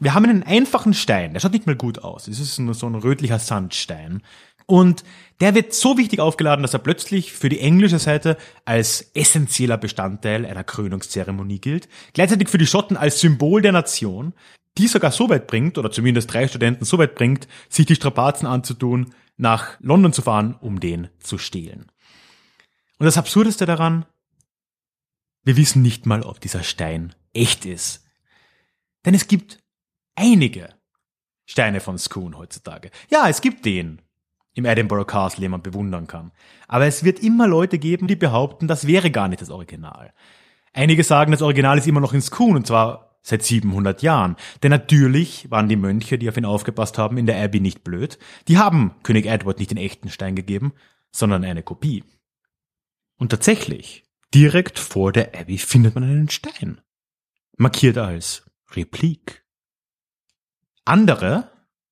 Wir haben einen einfachen Stein, der schaut nicht mal gut aus. Es ist nur so ein rötlicher Sandstein. Und der wird so wichtig aufgeladen, dass er plötzlich für die englische Seite als essentieller Bestandteil einer Krönungszeremonie gilt, gleichzeitig für die Schotten als Symbol der Nation, die sogar so weit bringt, oder zumindest drei Studenten so weit bringt, sich die Strapazen anzutun, nach London zu fahren, um den zu stehlen. Und das Absurdeste daran, wir wissen nicht mal, ob dieser Stein echt ist. Denn es gibt einige Steine von Scone heutzutage. Ja, es gibt den im Edinburgh Castle, den man bewundern kann. Aber es wird immer Leute geben, die behaupten, das wäre gar nicht das Original. Einige sagen, das Original ist immer noch in Scone und zwar seit 700 Jahren. Denn natürlich waren die Mönche, die auf ihn aufgepasst haben, in der Abbey nicht blöd. Die haben König Edward nicht den echten Stein gegeben, sondern eine Kopie. Und tatsächlich, direkt vor der Abbey findet man einen Stein. Markiert als Replik. Andere,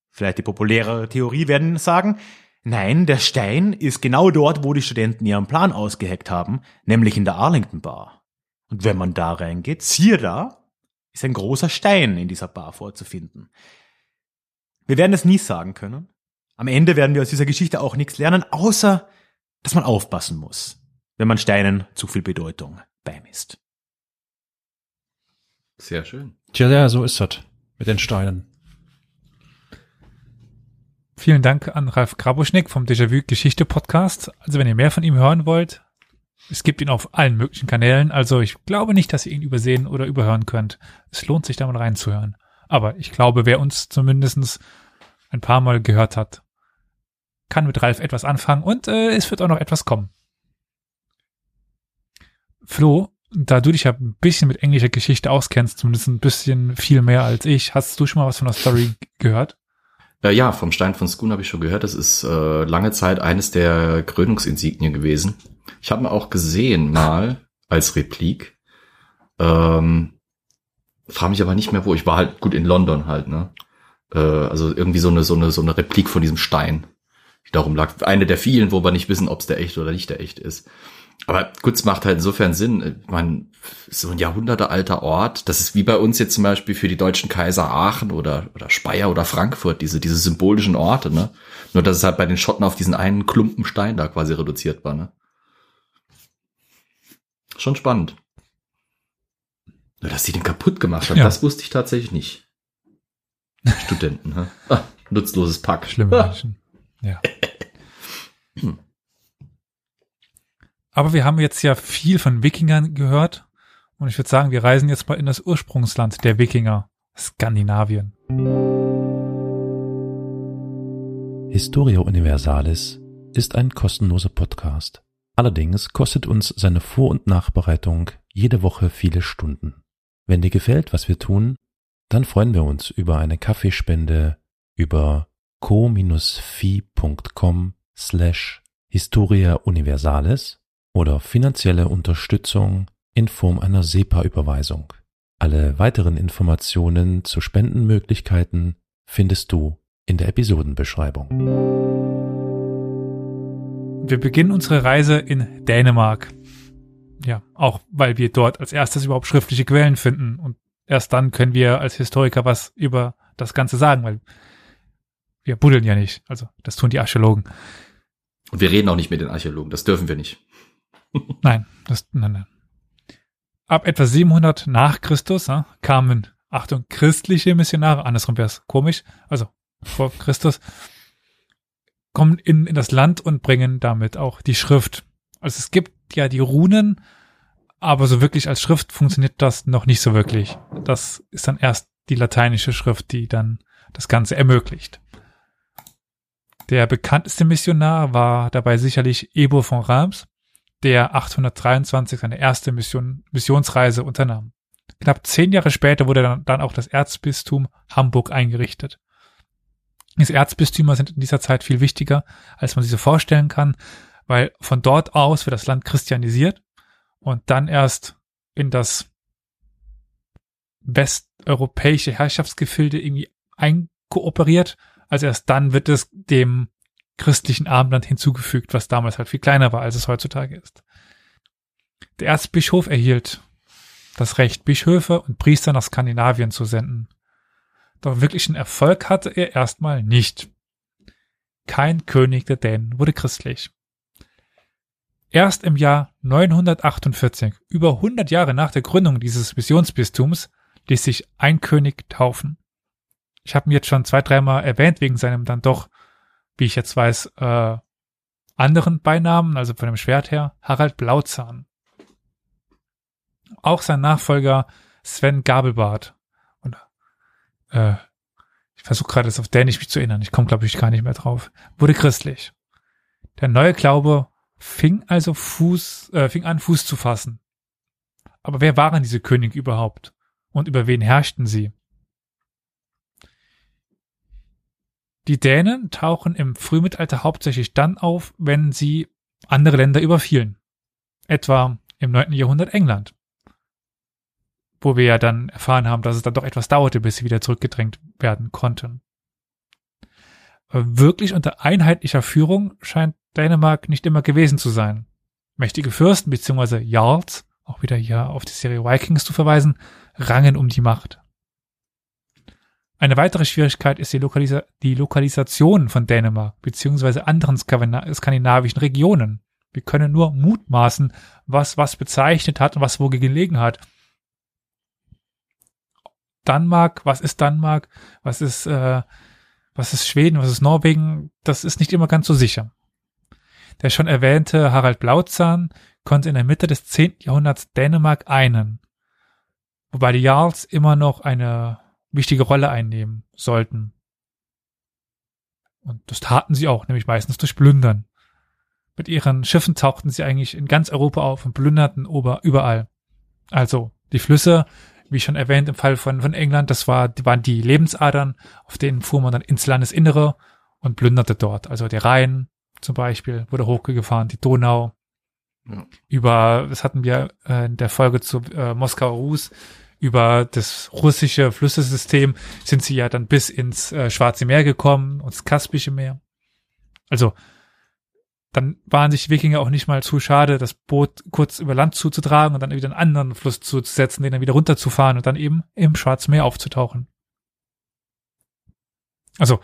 vielleicht die populärere Theorie, werden sagen, nein, der Stein ist genau dort, wo die Studenten ihren Plan ausgeheckt haben, nämlich in der Arlington Bar. Und wenn man da reingeht, siehe da, ist ein großer Stein in dieser Bar vorzufinden. Wir werden es nie sagen können. Am Ende werden wir aus dieser Geschichte auch nichts lernen, außer dass man aufpassen muss, wenn man Steinen zu viel Bedeutung beimisst. Sehr schön. Tja, ja, so ist das mit den Steinen. Vielen Dank an Ralf Grabuschnick vom Déjà-vu Geschichte Podcast. Also wenn ihr mehr von ihm hören wollt, es gibt ihn auf allen möglichen Kanälen. Also ich glaube nicht, dass ihr ihn übersehen oder überhören könnt. Es lohnt sich da mal reinzuhören. Aber ich glaube, wer uns zumindestens ein paar Mal gehört hat, kann mit Ralf etwas anfangen und äh, es wird auch noch etwas kommen. Flo, da du dich ja ein bisschen mit englischer Geschichte auskennst, zumindest ein bisschen viel mehr als ich, hast du schon mal was von der Story gehört? Äh, ja, vom Stein von Skun habe ich schon gehört. Das ist äh, lange Zeit eines der Krönungsinsignien gewesen. Ich habe ihn auch gesehen mal als Replik. Ähm, frage mich aber nicht mehr, wo. Ich war halt gut in London halt, ne? Äh, also irgendwie so eine, so eine, so eine Replik von diesem Stein, die darum lag. Eine der vielen, wo wir nicht wissen, ob es der echt oder nicht der echt ist. Aber gut, es macht halt insofern Sinn. Ich meine, so ein jahrhundertealter Ort, das ist wie bei uns jetzt zum Beispiel für die deutschen Kaiser Aachen oder, oder Speyer oder Frankfurt, diese, diese symbolischen Orte, ne? Nur, dass es halt bei den Schotten auf diesen einen Klumpen Stein da quasi reduziert war, ne? Schon spannend. Nur, dass die den kaputt gemacht haben, Ja. das wusste ich tatsächlich nicht. Studenten, ne? Ah, nutzloses Pack. Schlimme Ah. Menschen. Ja. <laughs> Aber wir haben jetzt ja viel von Wikingern gehört. Und ich würde sagen, wir reisen jetzt mal in das Ursprungsland der Wikinger, Skandinavien. Historia Universalis ist ein kostenloser Podcast. Allerdings kostet uns seine Vor- und Nachbereitung jede Woche viele Stunden. Wenn dir gefällt, was wir tun, dann freuen wir uns über eine Kaffeespende über co-fi.com slash Historia Universalis oder finanzielle Unterstützung in Form einer SEPA-Überweisung. Alle weiteren Informationen zu Spendenmöglichkeiten findest du in der Episodenbeschreibung. Wir beginnen unsere Reise in Dänemark. Ja, auch weil wir dort als erstes überhaupt schriftliche Quellen finden. Und erst dann können wir als Historiker was über das Ganze sagen, weil wir buddeln ja nicht. Also das tun die Archäologen. Und wir reden auch nicht mit den Archäologen, das dürfen wir nicht. Nein, das, nein, nein. Ab etwa 700 nach Christus ja, kamen, Achtung, christliche Missionare, andersrum wäre es komisch, also vor Christus, kommen in, in das Land und bringen damit auch die Schrift. Also es gibt ja die Runen, aber so wirklich als Schrift funktioniert das noch nicht so wirklich. Das ist dann erst die lateinische Schrift, die dann das Ganze ermöglicht. Der bekannteste Missionar war dabei sicherlich Ebo von Reims, der 823 seine erste Mission, Missionsreise unternahm. Knapp zehn Jahre später wurde dann, dann auch das Erzbistum Hamburg eingerichtet. Diese Erzbistümer sind in dieser Zeit viel wichtiger, als man sich so vorstellen kann, weil von dort aus wird das Land christianisiert und dann erst in das westeuropäische Herrschaftsgefilde irgendwie einkooperiert. Also erst dann wird es dem christlichen Abendland hinzugefügt, was damals halt viel kleiner war, als es heutzutage ist. Der Erzbischof erhielt das Recht, Bischöfe und Priester nach Skandinavien zu senden. Doch wirklichen Erfolg hatte er erstmal nicht. kein König der Dänen wurde christlich. Erst im Jahr 948, über 100 Jahre nach der Gründung dieses Missionsbistums, ließ sich ein König taufen. Ich habe ihn jetzt schon zwei, dreimal erwähnt wegen seinem dann doch, wie ich jetzt weiß, äh, anderen Beinamen, also von dem Schwert her, Harald Blauzahn. Auch sein Nachfolger Sven Gabelbart. Und äh, ich versuche gerade es auf Dänisch mich zu erinnern, ich komme glaube ich gar nicht mehr drauf, wurde christlich. Der neue Glaube fing also Fuß, äh, fing an Fuß zu fassen. Aber wer waren diese Könige überhaupt? Und über wen herrschten sie? Die Dänen tauchen im Frühmittelalter hauptsächlich dann auf, wenn sie andere Länder überfielen. Etwa im 9. Jahrhundert England. Wo wir ja dann erfahren haben, dass es dann doch etwas dauerte, bis sie wieder zurückgedrängt werden konnten. Wirklich unter einheitlicher Führung scheint Dänemark nicht immer gewesen zu sein. Mächtige Fürsten bzw. Jarls, auch wieder hier auf die Serie Vikings zu verweisen, rangen um die Macht. Eine weitere Schwierigkeit ist die, Lokalisa die Lokalisation von Dänemark bzw. anderen skandinavischen Regionen. Wir können nur mutmaßen, was was bezeichnet hat und was wo gelegen hat. Danmark, was ist Danmark, was ist, äh, was ist Schweden, was ist Norwegen, das ist nicht immer ganz so sicher. Der schon erwähnte Harald Blauzahn konnte in der Mitte des 10. Jahrhunderts Dänemark einen, wobei die Jarls immer noch eine wichtige Rolle einnehmen sollten. Und das taten sie auch, nämlich meistens durch Plündern. Mit ihren Schiffen tauchten sie eigentlich in ganz Europa auf und plünderten ober überall. Also die Flüsse, wie schon erwähnt im Fall von, von England, das war, die waren die Lebensadern, auf denen fuhr man dann ins Landesinnere und plünderte dort. Also der Rhein zum Beispiel wurde hochgefahren, die Donau. Ja. Über, das hatten wir äh, in der Folge zu äh, Moskauer Rus, über das russische Flüssesystem sind sie ja dann bis ins äh, Schwarze Meer gekommen das Kaspische Meer. Also dann waren sich Wikinger auch nicht mal zu schade, das Boot kurz über Land zuzutragen und dann wieder einen anderen Fluss zuzusetzen, den dann wieder runterzufahren und dann eben im Schwarzen Meer aufzutauchen. Also,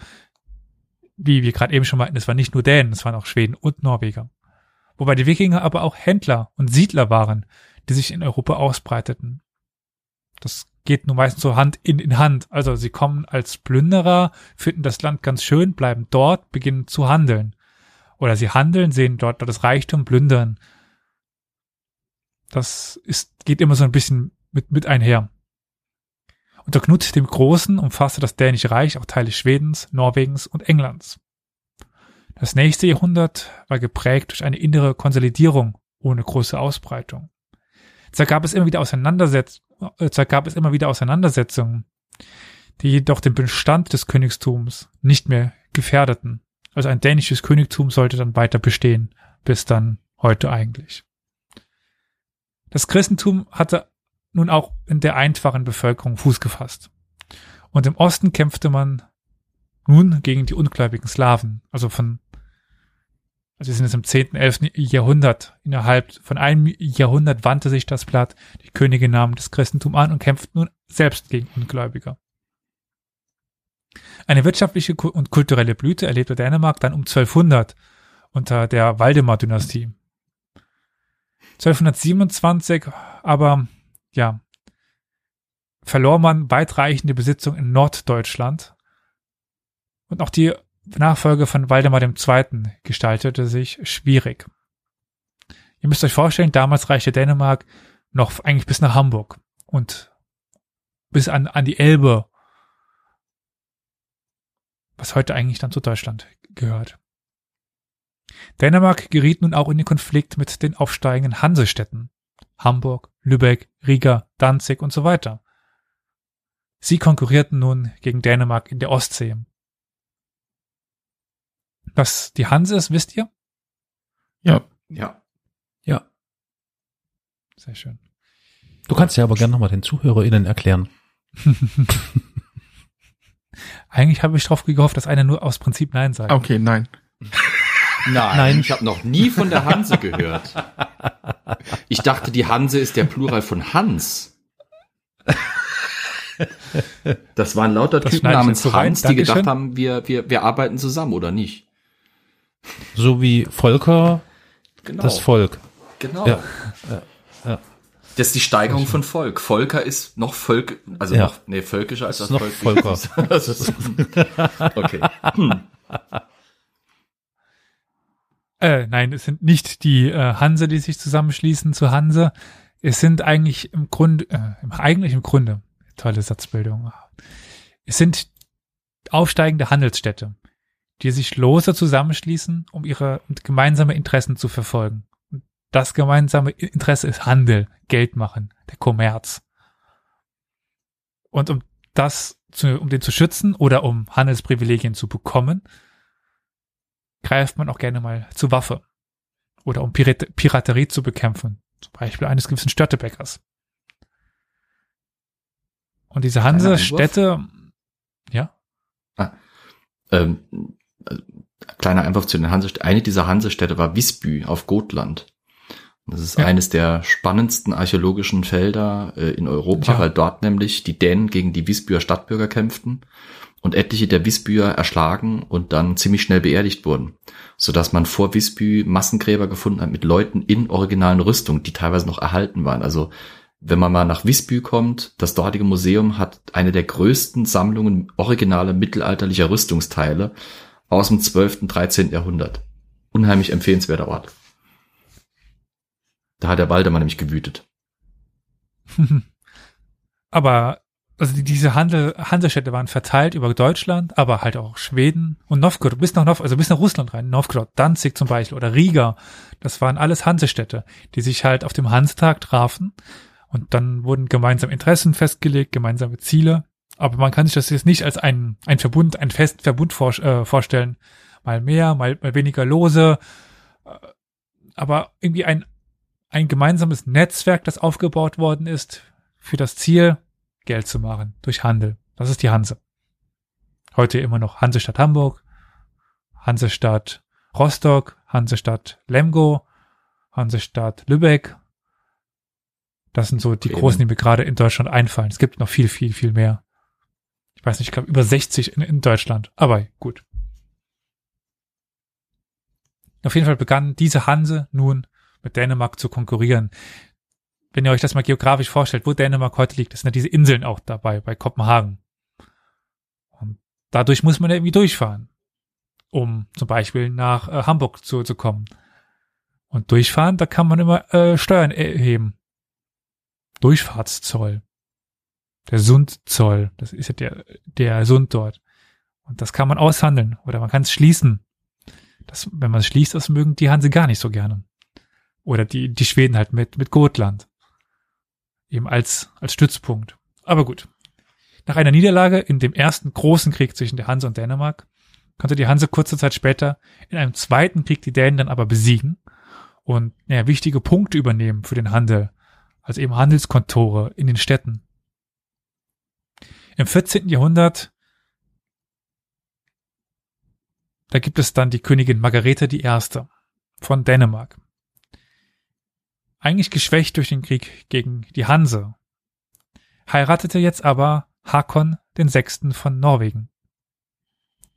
wie wir gerade eben schon meinten, es waren nicht nur Dänen, es waren auch Schweden und Norweger. Wobei die Wikinger aber auch Händler und Siedler waren, die sich in Europa ausbreiteten. Das geht nun meistens so Hand in, in Hand. Also sie kommen als Plünderer, finden das Land ganz schön, bleiben dort, beginnen zu handeln. Oder sie handeln, sehen dort das Reichtum, plündern. Das ist, geht immer so ein bisschen mit, mit einher. Unter Knut dem Großen umfasste das Dänische Reich auch Teile Schwedens, Norwegens und Englands. Das nächste Jahrhundert war geprägt durch eine innere Konsolidierung ohne große Ausbreitung. Da gab es immer wieder Auseinandersetzungen, zwar gab es immer wieder Auseinandersetzungen, die jedoch den Bestand des Königstums nicht mehr gefährdeten. Also ein dänisches Königtum sollte dann weiter bestehen, bis dann heute eigentlich. Das Christentum hatte nun auch in der einfachen Bevölkerung Fuß gefasst. Und im Osten kämpfte man nun gegen die ungläubigen Slawen, also von also wir sind jetzt im 10., 11. Jahrhundert. Innerhalb von einem Jahrhundert wandte sich das Blatt. Die Könige nahmen das Christentum an und kämpften nun selbst gegen Ungläubiger. Eine wirtschaftliche und kulturelle Blüte erlebte Dänemark dann um 1200 unter der Waldemar-Dynastie. 1227 aber, ja, verlor man weitreichende Besitzung in Norddeutschland und auch die Nachfolge von Waldemar II. gestaltete sich schwierig. Ihr müsst euch vorstellen, damals reichte Dänemark noch eigentlich bis nach Hamburg und bis an, an die Elbe, was heute eigentlich dann zu Deutschland gehört. Dänemark geriet nun auch in den Konflikt mit den aufsteigenden Hansestädten. Hamburg, Lübeck, Riga, Danzig und so weiter. Sie konkurrierten nun gegen Dänemark in der Ostsee was die Hanse ist, wisst ihr? Ja. Ja. Ja. Sehr schön. Du kannst ja aber gerne nochmal den ZuhörerInnen erklären. <laughs> Eigentlich habe ich darauf gehofft, dass einer nur aus Prinzip Nein sagt. Okay, nein. <laughs> Nein, Nein. ich habe noch nie von der Hanse gehört. Ich dachte, die Hanse ist der Plural von Hans. Das waren lauter Das Typen namens rein. Hans, die gedacht haben, wir, wir, wir arbeiten zusammen oder nicht. So wie Volker Genau. das Volk. Genau. Ja. Das ist die Steigerung von Volk. Volker ist noch Volk, also Ja. noch, nee, völkischer als Das <laughs> das, ist noch Volk. Das ist, okay. Hm. Äh, nein, es sind nicht die äh, Hanse, die sich zusammenschließen zu Hanse. Es sind eigentlich im Grunde, äh, eigentlich im Grunde, tolle Satzbildung. Es sind aufsteigende Handelsstädte, die sich lose zusammenschließen, um ihre gemeinsame Interessen zu verfolgen. Und das gemeinsame Interesse ist Handel, Geld machen, der Kommerz. Und um das zu, um den zu schützen oder um Handelsprivilegien zu bekommen, greift man auch gerne mal zur Waffe oder um Pirat Piraterie zu bekämpfen, zum Beispiel eines gewissen Störtebäckers. Und diese Hansestädte, ja, Ähm, also, kleiner Einwurf zu den Hansestädten. Eine dieser Hansestädte war Visby auf Gotland. Das ist Ja. eines der spannendsten archäologischen Felder äh, in Europa, Ja. weil dort nämlich die Dänen gegen die Visbyer Stadtbürger kämpften und etliche der Visbyer erschlagen und dann ziemlich schnell beerdigt wurden, sodass man vor Visby Massengräber gefunden hat mit Leuten in originalen Rüstungen, die teilweise noch erhalten waren. Also wenn man mal nach Visby kommt, das dortige Museum hat eine der größten Sammlungen originaler mittelalterlicher Rüstungsteile aus dem 12., 13. Jahrhundert. Unheimlich empfehlenswerter Ort. Da hat der Waldemar nämlich gewütet. <laughs> aber also die, diese Handel, Hansestädte waren verteilt über Deutschland, aber halt auch Schweden und Novgorod, bis nach Nov, also bis nach Russland rein, Novgorod, Danzig zum Beispiel oder Riga. Das waren alles Hansestädte, die sich halt auf dem Hansetag trafen und dann wurden gemeinsam Interessen festgelegt, gemeinsame Ziele. Aber man kann sich das jetzt nicht als ein, ein Verbund, ein festen Verbund vor, äh, vorstellen. Mal mehr, mal, mal weniger lose. Äh, Aber irgendwie ein, ein gemeinsames Netzwerk, das aufgebaut worden ist für das Ziel, Geld zu machen durch Handel. Das ist die Hanse. Heute immer noch Hansestadt Hamburg, Hansestadt Rostock, Hansestadt Lemgo, Hansestadt Lübeck. Das sind so die Bremen. großen, die mir gerade in Deutschland einfallen. Es gibt noch viel, viel, viel mehr. Ich weiß nicht, ich glaube über 60 in, in Deutschland. Aber gut. Auf jeden Fall begann diese Hanse nun mit Dänemark zu konkurrieren. Wenn ihr euch das mal geografisch vorstellt, wo Dänemark heute liegt, sind ja diese Inseln auch dabei, bei Kopenhagen. Und dadurch muss man ja irgendwie durchfahren, um zum Beispiel nach äh, Hamburg zu, zu kommen. Und durchfahren, da kann man immer äh, Steuern erheben. Durchfahrtszoll. Der Sundzoll, das ist ja der, der Sund dort. Und das kann man aushandeln oder man kann es schließen. Das, wenn man es schließt, das mögen die Hanse gar nicht so gerne. Oder die, die Schweden halt mit, mit Gotland. Eben als, als Stützpunkt. Aber gut. Nach einer Niederlage in dem ersten großen Krieg zwischen der Hanse und Dänemark konnte die Hanse kurze Zeit später in einem zweiten Krieg die Dänen dann aber besiegen und ja, wichtige Punkte übernehmen für den Handel, also eben Handelskontore in den Städten. Im 14. Jahrhundert, da gibt es dann die Königin Margarete I. von Dänemark. Eigentlich geschwächt durch den Krieg gegen die Hanse, heiratete jetzt aber Hakon den Sechsten von Norwegen.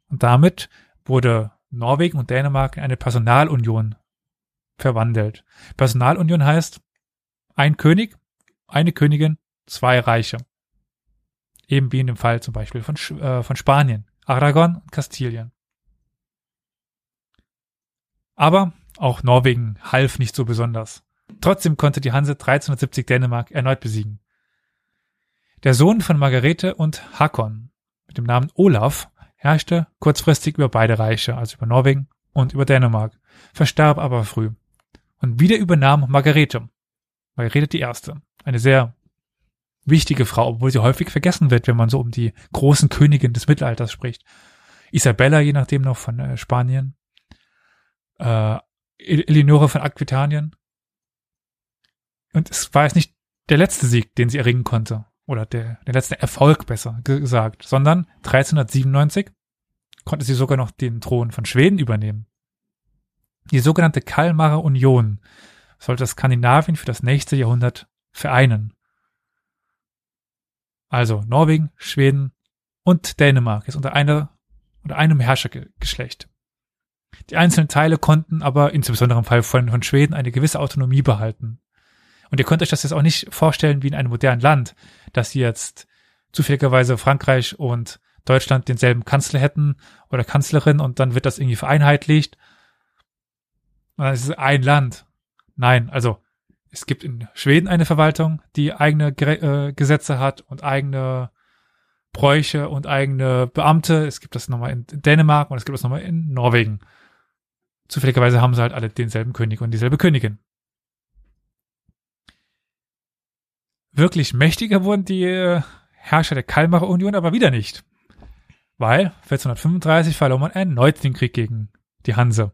Und damit wurde Norwegen und Dänemark in eine Personalunion verwandelt. Personalunion heißt ein König, eine Königin, zwei Reiche. Eben wie in dem Fall zum Beispiel von, äh, von Spanien, Aragon und Kastilien. Aber auch Norwegen half nicht so besonders. Trotzdem konnte die Hanse 1370 Dänemark erneut besiegen. Der Sohn von Margarete und Hakon mit dem Namen Olaf herrschte kurzfristig über beide Reiche, also über Norwegen und über Dänemark, verstarb aber früh. Und wieder übernahm Margarete, Margarete I., eine sehr wichtige Frau, obwohl sie häufig vergessen wird, wenn man so um die großen Königin des Mittelalters spricht. Isabella, je nachdem noch von äh, Spanien, äh, Eleonore von Aquitanien. Und es war jetzt nicht der letzte Sieg, den sie erringen konnte, oder der, der letzte Erfolg besser gesagt, sondern 1397 konnte sie sogar noch den Thron von Schweden übernehmen. Die sogenannte Kalmarer Union sollte Skandinavien für das nächste Jahrhundert vereinen. Also Norwegen, Schweden und Dänemark ist unter einer unter einem Herrschergeschlecht. Die einzelnen Teile konnten aber, insbesondere im Fall von, von Schweden, eine gewisse Autonomie behalten. Und ihr könnt euch das jetzt auch nicht vorstellen wie in einem modernen Land, dass jetzt zufälligerweise Frankreich und Deutschland denselben Kanzler hätten oder Kanzlerin und dann wird das irgendwie vereinheitlicht. Und dann ist es ein Land. Nein, also es gibt in Schweden eine Verwaltung, die eigene Gre äh, Gesetze hat und eigene Bräuche und eigene Beamte. Es gibt das nochmal in Dänemark und es gibt das nochmal in Norwegen. Zufälligerweise haben sie halt alle denselben König und dieselbe Königin. Wirklich mächtiger wurden die äh, Herrscher der Kalmarer Union aber wieder nicht. Weil 1435 verlor man erneut den Krieg gegen die Hanse.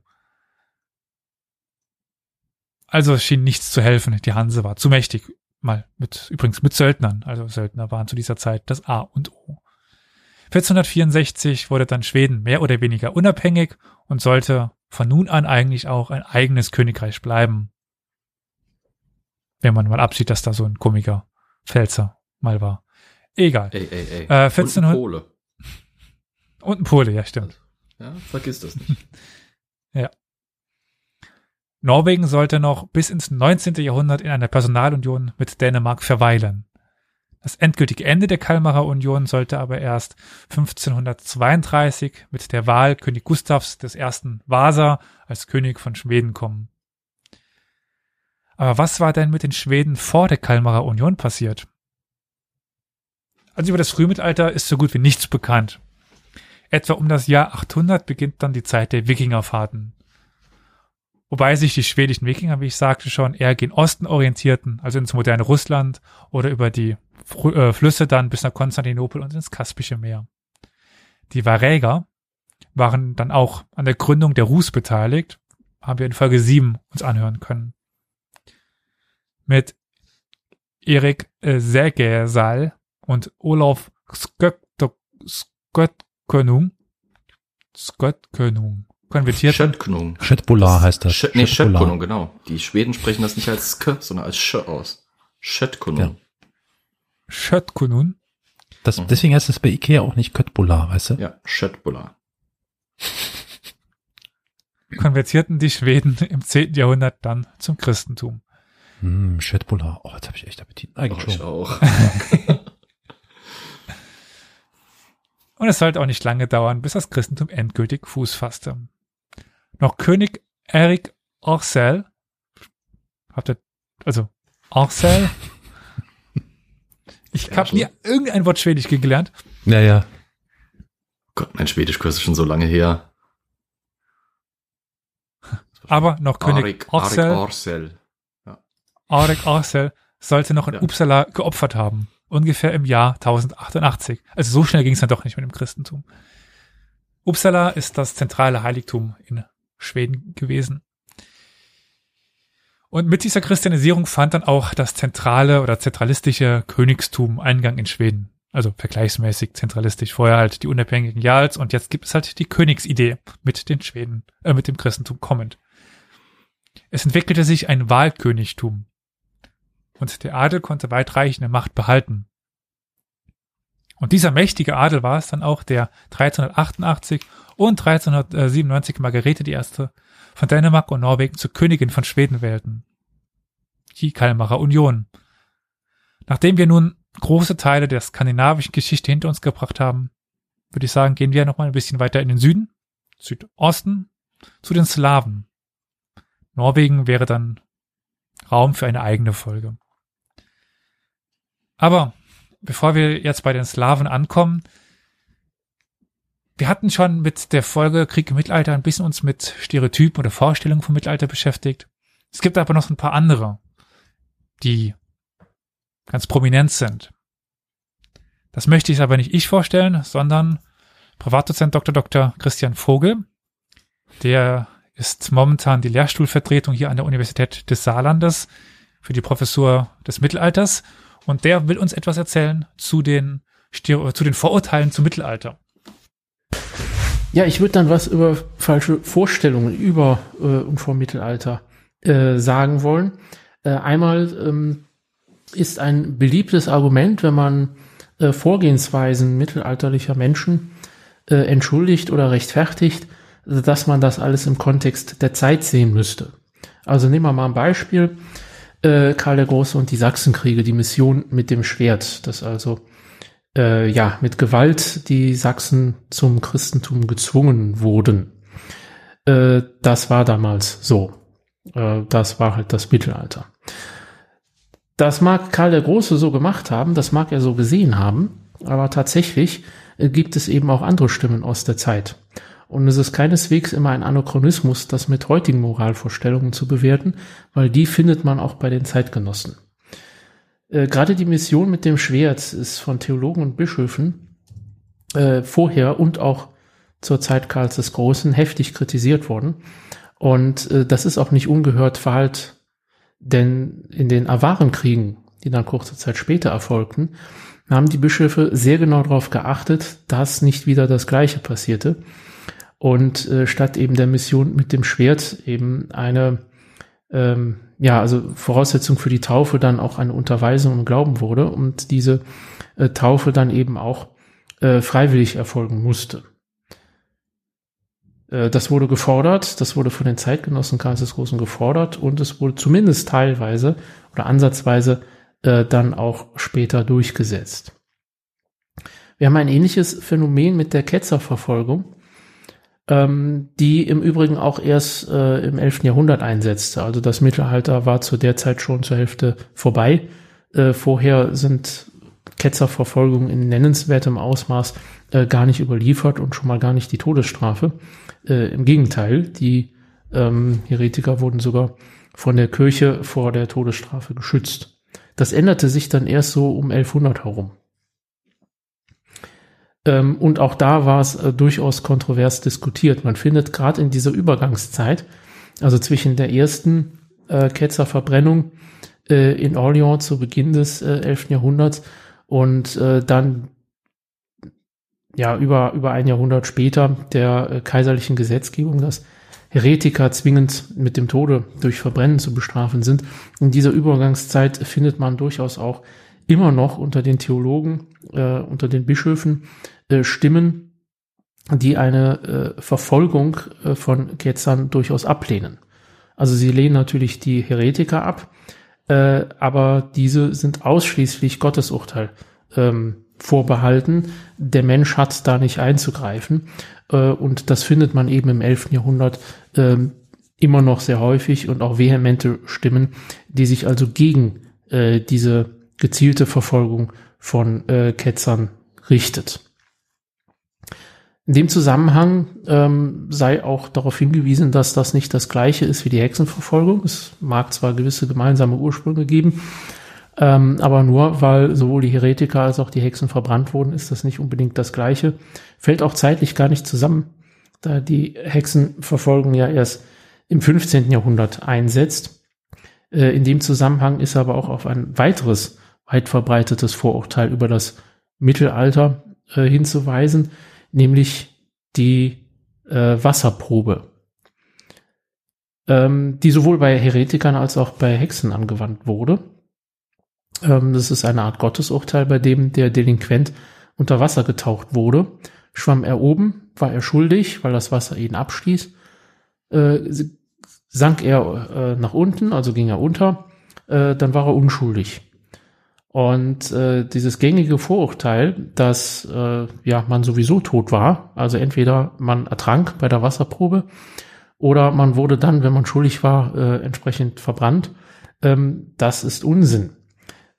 Also es schien nichts zu helfen. Die Hanse war zu mächtig. Mal mit, übrigens mit Söldnern. Also Söldner waren zu dieser Zeit das A und O. 1464 wurde dann Schweden mehr oder weniger unabhängig und sollte von nun an eigentlich auch ein eigenes Königreich bleiben. Wenn man mal absieht, dass da so ein komischer Pfälzer mal war. Egal. Ey, ey, ey. Äh, Und 1400 ein Pole. Und ein Pole, ja, stimmt. Ja, vergiss das nicht. <laughs> Norwegen sollte noch bis ins 19. Jahrhundert in einer Personalunion mit Dänemark verweilen. Das endgültige Ende der Kalmarer Union sollte aber erst 1532 mit der Wahl König Gustavs ersten Vasa als König von Schweden kommen. Aber was war denn mit den Schweden vor der Kalmarer Union passiert? Also über das Frühmittelalter ist so gut wie nichts bekannt. Etwa um das Jahr 800 beginnt dann die Zeit der Wikingerfahrten. Wobei sich die schwedischen Wikinger, wie ich sagte schon, eher gen Osten orientierten, also ins moderne Russland oder über die äh, Flüsse dann bis nach Konstantinopel und ins Kaspische Meer. Die Varäger waren dann auch an der Gründung der Rus beteiligt, haben wir in Folge 7 uns anhören können. Mit Erik äh, Sägersal und Olaf Skötkonung Skötkonung konvertierten Schöttkunung. Schöttbolar heißt das. Schött, nee. Schöttkunung, genau. Die Schweden sprechen das nicht als K, sondern als Sch aus. Schöttkunung. Schötkonung Das, Mhm. deswegen heißt es bei Ikea auch nicht Köttbolar, weißt du? Ja, Schöttbula. konvertierten die Schweden <laughs> im 10. Jahrhundert dann zum Christentum. Hm. Oh, jetzt habe ich echt Appetit. Oh, Eigentlich ich schon. auch. <laughs> Und es sollte auch nicht lange dauern, bis das Christentum endgültig Fuß fasste. Noch König Erik Orcel, habt ihr, also Orcel, ich Ja, habe nie irgendein Wort Schwedisch gelernt, Ja, ja. Gott, mein Schwedischkurs ist schon so lange her. aber noch König Arik, Arik Orcel, Orsel. Arik Orcel sollte noch in Ja. Uppsala geopfert haben. Ungefähr im Jahr 1088. Also so schnell ging es dann doch nicht mit dem Christentum. Uppsala ist das zentrale Heiligtum in Schweden gewesen. Und mit dieser Christianisierung fand dann auch das zentrale oder zentralistische Königstum Eingang in Schweden. Also vergleichsmäßig zentralistisch. Vorher halt die unabhängigen Jarls und jetzt gibt es halt die Königsidee mit den Schweden, äh, mit dem Christentum kommend. Es entwickelte sich ein Wahlkönigtum. Und der Adel konnte weitreichende Macht behalten. Und dieser mächtige Adel war es dann auch, der 1388 und 1397 Margarete I. von Dänemark und Norwegen zur Königin von Schweden wählten. Die Kalmarer Union. Nachdem wir nun große Teile der skandinavischen Geschichte hinter uns gebracht haben, würde ich sagen, gehen wir noch mal ein bisschen weiter in den Süden, Südosten, zu den Slawen. Norwegen wäre dann Raum für eine eigene Folge. Aber bevor wir jetzt bei den Slawen ankommen, wir hatten schon mit der Folge Krieg im Mittelalter ein bisschen uns mit Stereotypen oder Vorstellungen vom Mittelalter beschäftigt. Es gibt aber noch ein paar andere, die ganz prominent sind. Das möchte ich aber nicht ich vorstellen, sondern Privatdozent Dr. Dr. Christian Vogel. Der ist momentan die Lehrstuhlvertretung hier an der Universität des Saarlandes für die Professur des Mittelalters und der will uns etwas erzählen zu den, zu den Vorurteilen zum Mittelalter. Ja, ich würde dann was über falsche Vorstellungen über äh, und vom Mittelalter äh, sagen wollen. Äh, einmal ähm, ist ein beliebtes Argument, wenn man äh, Vorgehensweisen mittelalterlicher Menschen äh, entschuldigt oder rechtfertigt, dass man das alles im Kontext der Zeit sehen müsste. Also nehmen wir mal ein Beispiel. Äh, Karl der Große und die Sachsenkriege, die Mission mit dem Schwert, das also äh, ja mit Gewalt die Sachsen zum Christentum gezwungen wurden. Äh, das war damals so. Äh, das war halt das Mittelalter. Das mag Karl der Große so gemacht haben, das mag er so gesehen haben, aber tatsächlich äh, gibt es eben auch andere Stimmen aus der Zeit. Und es ist keineswegs immer ein Anachronismus, das mit heutigen Moralvorstellungen zu bewerten, weil die findet man auch bei den Zeitgenossen. Äh, Gerade die Mission mit dem Schwert ist von Theologen und Bischöfen äh, vorher und auch zur Zeit Karls des Großen heftig kritisiert worden. Und äh, das ist auch nicht ungehört verhallt, denn in den Awarenkriegen, die dann kurze Zeit später erfolgten, haben die Bischöfe sehr genau darauf geachtet, dass nicht wieder das Gleiche passierte und äh, statt eben der Mission mit dem Schwert eben eine, ähm, ja, also Voraussetzung für die Taufe dann auch eine Unterweisung im Glauben wurde und diese äh, Taufe dann eben auch äh, freiwillig erfolgen musste. Äh, das wurde gefordert, das wurde von den Zeitgenossen Karls des Großen gefordert und es wurde zumindest teilweise oder ansatzweise äh, dann auch später durchgesetzt. Wir haben ein ähnliches Phänomen mit der Ketzerverfolgung ähm, die im Übrigen auch erst äh, im 11. Jahrhundert einsetzte. Also das Mittelalter war zu der Zeit schon zur Hälfte vorbei. Äh, vorher sind Ketzerverfolgungen in nennenswertem Ausmaß äh, gar nicht überliefert und schon mal gar nicht die Todesstrafe. Äh, Im Gegenteil, die ähm, Heretiker wurden sogar von der Kirche vor der Todesstrafe geschützt. Das änderte sich dann erst so um 1100 herum. Ähm, und auch da war es äh, durchaus kontrovers diskutiert. Man findet gerade in dieser Übergangszeit, also zwischen der ersten äh, Ketzerverbrennung äh, in Orléans zu Beginn des äh, 11. Jahrhunderts und äh, dann ja über, über ein Jahrhundert später der äh, kaiserlichen Gesetzgebung, dass Heretiker zwingend mit dem Tode durch Verbrennen zu bestrafen sind. In dieser Übergangszeit findet man durchaus auch immer noch unter den Theologen, äh, unter den Bischöfen äh, Stimmen, die eine äh, Verfolgung äh, von Ketzern durchaus ablehnen. Also sie lehnen natürlich die Heretiker ab, äh, aber diese sind ausschließlich Gottesurteil ähm, vorbehalten. Der Mensch hat da nicht einzugreifen. Äh, und das findet man eben im 11. Jahrhundert äh, immer noch sehr häufig und auch vehemente Stimmen, die sich also gegen äh, diese gezielte Verfolgung von äh, Ketzern richtet. In dem Zusammenhang ähm, sei auch darauf hingewiesen, dass das nicht das gleiche ist wie die Hexenverfolgung. Es mag zwar gewisse gemeinsame Ursprünge geben, ähm, aber nur weil sowohl die Heretiker als auch die Hexen verbrannt wurden, ist das nicht unbedingt das gleiche. Fällt auch zeitlich gar nicht zusammen, da die Hexenverfolgung ja erst im 15. Jahrhundert einsetzt. Äh, in dem Zusammenhang ist aber auch auf ein weiteres weit verbreitetes Vorurteil über das Mittelalter äh, hinzuweisen, nämlich die äh, Wasserprobe, ähm, die sowohl bei Heretikern als auch bei Hexen angewandt wurde. Ähm, das ist eine Art Gottesurteil, bei dem der Delinquent unter Wasser getaucht wurde. Schwamm er oben, war er schuldig, weil das Wasser ihn abstieß. Äh, sank er äh, nach unten, also ging er unter, äh, dann war er unschuldig. Und äh, dieses gängige Vorurteil, dass äh, ja man sowieso tot war, also entweder man ertrank bei der Wasserprobe oder man wurde dann, wenn man schuldig war, äh, entsprechend verbrannt, ähm, das ist Unsinn.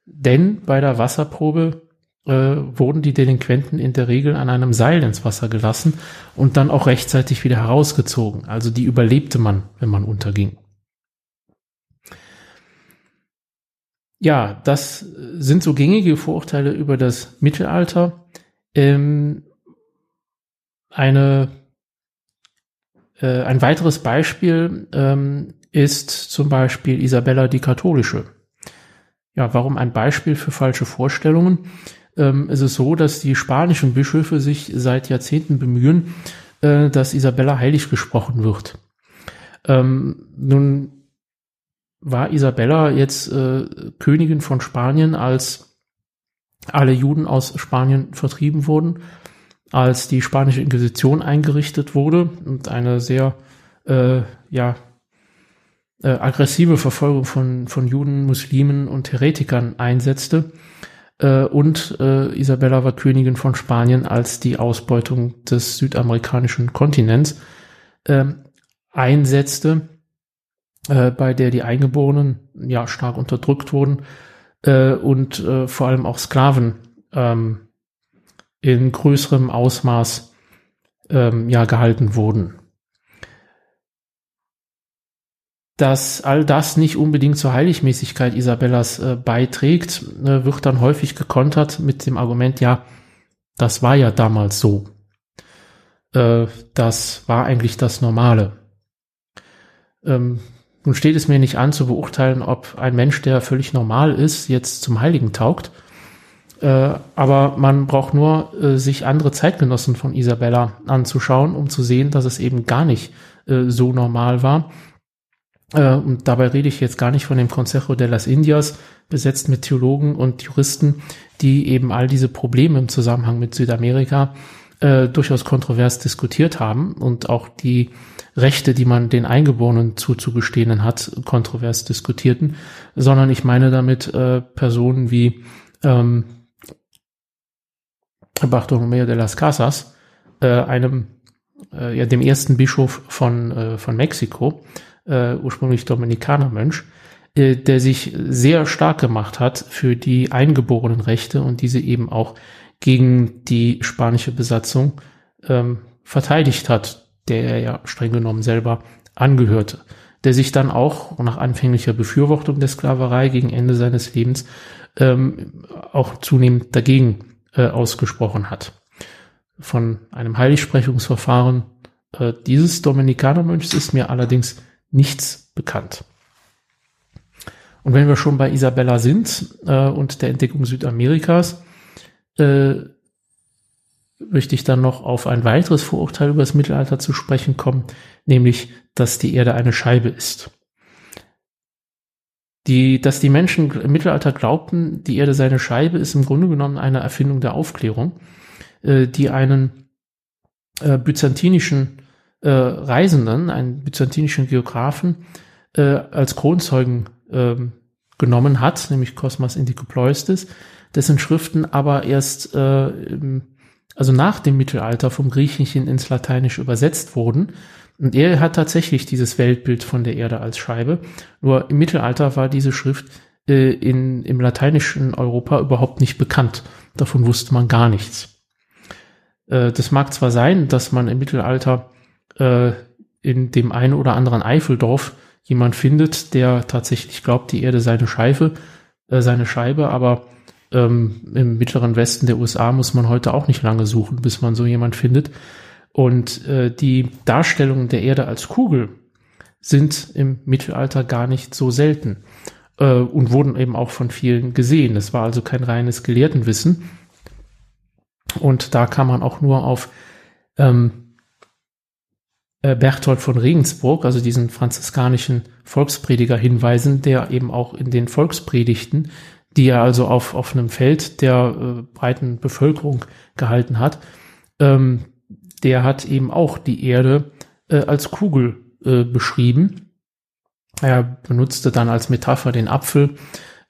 Denn bei der Wasserprobe äh, wurden die Delinquenten in der Regel an einem Seil ins Wasser gelassen und dann auch rechtzeitig wieder herausgezogen. Also die überlebte man, wenn man unterging. Ja, das sind so gängige Vorurteile über das Mittelalter. Ähm, eine, äh, ein weiteres Beispiel ähm, ist zum Beispiel Isabella die Katholische. Ja, warum ein Beispiel für falsche Vorstellungen? Ähm, es ist so, dass die spanischen Bischöfe sich seit Jahrzehnten bemühen, äh, dass Isabella heilig gesprochen wird. Ähm, nun war Isabella jetzt äh, Königin von Spanien, als alle Juden aus Spanien vertrieben wurden. als die spanische Inquisition eingerichtet wurde und eine sehr äh, ja, äh, aggressive Verfolgung von, von Juden, Muslimen und Heretikern einsetzte. Äh, und äh, Isabella war Königin von Spanien, als die Ausbeutung des südamerikanischen Kontinents äh, einsetzte, äh, bei der die Eingeborenen ja stark unterdrückt wurden äh, und äh, vor allem auch Sklaven ähm, in größerem Ausmaß ähm, ja gehalten wurden. Dass all das nicht unbedingt zur Heiligmäßigkeit Isabellas äh, beiträgt, äh, wird dann häufig gekontert mit dem Argument, ja, das war ja damals so. Äh, das war eigentlich das Normale. Ähm, nun steht es mir nicht an zu beurteilen, ob ein Mensch, der völlig normal ist, jetzt zum Heiligen taugt. Äh, aber man braucht nur äh, sich andere Zeitgenossen von Isabella anzuschauen, um zu sehen, dass es eben gar nicht äh, so normal war. Und dabei rede ich jetzt gar nicht von dem Consejo de las Indias, besetzt mit Theologen und Juristen, die eben all diese Probleme im Zusammenhang mit Südamerika durchaus kontrovers diskutiert haben und auch die Rechte, die man den Eingeborenen zuzugestehen hat, kontrovers diskutierten, sondern ich meine damit äh, Personen wie ähm, Bartolomeo de las Casas, äh, einem, äh, ja, dem ersten Bischof von, äh, von Mexiko, äh, ursprünglich Dominikanermönch, äh, der sich sehr stark gemacht hat für die eingeborenen Rechte und diese eben auch gegen die spanische Besatzung ähm, verteidigt hat, der er ja streng genommen selber angehörte, der sich dann auch nach anfänglicher Befürwortung der Sklaverei gegen Ende seines Lebens ähm, auch zunehmend dagegen äh, ausgesprochen hat. Von einem Heiligsprechungsverfahren äh, dieses Dominikanermönchs ist mir allerdings nichts bekannt. Und wenn wir schon bei Isabella sind äh, und der Entdeckung Südamerikas, äh, möchte ich dann noch auf ein weiteres Vorurteil über das Mittelalter zu sprechen kommen, nämlich, dass die Erde eine Scheibe ist. Die, dass die Menschen im Mittelalter glaubten, die Erde sei eine Scheibe, ist im Grunde genommen eine Erfindung der Aufklärung, äh, die einen äh, byzantinischen äh, Reisenden, einen byzantinischen Geografen, äh, als Kronzeugen äh, genommen hat, nämlich Cosmas Indicopleustes, dessen Schriften aber erst äh, also nach dem Mittelalter vom Griechischen ins Lateinische übersetzt wurden und er hat tatsächlich dieses Weltbild von der Erde als Scheibe. Nur im Mittelalter war diese Schrift äh, in, im lateinischen Europa überhaupt nicht bekannt. Davon wusste man gar nichts. Äh, das mag zwar sein, dass man im Mittelalter äh, in dem einen oder anderen Eifeldorf jemand findet, der tatsächlich glaubt, die Erde sei eine Scheibe, äh, seine Scheibe, aber ähm, im mittleren Westen der USA muss man heute auch nicht lange suchen, bis man so jemand findet. Und äh, die Darstellungen der Erde als Kugel sind im Mittelalter gar nicht so selten äh, und wurden eben auch von vielen gesehen. Es war also kein reines Gelehrtenwissen. Und da kann man auch nur auf ähm, äh, Berthold von Regensburg, also diesen franziskanischen Volksprediger hinweisen, der eben auch in den Volkspredigten, die er also auf offenem Feld der äh, breiten Bevölkerung gehalten hat, ähm, der hat eben auch die Erde äh, als Kugel äh, beschrieben. Er benutzte dann als Metapher den Apfel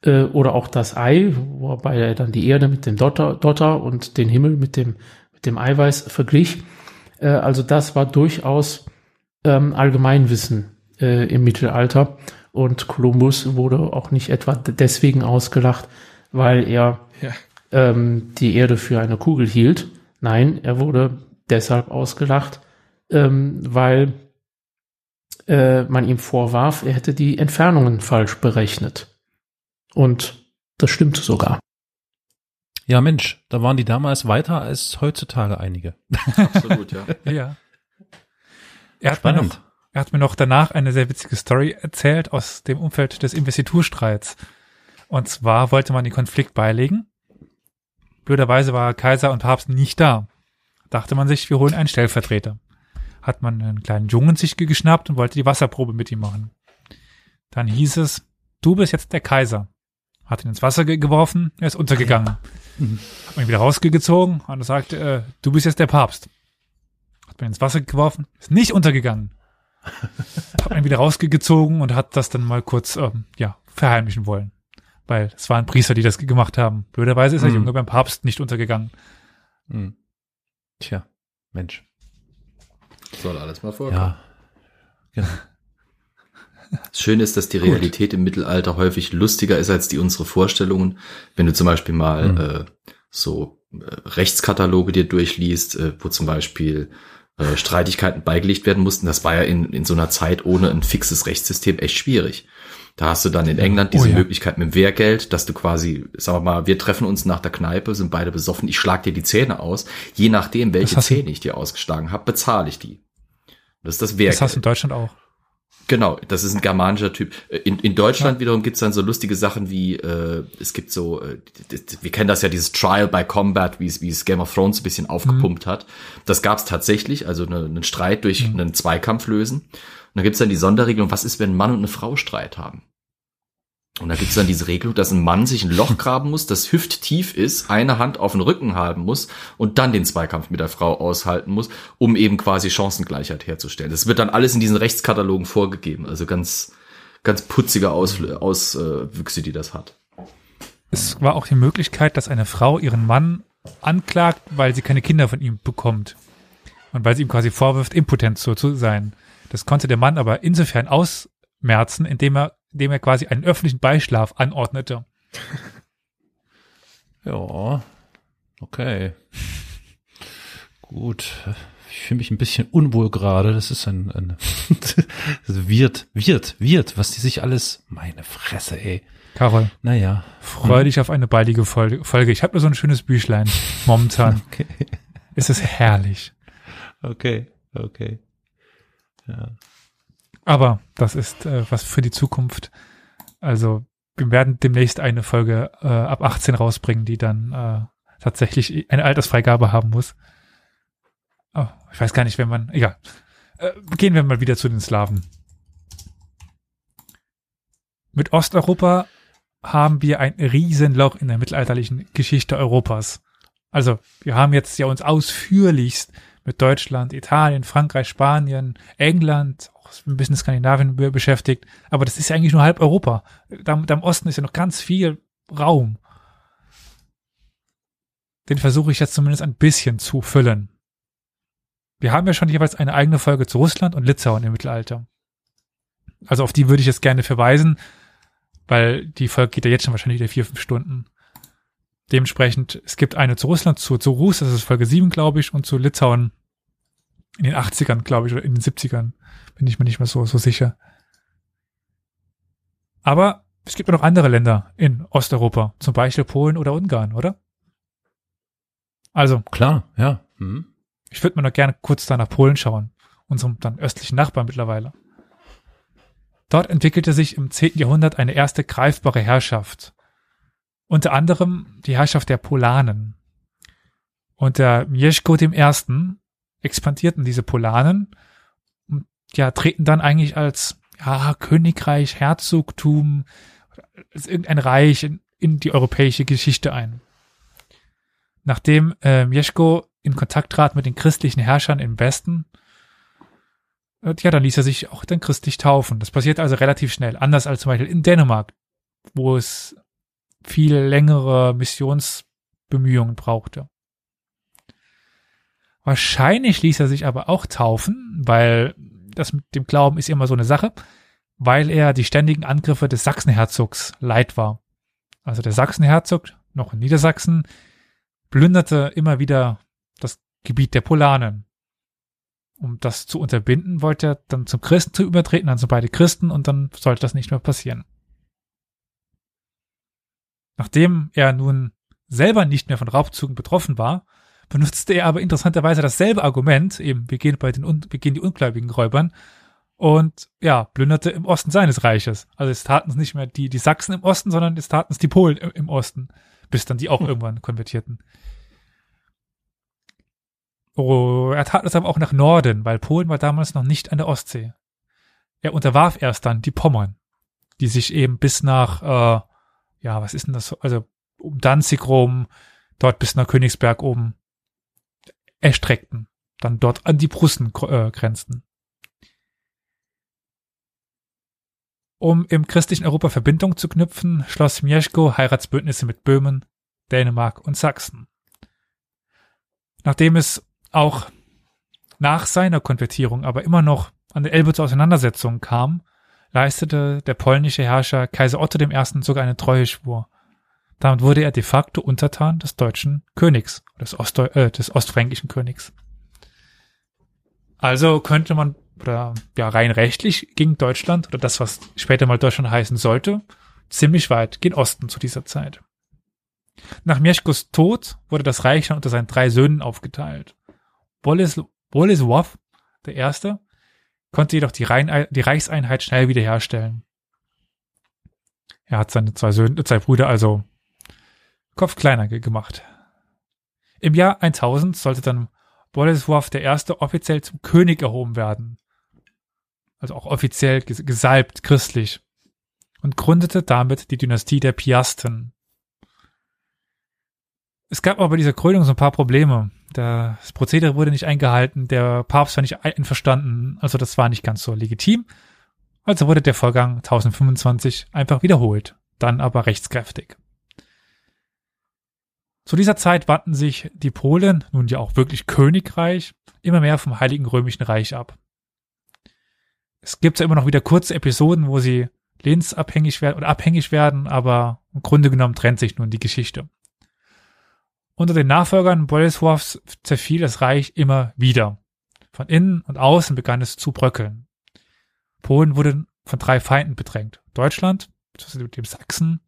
äh, oder auch das Ei, wobei er dann die Erde mit dem Dotter, Dotter und den Himmel mit dem, mit dem Eiweiß verglich. Äh, also das war durchaus ähm, Allgemeinwissen äh, im Mittelalter. Und Kolumbus wurde auch nicht etwa deswegen ausgelacht, weil er ja. ähm, die Erde für eine Kugel hielt. Nein, er wurde deshalb ausgelacht, ähm, weil äh, man ihm vorwarf, er hätte die Entfernungen falsch berechnet. Und das stimmte sogar. Ja, Mensch, da waren die damals weiter als heutzutage einige. Absolut, ja. <laughs> ja. Er hat, mir noch, er hat mir noch danach eine sehr witzige Story erzählt aus dem Umfeld des Investiturstreits. Und zwar wollte man den Konflikt beilegen. Blöderweise war Kaiser und Papst nicht da dachte man sich, wir holen einen Stellvertreter. Hat man einen kleinen Jungen sich geschnappt und wollte die Wasserprobe mit ihm machen. Dann hieß es, du bist jetzt der Kaiser. Hat ihn ins Wasser ge geworfen, er ist untergegangen. Hat man ihn wieder rausgezogen und sagt, äh, du bist jetzt der Papst. Hat man ins Wasser geworfen, ist nicht untergegangen. Hat man ihn wieder rausgezogen und hat das dann mal kurz, ähm, ja, verheimlichen wollen. Weil es waren Priester, die das gemacht haben. Blöderweise ist der Mhm. Junge beim Papst nicht untergegangen. Hm. Tja, Mensch. Soll alles mal vorkommen. Ja. Genau. Das Schöne ist, dass die Realität im Mittelalter häufig lustiger ist als die unsere Vorstellungen. Wenn du zum Beispiel mal Mhm. äh, so äh, Rechtskataloge dir durchliest, äh, wo zum Beispiel äh, Streitigkeiten beigelegt werden mussten, das war ja in, in so einer Zeit ohne ein fixes Rechtssystem echt schwierig. Da hast du dann in England diese Oh ja. Möglichkeit mit dem Wehrgeld, dass du quasi, sagen wir mal, wir treffen uns nach der Kneipe, sind beide besoffen, ich schlag dir die Zähne aus. Je nachdem, welche Zähne ich dir ausgeschlagen habe, bezahle ich die. Das ist das Wehrgeld. Das hast du in Deutschland auch. Genau, das ist ein germanischer Typ. In, in Deutschland wiederum gibt's dann so lustige Sachen wie, äh, es gibt so, äh, wir kennen das ja, dieses Trial by Combat, wie es, wie es Game of Thrones ein bisschen aufgepumpt hat. Das gab's tatsächlich, also eine, einen Streit durch einen Zweikampf lösen. Und dann gibt's dann die Sonderregelung, was ist, wenn ein Mann und eine Frau Streit haben? Und da gibt's dann diese Regelung, dass ein Mann sich ein Loch graben muss, das hüfttief ist, eine Hand auf den Rücken haben muss und dann den Zweikampf mit der Frau aushalten muss, um eben quasi Chancengleichheit herzustellen. Das wird dann alles in diesen Rechtskatalogen vorgegeben. Also ganz, ganz putzige Auswüchse, die das hat. Es war auch die Möglichkeit, dass eine Frau ihren Mann anklagt, weil sie keine Kinder von ihm bekommt. Und weil sie ihm quasi vorwirft, impotent so zu sein. Das konnte der Mann aber insofern ausmerzen, indem er, indem er quasi einen öffentlichen Beischlaf anordnete. <laughs> Ja, okay. Gut. Ich fühle mich ein bisschen unwohl gerade. Das ist ein, ein <laughs> wird, wird, wird, was die sich alles, meine Fresse, ey. Carol, Naja. freu dich auf eine baldige Folge. Ich habe nur so ein schönes Büchlein. <laughs> Momentan Okay, ist es herrlich. okay, okay. Ja. Aber das ist äh, was für die Zukunft. Also wir werden demnächst eine Folge äh, ab 18 rausbringen, die dann äh, tatsächlich eine Altersfreigabe haben muss. Oh, ich weiß gar nicht, wenn man. Egal. Äh, gehen wir mal wieder zu den Slawen. Mit Osteuropa haben wir ein Riesenloch in der mittelalterlichen Geschichte Europas. Also wir haben jetzt ja uns ausführlichst mit Deutschland, Italien, Frankreich, Spanien, England, ein bisschen Skandinavien be- beschäftigt. Aber das ist ja eigentlich nur halb Europa. Da, da im Osten ist ja noch ganz viel Raum. Den versuche ich jetzt zumindest ein bisschen zu füllen. Wir haben ja schon jeweils eine eigene Folge zu Russland und Litauen im Mittelalter. Also auf die würde ich jetzt gerne verweisen, weil die Folge geht ja jetzt schon wahrscheinlich wieder vier, fünf Stunden. Dementsprechend, es gibt eine zu Russland, zu, zu Rus, das ist Folge 7, glaube ich, und zu Litauen in den 80ern, glaube ich, oder in den 70ern. Bin ich mir nicht mehr so, so sicher. Aber es gibt ja noch andere Länder in Osteuropa, zum Beispiel Polen oder Ungarn, oder? Also, Klar, ja. Hm. ich würde mal noch gerne kurz da nach Polen schauen, unserem dann östlichen Nachbarn mittlerweile. Dort entwickelte sich im 10. Jahrhundert eine erste greifbare Herrschaft. Unter anderem die Herrschaft der Polanen. Unter Mieszko I. expandierten diese Polanen ja, treten dann eigentlich als ja, Königreich, Herzogtum, als irgendein Reich in, in die europäische Geschichte ein. Nachdem äh, Mieszko in Kontakt trat mit den christlichen Herrschern im Westen, äh, ja, dann ließ er sich auch dann christlich taufen. Das passiert also relativ schnell, anders als zum Beispiel in Dänemark, wo es viel längere Missionsbemühungen brauchte. Wahrscheinlich ließ er sich aber auch taufen, weil das mit dem Glauben ist immer so eine Sache, weil er die ständigen Angriffe des Sachsenherzogs leid war. Also der Sachsenherzog, noch in Niedersachsen, plünderte immer wieder das Gebiet der Polanen. Um das zu unterbinden, wollte er dann zum Christen zu übertreten, dann sind beide Christen und dann sollte das nicht mehr passieren. Nachdem er nun selber nicht mehr von Raubzügen betroffen war, benutzte er aber interessanterweise dasselbe Argument, eben wir gehen bei den wir gehen die ungläubigen Räubern und ja, plünderte im Osten seines Reiches. Also es taten es nicht mehr die, die Sachsen im Osten, sondern es taten es die Polen im, im Osten, bis dann die auch irgendwann konvertierten. Oh, er tat es aber auch nach Norden, weil Polen war damals noch nicht an der Ostsee. Er unterwarf erst dann die Pommern, die sich eben bis nach, äh, ja, was ist denn das, also um Danzig rum, dort bis nach Königsberg oben erstreckten, dann dort an die Prussen äh, grenzten. Um im christlichen Europa Verbindung zu knüpfen, schloss Mieszko Heiratsbündnisse mit Böhmen, Dänemark und Sachsen. Nachdem es auch nach seiner Konvertierung aber immer noch an der Elbe zur Auseinandersetzung kam, leistete der polnische Herrscher Kaiser Otto I. sogar eine Treueschwur. Damit wurde er de facto Untertan des deutschen Königs, des, Ostdeu äh, des ostfränkischen Königs. Also könnte man oder ja rein rechtlich ging Deutschland oder das, was später mal Deutschland heißen sollte, ziemlich weit gen Osten zu dieser Zeit. Nach Mieszkos Tod wurde das Reich dann unter seinen drei Söhnen aufgeteilt. Bolis, Bolisław, der Erste, konnte jedoch die, Rein die Reichseinheit schnell wiederherstellen. Er hat seine zwei Söhne, zwei Brüder also Kopf kleiner gemacht. Im Jahr 1000 sollte dann der Erste offiziell zum König erhoben werden also auch offiziell gesalbt christlich, und gründete damit die Dynastie der Piasten. Es gab aber bei dieser Krönung so ein paar Probleme. Das Prozedere wurde nicht eingehalten, der Papst war nicht einverstanden, also das war nicht ganz so legitim. Also wurde der Vorgang 1025 einfach wiederholt, dann aber rechtskräftig. Zu dieser Zeit wandten sich die Polen, nun ja auch wirklich Königreich, immer mehr vom Heiligen Römischen Reich ab es gibt ja immer noch wieder kurze Episoden, wo sie lehnsabhängig werden oder abhängig werden, aber im Grunde genommen trennt sich nun die Geschichte. Unter den Nachfolgern Bolesławs zerfiel das Reich immer wieder. Von innen und außen begann es zu bröckeln. Polen wurde von drei Feinden bedrängt. Deutschland, dem Sachsen,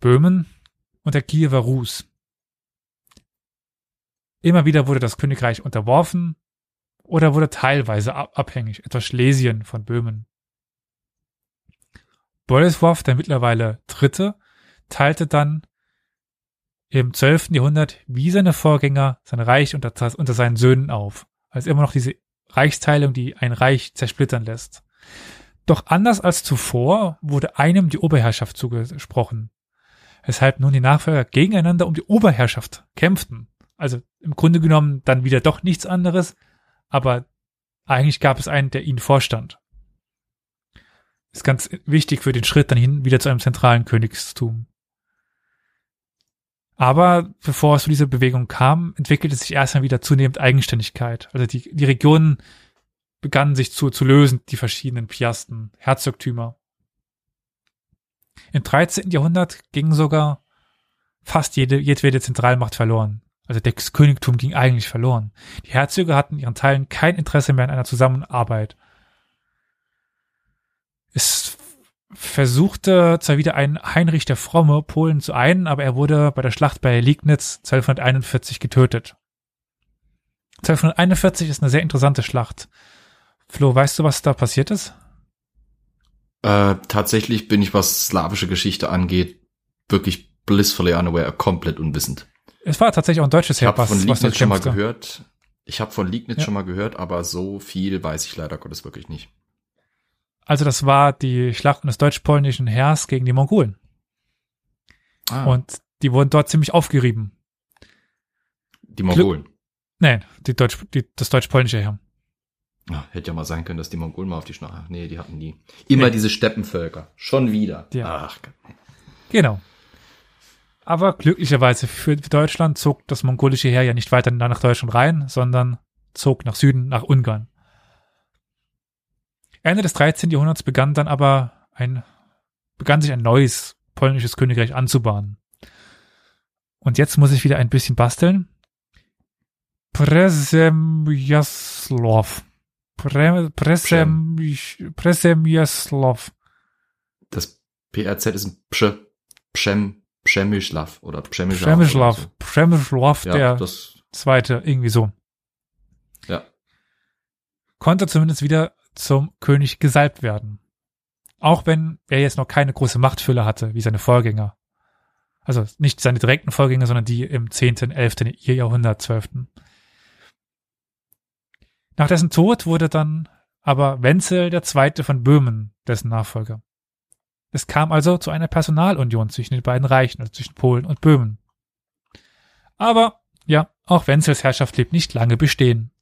Böhmen und der Kiewer Rus. Immer wieder wurde das Königreich unterworfen oder wurde teilweise abhängig, etwa Schlesien von Böhmen. Bolesław, der mittlerweile Dritte, teilte dann im 12. Jahrhundert wie seine Vorgänger sein Reich unter, unter seinen Söhnen auf. Also immer noch diese Reichsteilung, die ein Reich zersplittern lässt. Doch anders als zuvor wurde einem die Oberherrschaft zugesprochen, weshalb nun die Nachfolger gegeneinander um die Oberherrschaft kämpften. Also im Grunde genommen dann wieder doch nichts anderes, aber eigentlich gab es einen, der ihnen vorstand. Ist ganz wichtig für den Schritt dann hin wieder zu einem zentralen Königstum. Aber bevor es zu dieser Bewegung kam, entwickelte sich erstmal wieder zunehmend Eigenständigkeit. Also die, die Regionen begannen sich zu, zu lösen, die verschiedenen Piasten, Herzogtümer. Im 13. Jahrhundert ging sogar fast jede, jedwede Zentralmacht verloren. Also das Königtum ging eigentlich verloren. Die Herzöge hatten ihren Teilen kein Interesse mehr an einer Zusammenarbeit. Es versuchte zwar wieder ein Heinrich der Fromme Polen zu einen, aber er wurde bei der Schlacht bei Liegnitz 1241 getötet. 1241 ist eine sehr interessante Schlacht. Flo, weißt du, was da passiert ist? Äh, tatsächlich bin ich, was slawische Geschichte angeht, wirklich blissfully unaware, komplett unwissend. Es war tatsächlich auch ein deutsches Heer, was, von Liegnitz was schon mal gehört. Ich habe von Liegnitz ja. schon mal gehört, aber so viel weiß ich leider Gottes wirklich nicht. Also das war die Schlacht des deutsch-polnischen Heers gegen die Mongolen. Ah. Und die wurden dort ziemlich aufgerieben. Die Mongolen? Glück Nein, die Deutsch, die, das deutsch-polnische Heer. Ach, hätte ja mal sein können, dass die Mongolen mal auf die Schlacht. Nee, die hatten nie. Immer nee. diese Steppenvölker. Schon wieder. Ja. Ach. Genau. Aber glücklicherweise für Deutschland zog das mongolische Heer ja nicht weiter nach Deutschland rein, sondern zog nach Süden, nach Ungarn. Ende des 13. Jahrhunderts begann dann aber ein, begann sich ein neues polnisches Königreich anzubahnen. Und jetzt muss ich wieder ein bisschen basteln. Przemysław. Pre, Presem, Przemysław. Das PRZ ist ein Psch, Pschem, Przemyslav oder Przemyslav. Przemyslav, so. Przemyslav, ja, der das, zweite, irgendwie so. Ja. Konnte zumindest wieder zum König gesalbt werden. Auch wenn er jetzt noch keine große Machtfülle hatte, wie seine Vorgänger. Also nicht seine direkten Vorgänger, sondern die im 10., 11. Jahrhundert, 12. Nach dessen Tod wurde dann aber Wenzel Zweite von Böhmen dessen Nachfolger. Es kam also zu einer Personalunion zwischen den beiden Reichen, also zwischen Polen und Böhmen. Aber ja, auch Wenzels Herrschaft blieb nicht lange bestehen.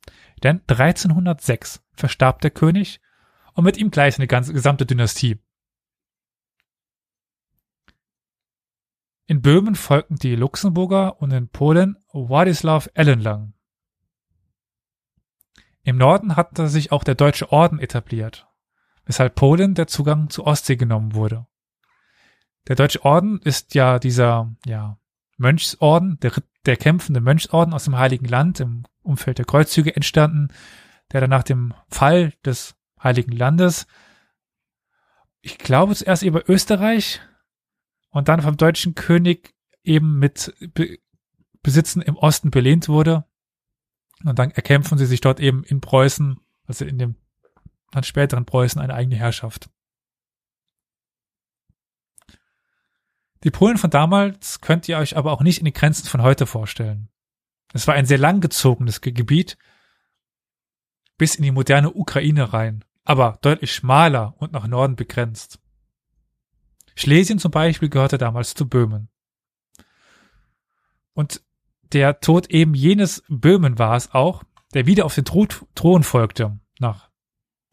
Denn 1306 verstarb der König und mit ihm gleich eine ganze gesamte Dynastie. In Böhmen folgten die Luxemburger und in Polen Władysław Ellenlang. Im Norden hatte sich auch der Deutsche Orden etabliert, weshalb Polen der Zugang zur Ostsee genommen wurde. Der Deutsche Orden ist ja dieser ja, Mönchsorden, der, der kämpfende Mönchsorden aus dem Heiligen Land im Umfeld der Kreuzzüge entstanden, der dann nach dem Fall des Heiligen Landes, ich glaube zuerst über Österreich und dann vom deutschen König eben mit Be Besitzen im Osten belehnt wurde. Und dann erkämpfen sie sich dort eben in Preußen, also in dem dann späteren Preußen, eine eigene Herrschaft. Die Polen von damals könnt ihr euch aber auch nicht in die Grenzen von heute vorstellen. Es war ein sehr langgezogenes Gebiet bis in die moderne Ukraine rein, aber deutlich schmaler und nach Norden begrenzt. Schlesien zum Beispiel gehörte damals zu Böhmen. Und der Tod eben jenes Böhmen war es auch, der wieder auf den Thron folgte, nach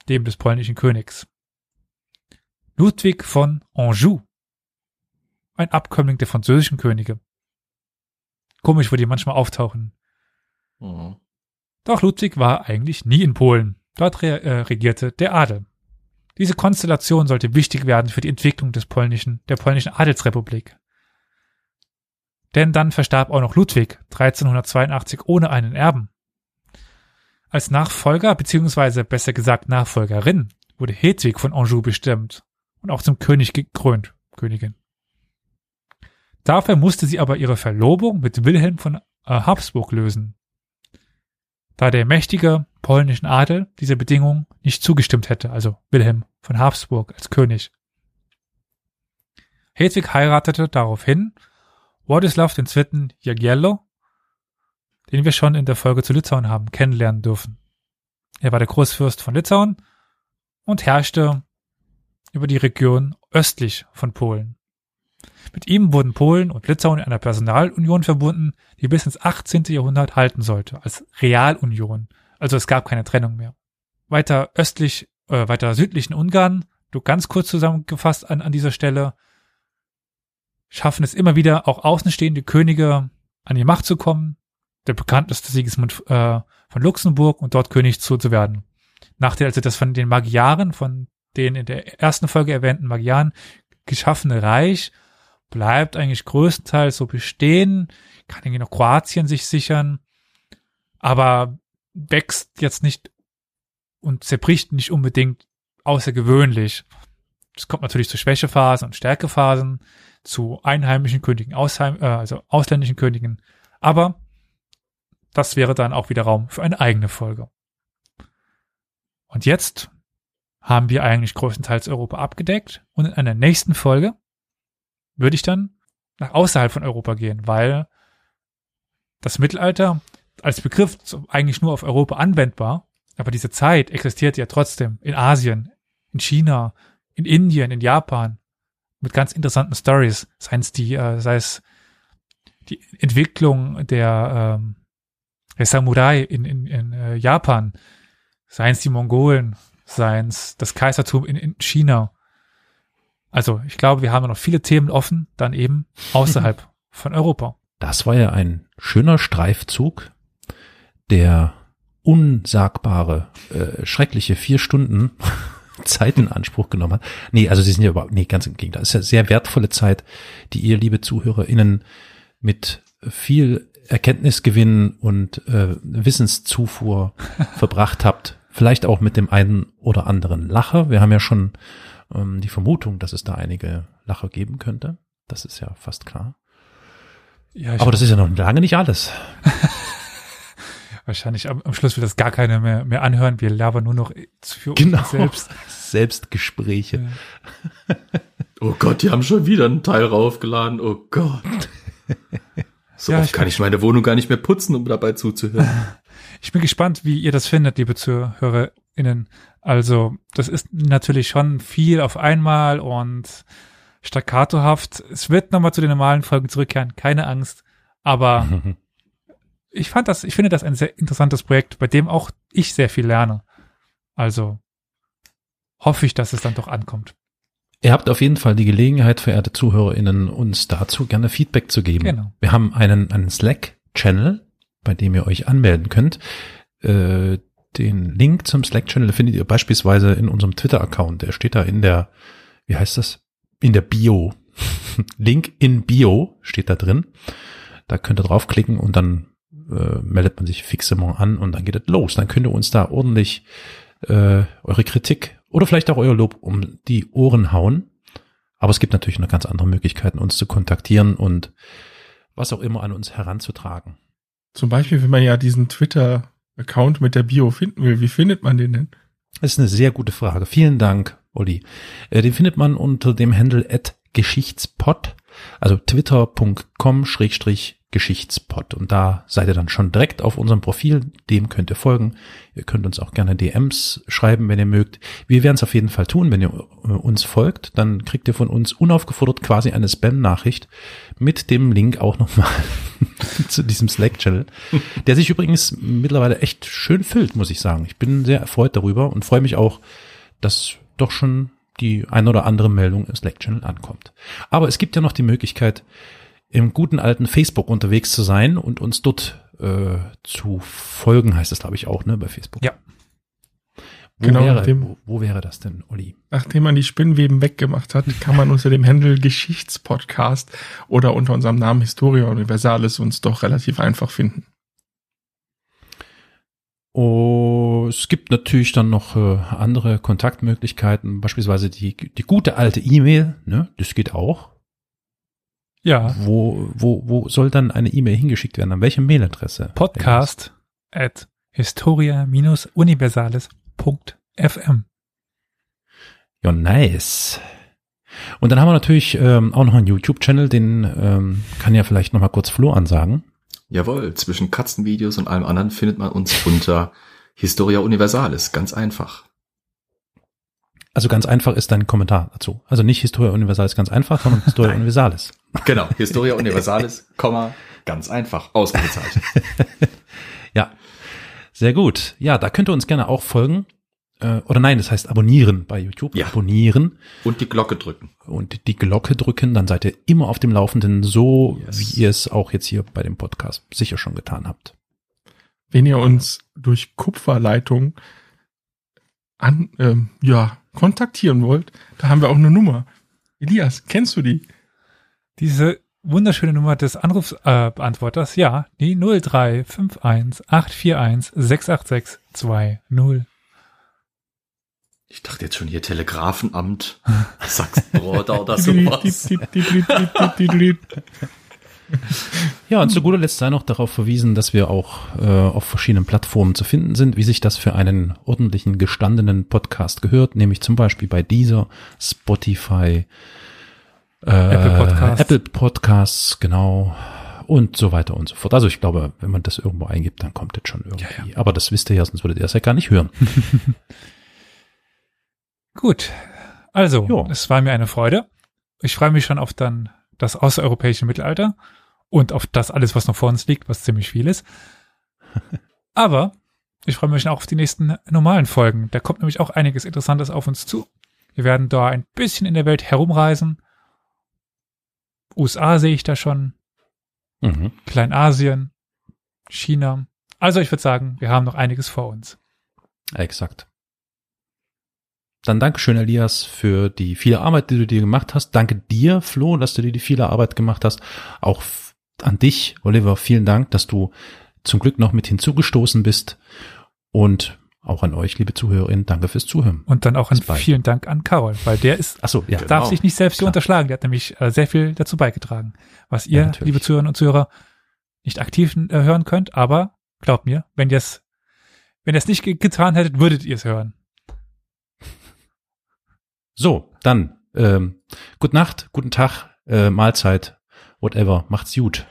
dem des polnischen Königs. Ludwig von Anjou ein Abkömmling der französischen Könige. Komisch, wo die manchmal auftauchen. Mhm. Doch Ludwig war eigentlich nie in Polen. Dort re äh, regierte der Adel. Diese Konstellation sollte wichtig werden für die Entwicklung des polnischen, der polnischen Adelsrepublik. Denn dann verstarb auch noch Ludwig 1382 ohne einen Erben. Als Nachfolger, beziehungsweise besser gesagt Nachfolgerin, wurde Hedwig von Anjou bestimmt und auch zum König gekrönt, Königin. Dafür musste sie aber ihre Verlobung mit Wilhelm von äh, Habsburg lösen. Da der mächtige polnischen Adel dieser Bedingung nicht zugestimmt hätte, also Wilhelm von Habsburg als König. Hedwig heiratete daraufhin Władysław II. Jagiello, den wir schon in der Folge zu Litauen haben kennenlernen dürfen. Er war der Großfürst von Litauen und herrschte über die Region östlich von Polen. Mit ihm wurden Polen und Litauen in einer Personalunion verbunden, die bis ins 18. Jahrhundert halten sollte, als Realunion. Also es gab keine Trennung mehr. Weiter östlich, äh, weiter südlichen Ungarn, du ganz kurz zusammengefasst an, an dieser Stelle, schaffen es immer wieder auch außenstehende Könige an die Macht zu kommen. Der bekannteste Sigismund äh, von Luxemburg und dort König zu, zu werden. Nachdem also das von den Magyaren, von den in der ersten Folge erwähnten Magyaren geschaffene Reich bleibt eigentlich größtenteils so bestehen, kann irgendwie noch Kroatien sich sichern, aber wächst jetzt nicht und zerbricht nicht unbedingt außergewöhnlich. Es kommt natürlich zu Schwächephasen und Stärkephasen, zu einheimischen Königen, Ausheim, äh, also ausländischen Königen, aber das wäre dann auch wieder Raum für eine eigene Folge. Und jetzt haben wir eigentlich größtenteils Europa abgedeckt und in einer nächsten Folge würde ich dann nach außerhalb von Europa gehen, weil das Mittelalter als Begriff eigentlich nur auf Europa anwendbar, aber diese Zeit existiert ja trotzdem in Asien, in China, in Indien, in Japan mit ganz interessanten Stories, seien es die, äh, sei es die Entwicklung der, ähm, der Samurai in, in, in äh, Japan, seien es die Mongolen, seien es das Kaisertum in, in China also ich glaube, wir haben noch viele Themen offen, dann eben <laughs> außerhalb von Europa. Das war ja ein schöner Streifzug, der unsagbare, äh, schreckliche vier Stunden Zeit in Anspruch genommen hat. Nee, also sie sind ja überhaupt, nee, ganz im Gegenteil. Das ist ja sehr wertvolle Zeit, die ihr, liebe ZuhörerInnen, mit viel Erkenntnisgewinn und äh, Wissenszufuhr <laughs> verbracht habt. Vielleicht auch mit dem einen oder anderen Lacher. Wir haben ja schon ähm, die Vermutung, dass es da einige Lacher geben könnte. Das ist ja fast klar. Ja, Aber das ist ja noch lange nicht alles. <laughs> Wahrscheinlich am, am, Schluss wird das gar keiner mehr, mehr anhören. Wir labern nur noch für genau. uns selbst. <laughs> Selbstgespräche. Ja. <laughs> oh Gott, die haben schon wieder einen Teil raufgeladen. Oh Gott. <laughs> So ja, oft kann ich meine Wohnung gar nicht mehr putzen, um dabei zuzuhören. Ich bin gespannt, wie ihr das findet, liebe ZuhörerInnen. Also, das ist natürlich schon viel auf einmal und staccatohaft. Es wird nochmal zu den normalen Folgen zurückkehren, keine Angst. Aber ich fand das, ich finde das ein sehr interessantes Projekt, bei dem auch ich sehr viel lerne. Also hoffe ich, dass es dann doch ankommt. Ihr habt auf jeden Fall die Gelegenheit, verehrte ZuhörerInnen, uns dazu gerne Feedback zu geben. Genau. Wir haben einen, einen Slack-Channel, bei dem ihr euch anmelden könnt. Äh, den Link zum Slack-Channel findet ihr beispielsweise in unserem Twitter-Account. Der steht da in der, wie heißt das? In der Bio. <laughs> Link in Bio steht da drin. Da könnt ihr draufklicken und dann äh, meldet man sich fixement an und dann geht es los. Dann könnt ihr uns da ordentlich äh, eure Kritik oder vielleicht auch euer Lob um die Ohren hauen. Aber es gibt natürlich noch ganz andere Möglichkeiten, uns zu kontaktieren und was auch immer an uns heranzutragen. Zum Beispiel, wenn man ja diesen Twitter-Account mit der Bio finden will, wie findet man den denn? Das ist eine sehr gute Frage. Vielen Dank, Olli. Äh, den findet man unter dem Handle at Geschichtspot, also twitter.com schrägstrich Geschichtspot. Und da seid ihr dann schon direkt auf unserem Profil. Dem könnt ihr folgen. Ihr könnt uns auch gerne DMs schreiben, wenn ihr mögt. Wir werden es auf jeden Fall tun, wenn ihr äh, uns folgt. Dann kriegt ihr von uns unaufgefordert quasi eine Spam-Nachricht mit dem Link auch nochmal <laughs> zu diesem Slack-Channel, der sich übrigens mittlerweile echt schön füllt, muss ich sagen. Ich bin sehr erfreut darüber und freue mich auch, dass doch schon die ein oder andere Meldung im Slack-Channel ankommt. Aber es gibt ja noch die Möglichkeit, im guten alten Facebook unterwegs zu sein und uns dort äh, zu folgen, heißt es, glaube ich, auch, ne, bei Facebook. Ja. Wo, Genau, wäre, nachdem- wo, wo wäre das denn, Olli? Nachdem man die Spinnweben weggemacht hat, kann man unter dem Handle Geschichtspodcast oder unter unserem Namen Historia Universalis uns doch relativ einfach finden. Oh, es gibt natürlich dann noch äh, andere Kontaktmöglichkeiten, beispielsweise die, die gute alte E-Mail, ne, das geht auch. Ja, Wo, wo, wo soll dann eine E-Mail hingeschickt werden? An welche Mailadresse? Podcast at historia-universales.fm. Ja, nice. Und dann haben wir natürlich ähm, auch noch einen YouTube-Channel, den ähm, kann ja vielleicht noch mal kurz Flo ansagen. Jawohl, zwischen Katzenvideos und allem anderen findet man uns unter Historia Universalis. Ganz einfach. Also ganz einfach ist dein Kommentar dazu. Also nicht Historia Universalis ganz einfach, sondern Historia <laughs> Universalis. Genau, Historia <laughs> Universalis, Komma, ganz einfach, Ausrufezeichen. <laughs> Ja, sehr gut. Ja, da könnt ihr uns gerne auch folgen. Äh, oder nein, das heißt abonnieren bei YouTube. Ja. Abonnieren Und die Glocke drücken. und die Glocke drücken, dann seid ihr immer auf dem Laufenden, so Yes. wie ihr es auch jetzt hier bei dem Podcast sicher schon getan habt. Wenn ihr uns durch Kupferleitung an, ähm, ja, kontaktieren wollt, da haben wir auch eine Nummer. Elias, kennst du die? Diese wunderschöne Nummer des Anrufsbeantworters, äh, ja, die 0351 841 686 20. Ich dachte jetzt schon hier Telegrafenamt, <laughs> Sachsenbrot oder sowas. Ja, und zu guter Letzt sei noch darauf verwiesen, dass wir auch äh, auf verschiedenen Plattformen zu finden sind, wie sich das für einen ordentlichen, gestandenen Podcast gehört, nämlich zum Beispiel bei dieser Spotify, äh, Apple Podcasts. Apple Podcasts, genau, und so weiter und so fort. Also ich glaube, wenn man das irgendwo eingibt, dann kommt das schon irgendwie. Aber das wisst ihr ja, sonst würdet ihr das ja gar nicht hören. <laughs> Gut. Also, Jo. es war mir eine Freude. Ich freue mich schon auf dann das außereuropäische Mittelalter und auf das alles, was noch vor uns liegt, was ziemlich viel ist. <laughs> Aber ich freue mich auch auf die nächsten normalen Folgen. Da kommt nämlich auch einiges Interessantes auf uns zu. Wir werden da ein bisschen in der Welt herumreisen. USA sehe ich da schon, Mhm. Kleinasien, China. Also ich würde sagen, wir haben noch einiges vor uns. Exakt. Dann Dankeschön, Elias, für die viele Arbeit, die du dir gemacht hast. Danke dir, Flo, dass du dir die viele Arbeit gemacht hast. Auch an dich, Oliver, vielen Dank, dass du zum Glück noch mit hinzugestoßen bist. Und auch an euch, liebe Zuhörerinnen, danke fürs Zuhören. Und dann auch ein Bis bald. vielen Dank an Carol, weil der ist Ach so, ja. darf sich nicht selbst hier Klar. unterschlagen. Der hat nämlich äh, sehr viel dazu beigetragen, was ihr, Ja, liebe Zuhörerinnen und Zuhörer, nicht aktiv äh, hören könnt. Aber glaubt mir, wenn ihr es, wenn ihr es nicht ge getan hättet, würdet ihr es hören. So, dann, ähm, gute Nacht, guten Tag, äh, Mahlzeit, whatever. Macht's gut.